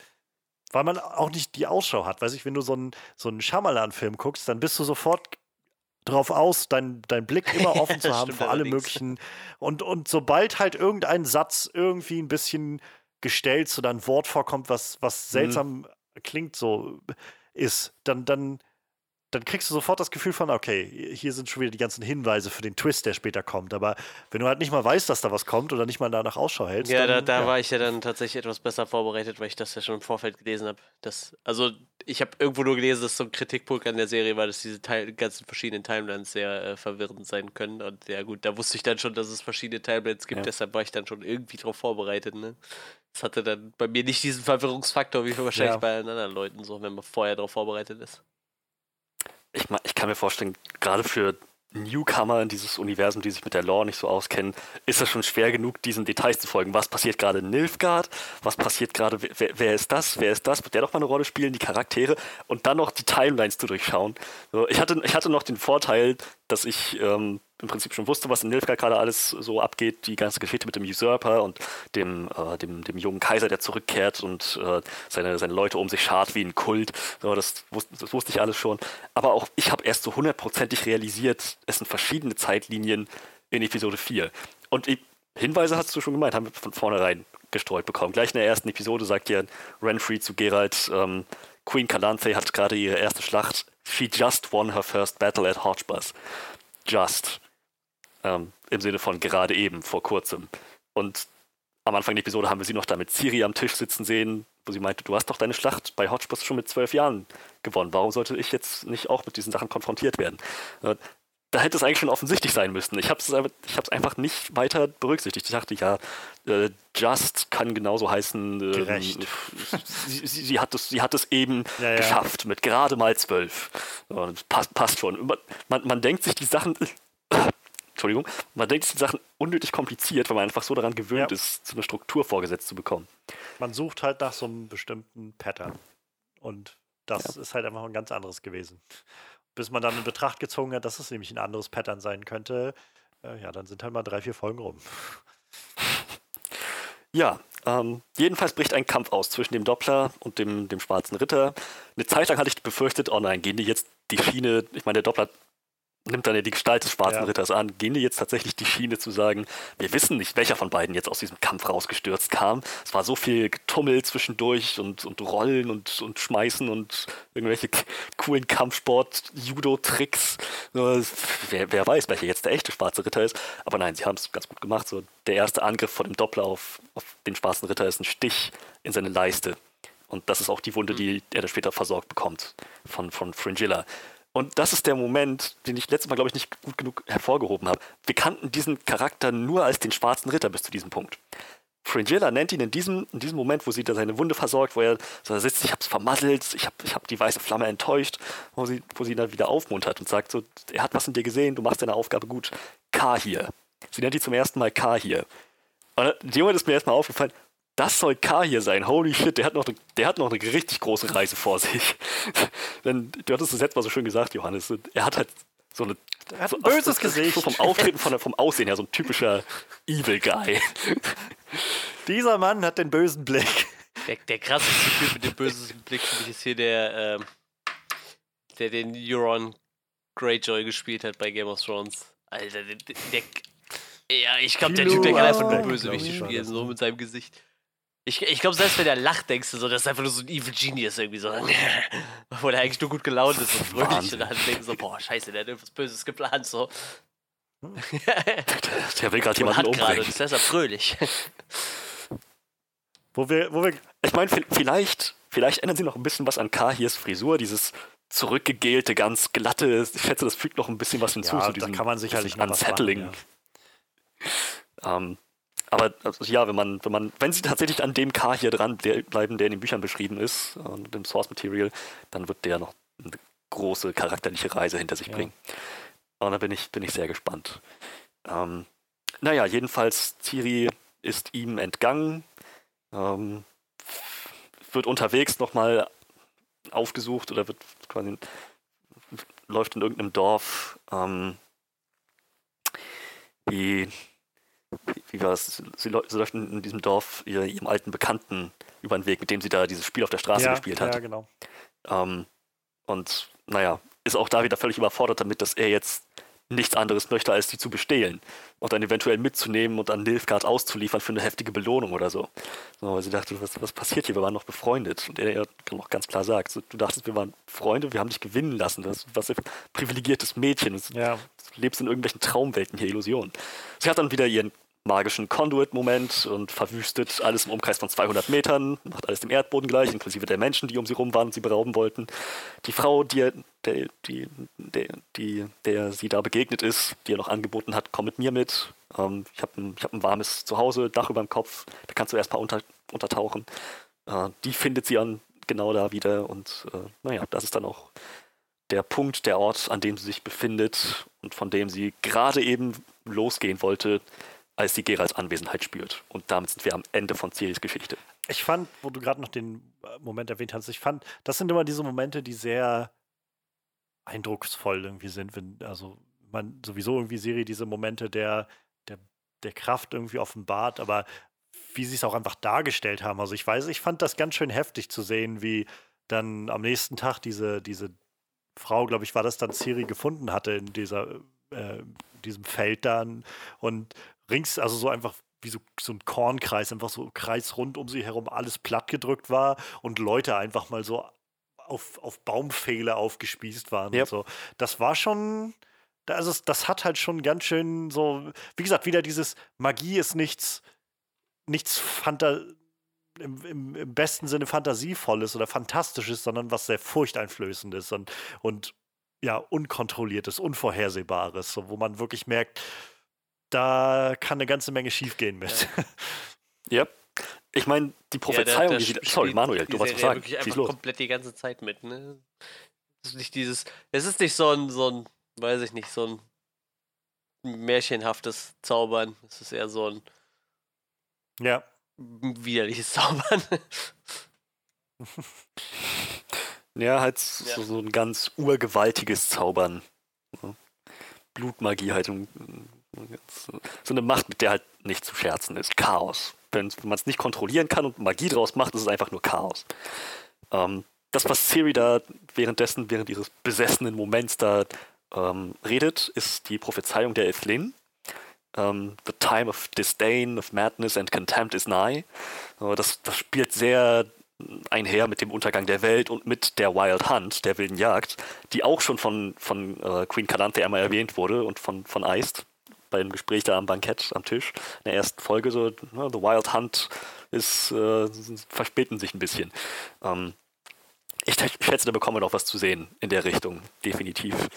weil man auch nicht die Ausschau hat. Weiß ich, wenn du so einen so einen Schamalan-Film guckst, dann bist du sofort drauf aus, deinen dein Blick immer offen zu haben für alle möglichen. Und, und sobald halt irgendein Satz irgendwie ein bisschen gestellt oder ein Wort vorkommt, was, was mhm. seltsam mhm. klingt, so ist, dann, dann dann kriegst du sofort das Gefühl von, okay, hier sind schon wieder die ganzen Hinweise für den Twist, der später kommt. Aber wenn du halt nicht mal weißt, dass da was kommt oder nicht mal danach Ausschau hältst. Ja, dann, da, da ja. war ich ja dann tatsächlich etwas besser vorbereitet, weil ich das ja schon im Vorfeld gelesen habe. Also, ich habe irgendwo nur gelesen, dass so ein Kritikpunkt an der Serie war, dass diese Teil, ganzen verschiedenen Timelines sehr äh, verwirrend sein können. Und ja, gut, da wusste ich dann schon, dass es verschiedene Timelines gibt, ja. deshalb war ich dann schon irgendwie drauf vorbereitet. Ne? Das hatte dann bei mir nicht diesen Verwirrungsfaktor wie wahrscheinlich ja. bei allen anderen Leuten so, wenn man vorher darauf vorbereitet ist ich, ich kann mir vorstellen, gerade für Newcomer in dieses Universum, die sich mit der Lore nicht so auskennen, ist es schon schwer genug, diesen Details zu folgen. Was passiert gerade in Nilfgaard? Was passiert gerade? Wer, wer, ist das? Wer ist das? Wird der doch mal eine Rolle spielen? Die Charaktere und dann noch die Timelines zu durchschauen. ich, hatte, ich hatte noch den Vorteil, dass ich ähm, im Prinzip schon wusste, was in Nilfgaard gerade alles so abgeht, die ganze Geschichte mit dem Usurper und dem, äh, dem, dem jungen Kaiser, der zurückkehrt und äh, seine, seine Leute um sich schart wie ein Kult. So, das, wusste, das wusste ich alles schon. Aber auch ich habe erst so hundertprozentig realisiert, es sind verschiedene Zeitlinien in Episode 4. Und ich, Hinweise hast du schon gemeint, haben wir von vornherein gestreut bekommen. Gleich in der ersten Episode sagt ja Renfrey zu Geralt, ähm, Queen Calanthe hat gerade ihre erste Schlacht. She just won her first battle at Hodgebus. Just. Ähm, Im Sinne von gerade eben, vor kurzem. Und am Anfang der Episode haben wir sie noch da mit Siri am Tisch sitzen sehen, wo sie meinte, du hast doch deine Schlacht bei Hotspurs schon mit zwölf Jahren gewonnen. Warum sollte ich jetzt nicht auch mit diesen Sachen konfrontiert werden? Äh, da hätte es eigentlich schon offensichtlich sein müssen. Ich habe es ich einfach nicht weiter berücksichtigt. Ich dachte, ja, äh, Just kann genauso heißen. Gerecht. Sie, sie, sie, hat es, sie hat es eben ja, ja. geschafft mit gerade mal zwölf. Passt, passt schon. Man, man denkt sich die Sachen Entschuldigung, man denkt, die Sachen unnötig kompliziert, weil man einfach so daran gewöhnt ja. ist, so eine Struktur vorgesetzt zu bekommen. Man sucht halt nach so einem bestimmten Pattern. Und das ja. ist halt einfach ein ganz anderes gewesen. Bis man dann in Betracht gezogen hat, dass es nämlich ein anderes Pattern sein könnte, äh, ja, dann sind halt mal drei, vier Folgen rum. Ja, ähm, jedenfalls bricht ein Kampf aus zwischen dem Doppler und dem, dem schwarzen Ritter. Eine Zeit lang hatte ich befürchtet, oh nein, gehen die jetzt die Schiene, ich meine, der Doppler nimmt dann ja die Gestalt des Schwarzen ja. Ritters an, gehen die jetzt tatsächlich die Schiene zu sagen, wir wissen nicht, welcher von beiden jetzt aus diesem Kampf rausgestürzt kam. Es war so viel Getummel zwischendurch und, und Rollen und, und Schmeißen und irgendwelche coolen Kampfsport-Judo-Tricks. Wer, wer weiß, welcher jetzt der echte Schwarze Ritter ist. Aber nein, sie haben es ganz gut gemacht. So, der erste Angriff von dem Doppler auf, auf den Schwarzen Ritter ist ein Stich in seine Leiste. Und das ist auch die Wunde, die er dann später versorgt bekommt von, von Fringilla. Und das ist der Moment, den ich letztes Mal, glaube ich, nicht gut genug hervorgehoben habe. Wir kannten diesen Charakter nur als den schwarzen Ritter bis zu diesem Punkt. Fringilla nennt ihn in diesem, in diesem Moment, wo sie da seine Wunde versorgt, wo er so sitzt, ich hab's vermasselt, ich hab, ich hab die weiße Flamme enttäuscht, wo sie, wo sie ihn dann wieder aufmuntert und sagt so, er hat was in dir gesehen, du machst deine Aufgabe gut. K hier. Sie nennt ihn zum ersten Mal K hier. Und dem Moment ist mir erstmal aufgefallen, das soll K hier sein. Holy shit, der hat noch eine, der hat noch eine richtig große Reise vor sich. Denn du hattest es jetzt mal so schön gesagt, Johannes. Er hat halt so eine. Er hat so, ein böses so Gesicht. vom Auftreten, von vom Aussehen her, so ein typischer Evil Guy. Dieser Mann hat den bösen Blick. Der, der krasseste Typ mit dem bösesten Blick für mich ist hier der, ähm, der den Euron Greyjoy gespielt hat bei Game of Thrones. Alter, der, der, der ja, ich glaube, der Typ, der kann einfach nur Kilo, Bösewichte spielen, so mit seinem Gesicht. Ich, ich glaube, selbst wenn er lacht, denkst du so, das ist einfach nur so ein Evil Genius irgendwie so. Wo der eigentlich nur gut gelaunt ist und fröhlich und dann denkst du so, boah, scheiße, der hat irgendwas Böses geplant, so. Der will gerade jemanden gerade, umbringen. und ist deshalb fröhlich. Wo wir, wo wir, Ich meine, vielleicht, vielleicht ändern sie noch ein bisschen was an Kahirs Frisur, dieses zurückgegelte, ganz glatte. Ich schätze, das fügt noch ein bisschen was hinzu. ja, zu da diesem, kann man sicherlich noch was machen, Ähm, aber also, ja, wenn man, wenn man, wenn sie tatsächlich an dem K hier dran der, bleiben, der in den Büchern beschrieben ist, äh, dem Source Material, dann wird der noch eine große charakterliche Reise hinter sich Ja. bringen. Und da bin ich, bin ich sehr gespannt. Ähm, naja, jedenfalls, Ciri ist ihm entgangen, ähm, wird unterwegs nochmal aufgesucht oder wird quasi läuft in irgendeinem Dorf. Ähm, wie, wie, war das? Sie, sie läuft in, diesem Dorf ihr, ihrem alten Bekannten über den Weg, mit dem sie da dieses Spiel auf der Straße ja, gespielt hat. Ja, genau. Ähm, und naja, ist auch da wieder völlig überfordert damit, dass er jetzt nichts anderes möchte, als die zu bestehlen und dann eventuell mitzunehmen und an Nilfgaard auszuliefern für eine heftige Belohnung oder so. so weil sie dachte, was, was passiert hier? Wir waren noch befreundet. Und er ja noch ganz klar sagt, so, du dachtest, wir waren Freunde, wir haben dich gewinnen lassen. Das was ein privilegiertes Mädchen. Das, Ja, Du lebst in irgendwelchen Traumwelten hier, Illusionen. Sie hat dann wieder ihren magischen Conduit-Moment und verwüstet alles im Umkreis von 200 Metern, macht alles dem Erdboden gleich, inklusive der Menschen, die um sie rum waren und sie berauben wollten. Die Frau, die, er- der, die, der, die, der sie da begegnet ist, die er noch angeboten hat, komm mit mir mit. Ähm, ich habe ein, hab ein warmes Zuhause, Dach über dem Kopf, da kannst du erst mal unter, untertauchen. Äh, die findet sie an genau da wieder und äh, naja, das ist dann auch der Punkt, der Ort, an dem sie sich befindet und von dem sie gerade eben losgehen wollte, als sie Geralds Anwesenheit spürt. Und damit sind wir am Ende von Ciris Geschichte. ich fand, wo du gerade noch den äh, Moment erwähnt hast, ich fand, das sind immer diese Momente, die sehr eindrucksvoll irgendwie sind, wenn, also man sowieso irgendwie Serie diese Momente der, der, der Kraft irgendwie offenbart, aber wie sie es auch einfach dargestellt haben. Also ich weiß, ich fand das ganz schön heftig zu sehen, wie dann am nächsten Tag diese, diese Frau, glaube ich, war das dann Ciri gefunden hatte in dieser, äh, diesem Feld dann und rings, also so einfach wie so, so ein Kornkreis, einfach so Kreis rund um sie herum, alles platt gedrückt war und Leute einfach mal so auf, auf Baumpfähle aufgespießt waren Yep. und so. Das war schon, also das hat halt schon ganz schön so, wie gesagt, wieder dieses Magie ist nichts, nichts Fanta im, im, im besten Sinne fantasievolles oder fantastisches, sondern was sehr furchteinflößendes und, und ja, unkontrolliertes, unvorhersehbares, so, wo man wirklich merkt, da kann eine ganze Menge schiefgehen mit. Ja. Ich meine, die Prophezeiung, die sie. Sorry, Manuel, du wolltest was sagen. wirklich einfach los. komplett die ganze Zeit mit, ne? Es ist nicht dieses, es ist nicht so ein, so ein, weiß ich nicht, so ein märchenhaftes Zaubern. Es ist eher so ein ja, widerliches Zaubern. Ja, halt so, Ja. so ein ganz urgewaltiges Zaubern. Ja. Blutmagie halt. ganz- So eine Macht, mit der halt nicht zu scherzen ist. Chaos. Wenn, man es nicht kontrollieren kann und Magie draus macht, ist es einfach nur Chaos. Ähm, das, was Siri da währenddessen, während ihres besessenen Moments da ähm, redet, ist die Prophezeiung der Ethlin. Ähm, The time of disdain, of madness and contempt is nigh. Äh, das, das spielt sehr einher mit dem Untergang der Welt und mit der Wild Hunt, der wilden Jagd, die auch schon von, von äh, Queen Calanthe einmal erwähnt wurde und von, von Eist beim Gespräch da am Bankett am Tisch in der ersten Folge so, ne, The Wild Hunt ist, äh, verspäten sich ein bisschen. Ähm, ich, ich schätze, da bekommen wir noch was zu sehen in der Richtung, definitiv.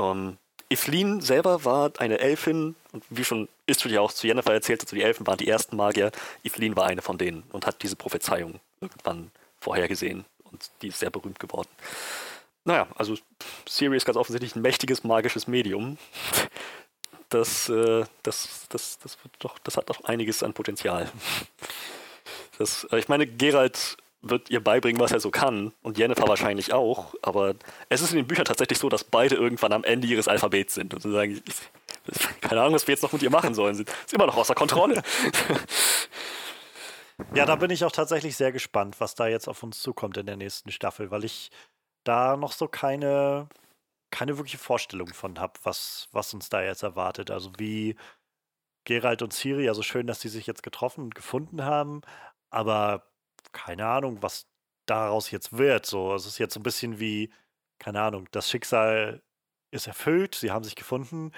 Ähm, Evelyn selber war eine Elfin und wie schon Istrid ja auch zu Jennifer erzählt hat, so die Elfen waren die ersten Magier. Evelyn war eine von denen und hat diese Prophezeiung irgendwann vorhergesehen und die ist sehr berühmt geworden. Naja, also Siri ist ganz offensichtlich ein mächtiges magisches Medium. Das, äh, das, das, das, wird doch, das hat doch einiges an Potenzial. Das, äh, ich meine, Gerald wird ihr beibringen, was er so kann und Jennifer wahrscheinlich auch, aber es ist in den Büchern tatsächlich so, dass beide irgendwann am Ende ihres Alphabets sind und sagen, keine Ahnung, was wir jetzt noch mit ihr machen sollen, sie ist immer noch außer Kontrolle. Ja, da bin ich auch tatsächlich sehr gespannt, was da jetzt auf uns zukommt in der nächsten Staffel, weil ich da noch so keine, keine wirkliche Vorstellung von habe, was, was uns da jetzt erwartet. Also wie Gerald und Siri, also schön, dass die sich jetzt getroffen und gefunden haben, aber keine Ahnung, was daraus jetzt wird. So, es ist jetzt so ein bisschen wie, keine Ahnung, das Schicksal ist erfüllt, sie haben sich gefunden.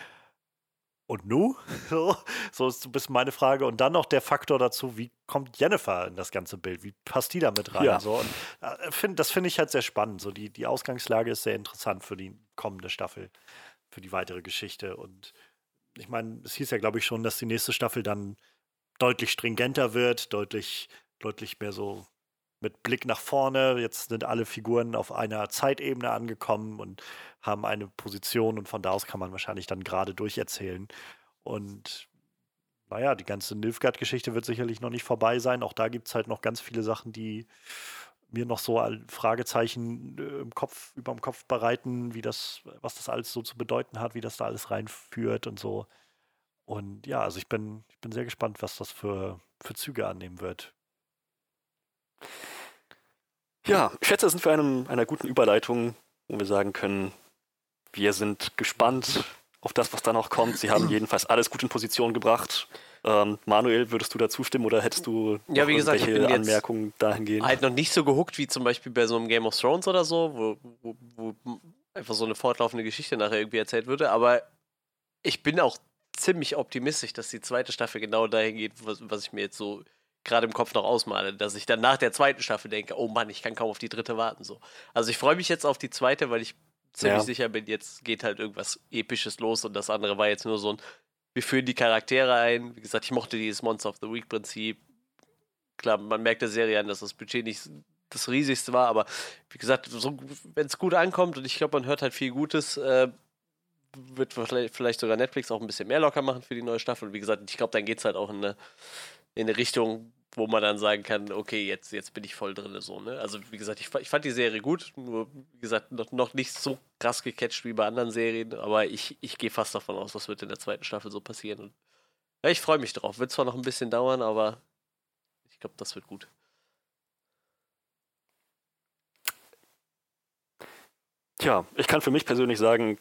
Und nu? So, so ist ein bisschen meine Frage. Und dann noch der Faktor dazu, wie kommt Jennifer in das ganze Bild? Wie passt die da mit rein? Ja. So, und, äh, find, das finde ich halt sehr spannend. So, die, die Ausgangslage ist sehr interessant für die kommende Staffel, für die weitere Geschichte. Und ich meine, es hieß ja, glaube ich, schon, dass die nächste Staffel dann deutlich stringenter wird, deutlich deutlich mehr so mit Blick nach vorne. Jetzt sind alle Figuren auf einer Zeitebene angekommen und haben eine Position und von da aus kann man wahrscheinlich dann gerade durcherzählen. Und naja, die ganze Nilfgaard-Geschichte wird sicherlich noch nicht vorbei sein. Auch da gibt es halt noch ganz viele Sachen, die mir noch so Fragezeichen äh, im Kopf, über dem Kopf bereiten, wie das, was das alles so zu bedeuten hat, wie das da alles reinführt und so. Und ja, also ich bin, ich bin sehr gespannt, was das für, für Züge annehmen wird. Ja, ich schätze, das sind wir einem, einer guten Überleitung, wo wir sagen können, wir sind gespannt auf das, was da noch kommt. Sie haben jedenfalls alles gut in Position gebracht. Ähm, Manuel, würdest du da zustimmen oder hättest du ja, wie gesagt, irgendwelche Anmerkungen dahingehend? Halt noch nicht so gehuckt wie zum Beispiel bei so einem Game of Thrones oder so, wo, wo, wo einfach so eine fortlaufende Geschichte nachher irgendwie erzählt würde. Aber ich bin auch ziemlich optimistisch, dass die zweite Staffel genau dahin geht, was, was ich mir jetzt so gerade im Kopf noch ausmale, dass ich dann nach der zweiten Staffel denke, oh Mann, ich kann kaum auf die dritte warten. So. Also ich freue mich jetzt auf die zweite, weil ich ziemlich ja. sicher bin, jetzt geht halt irgendwas Episches los und das andere war jetzt nur so ein, wir führen die Charaktere ein. Wie gesagt, ich mochte dieses Monster of the Week Prinzip. Klar, man merkt der Serie an, dass das Budget nicht das riesigste war, aber wie gesagt, so, wenn es gut ankommt und ich glaube, man hört halt viel Gutes, äh, wird vielleicht sogar Netflix auch ein bisschen mehr locker machen für die neue Staffel. Und wie gesagt, ich glaube, dann geht es halt auch in eine in eine Richtung, wo man dann sagen kann, okay, jetzt, jetzt bin ich voll drin. So, ne? Also, wie gesagt, ich, ich fand die Serie gut, nur, wie gesagt, noch, noch nicht so krass gecatcht wie bei anderen Serien, aber ich, ich gehe fast davon aus, was wird in der zweiten Staffel so passieren. Und, ja, ich freue mich drauf. Wird zwar noch ein bisschen dauern, aber ich glaube, das wird gut. Tja, ich kann für mich persönlich sagen,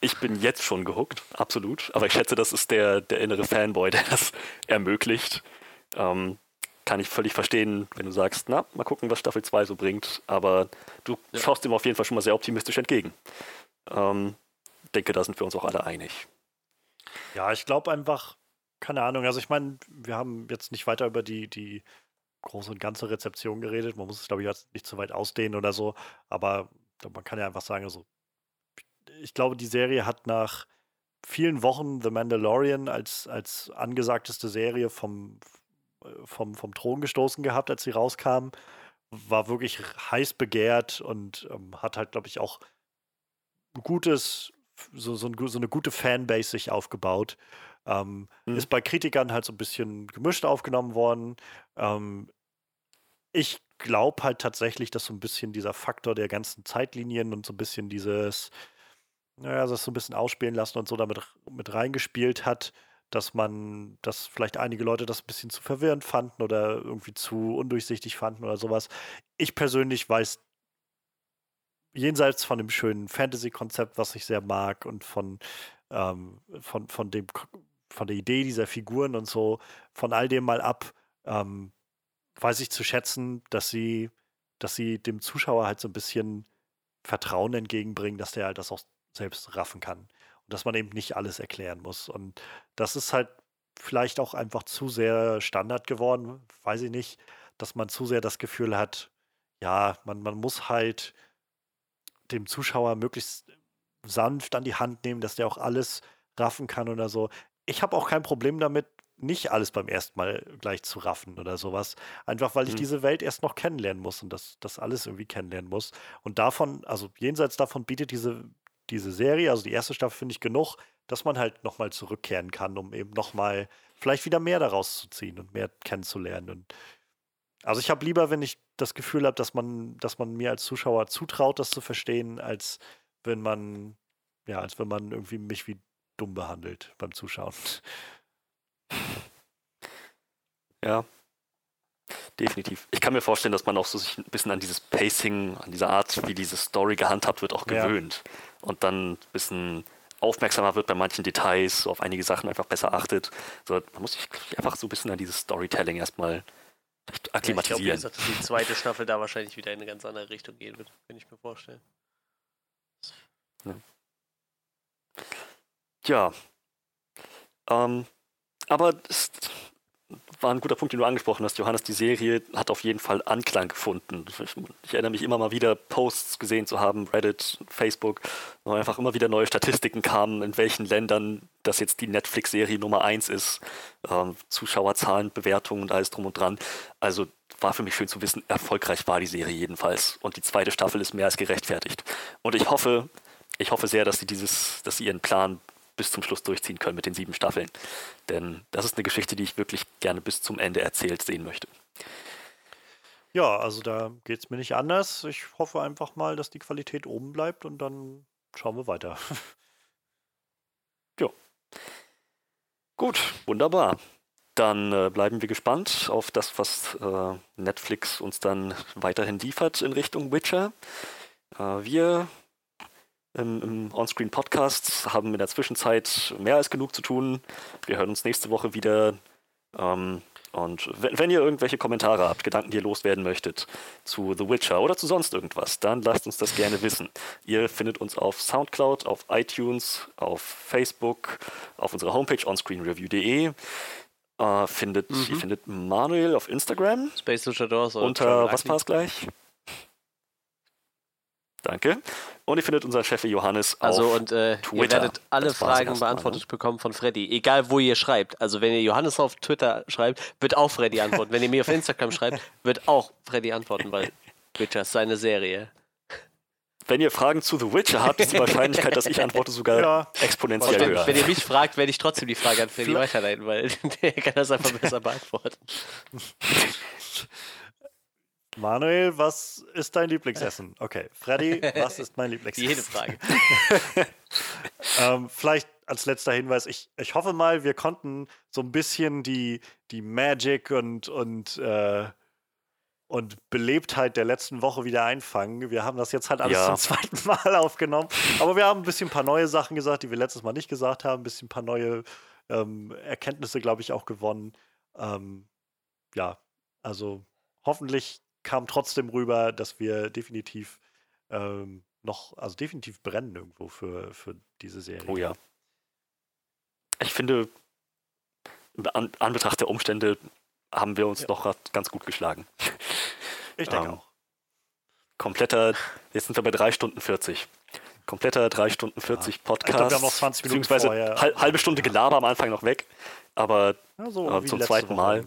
ich bin jetzt schon gehuckt, absolut. Aber ich schätze, das ist der, der innere Fanboy, der das ermöglicht. Ähm, kann ich völlig verstehen, wenn du sagst, na, mal gucken, was Staffel 2 so bringt. Aber du ja. schaust dem auf jeden Fall schon mal sehr optimistisch entgegen. Ähm, denke, da sind wir uns auch alle einig. Ja, ich glaube einfach, keine Ahnung, also ich meine, wir haben jetzt nicht weiter über die, die große und ganze Rezeption geredet. Man muss es, glaube ich, jetzt nicht zu weit ausdehnen oder so. Aber man kann ja einfach sagen, also ich glaube, die Serie hat nach vielen Wochen The Mandalorian als, als angesagteste Serie vom, vom, vom Thron gestoßen gehabt, als sie rauskam. War wirklich heiß begehrt und ähm, hat halt, glaube ich, auch ein gutes, so, so, ein, so, eine gute Fanbase sich aufgebaut. Ähm, mhm. Ist bei Kritikern halt so ein bisschen gemischt aufgenommen worden. Ähm, ich glaube halt tatsächlich, dass so ein bisschen dieser Faktor der ganzen Zeitlinien und so ein bisschen dieses, naja, das so ein bisschen ausspielen lassen und so damit mit reingespielt hat, dass man, dass vielleicht einige Leute das ein bisschen zu verwirrend fanden oder irgendwie zu undurchsichtig fanden oder sowas. Ich persönlich weiß jenseits von dem schönen Fantasy-Konzept, was ich sehr mag und von, ähm, von, von dem von der Idee dieser Figuren und so, von all dem mal ab, ähm, weiß ich zu schätzen, dass sie, dass sie dem Zuschauer halt so ein bisschen Vertrauen entgegenbringen, dass der halt das auch selbst raffen kann. Und dass man eben nicht alles erklären muss. Und das ist halt vielleicht auch einfach zu sehr Standard geworden, weiß ich nicht, dass man zu sehr das Gefühl hat, ja, man, man muss halt dem Zuschauer möglichst sanft an die Hand nehmen, dass der auch alles raffen kann oder so. Ich habe auch kein Problem damit, nicht alles beim ersten Mal gleich zu raffen oder sowas. Einfach weil ich Mhm. diese Welt erst noch kennenlernen muss und das, das alles irgendwie kennenlernen muss. Und davon, also jenseits davon bietet diese, diese Serie, also die erste Staffel finde ich genug, dass man halt nochmal zurückkehren kann, um eben nochmal vielleicht wieder mehr daraus zu ziehen und mehr kennenzulernen. Und also ich habe lieber, wenn ich das Gefühl habe, dass man, dass man mir als Zuschauer zutraut, das zu verstehen, als wenn man, ja, als wenn man irgendwie mich wie dumm behandelt beim Zuschauen. Ja. Definitiv. Ich kann mir vorstellen, dass man auch so sich ein bisschen an dieses Pacing, an diese Art, wie diese Story gehandhabt wird, auch Ja. gewöhnt. Und dann ein bisschen aufmerksamer wird bei manchen Details, so auf einige Sachen einfach besser achtet. So, man muss sich einfach so ein bisschen an dieses Storytelling erstmal vielleicht Ja, ich glaube, akklimatisieren. dass die zweite Staffel da wahrscheinlich wieder in eine ganz andere Richtung gehen wird, kann ich mir vorstellen. Ja. Ähm, aber es war ein guter Punkt, den du angesprochen hast, Johannes. Die Serie hat auf jeden Fall Anklang gefunden. Ich, erinnere mich immer mal wieder, Posts gesehen zu haben, Reddit, Facebook, wo einfach immer wieder neue Statistiken kamen, in welchen Ländern das jetzt die Netflix-Serie Nummer eins ist. Ähm, Zuschauerzahlen, Bewertungen und alles drum und dran. Also war für mich schön zu wissen, erfolgreich war die Serie jedenfalls. Und die zweite Staffel ist mehr als gerechtfertigt. Und ich hoffe, ich hoffe sehr, dass sie dieses, dass sie ihren Plan bis zum Schluss durchziehen können mit den sieben Staffeln. Denn das ist eine Geschichte, die ich wirklich gerne bis zum Ende erzählt sehen möchte. Ja, also da geht es mir nicht anders. Ich hoffe einfach mal, dass die Qualität oben bleibt und dann schauen wir weiter. Gut, wunderbar. Dann äh, bleiben wir gespannt auf das, was äh, Netflix uns dann weiterhin liefert in Richtung Witcher. Äh, wir im, im Onscreen Podcast haben in der Zwischenzeit mehr als genug zu tun. Wir hören uns nächste Woche wieder. Ähm, und wenn, wenn ihr irgendwelche Kommentare habt, Gedanken, die ihr loswerden möchtet zu The Witcher oder zu sonst irgendwas, dann lasst uns das gerne wissen. Ihr findet uns auf Soundcloud, auf iTunes, auf Facebook, auf unserer Homepage onscreenreview.de. Äh, findet, Mhm. Ihr findet Manuel auf Instagram Space Luchadors unter, was war es gleich? Danke. Und ihr findet unseren Chef Johannes Also auf und äh, ihr Twitter. werdet alle Das Fragen erstmal, beantwortet bekommen von Freddy. Egal wo ihr schreibt. Also wenn ihr Johannes auf Twitter schreibt, wird auch Freddy antworten. wenn ihr mir auf Instagram schreibt, wird auch Freddy antworten, weil Witcher ist seine Serie. Wenn ihr Fragen zu The Witcher habt, ist die Wahrscheinlichkeit, dass ich antworte, sogar Ja. exponentiell wenn, höher. wenn ihr mich fragt, werde ich trotzdem die Frage an Freddy weiterleiten, weil der kann das einfach besser beantworten. Manuel, was ist dein Lieblingsessen? Okay, Freddy, was ist mein Lieblingsessen? Jede Frage. Ähm, vielleicht als letzter Hinweis, ich, ich hoffe mal, wir konnten so ein bisschen die, die Magic und, und, äh, und Belebtheit der letzten Woche wieder einfangen. Wir haben das jetzt halt alles Ja. zum zweiten Mal aufgenommen. Aber wir haben ein bisschen ein paar neue Sachen gesagt, die wir letztes Mal nicht gesagt haben, ein bisschen ein paar neue ähm, Erkenntnisse, glaube ich, auch gewonnen. Ähm, ja, also hoffentlich kam trotzdem rüber, dass wir definitiv ähm, noch, also definitiv brennen irgendwo für, für diese Serie. Oh ja. Ich finde, an, an Betracht der Umstände haben wir uns Ja. doch ganz gut geschlagen. Ich denke Ähm, auch. Kompletter, jetzt sind wir bei 3 Stunden 40. Kompletter 3 Stunden 40 Podcast. Ich glaub, wir haben noch 20 Minuten beziehungsweise vorher. hal- halbe Stunde Gelaber am Anfang noch weg. Aber Ja, so äh, zum zweiten Woche Mal.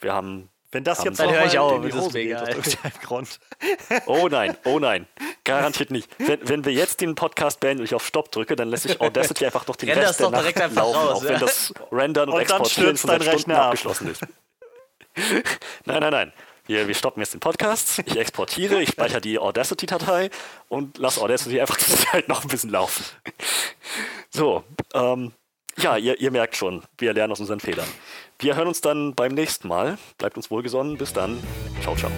wir haben. Wenn das jetzt Dann höre ich auf, in die Hose geht, aus irgendeinem Grund. Oh nein, oh nein. Garantiert nicht. Wenn, wenn wir jetzt den Podcast beenden und ich auf Stopp drücke, dann lässt sich Audacity einfach noch den Renn Rest der doch Nacht laufen, raus, auch wenn das Rendern und, Und Exportieren seit dein Stunden Rechner ab. abgeschlossen ist. nein, nein, nein. Wir, wir stoppen jetzt den Podcast, ich exportiere, ich speichere die Audacity-Datei und lasse Audacity einfach die Zeit noch ein bisschen laufen. So, ähm, ja, ihr, ihr merkt schon, wir lernen aus unseren Fehlern. Wir hören uns dann beim nächsten Mal. Bleibt uns wohlgesonnen. Bis dann. Ciao, ciao.